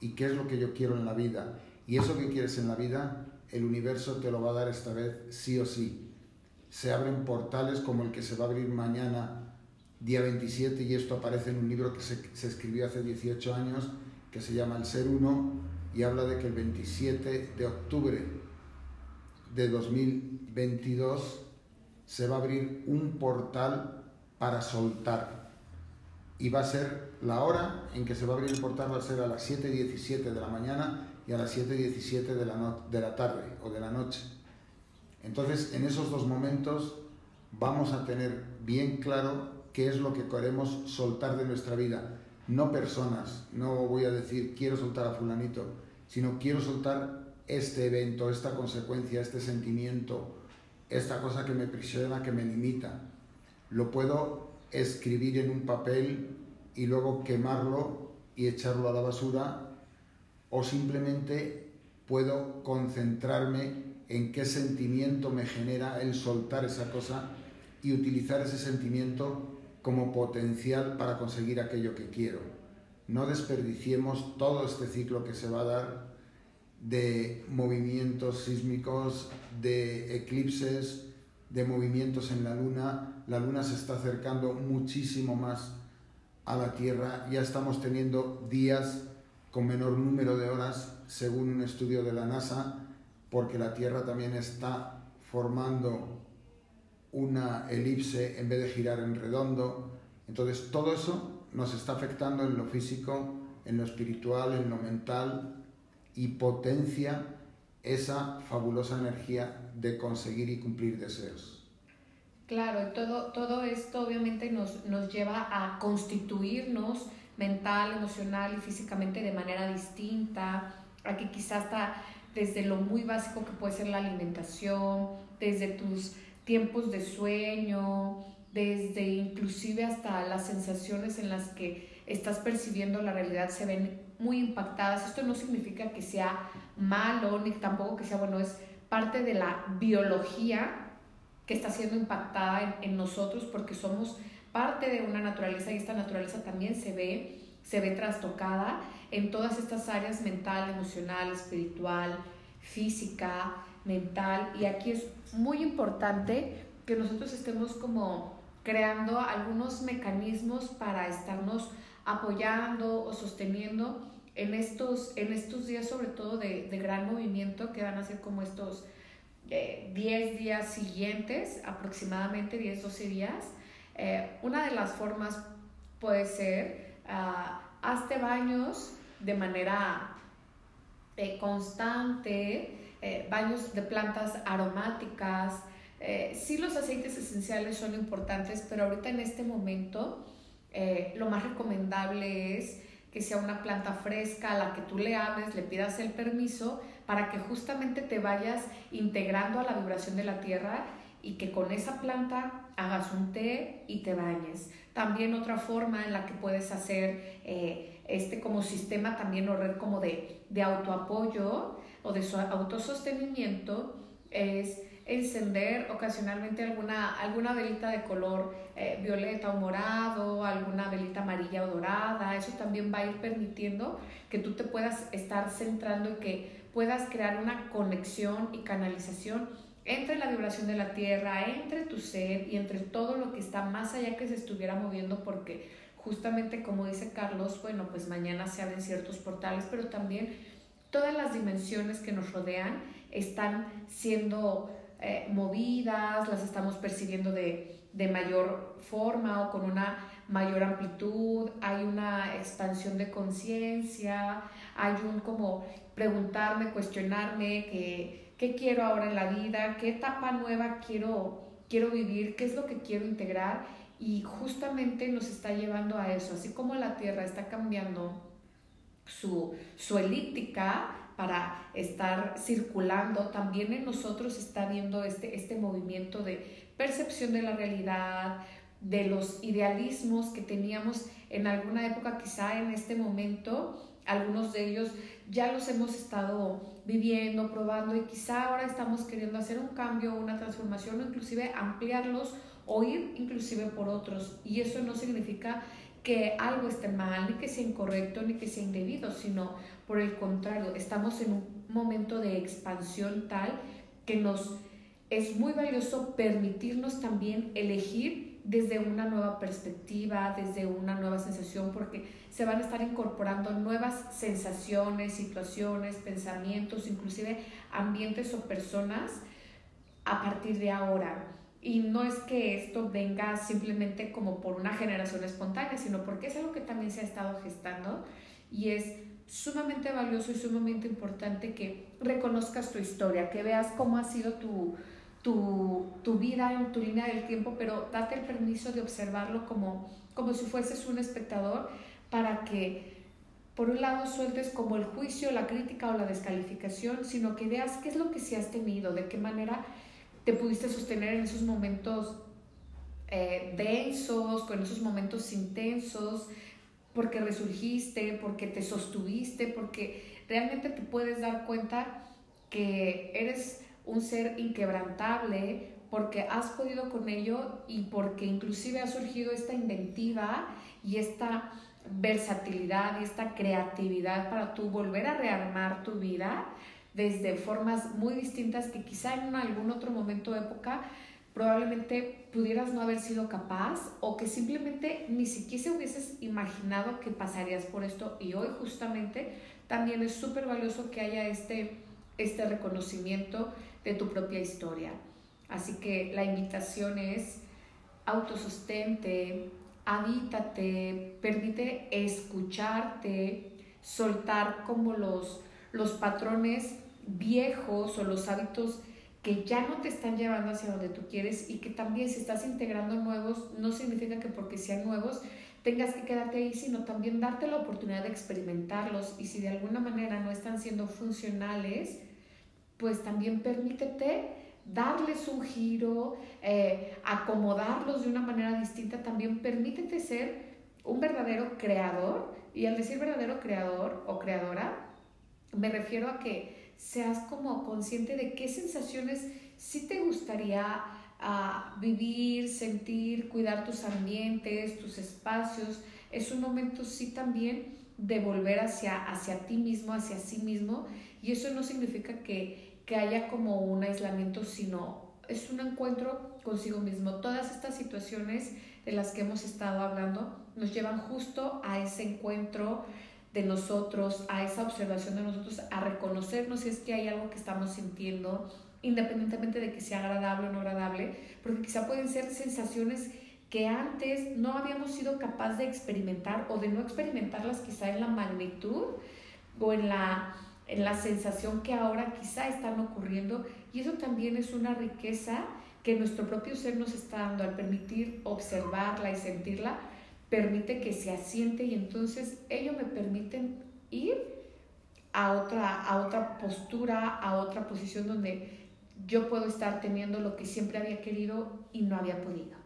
y qué es lo que yo quiero en la vida. Y eso que quieres en la vida, el universo te lo va a dar esta vez sí o sí se abren portales como el que se va a abrir mañana, día 27, y esto aparece en un libro que se, escribió hace 18 años, que se llama El Ser Uno, y habla de que el 27 de octubre de 2022 se va a abrir un portal para soltar. Y va a ser la hora en que se va a abrir el portal, va a ser a las 7.17 de la mañana y a las 7.17 de la, de la tarde o de la noche. Entonces, en esos dos momentos vamos a tener bien claro qué es lo que queremos soltar de nuestra vida. No personas, no voy a decir quiero soltar a fulanito, sino quiero soltar este evento, esta consecuencia, este sentimiento, esta cosa que me prisiona, que me limita. Lo puedo escribir en un papel y luego quemarlo y echarlo a la basura o simplemente puedo concentrarme en qué sentimiento me genera el soltar esa cosa y utilizar ese sentimiento como potencial para conseguir aquello que quiero. No desperdiciemos todo este ciclo que se va a dar de movimientos sísmicos, de eclipses, de movimientos en la luna. La luna se está acercando muchísimo más a la Tierra. Ya estamos teniendo días con menor número de horas, según un estudio de la NASA, porque la Tierra también está formando una elipse en vez de girar en redondo. Entonces todo eso nos está afectando en lo físico, en lo espiritual, en lo mental y potencia esa fabulosa energía de conseguir y cumplir deseos. Claro, todo, todo esto obviamente nos, nos lleva a constituirnos mental, emocional y físicamente de manera distinta, a que quizás hasta desde lo muy básico que puede ser la alimentación, desde tus tiempos de sueño, desde inclusive hasta las sensaciones en las que estás percibiendo la realidad se ven muy impactadas. Esto no significa que sea malo ni tampoco que sea bueno, es parte de la biología que está siendo impactada en, nosotros porque somos parte de una naturaleza y esta naturaleza también se ve se ve trastocada en todas estas áreas mental, emocional, espiritual, física, mental. Y aquí es muy importante que nosotros estemos como creando algunos mecanismos para estarnos apoyando o sosteniendo en estos, en estos días, sobre todo de, gran movimiento, que van a ser como estos 10 eh, días siguientes, aproximadamente 10, 12 días. Eh, una de las formas puede ser uh, hazte baños de manera eh, constante, eh, baños de plantas aromáticas. Sí los aceites esenciales son importantes, pero ahorita en este momento lo más recomendable es que sea una planta fresca a la que tú le ames, le pidas el permiso para que justamente te vayas integrando a la vibración de la tierra y que con esa planta hagas un té y te bañes. También otra forma en la que puedes hacer eh, este como sistema también o red como de, de autoapoyo o de autosostenimiento es encender ocasionalmente alguna, alguna velita de color eh, violeta o morado, alguna velita amarilla o dorada. Eso también va a ir permitiendo que tú te puedas estar centrando y que puedas crear una conexión y canalización entre la vibración de la tierra, entre tu ser y entre todo lo que está más allá que se estuviera moviendo porque justamente como dice Carlos, bueno, pues mañana se abren ciertos portales, pero también todas las dimensiones que nos rodean están siendo eh, movidas, las estamos percibiendo de, de, mayor forma o con una mayor amplitud, hay una expansión de conciencia, hay un como preguntarme, cuestionarme que, qué quiero ahora en la vida, qué etapa nueva quiero, quiero vivir, qué es lo que quiero integrar y justamente nos está llevando a eso, así como la Tierra está cambiando su, su elíptica para estar circulando, también en nosotros está viendo este, este movimiento de percepción de la realidad, de los idealismos que teníamos en alguna época, quizá en este momento, algunos de ellos ya los hemos estado viviendo, probando y quizá ahora estamos queriendo hacer un cambio, una transformación o inclusive ampliarlos o ir inclusive por otros. Y eso no significa que algo esté mal, ni que sea incorrecto, ni que sea indebido, sino por el contrario, estamos en un momento de expansión tal que nos es muy valioso permitirnos también elegir desde una nueva perspectiva, desde una nueva sensación, porque se van a estar incorporando nuevas sensaciones, situaciones, pensamientos, inclusive ambientes o personas a partir de ahora. Y no es que esto venga simplemente como por una generación espontánea, sino porque es algo que también se ha estado gestando y es sumamente valioso y sumamente importante que reconozcas tu historia, que veas cómo ha sido tu, tu, tu, vida en tu línea del tiempo, pero date el permiso de observarlo como, como si fueses un espectador para que por un lado sueltes como el juicio, la crítica o la descalificación, sino que veas qué es lo que sí has tenido, de qué manera te pudiste sostener en esos momentos eh, densos, con esos momentos intensos, porque resurgiste, porque te sostuviste, porque realmente te puedes dar cuenta que eres un ser inquebrantable, porque has podido con ello y porque inclusive ha surgido esta inventiva y esta versatilidad y esta creatividad para tú volver a rearmar tu vida desde formas muy distintas que quizá en algún otro momento de época probablemente pudieras no haber sido capaz o que simplemente ni siquiera hubieses imaginado que pasarías por esto y hoy justamente también es súper valioso que haya este, este reconocimiento de tu propia historia. Así que la invitación es autosostente, habítate, permite escucharte, soltar como los los patrones viejos o los hábitos que ya no te están llevando hacia donde tú quieres y que también si estás integrando nuevos, no significa que porque sean nuevos tengas que quedarte ahí, sino también darte la oportunidad de experimentarlos. Y si de alguna manera no están siendo funcionales, pues también permítete darles un giro, eh, acomodarlos de una manera distinta, también permítete ser un verdadero creador. Y al decir verdadero creador o creadora, me refiero a que seas como consciente de qué sensaciones sí te gustaría ah, vivir, sentir, cuidar tus ambientes, tus espacios. Es un momento sí también de volver hacia, hacia ti mismo, hacia sí mismo. Y eso no significa que, que haya como un aislamiento, sino es un encuentro consigo mismo. Todas estas situaciones de las que hemos estado hablando nos llevan justo a ese encuentro de nosotros, a esa observación de nosotros, a reconocernos si es que hay algo que estamos sintiendo, independientemente de que sea agradable o no agradable, porque quizá pueden ser sensaciones que antes no habíamos sido capaz de experimentar o de no experimentarlas quizá en la magnitud o en la, en la sensación que ahora quizá están ocurriendo. Y eso también es una riqueza que nuestro propio ser nos está dando al permitir observarla y sentirla permite que se asiente y entonces ello me permiten ir a otra, a otra postura, a otra posición donde yo puedo estar teniendo lo que siempre había querido y no había podido.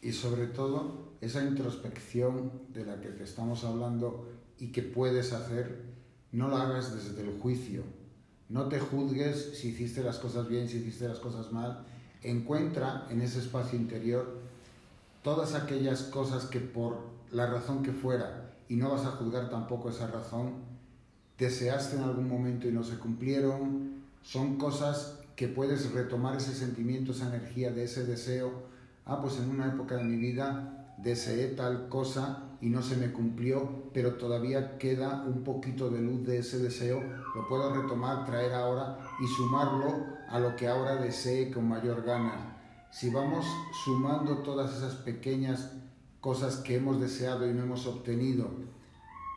Y sobre todo esa introspección de la que te estamos hablando y que puedes hacer, no la hagas desde el juicio, No te juzgues si hiciste las cosas bien, si hiciste las cosas mal. Encuentra en ese espacio interior todas aquellas cosas que por la razón que fuera, y no vas a juzgar tampoco esa razón, deseaste en algún momento y no se cumplieron, son cosas que puedes retomar ese sentimiento, esa energía de ese deseo. Ah, pues en una época de mi vida deseé tal cosa y no se me cumplió, pero todavía queda un poquito de luz de ese deseo, lo puedo retomar, traer ahora y sumarlo a lo que ahora desee con mayor gana si vamos sumando todas esas pequeñas cosas que hemos deseado y no hemos obtenido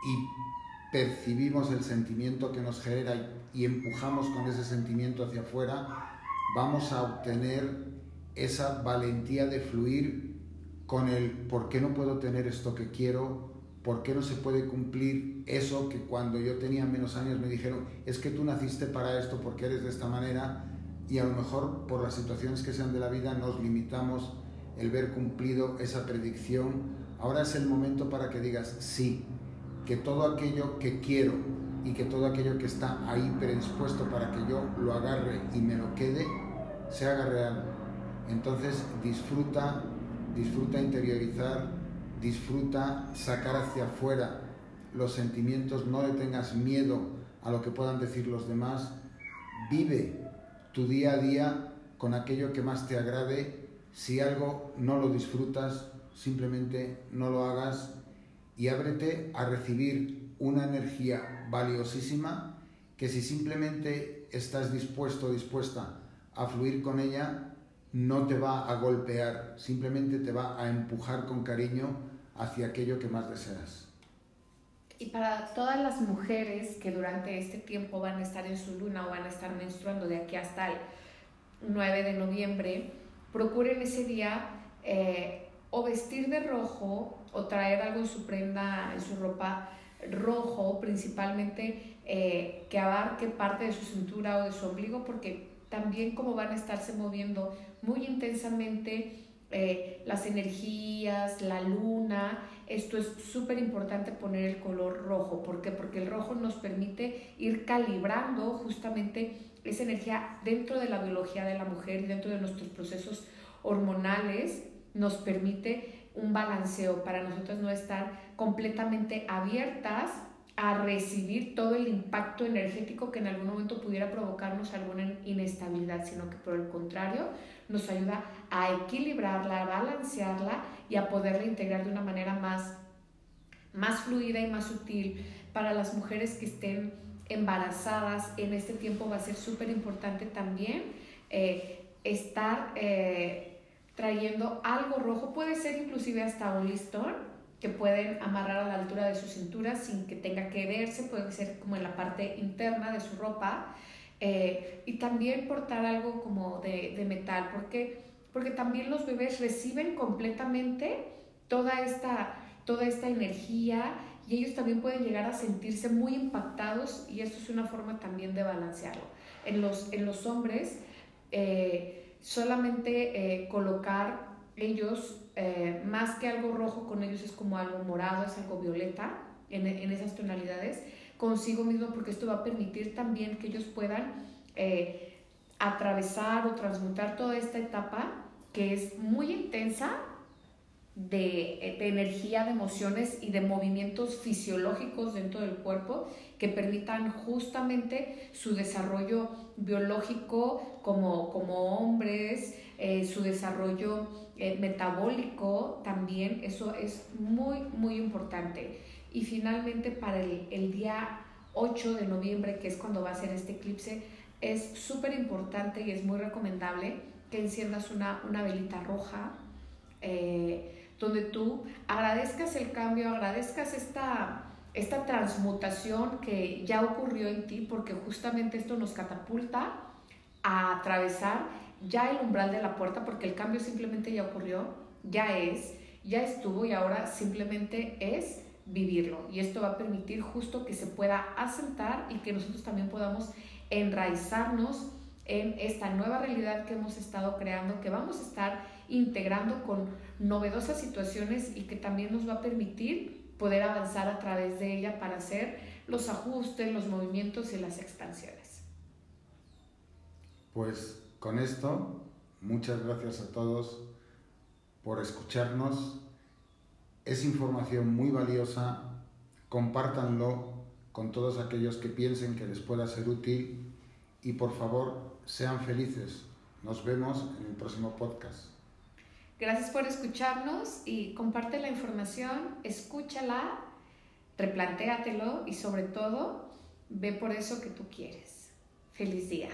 y percibimos el sentimiento que nos genera y empujamos con ese sentimiento hacia afuera, vamos a obtener esa valentía de fluir con el por qué no puedo tener esto que quiero, por qué no se puede cumplir eso que cuando yo tenía menos años me dijeron, es que tú naciste para esto porque eres de esta manera y a lo mejor por las situaciones que sean de la vida nos limitamos el ver cumplido esa predicción. Ahora es el momento para que digas sí, que todo aquello que quiero y que todo aquello que está ahí predispuesto para que yo lo agarre y me lo quede, se haga real. Entonces disfruta, disfruta interiorizar, disfruta sacar hacia afuera los sentimientos, no le tengas miedo a lo que puedan decir los demás, vive tu día a día con aquello que más te agrade. Si algo no lo disfrutas, simplemente no lo hagas y ábrete a recibir una energía valiosísima que si simplemente estás dispuesto o dispuesta a fluir con ella, no te va a golpear, simplemente te va a empujar con cariño hacia aquello que más deseas. Y para todas las mujeres que durante este tiempo van a estar en su luna o van a estar menstruando de aquí hasta el 9 de noviembre, procuren ese día eh, o vestir de rojo o traer algo en su prenda, en su ropa rojo, principalmente eh, que abarque parte de su cintura o de su ombligo, porque también como van a estarse moviendo muy intensamente eh, las energías, la luna. Esto es súper importante poner el color rojo. ¿Por qué? Porque el rojo nos permite ir calibrando justamente esa energía dentro de la biología de la mujer y dentro de nuestros procesos hormonales. Nos permite un balanceo para nosotros no estar completamente abiertas a recibir todo el impacto energético que en algún momento pudiera provocarnos alguna inestabilidad, sino que por el contrario nos ayuda a equilibrarla, a balancearla y a poderla integrar de una manera más, más fluida y más sutil para las mujeres que estén embarazadas. En este tiempo va a ser súper importante también eh, estar eh, trayendo algo rojo, puede ser inclusive hasta un listón que pueden amarrar a la altura de su cintura sin que tenga que verse, puede ser como en la parte interna de su ropa. Eh, y también portar algo como de, de, metal, porque, porque también los bebés reciben completamente toda esta, toda esta energía y ellos también pueden llegar a sentirse muy impactados y esto es una forma también de balancearlo. En los, en los hombres, eh, solamente eh, colocar ellos, eh, más que algo rojo con ellos es como algo morado, es algo violeta en, esas tonalidades, consigo mismo porque esto va a permitir también que ellos puedan atravesar o transmutar toda esta etapa que es muy intensa de, energía, de emociones y de movimientos fisiológicos dentro del cuerpo que permitan justamente su desarrollo biológico como, como hombres, eh, su desarrollo eh, metabólico también, eso es muy, muy importante. Y finalmente para el, el día 8 de noviembre, que es cuando va a ser este eclipse, es súper importante y es muy recomendable que enciendas una, una velita roja, eh, donde tú agradezcas el cambio, agradezcas esta, esta transmutación que ya ocurrió en ti, porque justamente esto nos catapulta a atravesar ya el umbral de la puerta, porque el cambio simplemente ya ocurrió, ya es, ya estuvo y ahora simplemente es vivirlo. Y esto va a permitir justo que se pueda asentar y que nosotros también podamos enraizarnos en esta nueva realidad que hemos estado creando, que vamos a estar integrando con novedosas situaciones y que también nos va a permitir poder avanzar a través de ella para hacer los ajustes, los movimientos y las expansiones. Pues con esto, muchas gracias a todos por escucharnos. Es información muy valiosa. Compártanlo con todos aquellos que piensen que les pueda ser útil y por favor sean felices. Nos vemos en el próximo podcast. Gracias por escucharnos y comparte la información, escúchala, replantéatelo y sobre todo ve por eso que tú quieres. Feliz día.